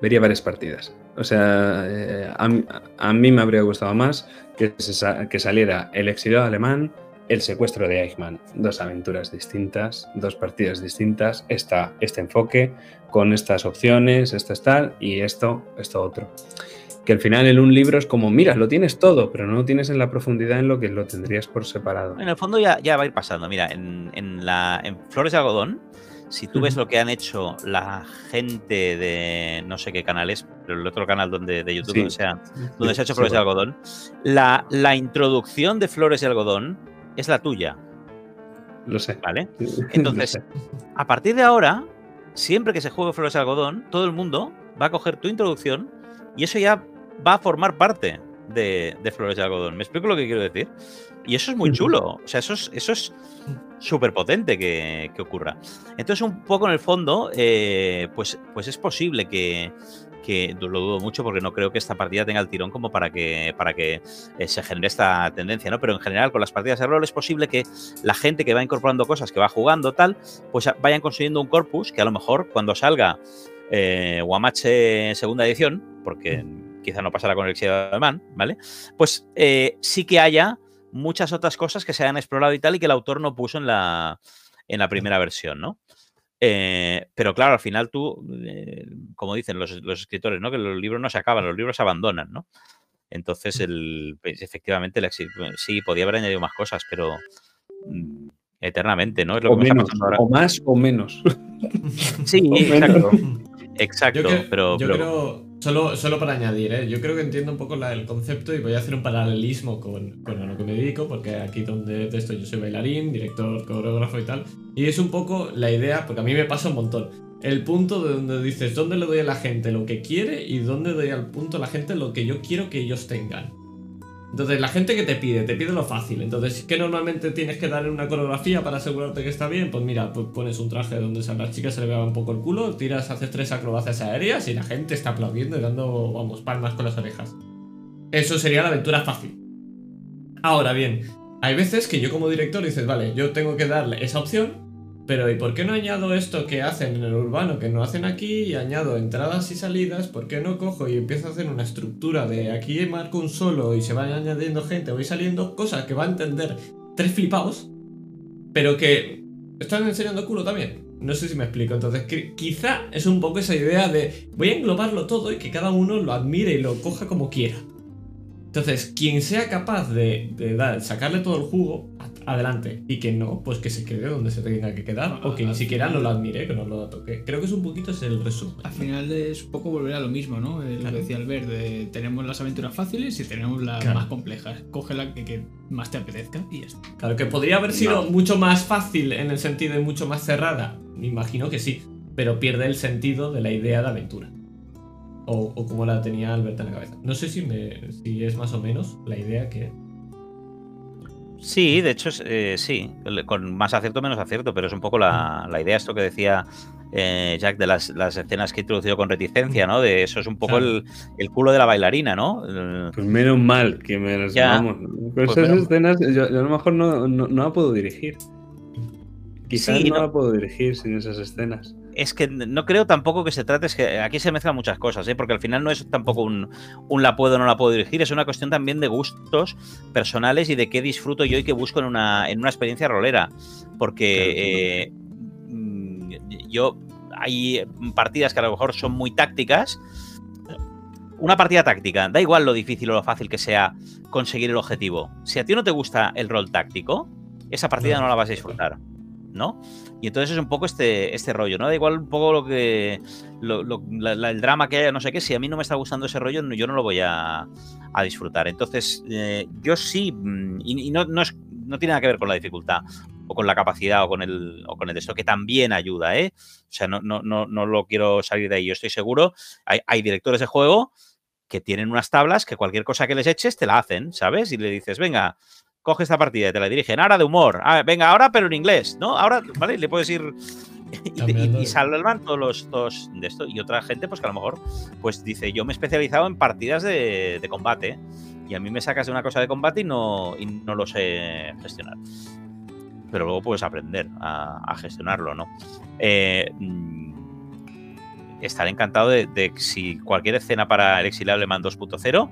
S5: vería varias partidas. O sea, eh, a, mí- a mí me habría gustado más que, se sa- que saliera el exilio alemán, el secuestro de Eichmann. Dos aventuras distintas, dos partidas distintas. Esta, este enfoque con estas opciones, esto es tal y esto, esto otro. Que al final en un libro es como, mira, lo tienes todo, pero no lo tienes en la profundidad en lo que lo tendrías por separado.
S2: En el fondo ya, ya va a ir pasando. Mira, en, en la, en Flores de Algodón, si tú ves lo que han hecho la gente de no sé qué canal es, pero el otro canal donde, de YouTube
S5: Sí.
S2: donde, sea, donde se ha hecho
S5: Sí,
S2: Flores de
S5: bueno.
S2: Algodón, la, la introducción de Flores de Algodón es la tuya,
S5: Lo sé.
S2: ¿vale? Entonces,
S5: sé.
S2: a partir de ahora, siempre que se juegue Flores de Algodón, todo el mundo va a coger tu introducción y eso ya va a formar parte de, de Flores de Algodón. ¿Me explico lo que quiero decir? Y eso es muy chulo. O sea, eso es eso es súper potente que, que ocurra. Entonces, un poco en el fondo, eh, pues, pues es posible que, que lo dudo mucho porque no creo que esta partida tenga el tirón como para que, para que eh, se genere esta tendencia, ¿no? Pero en general, con las partidas de rol es posible que la gente que va incorporando cosas, que va jugando, tal, pues vayan consiguiendo un corpus que a lo mejor cuando salga eh, Guamache segunda edición, porque quizá no pasará con el exilio alemán, ¿vale? Pues eh, sí que haya muchas otras cosas que se hayan explorado y tal y que el autor no puso en la, en la primera versión, ¿no? Eh, pero claro, al final tú, eh, como dicen los, los escritores, ¿no? Que los libros no se acaban, los libros se abandonan, ¿no? Entonces, el, pues, efectivamente, el exi- sí, podía haber añadido más cosas, pero mm, eternamente, ¿no? Es lo
S5: O
S2: que me está
S5: menos,
S2: pasando ahora.
S5: o más o menos.
S2: Sí,
S5: o
S2: exacto.
S5: menos.
S2: Exacto,
S1: Yo,
S2: pero,
S1: yo
S2: pero-
S1: creo, solo, solo para añadir, ¿eh? yo creo que entiendo un poco el concepto y voy a hacer un paralelismo con, con lo que me dedico, porque aquí donde de esto yo soy bailarín, director, coreógrafo y tal, y es un poco la idea, porque a mí me pasa un montón, el punto de donde dices dónde le doy a la gente lo que quiere y dónde doy al punto a la gente lo que yo quiero que ellos tengan. Entonces, la gente que te pide, te pide lo fácil. Entonces, ¿qué normalmente tienes que dar en una coreografía para asegurarte que está bien? Pues mira, pues pones un traje donde a las chicas se le vea un poco el culo, tiras, haces tres acrobacias aéreas y la gente está aplaudiendo y dando, vamos, palmas con las orejas. Eso sería la aventura fácil. Ahora bien, hay veces que yo como director dices, vale, yo tengo que darle esa opción, pero ¿y por qué no añado esto que hacen en el urbano que no hacen aquí y añado entradas y salidas? ¿Por qué no cojo y empiezo a hacer una estructura de aquí marco un solo y se van añadiendo gente, voy saliendo cosas que va a entender tres flipados, pero que están enseñando culo también? No sé si me explico. Entonces, quizá es un poco esa idea de voy a englobarlo todo y que cada uno lo admire y lo coja como quiera. Entonces, quien sea capaz de, de dar- sacarle todo el jugo, adelante. Y que no, pues que se quede donde se tenga que quedar. O que ni siquiera no lo admire, que no lo toque. Creo que es un poquito ese el resumen.
S4: Al final es un poco volver a lo mismo, ¿no? Eh, Lo que decía Albert, de tenemos las aventuras fáciles y tenemos las
S1: Claro.
S4: más complejas. Coge la que, que más te apetezca y ya está.
S1: Claro, que podría haber sido mucho más fácil en el sentido de mucho más cerrada. Me imagino que sí. Pero pierde el sentido de la idea de aventura. O, o como la tenía Albert en la cabeza. No sé si, me, si es más o menos la idea que.
S2: Sí, de hecho, eh, sí, con más acierto menos acierto, pero es un poco la, la idea, esto que decía eh, Jack de las, las escenas que he introducido con reticencia, ¿no? De eso es un poco el, el culo de la bailarina, ¿no?
S5: Pues menos mal que me las
S2: Ya.
S5: vamos. Con
S2: Pues
S5: esas
S2: menos-
S5: escenas, yo, yo a lo mejor no, no, no la puedo dirigir. Quizás
S2: Sí,
S5: no,
S2: no.
S5: la puedo dirigir sin esas escenas.
S2: Es que no creo tampoco que se trate, es que aquí se mezclan muchas cosas, ¿eh? porque al final no es tampoco un, un la puedo o no la puedo dirigir, es una cuestión también de gustos personales y de qué disfruto yo y qué busco en una, en una experiencia rolera. Porque eh, mm, yo hay partidas que a lo mejor son muy tácticas una partida táctica, da igual lo difícil o lo fácil que sea conseguir el objetivo. Si a ti no te gusta el rol táctico, esa partida no la vas a disfrutar. ¿no? Y entonces es un poco este, este rollo, ¿no? Da igual un poco lo que. lo- el drama que haya, no sé qué. Si a mí no me está gustando ese rollo, yo no lo voy a, a disfrutar. Entonces, eh, yo sí. mm, Y, no, no, no tiene nada que ver con la dificultad, o con la capacidad, o con el, o con el esto, que también ayuda, ¿eh? O sea, no, no, no, no lo quiero salir de ahí. Yo estoy seguro. Hay, hay directores de juego que tienen unas tablas que cualquier cosa que les eches te la hacen, ¿sabes? Y le dices, venga, coge esta partida y te la dirigen. Ahora de humor. Ah, venga, ahora pero en inglés, ¿no? Ahora, ¿vale? Le puedes ir. Y, y- y salvan todos los todos de esto. Y otra gente, pues que a lo mejor, pues dice, yo me he especializado en partidas de, de combate. Y a mí me sacas de una cosa de combate y no, y no lo sé gestionar. Pero luego puedes aprender a, a gestionarlo, ¿no? Eh, mm, estaré encantado de, de si cualquier escena para el exiliable Man 2.0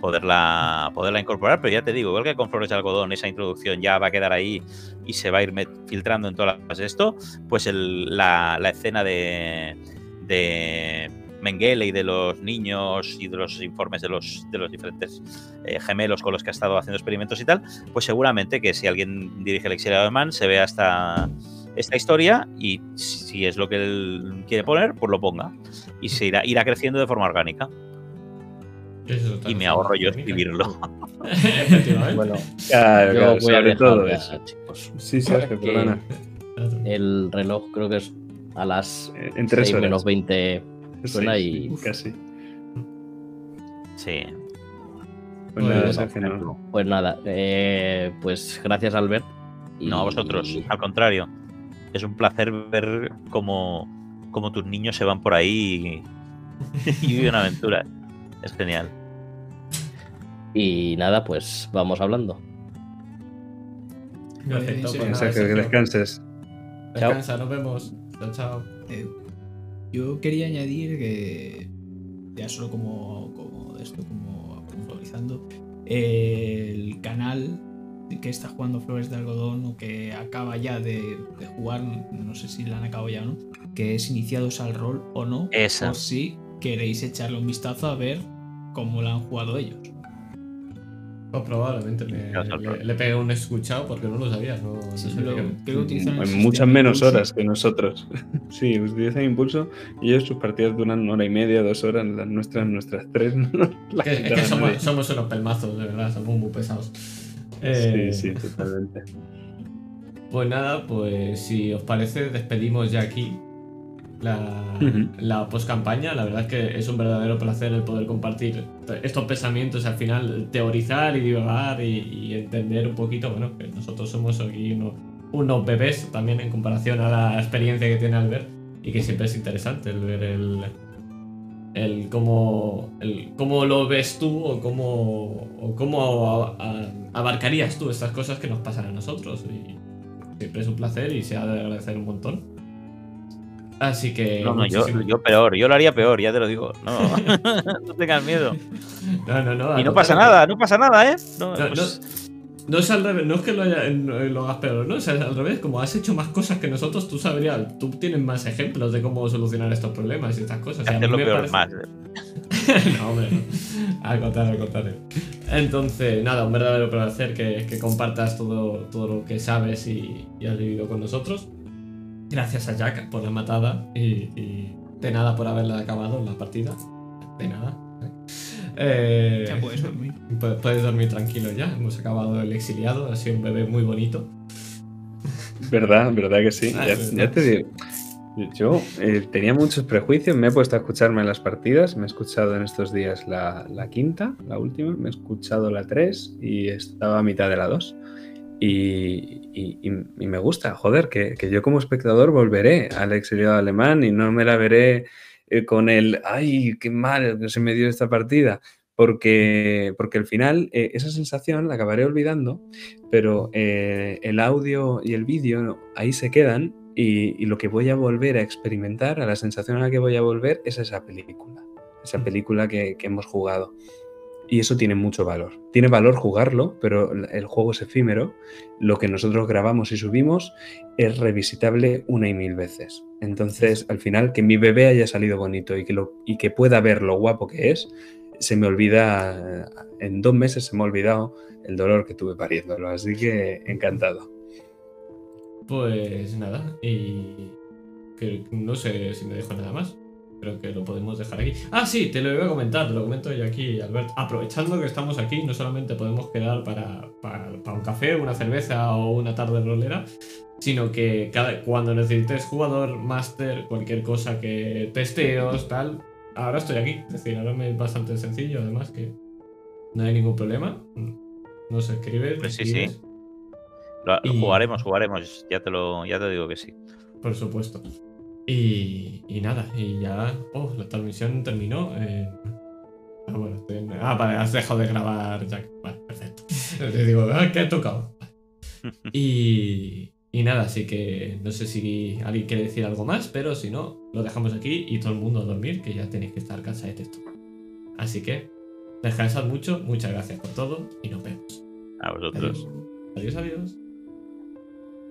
S2: poderla, poderla incorporar, pero ya te digo, igual que con Flores de Algodón, esa introducción ya va a quedar ahí y se va a ir filtrando en todas las esto, pues el- la, la escena de, de Mengele y de los niños y de los informes de los, de los diferentes eh, gemelos con los que ha estado haciendo experimentos y tal, pues seguramente que si alguien dirige el exiliado de Man se vea esta, esta historia y si es lo que él quiere poner, pues lo ponga. Y se irá, irá creciendo de forma orgánica. Y me ahorro yo escribirlo.
S6: Bueno,
S5: Claro,
S6: yo
S5: claro,
S6: voy a
S5: sobre
S6: dejar
S5: todo eso.
S6: chicos.
S5: Sí, Sergio,
S6: Que-
S5: perdona.
S6: El reloj creo que es a las
S5: Eh, En tres
S6: 6
S5: horas.
S6: menos 20 suena
S5: Sí,
S6: y-
S5: Casi.
S2: Sí.
S5: Pues nada, no.
S6: Pues nada, eh, pues gracias Albert. Y-
S2: No a vosotros, al contrario. Es un placer ver cómo, cómo tus niños se van por ahí y, y viven una aventura. Es genial.
S6: Y nada, pues vamos hablando.
S4: Sí,
S1: pues
S5: Bien,
S1: nada,
S5: Sergio, que
S1: Sergio.
S5: descanses.
S1: Descansa, nos vemos. Chao, chao.
S4: Eh, yo quería añadir que, ya solo como, como de esto, como puntualizando, eh, el canal que está jugando Flores de Algodón o que acaba ya de, de jugar, no sé si la han acabado ya o no, que es Iniciados al Rol o no,
S2: Esa.
S4: por si queréis echarle un vistazo a ver cómo la han jugado ellos.
S1: Pues probablemente me- le, le pegué un escuchado porque no lo sabía. No, no
S4: Sí,
S1: sabía
S4: lo-
S1: que-
S4: creo que
S5: En muchas menos
S4: Impulso.
S5: horas que nosotros. Sí, utilizan impulso y ellos sus partidas duran una hora y media, dos horas, las nuestras, nuestras tres.
S1: es que somos, somos unos pelmazos, de verdad, somos muy pesados. Eh,
S5: Sí, sí, totalmente.
S1: Pues nada, pues si os parece, despedimos ya aquí la, post-campaña. La verdad es que es un verdadero placer el poder compartir estos pensamientos, al final teorizar y divagar y, y entender un poquito, bueno, que nosotros somos aquí unos, unos bebés también en comparación a la experiencia que tiene Albert y que siempre es interesante el ver el, el cómo, el cómo lo ves tú o cómo, o cómo abarcarías tú estas cosas que nos pasan a nosotros. Y siempre es un placer y se ha de agradecer un montón. Así que.
S2: No, no, yo, yo peor, yo lo haría peor, ya te lo digo. No, no tengas miedo.
S1: No, no, no,
S2: Y no pasa nada, no pasa nada, ¿eh? No,
S1: No,
S2: pues-
S1: No es al revés, no es que lo, haya- lo hagas peor, ¿no? O sea, es al revés, como has hecho más cosas que nosotros, tú sabrías, tú tienes más ejemplos de cómo solucionar estos problemas y estas cosas. O sea, a mí
S2: hacerlo
S1: me
S2: peor
S1: parece-
S2: más.
S1: no, hombre. Al contrario, al contrario. Entonces, nada, un verdadero placer que, que compartas todo, todo lo que sabes y, y has vivido con nosotros. Gracias a Jack por la matada y, y de nada por haberla acabado la partida. De nada. Eh,
S4: Ya puedes dormir.
S1: pu- Puedes dormir tranquilo ya. Hemos acabado el exiliado. Ha sido un bebé muy bonito.
S5: ¿Verdad? ¿Verdad que sí?
S1: Ah,
S5: Ya, te digo. Yo eh, tenía muchos prejuicios, me he puesto a escucharme las partidas, me he escuchado en estos días la, la quinta, la última, me he escuchado la 3 y estaba a mitad de la 2. Y, y- y- y me gusta, joder, que, que yo como espectador volveré al exiliado alemán y no me la veré eh, con el, ay, qué mal que se me dio esta partida, porque, porque al final eh, esa sensación la acabaré olvidando, pero eh, el audio y el vídeo ahí se quedan y, y lo que voy a volver a experimentar, a la sensación a la que voy a volver, es esa película, esa película que, que hemos jugado. Y eso tiene mucho valor. Tiene valor jugarlo, pero el juego es efímero. Lo que nosotros grabamos y subimos es revisitable una y mil veces. Entonces, al final, que mi bebé haya salido bonito y que, lo, y que pueda ver lo guapo que es, se me olvida, en dos meses se me ha olvidado el dolor que tuve pariéndolo, así que encantado.
S1: Pues nada, y que no sé si me dejo nada más. Creo que lo podemos dejar aquí. Ah, sí, te lo iba a comentar, te lo comento yo aquí, Albert. Aprovechando que estamos aquí, no solamente podemos quedar para, para, para un café, una cerveza o una tarde rolera, sino que cada, cuando necesites jugador, máster, cualquier cosa que testeos, tal, ahora estoy aquí. Es decir, ahora me es bastante sencillo, además que no hay ningún problema. Nos escribes.
S2: Pues sí,
S1: escribes,
S2: sí. Lo,
S1: Y-
S2: Jugaremos, jugaremos. Ya te, lo, ya te digo que sí.
S1: Por supuesto. Y, y nada, y ya. Oh, la transmisión terminó. eh, Ah, bueno, estoy en- ah, vale, has dejado de grabar, Jack. Vale, perfecto. Te digo, ah, ¿qué he tocado? Y, y nada, así que no sé si alguien quiere decir algo más, pero si no, lo dejamos aquí y todo el mundo a dormir, que ya tenéis que estar cansados de esto. Así que, descansad mucho, muchas gracias por todo y nos vemos.
S2: A vosotros.
S1: Adiós, adiós. adiós.